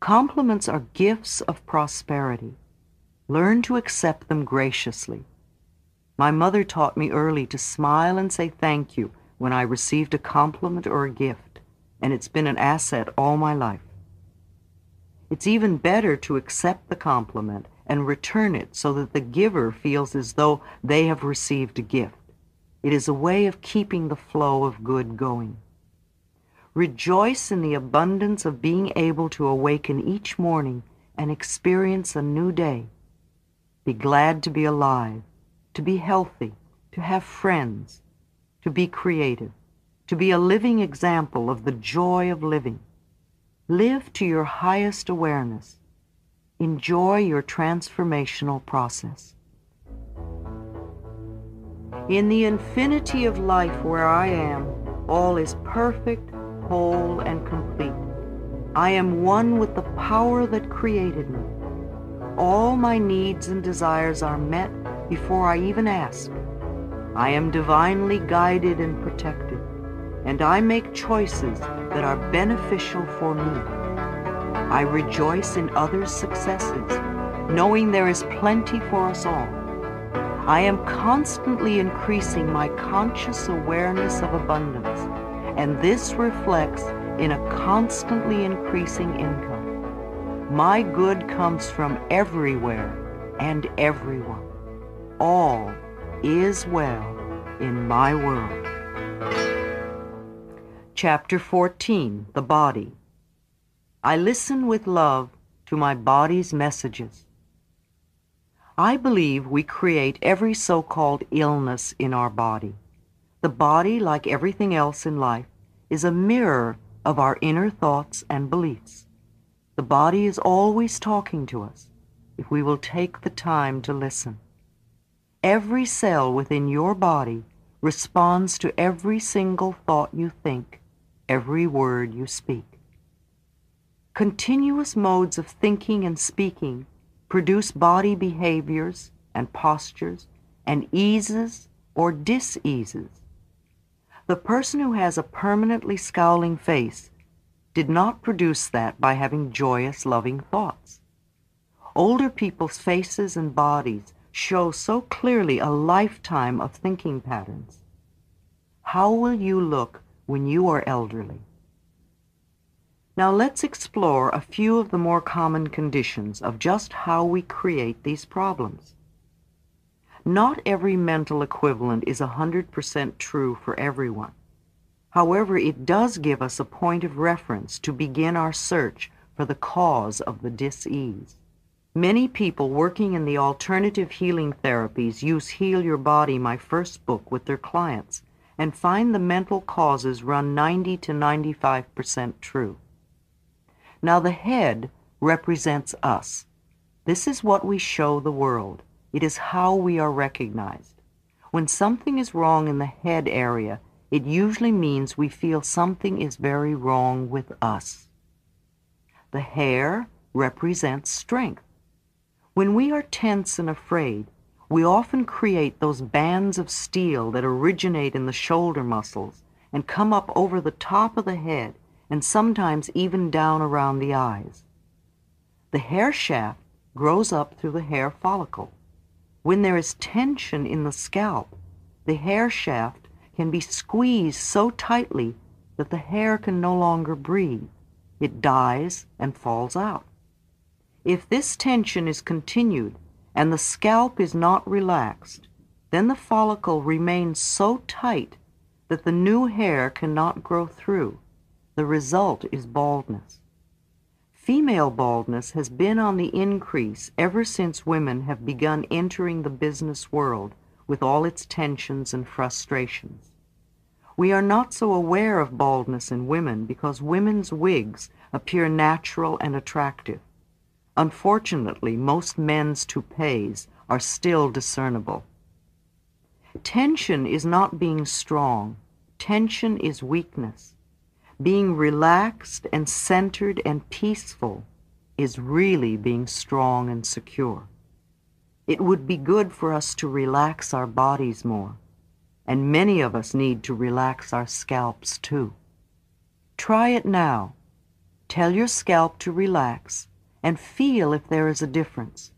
Compliments are gifts of prosperity. Learn to accept them graciously. My mother taught me early to smile and say thank you when I received a compliment or a gift, and it's been an asset all my life. It's even better to accept the compliment and return it so that the giver feels as though they have received a gift. It is a way of keeping the flow of good going. Rejoice in the abundance of being able to awaken each morning and experience a new day. be glad to be alive, to be healthy, to have friends, to be creative, to be a living example of the joy of living. Live to your highest awareness. Enjoy your transformational process. In the infinity of life where I am, all is perfect, whole, and complete. I am one with the power that created me. All my needs and desires are met before I even ask. I am divinely guided and protected, and I make choices that are beneficial for me. I rejoice in others' successes, knowing there is plenty for us all. I am constantly increasing my conscious awareness of abundance, and this reflects in a constantly increasing income. My good comes from everywhere and everyone. All is well in my world. Chapter 14 The Body I listen with love to my body's messages. I believe we create every so-called illness in our body. The body, like everything else in life, is a mirror of our inner thoughts and beliefs. The body is always talking to us if we will take the time to listen. Every cell within your body responds to every single thought you think, every word you speak. Continuous modes of thinking and speaking produce body behaviors and postures and eases or diseases the person who has a permanently scowling face did not produce that by having joyous, loving thoughts. Older people's faces and bodies show so clearly a lifetime of thinking patterns. How will you look when you are elderly? Now let's explore a few of the more common conditions of just how we create these problems. Not every mental equivalent is 100% true for everyone. However, it does give us a point of reference to begin our search for the cause of the dis-ease. Many people working in the alternative healing therapies use Heal Your Body, my first book, with their clients and find the mental causes run 90 to 95% true. Now the head represents us. This is what we show the world. It is how we are recognized. When something is wrong in the head area, it usually means we feel something is very wrong with us. The hair represents strength. When we are tense and afraid, we often create those bands of steel that originate in the shoulder muscles and come up over the top of the head and sometimes even down around the eyes. The hair shaft grows up through the hair follicle. When there is tension in the scalp, the hair shaft can be squeezed so tightly that the hair can no longer breathe. It dies and falls out. If this tension is continued and the scalp is not relaxed, then the follicle remains so tight that the new hair cannot grow through. The result is baldness. Female baldness has been on the increase ever since women have begun entering the business world with all its tensions and frustrations. We are not so aware of baldness in women because women's wigs appear natural and attractive. Unfortunately, most men's toupees are still discernible. Tension is not being strong. Tension is weakness. Being relaxed and centered and peaceful is really being strong and secure. It would be good for us to relax our bodies more, and many of us need to relax our scalps too. Try it now. Tell your scalp to relax and feel if there is a difference.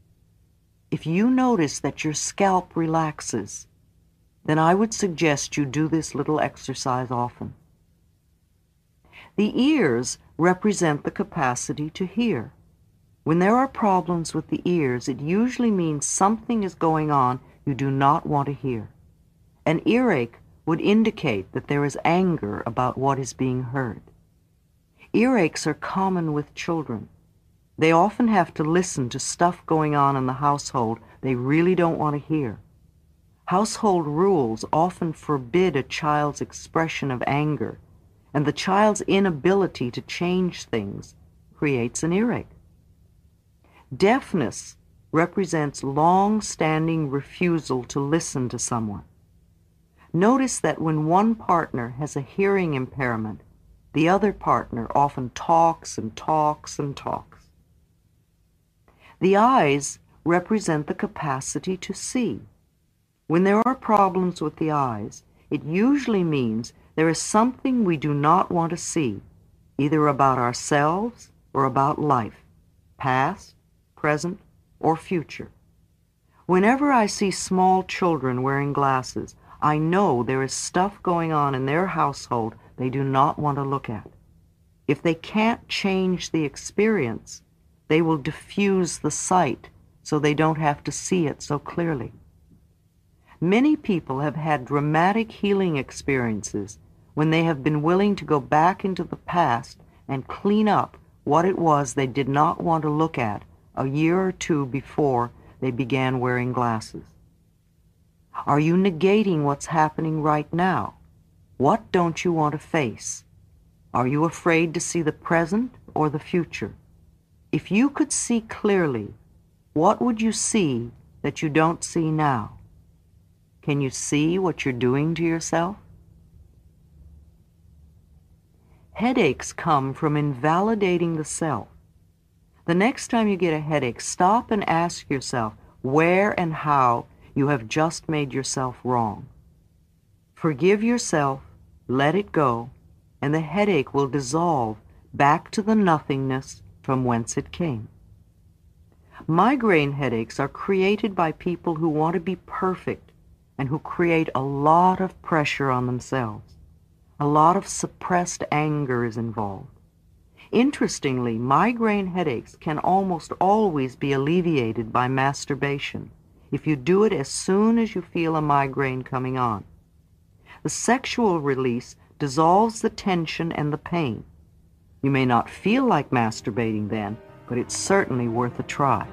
If you notice that your scalp relaxes, then I would suggest you do this little exercise often. The ears represent the capacity to hear. When there are problems with the ears, it usually means something is going on you do not want to hear. An earache would indicate that there is anger about what is being heard. Earaches are common with children. They often have to listen to stuff going on in the household they really don't want to hear. Household rules often forbid a child's expression of anger, and the child's inability to change things creates an earache. Deafness represents long-standing refusal to listen to someone. Notice that when one partner has a hearing impairment, the other partner often talks and talks and talks. The eyes represent the capacity to see. When there are problems with the eyes, it usually means there is something we do not want to see, either about ourselves or about life, past, present, or future. Whenever I see small children wearing glasses, I know there is stuff going on in their household they do not want to look at. If they can't change the experience, they will diffuse the sight so they don't have to see it so clearly. Many people have had dramatic healing experiences when they have been willing to go back into the past and clean up what it was they did not want to look at a year or two before they began wearing glasses. Are you negating what's happening right now? What don't you want to face? Are you afraid to see the present or the future? If you could see clearly, what would you see that you don't see now? Can you see what you're doing to yourself? Headaches come from invalidating the self. The next time you get a headache, stop and ask yourself where and how you have just made yourself wrong. Forgive yourself, let it go, and the headache will dissolve back to the nothingness from whence it came. Migraine headaches are created by people who want to be perfect and who create a lot of pressure on themselves. A lot of suppressed anger is involved. Interestingly, migraine headaches can almost always be alleviated by masturbation if you do it as soon as you feel a migraine coming on. The sexual release dissolves the tension and the pain. You may not feel like masturbating then, but it's certainly worth a try.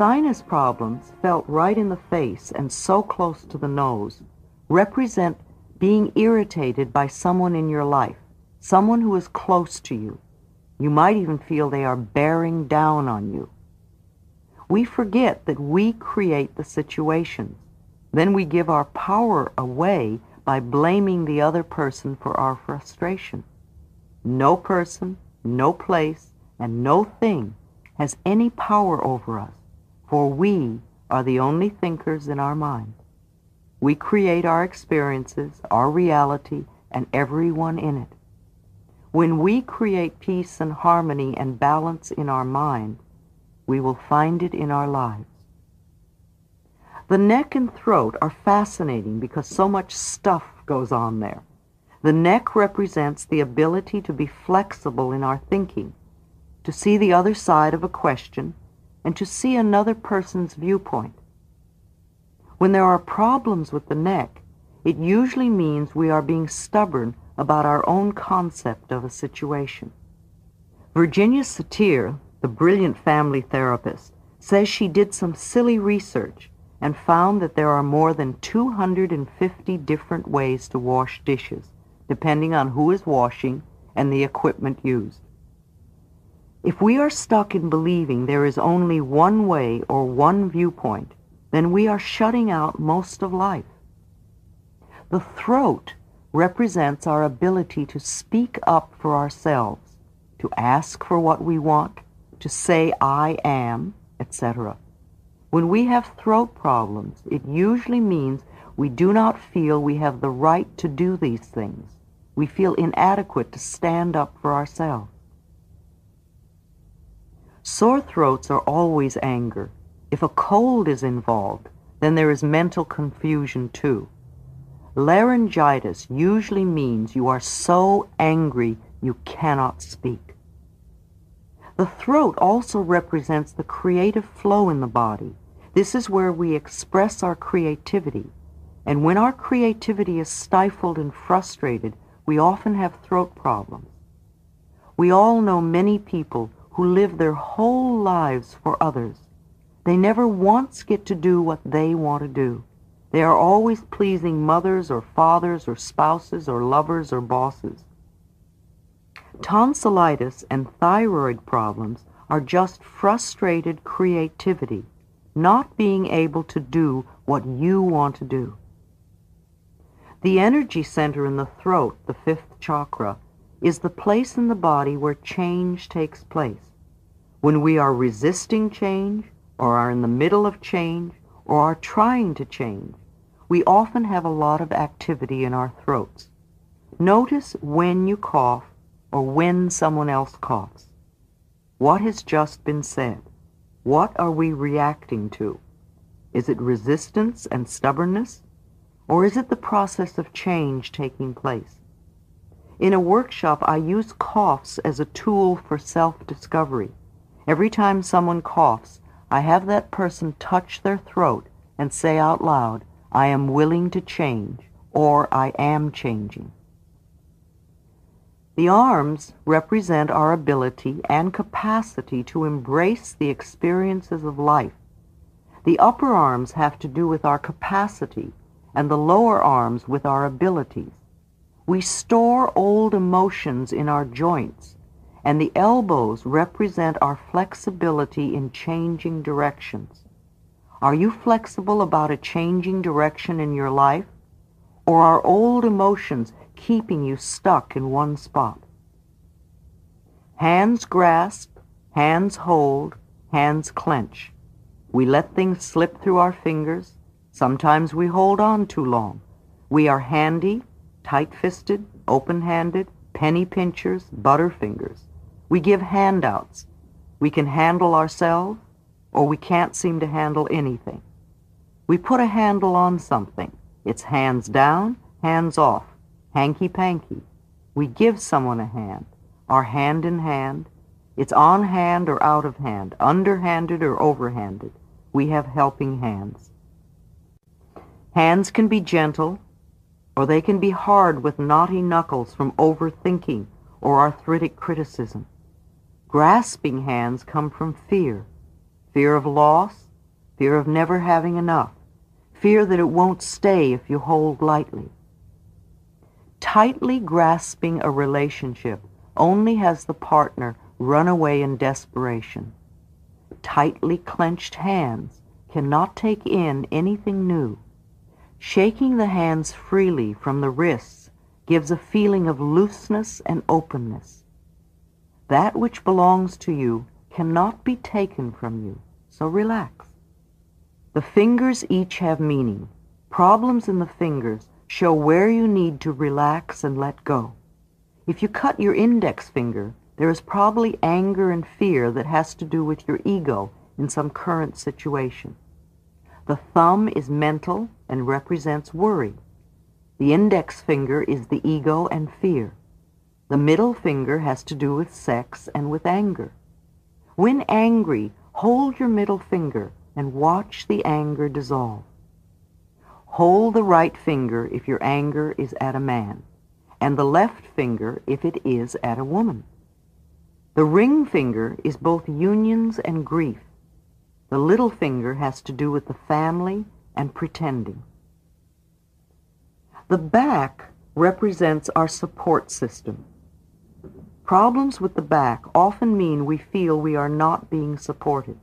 Sinus problems, felt right in the face and so close to the nose, represent being irritated by someone in your life, someone who is close to you. You might even feel they are bearing down on you. We forget that we create the situations. Then we give our power away by blaming the other person for our frustration. No person, no place, and no thing has any power over us for we are the only thinkers in our mind. We create our experiences, our reality, and everyone in it. When we create peace and harmony and balance in our mind, we will find it in our lives. The neck and throat are fascinating because so much stuff goes on there. The neck represents the ability to be flexible in our thinking, to see the other side of a question, and to see another person's viewpoint. When there are problems with the neck, it usually means we are being stubborn about our own concept of a situation. Virginia Satir, the brilliant family therapist, says she did some silly research and found that there are more than 250 different ways to wash dishes, depending on who is washing and the equipment used. If we are stuck in believing there is only one way or one viewpoint, then we are shutting out most of life. The throat represents our ability to speak up for ourselves, to ask for what we want, to say I am, etc. When we have throat problems, it usually means we do not feel we have the right to do these things. We feel inadequate to stand up for ourselves. Sore throats are always anger. If a cold is involved, then there is mental confusion too. Laryngitis usually means you are so angry you cannot speak. The throat also represents the creative flow in the body. This is where we express our creativity. And when our creativity is stifled and frustrated, we often have throat problems. We all know many people who live their whole lives for others. They never once get to do what they want to do. They are always pleasing mothers or fathers or spouses or lovers or bosses. Tonsillitis and thyroid problems are just frustrated creativity, not being able to do what you want to do. The energy center in the throat, the fifth chakra, is the place in the body where change takes place. When we are resisting change, or are in the middle of change, or are trying to change, we often have a lot of activity in our throats. Notice when you cough or when someone else coughs. What has just been said? What are we reacting to? Is it resistance and stubbornness? Or is it the process of change taking place? In a workshop, I use coughs as a tool for self-discovery. Every time someone coughs, I have that person touch their throat and say out loud, I am willing to change, or I am changing. The arms represent our ability and capacity to embrace the experiences of life. The upper arms have to do with our capacity and the lower arms with our abilities. We store old emotions in our joints, and the elbows represent our flexibility in changing directions. Are you flexible about a changing direction in your life? Or are old emotions keeping you stuck in one spot? Hands grasp, hands hold, hands clench. We let things slip through our fingers, Sometimes we hold on too long. We are handy, tight-fisted, open-handed, penny pinchers, butterfingers. We give handouts. We can handle ourselves, or we can't seem to handle anything. We put a handle on something. It's hands down, hands off, hanky-panky. We give someone a hand, our hand in hand. It's on hand or out of hand, underhanded or overhanded. We have helping hands. Hands can be gentle, or they can be hard with knotty knuckles from overthinking or arthritic criticism. Grasping hands come from fear, fear of loss, fear of never having enough, fear that it won't stay if you hold lightly. Tightly grasping a relationship only has the partner run away in desperation. Tightly clenched hands cannot take in anything new. Shaking the hands freely from the wrists gives a feeling of looseness and openness. That which belongs to you cannot be taken from you, so relax. The fingers each have meaning. Problems in the fingers show where you need to relax and let go. If you cut your index finger, there is probably anger and fear that has to do with your ego in some current situation. The thumb is mental and represents worry. The index finger is the ego and fear. The middle finger has to do with sex and with anger. When angry, hold your middle finger and watch the anger dissolve. Hold the right finger if your anger is at a man, and the left finger if it is at a woman. The ring finger is both unions and grief. The little finger has to do with the family and pretending. The back represents our support system. Problems with the back often mean we feel we are not being supported.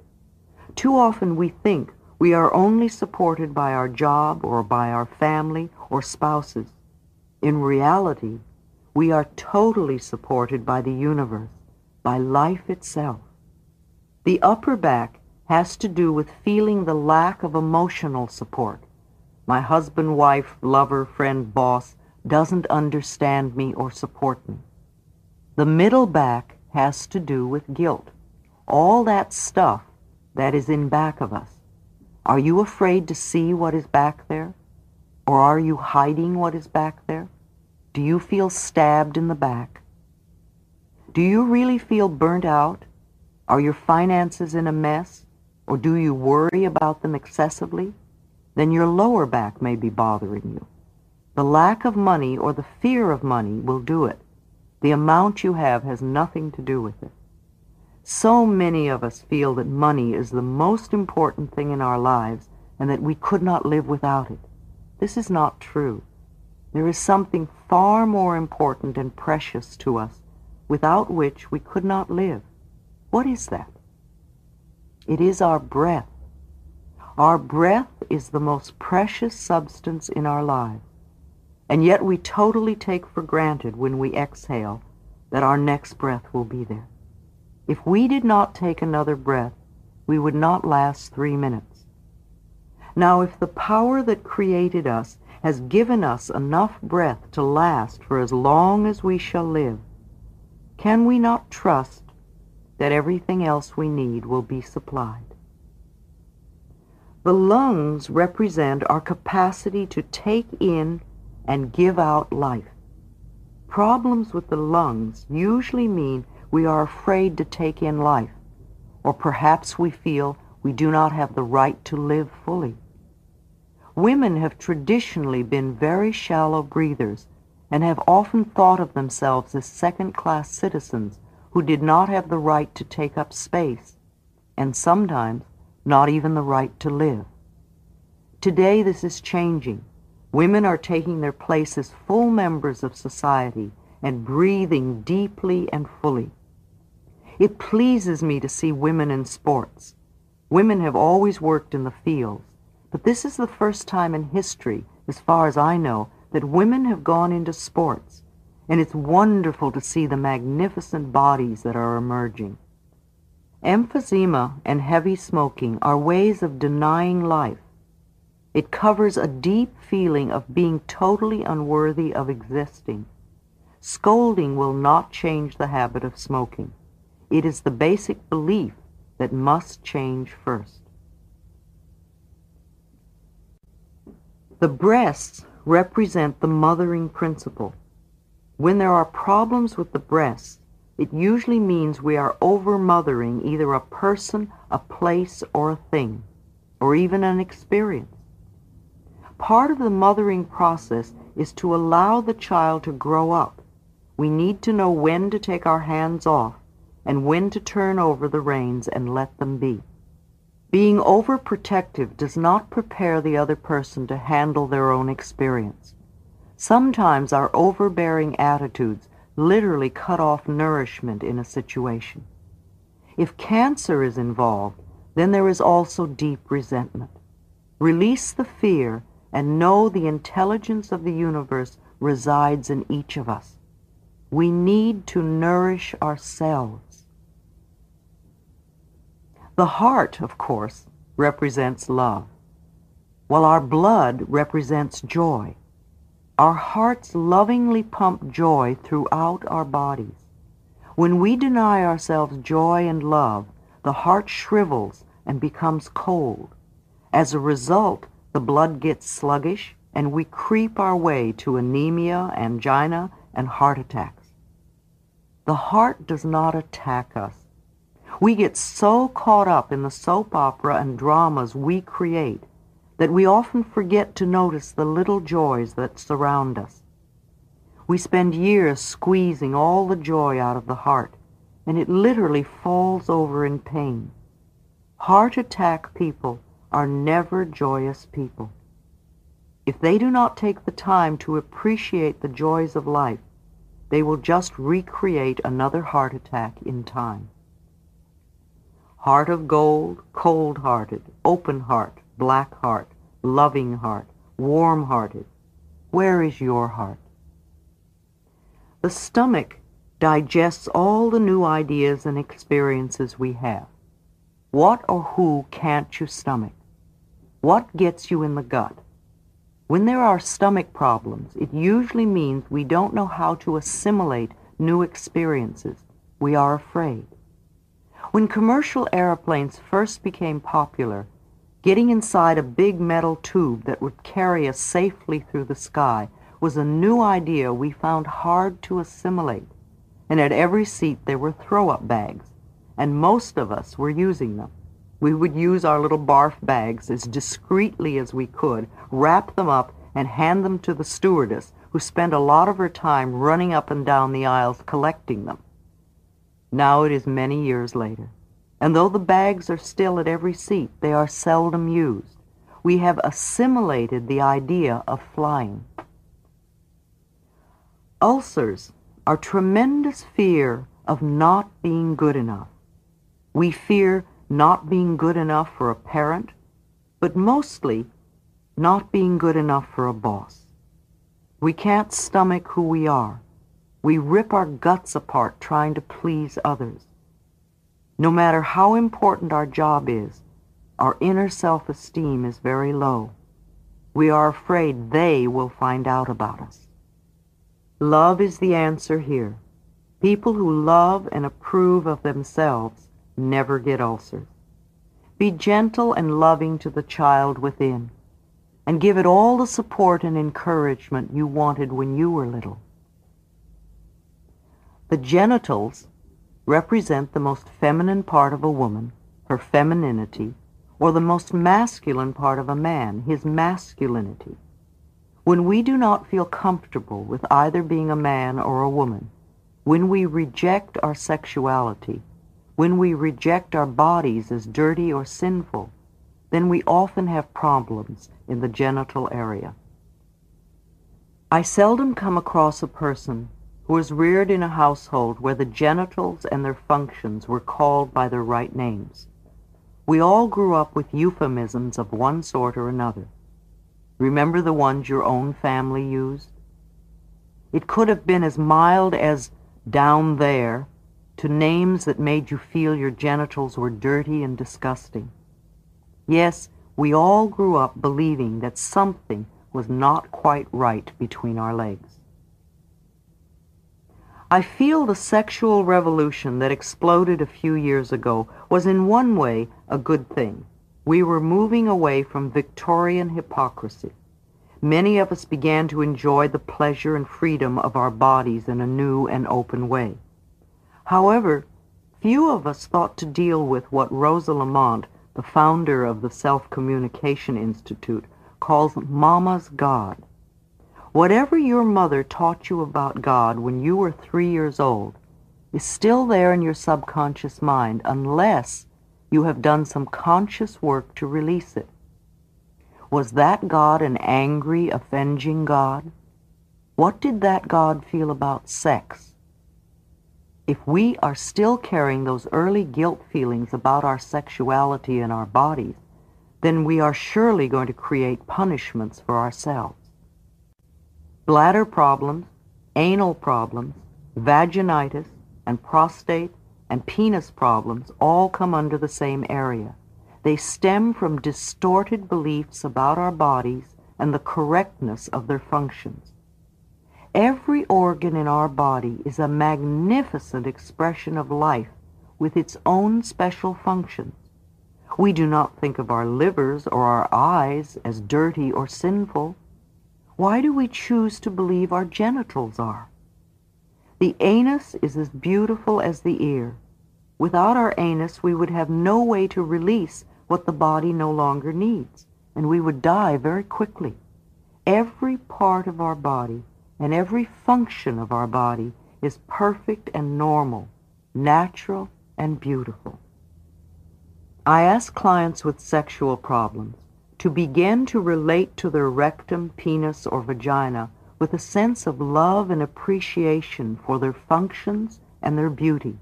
Too often we think we are only supported by our job or by our family or spouses. In reality, we are totally supported by the universe, by life itself. The upper back has to do with feeling the lack of emotional support. My husband, wife, lover, friend, boss doesn't understand me or support me. The middle back has to do with guilt. All that stuff that is in back of us. Are you afraid to see what is back there? Or are you hiding what is back there? Do you feel stabbed in the back? Do you really feel burnt out? Are your finances in a mess? Or do you worry about them excessively? Then your lower back may be bothering you. The lack of money or the fear of money will do it. The amount you have has nothing to do with it. So many of us feel that money is the most important thing in our lives and that we could not live without it. This is not true. There is something far more important and precious to us without which we could not live. What is that? It is our breath. Our breath is the most precious substance in our lives, and yet we totally take for granted when we exhale that our next breath will be there. If we did not take another breath, we would not last three minutes. Now, if the power that created us has given us enough breath to last for as long as we shall live, can we not trust that everything else we need will be supplied. The lungs represent our capacity to take in and give out life. Problems with the lungs usually mean we are afraid to take in life, or perhaps we feel we do not have the right to live fully. Women have traditionally been very shallow breathers and have often thought of themselves as second-class citizens who did not have the right to take up space, and sometimes not even the right to live. Today this is changing. Women are taking their place as full members of society and breathing deeply and fully. It pleases me to see women in sports. Women have always worked in the fields, but this is the first time in history, as far as I know, that women have gone into sports and it's wonderful to see the magnificent bodies that are emerging. Emphysema and heavy smoking are ways of denying life. It covers a deep feeling of being totally unworthy of existing. Scolding will not change the habit of smoking. It is the basic belief that must change first. The breasts represent the mothering principle. When there are problems with the breasts, it usually means we are over-mothering either a person, a place, or a thing, or even an experience. Part of the mothering process is to allow the child to grow up. We need to know when to take our hands off and when to turn over the reins and let them be. Being overprotective does not prepare the other person to handle their own experience. Sometimes our overbearing attitudes literally cut off nourishment in a situation. If cancer is involved, then there is also deep resentment. Release the fear and know the intelligence of the universe resides in each of us. We need to nourish ourselves. The heart, of course, represents love, while our blood represents joy. Our hearts lovingly pump joy throughout our bodies. When we deny ourselves joy and love, the heart shrivels and becomes cold. As a result, the blood gets sluggish and we creep our way to anemia, angina, and heart attacks. The heart does not attack us. We get so caught up in the soap opera and dramas we create that we often forget to notice the little joys that surround us. We spend years squeezing all the joy out of the heart, and it literally falls over in pain. Heart attack people are never joyous people. If they do not take the time to appreciate the joys of life, they will just recreate another heart attack in time. Heart of gold, cold-hearted, open heart, black heart, loving heart, warm-hearted. Where is your heart? The stomach digests all the new ideas and experiences we have. What or who can't you stomach? What gets you in the gut? When there are stomach problems, it usually means we don't know how to assimilate new experiences. We are afraid. When commercial airplanes first became popular, getting inside a big metal tube that would carry us safely through the sky was a new idea we found hard to assimilate. And at every seat there were throw-up bags, and most of us were using them. We would use our little barf bags as discreetly as we could, wrap them up, and hand them to the stewardess, who spent a lot of her time running up and down the aisles collecting them. Now it is many years later, and though the bags are still at every seat, they are seldom used. We have assimilated the idea of flying. Ulcers are tremendous fear of not being good enough. We fear not being good enough for a parent, but mostly not being good enough for a boss. We can't stomach who we are. We rip our guts apart trying to please others. No matter how important our job is, our inner self-esteem is very low. We are afraid they will find out about us. Love is the answer here. People who love and approve of themselves never get ulcers. Be gentle and loving to the child within, and give it all the support and encouragement you wanted when you were little. The genitals represent the most feminine part of a woman, her femininity, or the most masculine part of a man, his masculinity. When we do not feel comfortable with either being a man or a woman, when we reject our sexuality, when we reject our bodies as dirty or sinful, then we often have problems in the genital area. I seldom come across a person who was reared in a household where the genitals and their functions were called by their right names. We all grew up with euphemisms of one sort or another. Remember the ones your own family used? It could have been as mild as down there to names that made you feel your genitals were dirty and disgusting. Yes, we all grew up believing that something was not quite right between our legs. I feel the sexual revolution that exploded a few years ago was in one way a good thing. We were moving away from Victorian hypocrisy. Many of us began to enjoy the pleasure and freedom of our bodies in a new and open way. However, few of us thought to deal with what Rosa Lamont, the founder of the Self-Communication Institute, calls Mama's God. Whatever your mother taught you about God when you were three years old is still there in your subconscious mind unless you have done some conscious work to release it. Was that God an angry, avenging God? What did that God feel about sex? If we are still carrying those early guilt feelings about our sexuality and our bodies, then we are surely going to create punishments for ourselves. Bladder problems, anal problems, vaginitis, and prostate and penis problems all come under the same area. They stem from distorted beliefs about our bodies and the correctness of their functions. Every organ in our body is a magnificent expression of life with its own special functions. We do not think of our livers or our eyes as dirty or sinful. Why do we choose to believe our genitals are? The anus is as beautiful as the ear. Without our anus, we would have no way to release what the body no longer needs, and we would die very quickly. Every part of our body and every function of our body is perfect and normal, natural and beautiful. I ask clients with sexual problems to begin to relate to their rectum, penis, or vagina with a sense of love and appreciation for their functions and their beauty.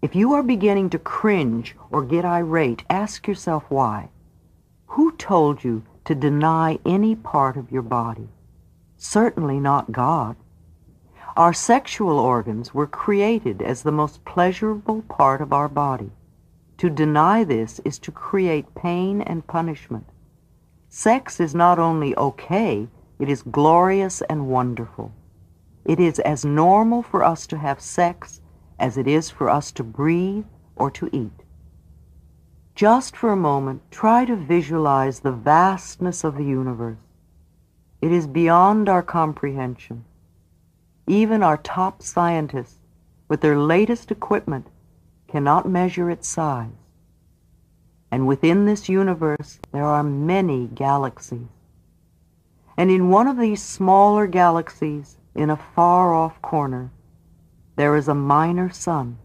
If you are beginning to cringe or get irate, ask yourself why. Who told you to deny any part of your body? Certainly not God. Our sexual organs were created as the most pleasurable part of our body. To deny this is to create pain and punishment. Sex is not only okay, it is glorious and wonderful. It is as normal for us to have sex as it is for us to breathe or to eat. Just for a moment, try to visualize the vastness of the universe. It is beyond our comprehension. Even our top scientists, with their latest equipment, cannot measure its size. And within this universe, there are many galaxies. And in one of these smaller galaxies, in a far-off corner, there is a minor sun.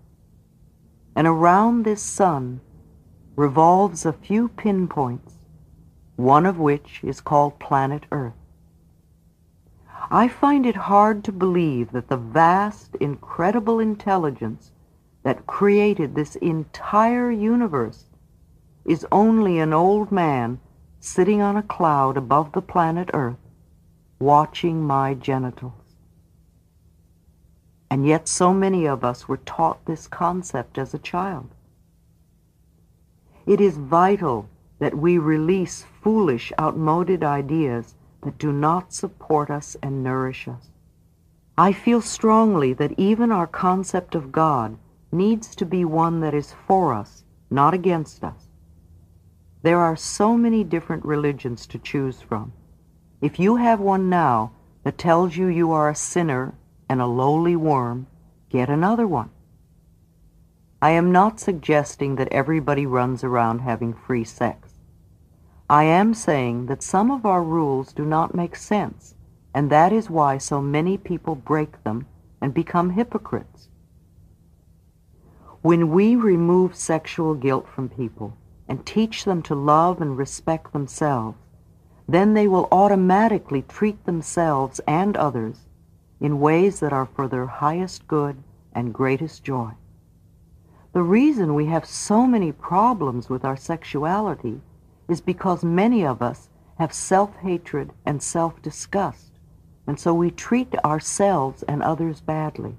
And around this sun revolves a few pinpoints, one of which is called planet Earth. I find it hard to believe that the vast, incredible intelligence that created this entire universe is only an old man sitting on a cloud above the planet Earth, watching my genitals. And yet so many of us were taught this concept as a child. It is vital that we release foolish, outmoded ideas that do not support us and nourish us. I feel strongly that even our concept of God needs to be one that is for us, not against us. There are so many different religions to choose from. If you have one now that tells you you are a sinner and a lowly worm, get another one. I am not suggesting that everybody runs around having free sex. I am saying that some of our rules do not make sense, and that is why so many people break them and become hypocrites. When we remove sexual guilt from people, and teach them to love and respect themselves, then they will automatically treat themselves and others in ways that are for their highest good and greatest joy. The reason we have so many problems with our sexuality is because many of us have self-hatred and self-disgust, and so we treat ourselves and others badly.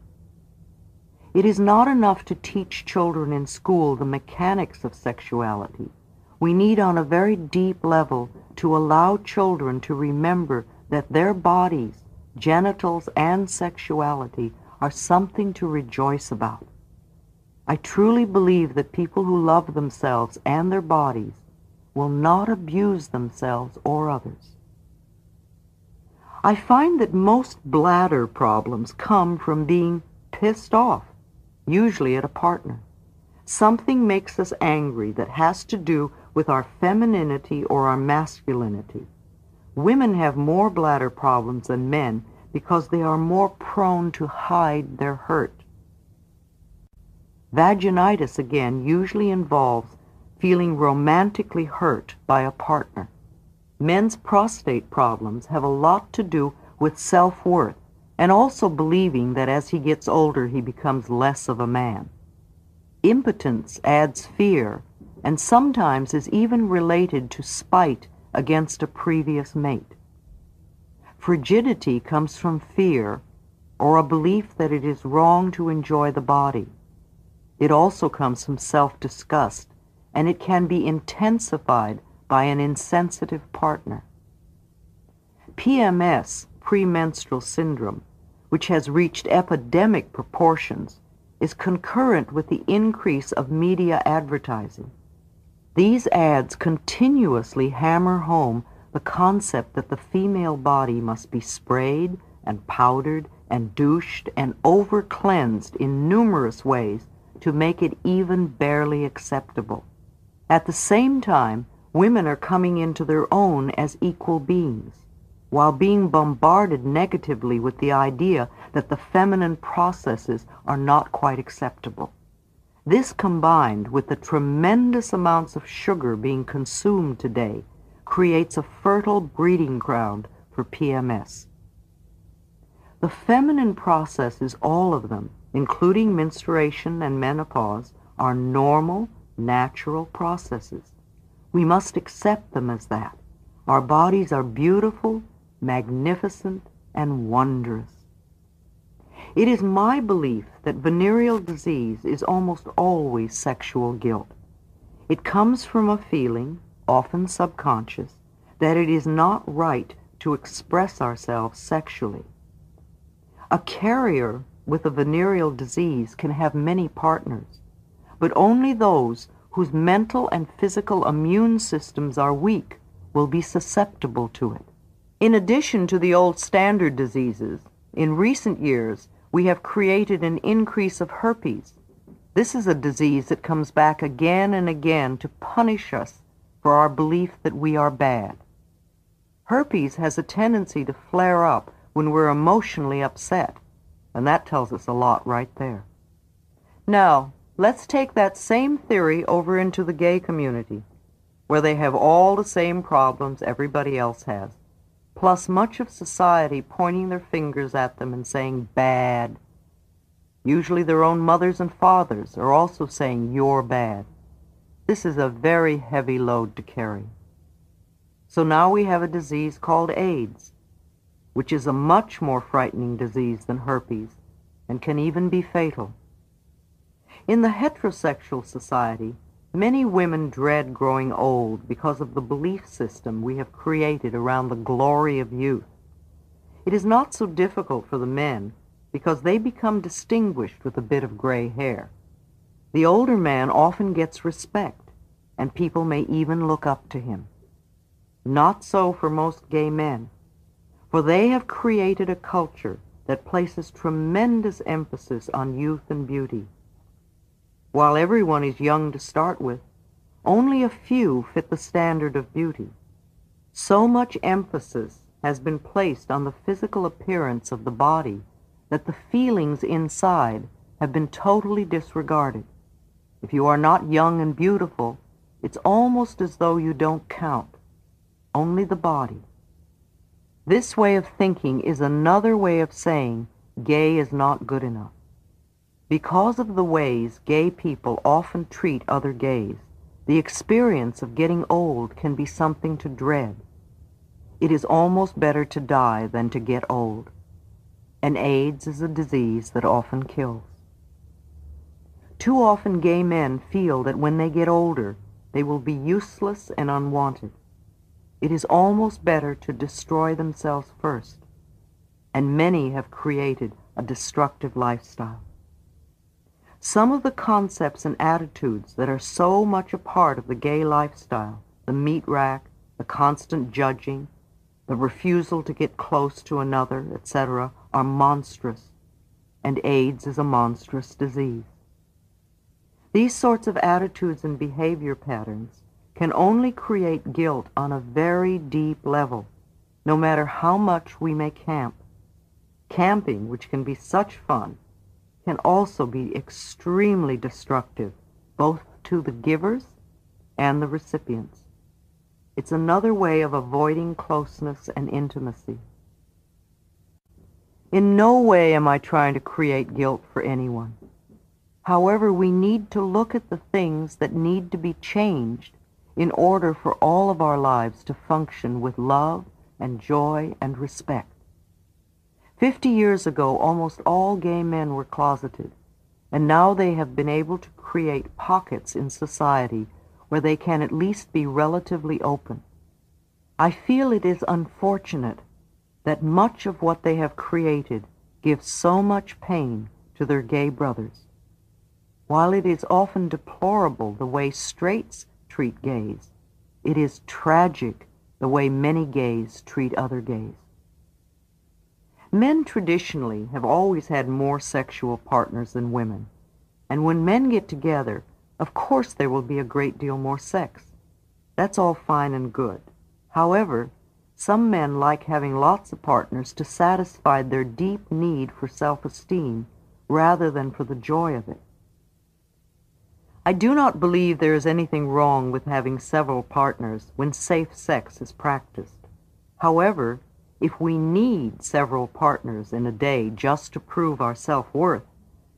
It is not enough to teach children in school the mechanics of sexuality. We need on a very deep level to allow children to remember that their bodies, genitals, and sexuality are something to rejoice about. I truly believe that people who love themselves and their bodies will not abuse themselves or others. I find that most bladder problems come from being pissed off usually at a partner. Something makes us angry that has to do with our femininity or our masculinity. Women have more bladder problems than men because they are more prone to hide their hurt. Vaginitis, again, usually involves feeling romantically hurt by a partner. Men's prostate problems have a lot to do with self-worth and also believing that as he gets older he becomes less of a man. Impotence adds fear and sometimes is even related to spite against a previous mate. Frigidity comes from fear or a belief that it is wrong to enjoy the body. It also comes from self-disgust and it can be intensified by an insensitive partner. PMS premenstrual syndrome, which has reached epidemic proportions, is concurrent with the increase of media advertising. These ads continuously hammer home the concept that the female body must be sprayed and powdered and douched and over-cleansed in numerous ways to make it even barely acceptable. At the same time, women are coming into their own as equal beings while being bombarded negatively with the idea that the feminine processes are not quite acceptable. This combined with the tremendous amounts of sugar being consumed today creates a fertile breeding ground for PMS. The feminine processes, all of them, including menstruation and menopause, are normal, natural processes. We must accept them as that. Our bodies are beautiful, magnificent, and wondrous. It is my belief that venereal disease is almost always sexual guilt. It comes from a feeling, often subconscious, that it is not right to express ourselves sexually. A carrier with a venereal disease can have many partners, but only those whose mental and physical immune systems are weak will be susceptible to it. In addition to the old standard diseases, in recent years we have created an increase of herpes. This is a disease that comes back again and again to punish us for our belief that we are bad. Herpes has a tendency to flare up when we're emotionally upset, and that tells us a lot right there. Now, let's take that same theory over into the gay community, where they have all the same problems everybody else has, plus much of society pointing their fingers at them and saying bad. Usually their own mothers and fathers are also saying you're bad. This is a very heavy load to carry. So now we have a disease called AIDS, which is a much more frightening disease than herpes and can even be fatal. In the heterosexual society, many women dread growing old because of the belief system we have created around the glory of youth. It is not so difficult for the men because they become distinguished with a bit of gray hair. The older man often gets respect, and people may even look up to him. Not so for most gay men, for they have created a culture that places tremendous emphasis on youth and beauty. While everyone is young to start with, only a few fit the standard of beauty. So much emphasis has been placed on the physical appearance of the body that the feelings inside have been totally disregarded. If you are not young and beautiful, it's almost as though you don't count only the body. This way of thinking is another way of saying gay is not good enough. Because of the ways gay people often treat other gays, the experience of getting old can be something to dread. It is almost better to die than to get old. And AIDS is a disease that often kills. Too often gay men feel that when they get older, they will be useless and unwanted. It is almost better to destroy themselves first, and many have created a destructive lifestyle. Some of the concepts and attitudes that are so much a part of the gay lifestyle, the meat rack, the constant judging, the refusal to get close to another, etc., are monstrous, and AIDS is a monstrous disease. These sorts of attitudes and behavior patterns can only create guilt on a very deep level, no matter how much we may camp. Camping, which can be such fun, can also be extremely destructive, both to the givers and the recipients. It's another way of avoiding closeness and intimacy. In no way am I trying to create guilt for anyone. However, we need to look at the things that need to be changed in order for all of our lives to function with love and joy and respect. Fifty years ago, almost all gay men were closeted, and now they have been able to create pockets in society where they can at least be relatively open. I feel it is unfortunate that much of what they have created gives so much pain to their gay brothers. While it is often deplorable the way straights treat gays. It is tragic the way many gays treat other gays. Men traditionally have always had more sexual partners than women, and when men get together, of course there will be a great deal more sex. That's all fine and good. However, some men like having lots of partners to satisfy their deep need for self-esteem rather than for the joy of it. I do not believe there is anything wrong with having several partners when safe sex is practiced. However, if we need several partners in a day just to prove our self-worth,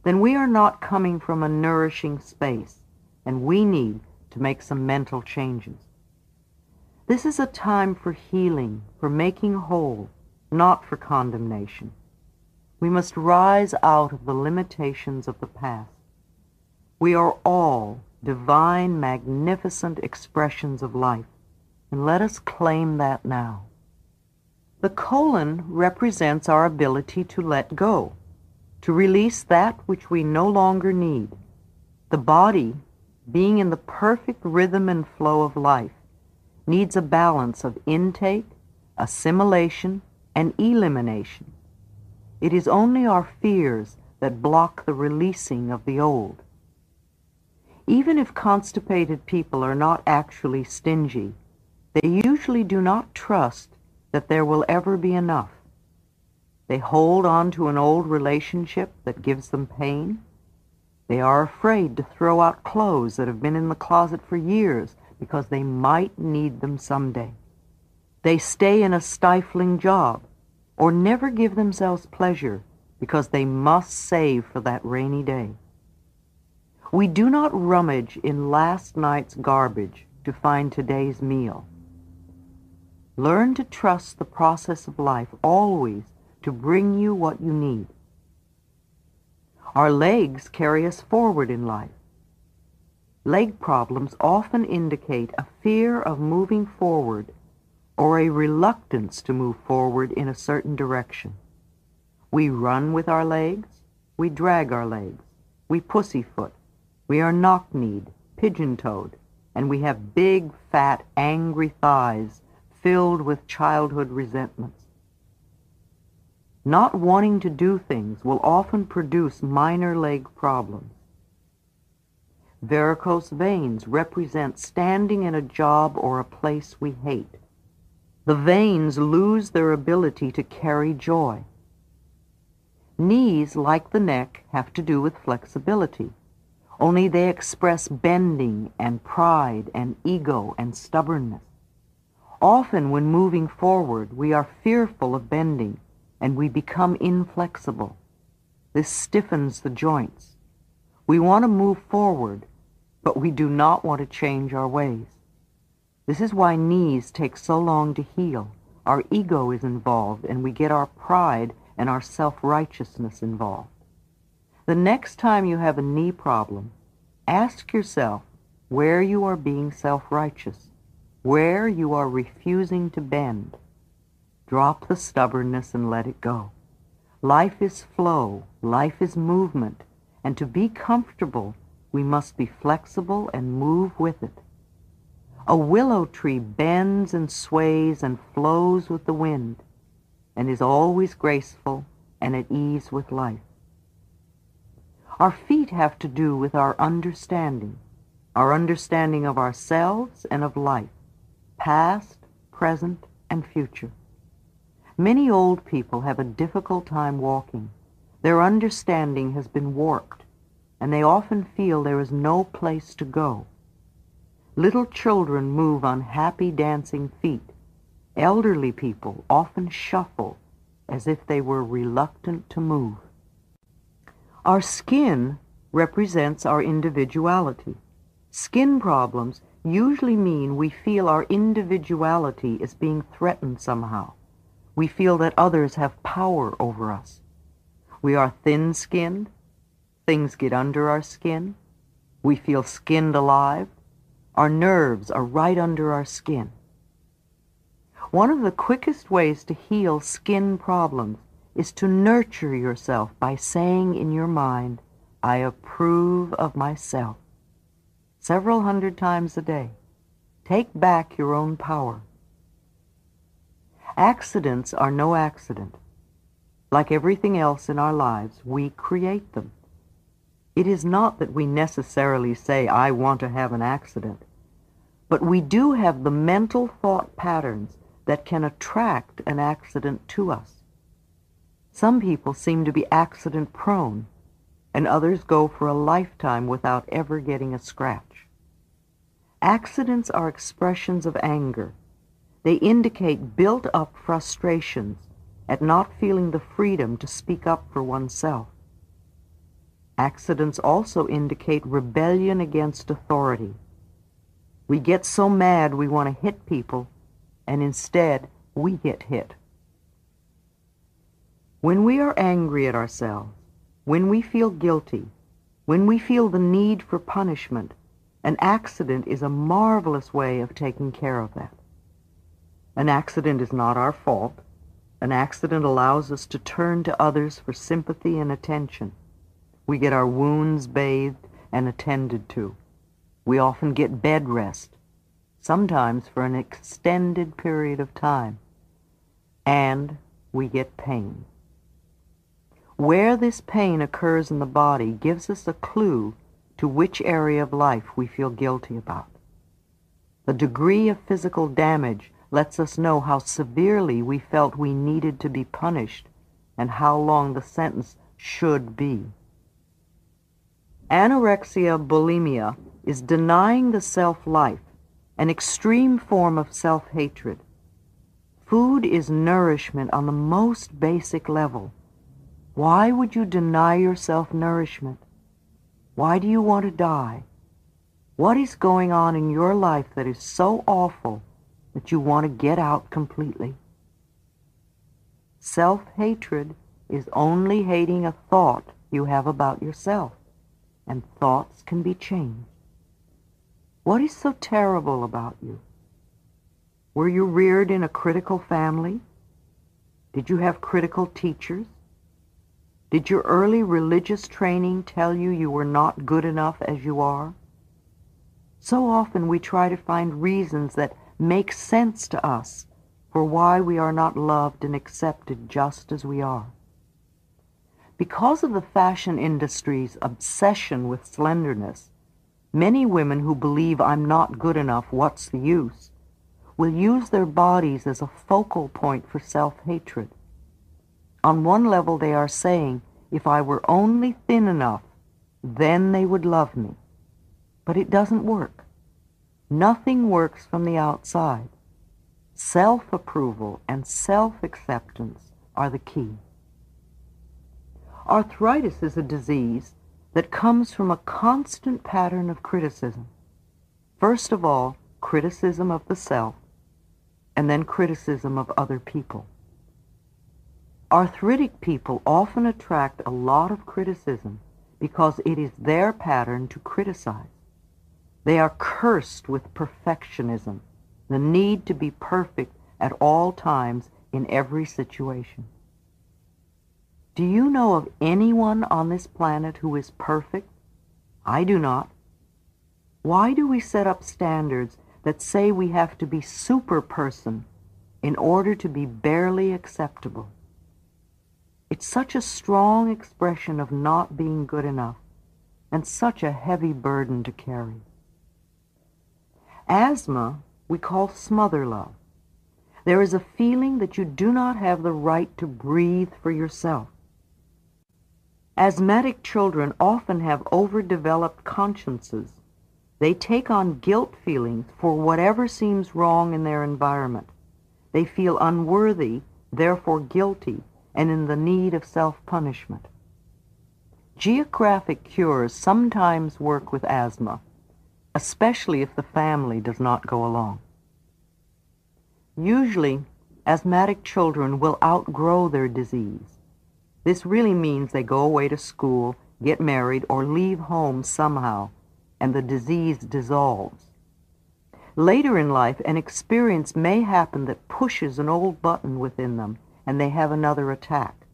then we are not coming from a nourishing space, and we need to make some mental changes. This is a time for healing, for making whole, not for condemnation. We must rise out of the limitations of the past. We are all divine, magnificent expressions of life, and let us claim that now. The colon represents our ability to let go, to release that which we no longer need. The body, being in the perfect rhythm and flow of life, needs a balance of intake, assimilation, and elimination. It is only our fears that block the releasing of the old. Even if constipated people are not actually stingy, they usually do not trust that there will ever be enough. They hold on to an old relationship that gives them pain. They are afraid to throw out clothes that have been in the closet for years because they might need them someday. They stay in a stifling job or never give themselves pleasure because they must save for that rainy day. We do not rummage in last night's garbage to find today's meal. Learn to trust the process of life always to bring you what you need. Our legs carry us forward in life. Leg problems often indicate a fear of moving forward or a reluctance to move forward in a certain direction. We run with our legs, we drag our legs, we pussyfoot, we are knock-kneed, pigeon-toed, and we have big, fat, angry thighs filled with childhood resentments. Not wanting to do things will often produce minor leg problems. Varicose veins represent standing in a job or a place we hate. The veins lose their ability to carry joy. Knees, like the neck, have to do with flexibility, only they express bending and pride and ego and stubbornness. Often when moving forward, we are fearful of bending and we become inflexible. This stiffens the joints. We want to move forward, but we do not want to change our ways. This is why knees take so long to heal. Our ego is involved and we get our pride and our self-righteousness involved. The next time you have a knee problem, ask yourself where you are being self-righteous where you are refusing to bend, drop the stubbornness and let it go. Life is flow, life is movement, and to be comfortable, we must be flexible and move with it. A willow tree bends and sways and flows with the wind, and is always graceful and at ease with life. Our feet have to do with our understanding, our understanding of ourselves and of life past, present, and future. Many old people have a difficult time walking. Their understanding has been warped, and they often feel there is no place to go. Little children move on happy dancing feet. Elderly people often shuffle as if they were reluctant to move. Our skin represents our individuality. Skin problems usually mean we feel our individuality is being threatened somehow. We feel that others have power over us. We are thin-skinned. Things get under our skin. We feel skinned alive. Our nerves are right under our skin. One of the quickest ways to heal skin problems is to nurture yourself by saying in your mind, I approve of myself several hundred times a day. Take back your own power. Accidents are no accident. Like everything else in our lives, we create them. It is not that we necessarily say, I want to have an accident, but we do have the mental thought patterns that can attract an accident to us. Some people seem to be accident prone, and others go for a lifetime without ever getting a scratch. Accidents are expressions of anger. They indicate built-up frustrations at not feeling the freedom to speak up for oneself. Accidents also indicate rebellion against authority. We get so mad we want to hit people, and instead we get hit. When we are angry at ourselves, when we feel guilty, when we feel the need for punishment, an accident is a marvelous way of taking care of that. An accident is not our fault. An accident allows us to turn to others for sympathy and attention. We get our wounds bathed and attended to. We often get bed rest, sometimes for an extended period of time. And we get pain. Where this pain occurs in the body gives us a clue to which area of life we feel guilty about. The degree of physical damage lets us know how severely we felt we needed to be punished and how long the sentence should be. Anorexia bulimia is denying the self-life, an extreme form of self-hatred. Food is nourishment on the most basic level. Why would you deny yourself nourishment? Why do you want to die? What is going on in your life that is so awful that you want to get out completely? Self-hatred is only hating a thought you have about yourself, and thoughts can be changed. What is so terrible about you? Were you reared in a critical family? Did you have critical teachers? Did your early religious training tell you you were not good enough as you are? So often we try to find reasons that make sense to us for why we are not loved and accepted just as we are. Because of the fashion industry's obsession with slenderness, many women who believe I'm not good enough, what's the use, will use their bodies as a focal point for self-hatred. On one level, they are saying, if I were only thin enough, then they would love me. But it doesn't work. Nothing works from the outside. Self-approval and self-acceptance are the key. Arthritis is a disease that comes from a constant pattern of criticism. First of all, criticism of the self, and then criticism of other people. Arthritic people often attract a lot of criticism because it is their pattern to criticize. They are cursed with perfectionism, the need to be perfect at all times in every situation. Do you know of anyone on this planet who is perfect? I do not. Why do we set up standards that say we have to be super person in order to be barely acceptable? It's such a strong expression of not being good enough and such a heavy burden to carry. Asthma we call smother love. There is a feeling that you do not have the right to breathe for yourself. Asthmatic children often have overdeveloped consciences. They take on guilt feelings for whatever seems wrong in their environment. They feel unworthy, therefore guilty, and in the need of self-punishment. Geographic cures sometimes work with asthma, especially if the family does not go along. Usually, asthmatic children will outgrow their disease. This really means they go away to school, get married, or leave home somehow, and the disease dissolves. Later in life, an experience may happen that pushes an old button within them and they have another attack.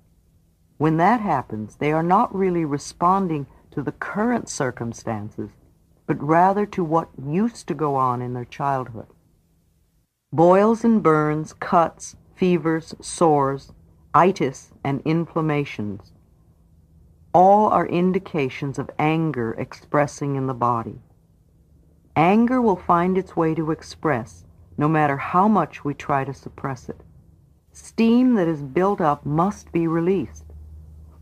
When that happens, they are not really responding to the current circumstances, but rather to what used to go on in their childhood. Boils and burns, cuts, fevers, sores, itis, and inflammations all are indications of anger expressing in the body. Anger will find its way to express no matter how much we try to suppress it. Steam that is built up must be released.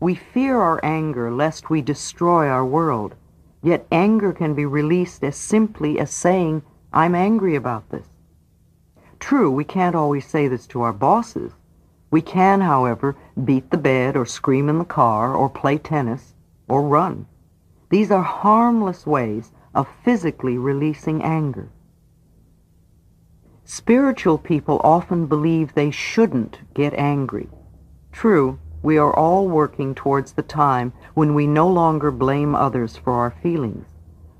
We fear our anger lest we destroy our world, yet anger can be released as simply as saying, I'm angry about this. True, we can't always say this to our bosses. We can, however, beat the bed or scream in the car or play tennis or run. These are harmless ways of physically releasing anger. Spiritual people often believe they shouldn't get angry. True, we are all working towards the time when we no longer blame others for our feelings.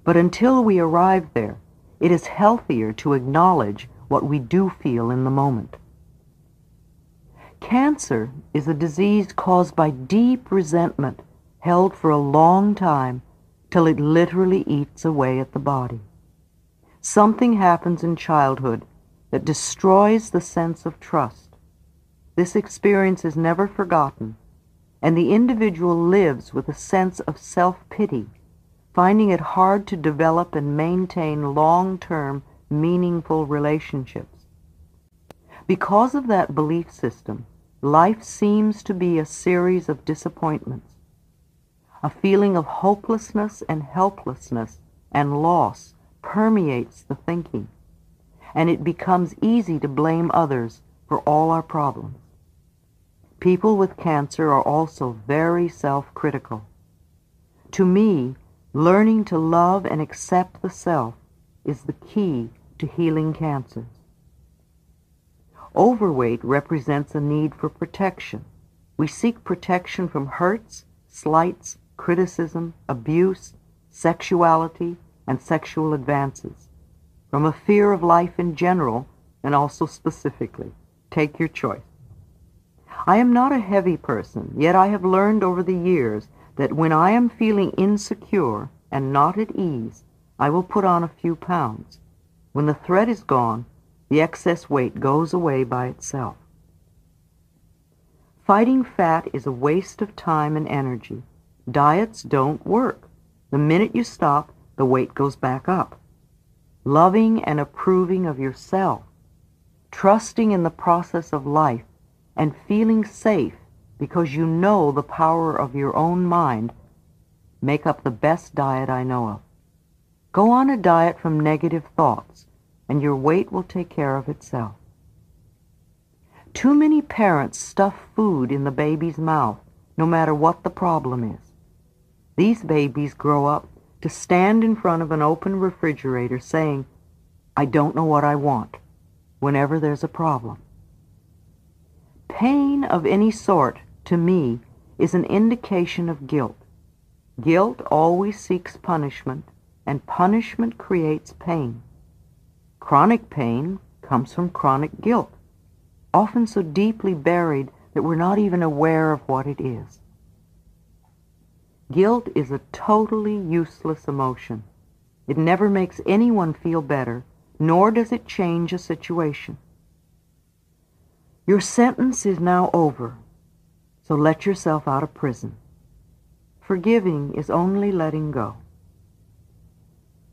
But until we arrive there, it is healthier to acknowledge what we do feel in the moment. Cancer is a disease caused by deep resentment held for a long time till it literally eats away at the body. Something happens in childhood that destroys the sense of trust. This experience is never forgotten, and the individual lives with a sense of self-pity, finding it hard to develop and maintain long-term, meaningful relationships. Because of that belief system, life seems to be a series of disappointments. A feeling of hopelessness and helplessness and loss permeates the thinking, and it becomes easy to blame others for all our problems. People with cancer are also very self-critical. To me, learning to love and accept the self is the key to healing cancers. Overweight represents a need for protection. We seek protection from hurts, slights, criticism, abuse, sexuality, and sexual advances. From a fear of life in general and also specifically. Take your choice. I am not a heavy person, yet I have learned over the years that when I am feeling insecure and not at ease, I will put on a few pounds. When the threat is gone, the excess weight goes away by itself. Fighting fat is a waste of time and energy. Diets don't work. The minute you stop, the weight goes back up. Loving and approving of yourself, trusting in the process of life, and feeling safe because you know the power of your own mind make up the best diet I know of. Go on a diet from negative thoughts and your weight will take care of itself. Too many parents stuff food in the baby's mouth, no matter what the problem is. These babies grow up to stand in front of an open refrigerator saying, I don't know what I want, whenever there's a problem. Pain of any sort, to me, is an indication of guilt. Guilt always seeks punishment, and punishment creates pain. Chronic pain comes from chronic guilt, often so deeply buried that we're not even aware of what it is. Guilt is a totally useless emotion. It never makes anyone feel better, nor does it change a situation. Your sentence is now over, so let yourself out of prison. Forgiving is only letting go.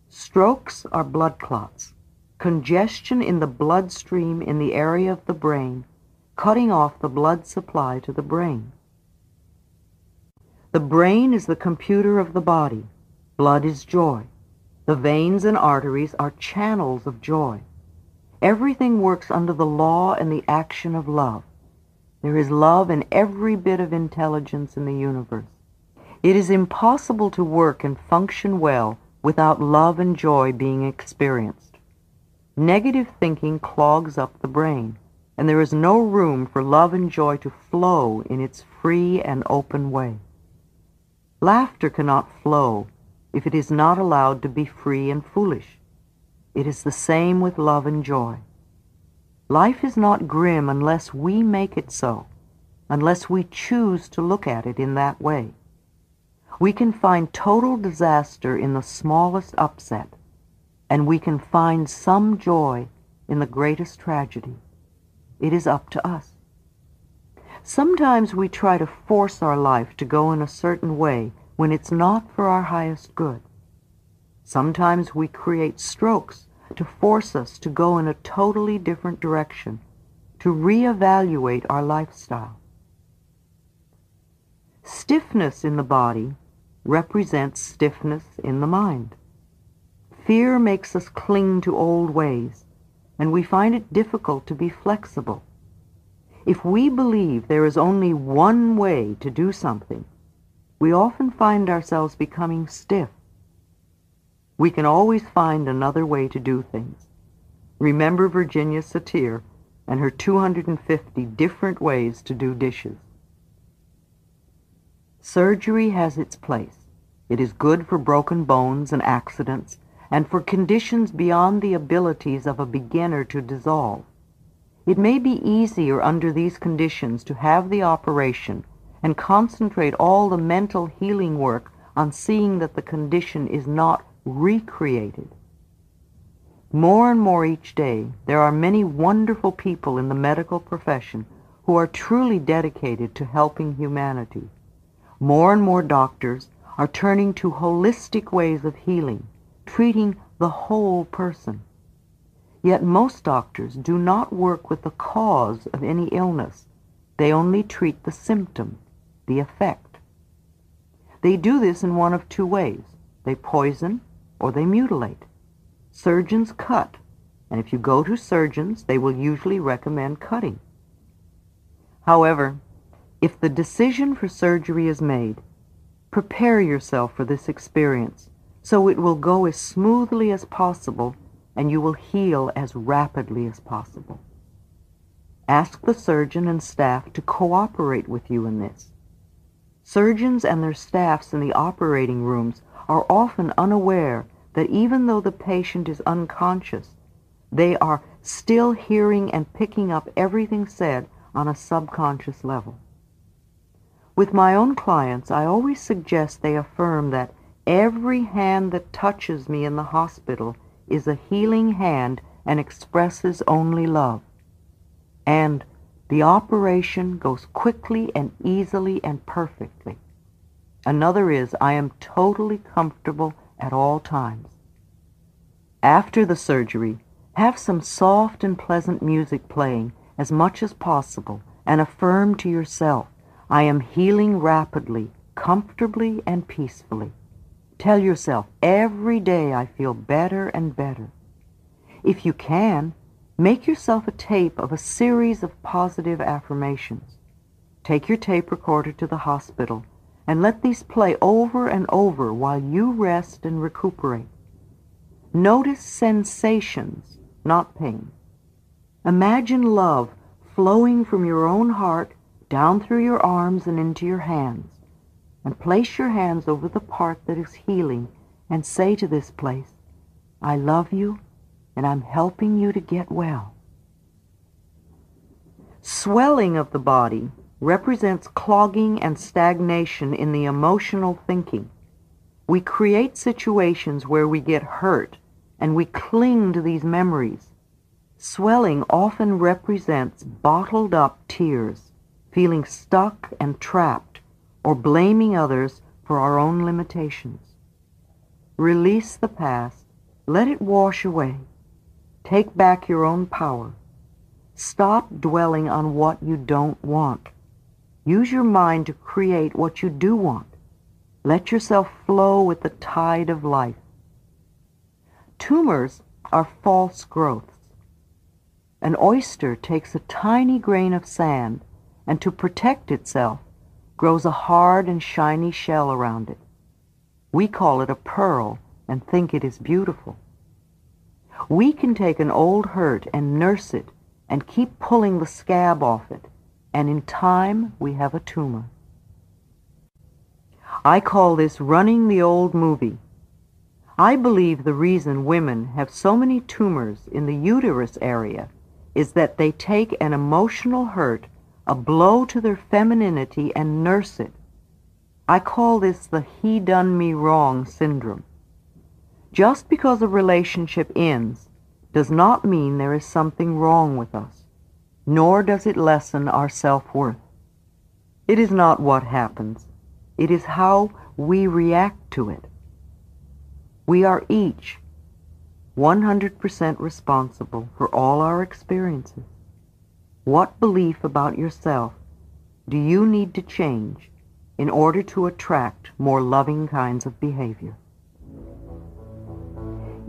Strokes are blood clots congestion in the bloodstream in the area of the brain, cutting off the blood supply to the brain. The brain is the computer of the body. Blood is joy. The veins and arteries are channels of joy. Everything works under the law and the action of love. There is love in every bit of intelligence in the universe. It is impossible to work and function well without love and joy being experienced. Negative thinking clogs up the brain, and there is no room for love and joy to flow in its free and open way. Laughter cannot flow if it is not allowed to be free and foolish. It is the same with love and joy. Life is not grim unless we make it so, unless we choose to look at it in that way. We can find total disaster in the smallest upset, and we can find some joy in the greatest tragedy. It is up to us. Sometimes we try to force our life to go in a certain way when it's not for our highest good. Sometimes we create strokes to force us to go in a totally different direction, to reevaluate our lifestyle. Stiffness in the body represents stiffness in the mind. Fear makes us cling to old ways, and we find it difficult to be flexible. If we believe there is only one way to do something, we often find ourselves becoming stiff. We can always find another way to do things. Remember Virginia Satir and her 250 different ways to do dishes. Surgery has its place. It is good for broken bones and accidents and for conditions beyond the abilities of a beginner to dissolve. It may be easier under these conditions to have the operation and concentrate all the mental healing work on seeing that the condition is not recreated. More and more each day, there are many wonderful people in the medical profession who are truly dedicated to helping humanity. More and more doctors are turning to holistic ways of healing, treating the whole person. Yet most doctors do not work with the cause of any illness. They only treat the symptom, the effect. They do this in one of two ways. They poison or they mutilate. Surgeons cut, and if you go to surgeons, they will usually recommend cutting. However, if the decision for surgery is made, prepare yourself for this experience so it will go as smoothly as possible and you will heal as rapidly as possible. Ask the surgeon and staff to cooperate with you in this. Surgeons and their staffs in the operating rooms are often unaware that even though the patient is unconscious, they are still hearing and picking up everything said on a subconscious level. With my own clients, I always suggest they affirm that every hand that touches me in the hospital is a healing hand and expresses only love. And the operation goes quickly and easily and perfectly. Another is I am totally comfortable at all times. After the surgery, have some soft and pleasant music playing as much as possible and affirm to yourself, I am healing rapidly, comfortably, and peacefully. Tell yourself, every day I feel better and better. If you can, make yourself a tape of a series of positive affirmations. Take your tape recorder to the hospital and let these play over and over while you rest and recuperate. Notice sensations, not pain. Imagine love flowing from your own heart down through your arms and into your hands and place your hands over the part that is healing and say to this place, I love you and I'm helping you to get well. Swelling of the body represents clogging and stagnation in the emotional thinking. We create situations where we get hurt and we cling to these memories. Swelling often represents bottled up tears, feeling stuck and trapped or blaming others for our own limitations. Release the past. Let it wash away. Take back your own power. Stop dwelling on what you don't want. Use your mind to create what you do want. Let yourself flow with the tide of life. Tumors are false growths. An oyster takes a tiny grain of sand and to protect itself grows a hard and shiny shell around it. We call it a pearl and think it is beautiful. We can take an old hurt and nurse it and keep pulling the scab off it, and in time we have a tumor. I call this running the old movie. I believe the reason women have so many tumors in the uterus area is that they take an emotional hurt a blow to their femininity and nurse it. I call this the he done me wrong syndrome. Just because a relationship ends does not mean there is something wrong with us, nor does it lessen our self-worth. It is not what happens. It is how we react to it. We are each 100% responsible for all our experiences. What belief about yourself do you need to change in order to attract more loving kinds of behavior?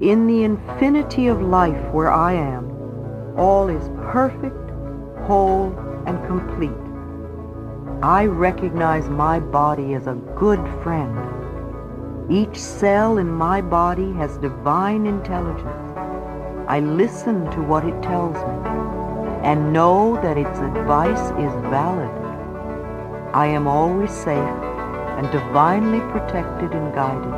In the infinity of life where I am, all is perfect, whole, and complete. I recognize my body as a good friend. Each cell in my body has divine intelligence. I listen to what it tells me and know that its advice is valid. I am always safe and divinely protected and guided.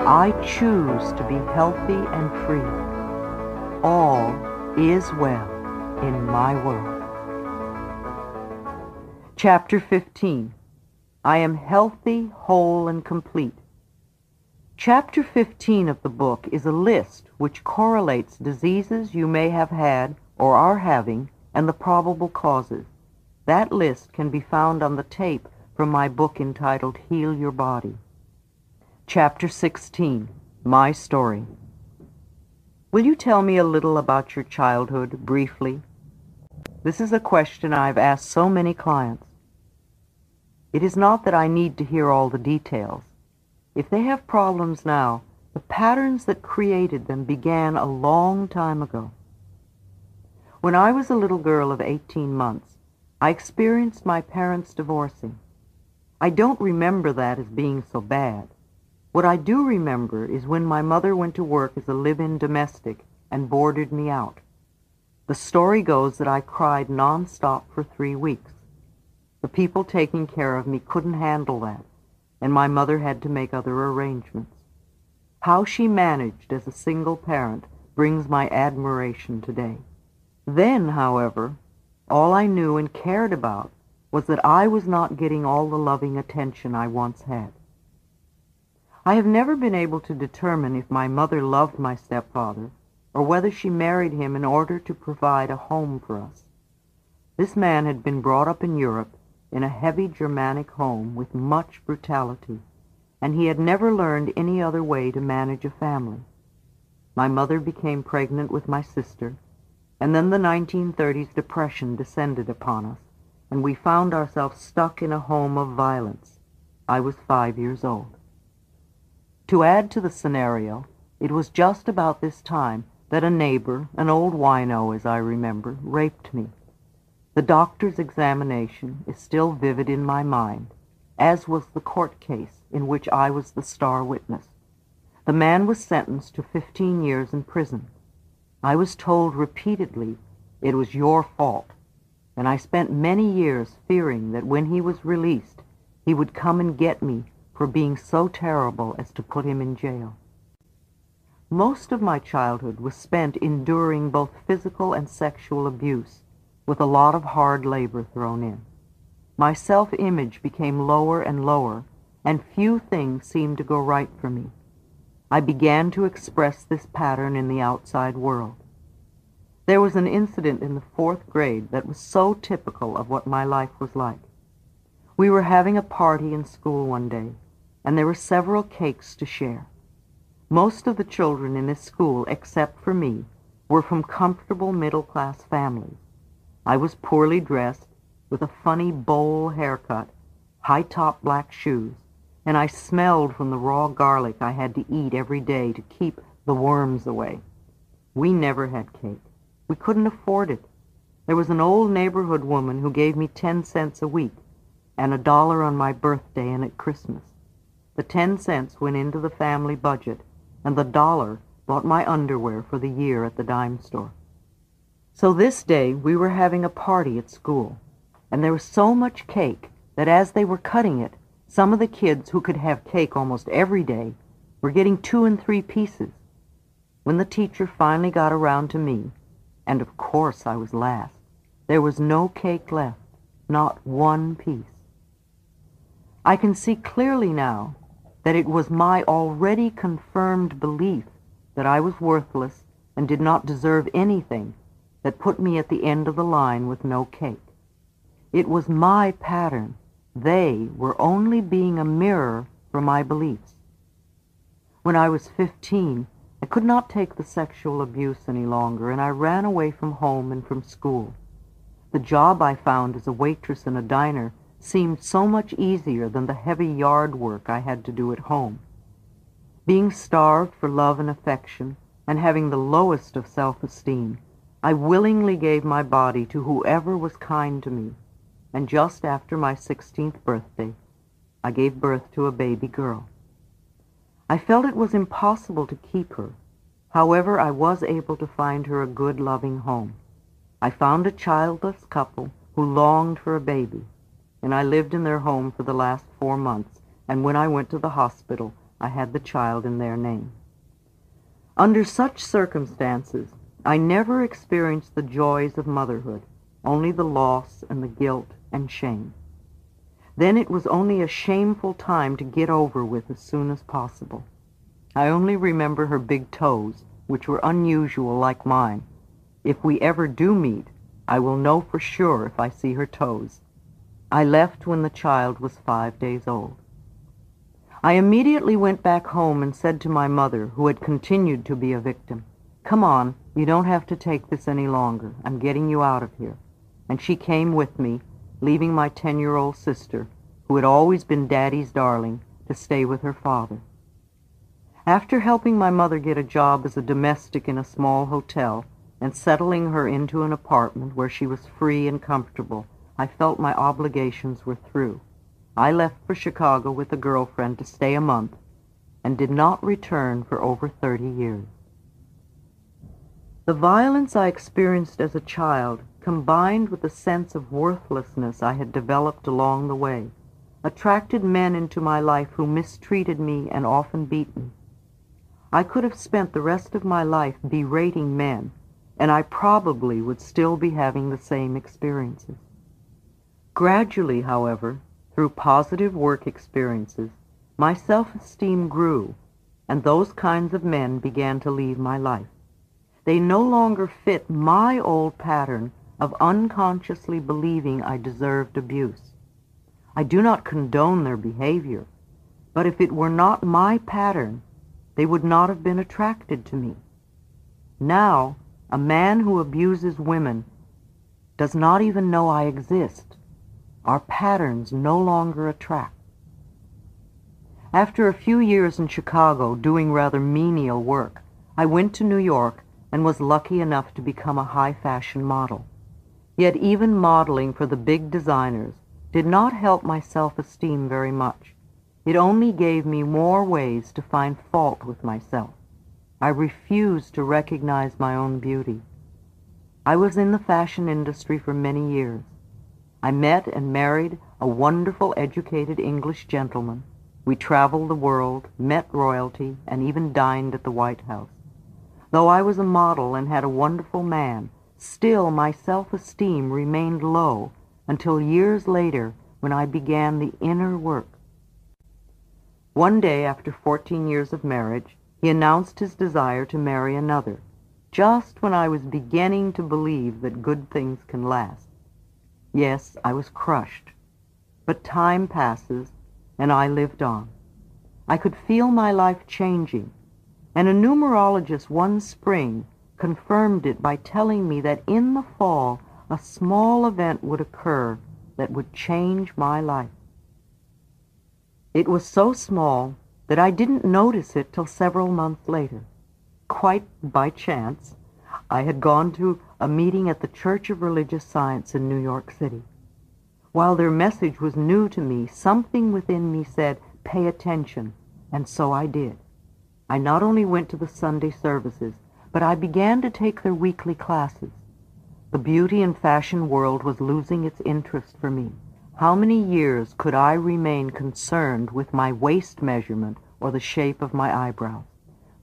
I choose to be healthy and free. All is well in my world. Chapter 15 I am healthy, whole, and complete. Chapter 15 of the book is a list which correlates diseases you may have had or are having and the probable causes. That list can be found on the tape from my book entitled Heal Your Body. Chapter 16 My Story Will you tell me a little about your childhood, briefly? This is a question I've asked so many clients. It is not that I need to hear all the details. If they have problems now, the patterns that created them began a long time ago. When I was a little girl of 18 months, I experienced my parents divorcing. I don't remember that as being so bad. What I do remember is when my mother went to work as a live-in domestic and boarded me out. The story goes that I cried nonstop for three weeks. The people taking care of me couldn't handle that, and my mother had to make other arrangements. How she managed as a single parent brings my admiration today. Then, however, all I knew and cared about was that I was not getting all the loving attention I once had. I have never been able to determine if my mother loved my stepfather or whether she married him in order to provide a home for us. This man had been brought up in Europe in a heavy Germanic home with much brutality, and he had never learned any other way to manage a family. My mother became pregnant with my sister, and then the 1930s depression descended upon us, and we found ourselves stuck in a home of violence. I was five years old. To add to the scenario, it was just about this time that a neighbor, an old wino as I remember, raped me. The doctor's examination is still vivid in my mind, as was the court case in which I was the star witness. The man was sentenced to 15 years in prison. I was told repeatedly it was your fault, and I spent many years fearing that when he was released, he would come and get me for being so terrible as to put him in jail. Most of my childhood was spent enduring both physical and sexual abuse with a lot of hard labor thrown in. My self-image became lower and lower, and few things seemed to go right for me. I began to express this pattern in the outside world. There was an incident in the fourth grade that was so typical of what my life was like. We were having a party in school one day, and there were several cakes to share. Most of the children in this school, except for me, were from comfortable middle-class families. I was poorly dressed, with a funny bowl haircut, high-top black shoes, and I smelled from the raw garlic I had to eat every day to keep the worms away. We never had cake. We couldn't afford it. There was an old neighborhood woman who gave me ten cents a week and a dollar on my birthday and at Christmas. The ten cents went into the family budget, and the dollar bought my underwear for the year at the dime store. So this day we were having a party at school, and there was so much cake that as they were cutting it, some of the kids who could have cake almost every day were getting two and three pieces. When the teacher finally got around to me, and of course I was last, there was no cake left, not one piece. I can see clearly now that it was my already confirmed belief that I was worthless and did not deserve anything that put me at the end of the line with no cake. It was my pattern. They were only being a mirror for my beliefs. When I was 15, I could not take the sexual abuse any longer, and I ran away from home and from school. The job I found as a waitress in a diner seemed so much easier than the heavy yard work I had to do at home. Being starved for love and affection, and having the lowest of self-esteem, I willingly gave my body to whoever was kind to me, and just after my 16th birthday, I gave birth to a baby girl. I felt it was impossible to keep her. However, I was able to find her a good, loving home. I found a childless couple who longed for a baby, and I lived in their home for the last four months, and when I went to the hospital, I had the child in their name. Under such circumstances, I never experienced the joys of motherhood, only the loss and the guilt and shame. Then it was only a shameful time to get over with as soon as possible. I only remember her big toes, which were unusual like mine. If we ever do meet, I will know for sure if I see her toes. I left when the child was five days old. I immediately went back home and said to my mother, who had continued to be a victim, Come on, you don't have to take this any longer. I'm getting you out of here. And she came with me, leaving my ten-year-old sister, who had always been Daddy's darling, to stay with her father. After helping my mother get a job as a domestic in a small hotel and settling her into an apartment where she was free and comfortable, I felt my obligations were through. I left for Chicago with a girlfriend to stay a month and did not return for over 30 years. The violence I experienced as a child, combined with the sense of worthlessness I had developed along the way, attracted men into my life who mistreated me and often beat me. I could have spent the rest of my life berating men, and I probably would still be having the same experiences. Gradually, however, through positive work experiences, my self-esteem grew, and those kinds of men began to leave my life. They no longer fit my old pattern of unconsciously believing I deserved abuse. I do not condone their behavior, but if it were not my pattern, they would not have been attracted to me. Now, a man who abuses women does not even know I exist. Our patterns no longer attract. After a few years in Chicago doing rather menial work, I went to New York and was lucky enough to become a high-fashion model. Yet even modeling for the big designers did not help my self-esteem very much. It only gave me more ways to find fault with myself. I refused to recognize my own beauty. I was in the fashion industry for many years. I met and married a wonderful educated English gentleman. We traveled the world, met royalty, and even dined at the White House. Though I was a model and had a wonderful man, still my self-esteem remained low until years later when I began the inner work. One day after 14 years of marriage, he announced his desire to marry another, just when I was beginning to believe that good things can last. Yes, I was crushed. But time passes, and I lived on. I could feel my life changing, and a numerologist one spring confirmed it by telling me that in the fall a small event would occur that would change my life. It was so small that I didn't notice it till several months later. Quite by chance, I had gone to a meeting at the Church of Religious Science in New York City. While their message was new to me, something within me said, pay attention, and so I did. I not only went to the Sunday services, but I began to take their weekly classes. The beauty and fashion world was losing its interest for me. How many years could I remain concerned with my waist measurement or the shape of my eyebrows?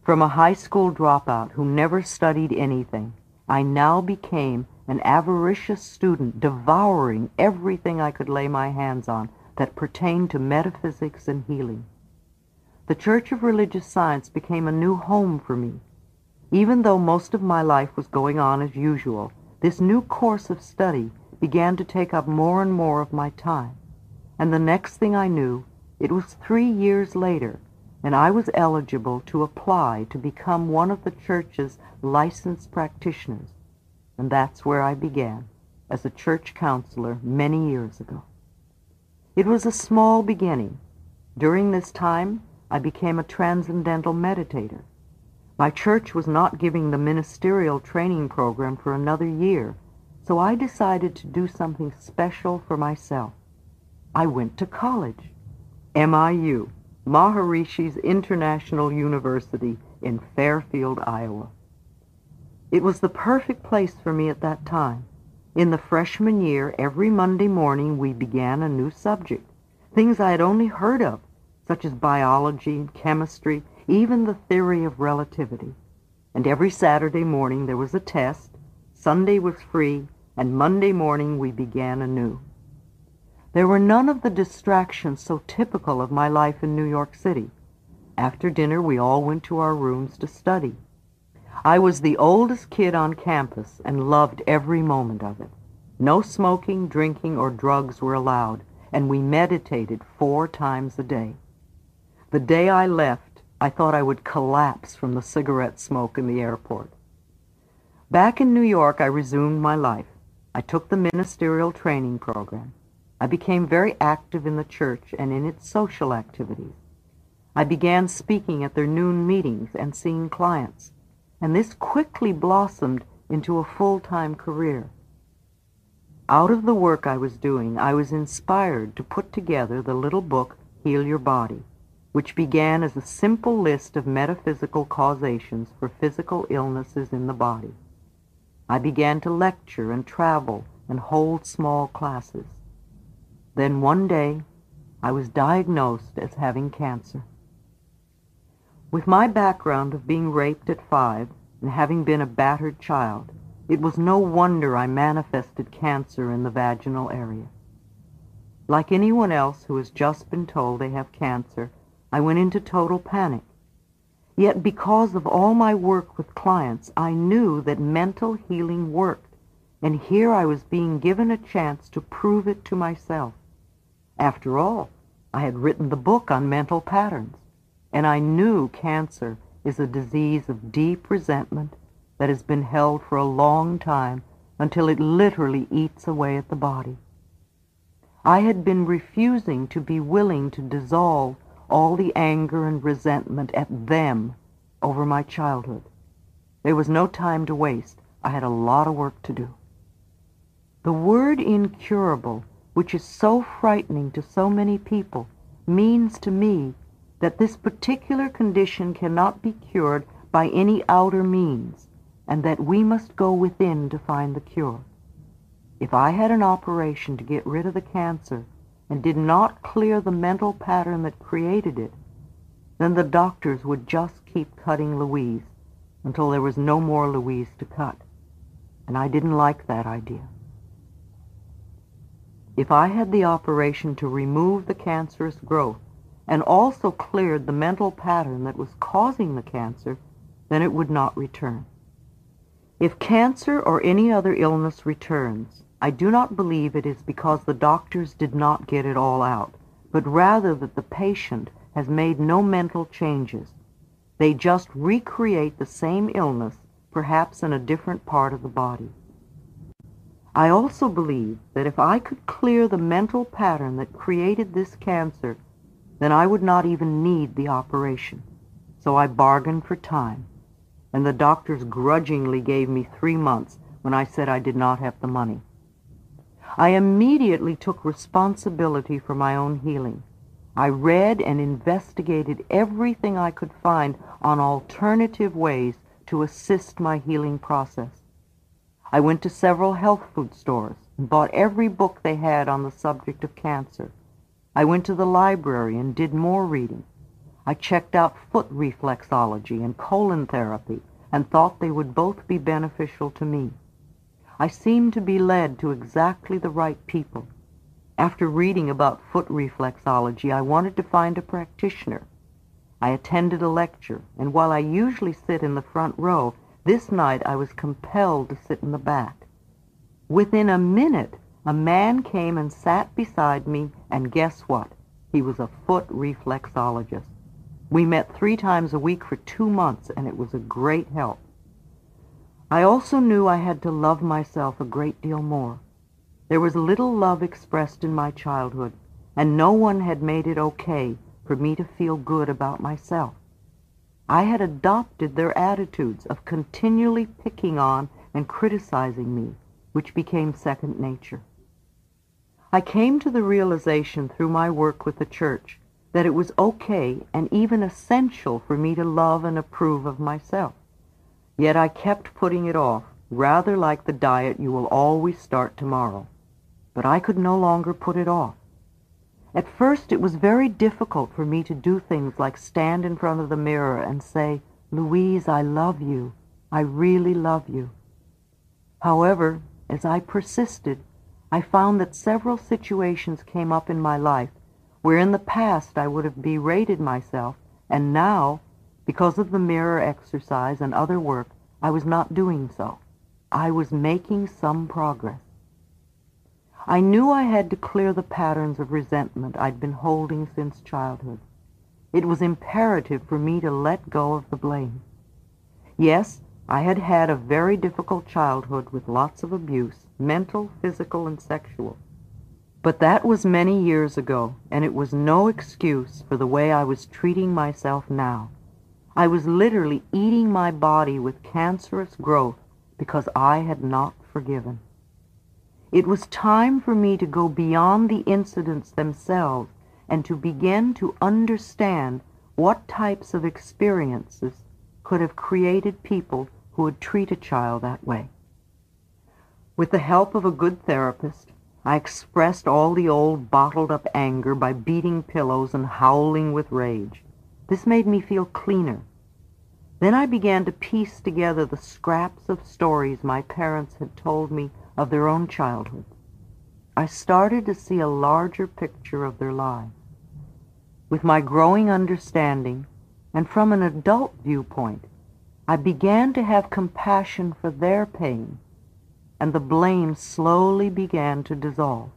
From a high school dropout who never studied anything, I now became an avaricious student devouring everything I could lay my hands on that pertained to metaphysics and healing. The Church of Religious Science became a new home for me. Even though most of my life was going on as usual, this new course of study began to take up more and more of my time. And the next thing I knew, it was three years later, and I was eligible to apply to become one of the church's licensed practitioners. And that's where I began, as a church counselor many years ago. It was a small beginning. During this time, I became a transcendental meditator. My church was not giving the ministerial training program for another year, so I decided to do something special for myself. I went to college, MIU, Maharishi's International University in Fairfield, Iowa. It was the perfect place for me at that time. In the freshman year, every Monday morning we began a new subject, things I had only heard of such as biology, chemistry, even the theory of relativity. And every Saturday morning there was a test, Sunday was free, and Monday morning we began anew. There were none of the distractions so typical of my life in New York City. After dinner we all went to our rooms to study. I was the oldest kid on campus and loved every moment of it. No smoking, drinking, or drugs were allowed, and we meditated four times a day. The day I left, I thought I would collapse from the cigarette smoke in the airport. Back in New York, I resumed my life. I took the ministerial training program. I became very active in the church and in its social activities. I began speaking at their noon meetings and seeing clients, and this quickly blossomed into a full-time career. Out of the work I was doing, I was inspired to put together the little book, Heal Your Body, which began as a simple list of metaphysical causations for physical illnesses in the body. I began to lecture and travel and hold small classes. Then one day, I was diagnosed as having cancer. With my background of being raped at five and having been a battered child, it was no wonder I manifested cancer in the vaginal area. Like anyone else who has just been told they have cancer, I went into total panic. Yet because of all my work with clients, I knew that mental healing worked, and here I was being given a chance to prove it to myself. After all, I had written the book on mental patterns, and I knew cancer is a disease of deep resentment that has been held for a long time until it literally eats away at the body. I had been refusing to be willing to dissolve all the anger and resentment at them over my childhood. There was no time to waste. I had a lot of work to do. The word incurable which is so frightening to so many people, means to me that this particular condition cannot be cured by any outer means, and that we must go within to find the cure. If I had an operation to get rid of the cancer and did not clear the mental pattern that created it, then the doctors would just keep cutting Louise until there was no more Louise to cut. And I didn't like that idea. If I had the operation to remove the cancerous growth and also cleared the mental pattern that was causing the cancer, then it would not return. If cancer or any other illness returns, I do not believe it is because the doctors did not get it all out, but rather that the patient has made no mental changes. They just recreate the same illness, perhaps in a different part of the body. I also believe that if I could clear the mental pattern that created this cancer, then I would not even need the operation. So I bargained for time, and the doctors grudgingly gave me three months when I said I did not have the money. I immediately took responsibility for my own healing. I read and investigated everything I could find on alternative ways to assist my healing process. I went to several health food stores and bought every book they had on the subject of cancer. I went to the library and did more reading. I checked out foot reflexology and colon therapy and thought they would both be beneficial to me. I seemed to be led to exactly the right people. After reading about foot reflexology, I wanted to find a practitioner. I attended a lecture, and while I usually sit in the front row, this night I was compelled to sit in the back. Within a minute, a man came and sat beside me, and guess what? He was a foot reflexologist. We met three times a week for two months, and it was a great help. I also knew I had to love myself a great deal more. There was little love expressed in my childhood, and no one had made it okay for me to feel good about myself. I had adopted their attitudes of continually picking on and criticizing me, which became second nature. I came to the realization through my work with the church that it was okay and even essential for me to love and approve of myself. Yet I kept putting it off, rather like the diet you will always start tomorrow. But I could no longer put it off. At first it was very difficult for me to do things like stand in front of the mirror and say, Louise, I love you. I really love you. However, as I persisted, I found that several situations came up in my life where in the past I would have berated myself, and now, because of the mirror exercise and other work, I was not doing so. I was making some progress. I knew I had to clear the patterns of resentment I'd been holding since childhood. It was imperative for me to let go of the blame. Yes, I had had a very difficult childhood with lots of abuse, mental, physical, and sexual. But that was many years ago, and it was no excuse for the way I was treating myself now. I was literally eating my body with cancerous growth because I had not forgiven. It was time for me to go beyond the incidents themselves and to begin to understand what types of experiences could have created people who would treat a child that way. With the help of a good therapist, I expressed all the old bottled up anger by beating pillows and howling with rage. This made me feel cleaner. Then I began to piece together the scraps of stories my parents had told me of their own childhood. I started to see a larger picture of their lives. With my growing understanding, and from an adult viewpoint, I began to have compassion for their pain, and the blame slowly began to dissolve.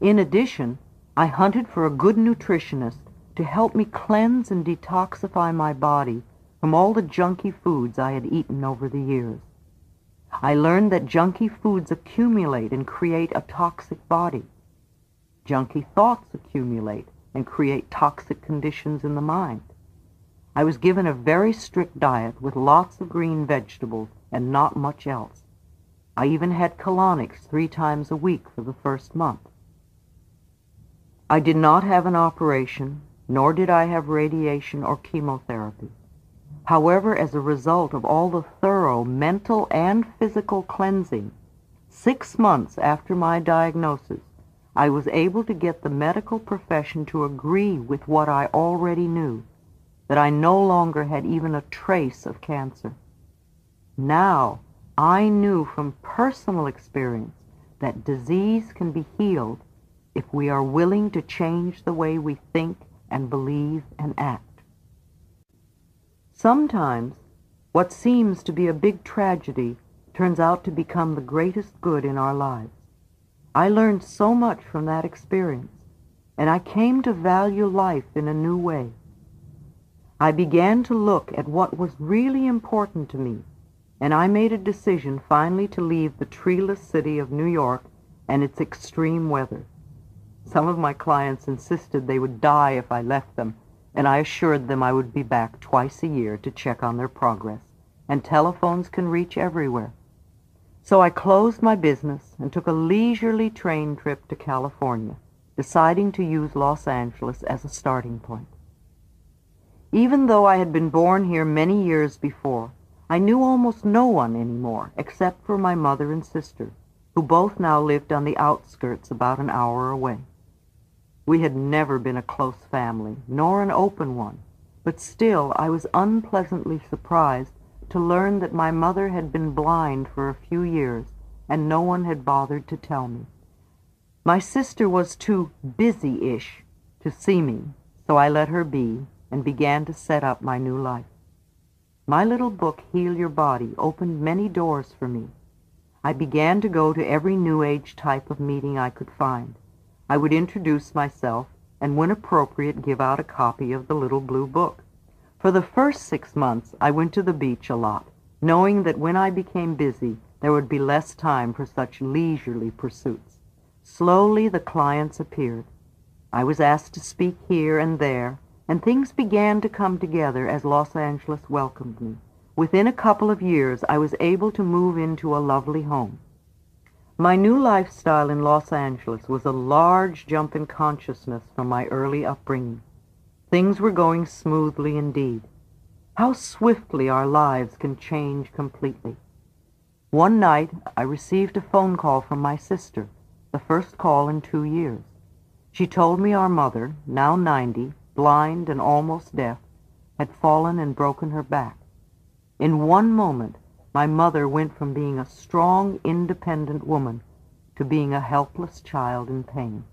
In addition, I hunted for a good nutritionist to help me cleanse and detoxify my body from all the junky foods I had eaten over the years. I learned that junky foods accumulate and create a toxic body. Junky thoughts accumulate and create toxic conditions in the mind. I was given a very strict diet with lots of green vegetables and not much else. I even had colonics three times a week for the first month. I did not have an operation, nor did I have radiation or chemotherapy. However, as a result of all the thorough mental and physical cleansing, six months after my diagnosis, I was able to get the medical profession to agree with what I already knew, that I no longer had even a trace of cancer. Now, I knew from personal experience that disease can be healed if we are willing to change the way we think and believe and act. Sometimes what seems to be a big tragedy turns out to become the greatest good in our lives. I learned so much from that experience, and I came to value life in a new way. I began to look at what was really important to me, and I made a decision finally to leave the treeless city of New York and its extreme weather. Some of my clients insisted they would die if I left them, and I assured them I would be back twice a year to check on their progress, and telephones can reach everywhere. So I closed my business and took a leisurely train trip to California, deciding to use Los Angeles as a starting point. Even though I had been born here many years before, I knew almost no one anymore except for my mother and sister, who both now lived on the outskirts about an hour away. We had never been a close family, nor an open one, but still I was unpleasantly surprised to learn that my mother had been blind for a few years, and no one had bothered to tell me. My sister was too busy-ish to see me, so I let her be and began to set up my new life. My little book, Heal Your Body, opened many doors for me. I began to go to every New Age type of meeting I could find. I would introduce myself and when appropriate give out a copy of the little blue book. For the first six months I went to the beach a lot, knowing that when I became busy there would be less time for such leisurely pursuits. Slowly the clients appeared. I was asked to speak here and there, and things began to come together as Los Angeles welcomed me. Within a couple of years I was able to move into a lovely home. My new lifestyle in Los Angeles was a large jump in consciousness from my early upbringing. Things were going smoothly indeed. How swiftly our lives can change completely. One night I received a phone call from my sister, the first call in two years. She told me our mother, now 90, blind and almost deaf, had fallen and broken her back. In one moment, my mother went from being a strong, independent woman to being a helpless child in pain.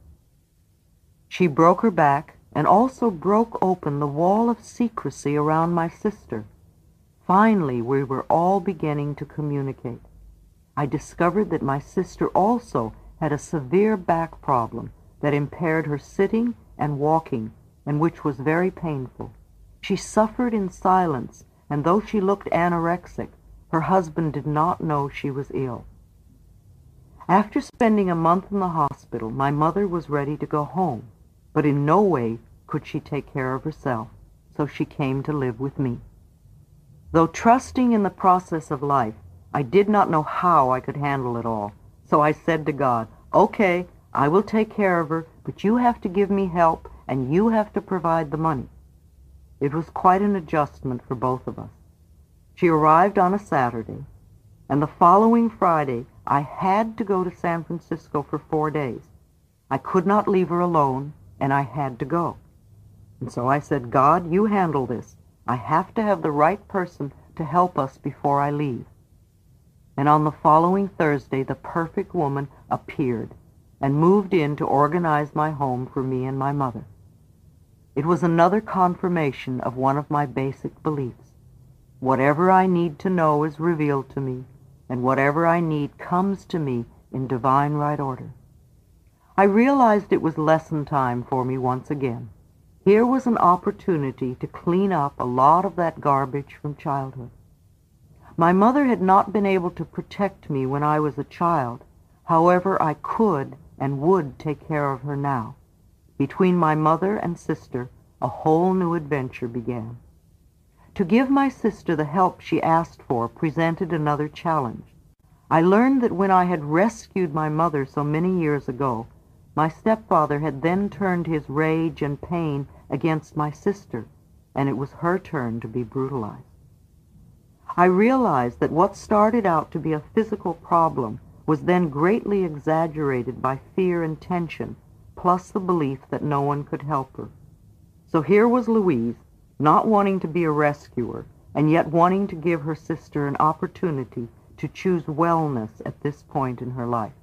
She broke her back and also broke open the wall of secrecy around my sister. Finally, we were all beginning to communicate. I discovered that my sister also had a severe back problem that impaired her sitting and walking and which was very painful. She suffered in silence, and though she looked anorexic, her husband did not know she was ill. After spending a month in the hospital, my mother was ready to go home, but in no way could she take care of herself, so she came to live with me. Though trusting in the process of life, I did not know how I could handle it all, so I said to God, okay, I will take care of her, but you have to give me help and you have to provide the money. It was quite an adjustment for both of us. She arrived on a Saturday, and the following Friday I had to go to San Francisco for four days. I could not leave her alone, and I had to go. And so I said, God, you handle this. I have to have the right person to help us before I leave. And on the following Thursday, the perfect woman appeared and moved in to organize my home for me and my mother. It was another confirmation of one of my basic beliefs. Whatever I need to know is revealed to me, and whatever I need comes to me in divine right order. I realized it was lesson time for me once again. Here was an opportunity to clean up a lot of that garbage from childhood. My mother had not been able to protect me when I was a child. However, I could and would take care of her now. Between my mother and sister, a whole new adventure began. To give my sister the help she asked for presented another challenge. I learned that when I had rescued my mother so many years ago, my stepfather had then turned his rage and pain against my sister, and it was her turn to be brutalized. I realized that what started out to be a physical problem was then greatly exaggerated by fear and tension plus the belief that no one could help her. So here was Louise, not wanting to be a rescuer, and yet wanting to give her sister an opportunity to choose wellness at this point in her life.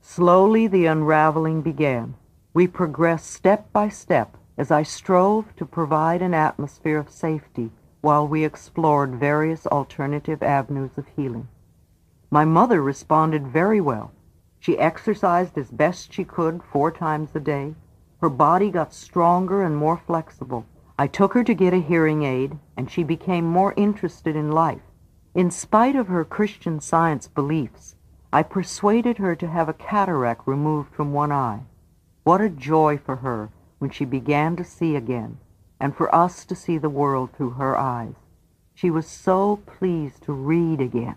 Slowly the unraveling began. We progressed step by step as I strove to provide an atmosphere of safety while we explored various alternative avenues of healing. My mother responded very well. She exercised as best she could four times a day. Her body got stronger and more flexible. I took her to get a hearing aid, and she became more interested in life. In spite of her Christian Science beliefs, I persuaded her to have a cataract removed from one eye. What a joy for her when she began to see again, and for us to see the world through her eyes. She was so pleased to read again.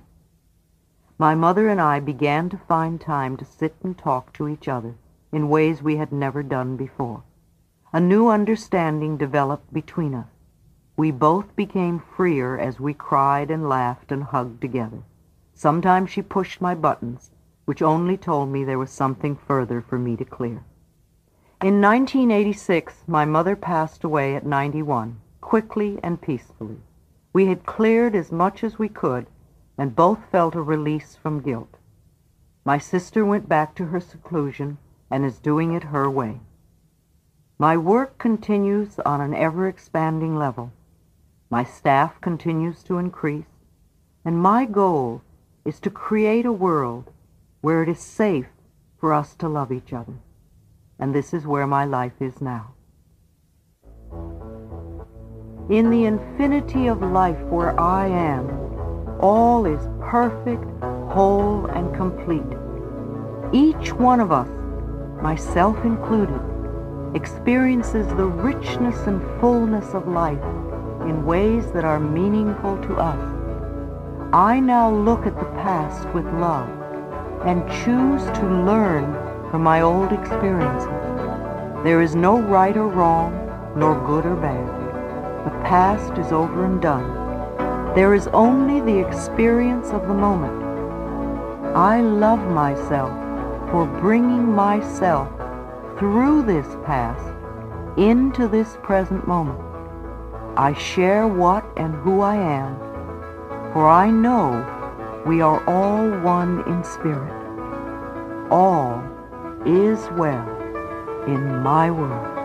My mother and I began to find time to sit and talk to each other in ways we had never done before. A new understanding developed between us. We both became freer as we cried and laughed and hugged together. Sometimes she pushed my buttons, which only told me there was something further for me to clear. In 1986, my mother passed away at 91, quickly and peacefully. We had cleared as much as we could and both felt a release from guilt. My sister went back to her seclusion and is doing it her way. My work continues on an ever-expanding level. My staff continues to increase, and my goal is to create a world where it is safe for us to love each other. And this is where my life is now. In the infinity of life where I am, all is perfect, whole, and complete. Each one of us, myself included, experiences the richness and fullness of life in ways that are meaningful to us. I now look at the past with love and choose to learn from my old experiences. There is no right or wrong, nor good or bad. The past is over and done. There is only the experience of the moment. I love myself for bringing myself through this past into this present moment. I share what and who I am, for I know we are all one in spirit. All is well in my world.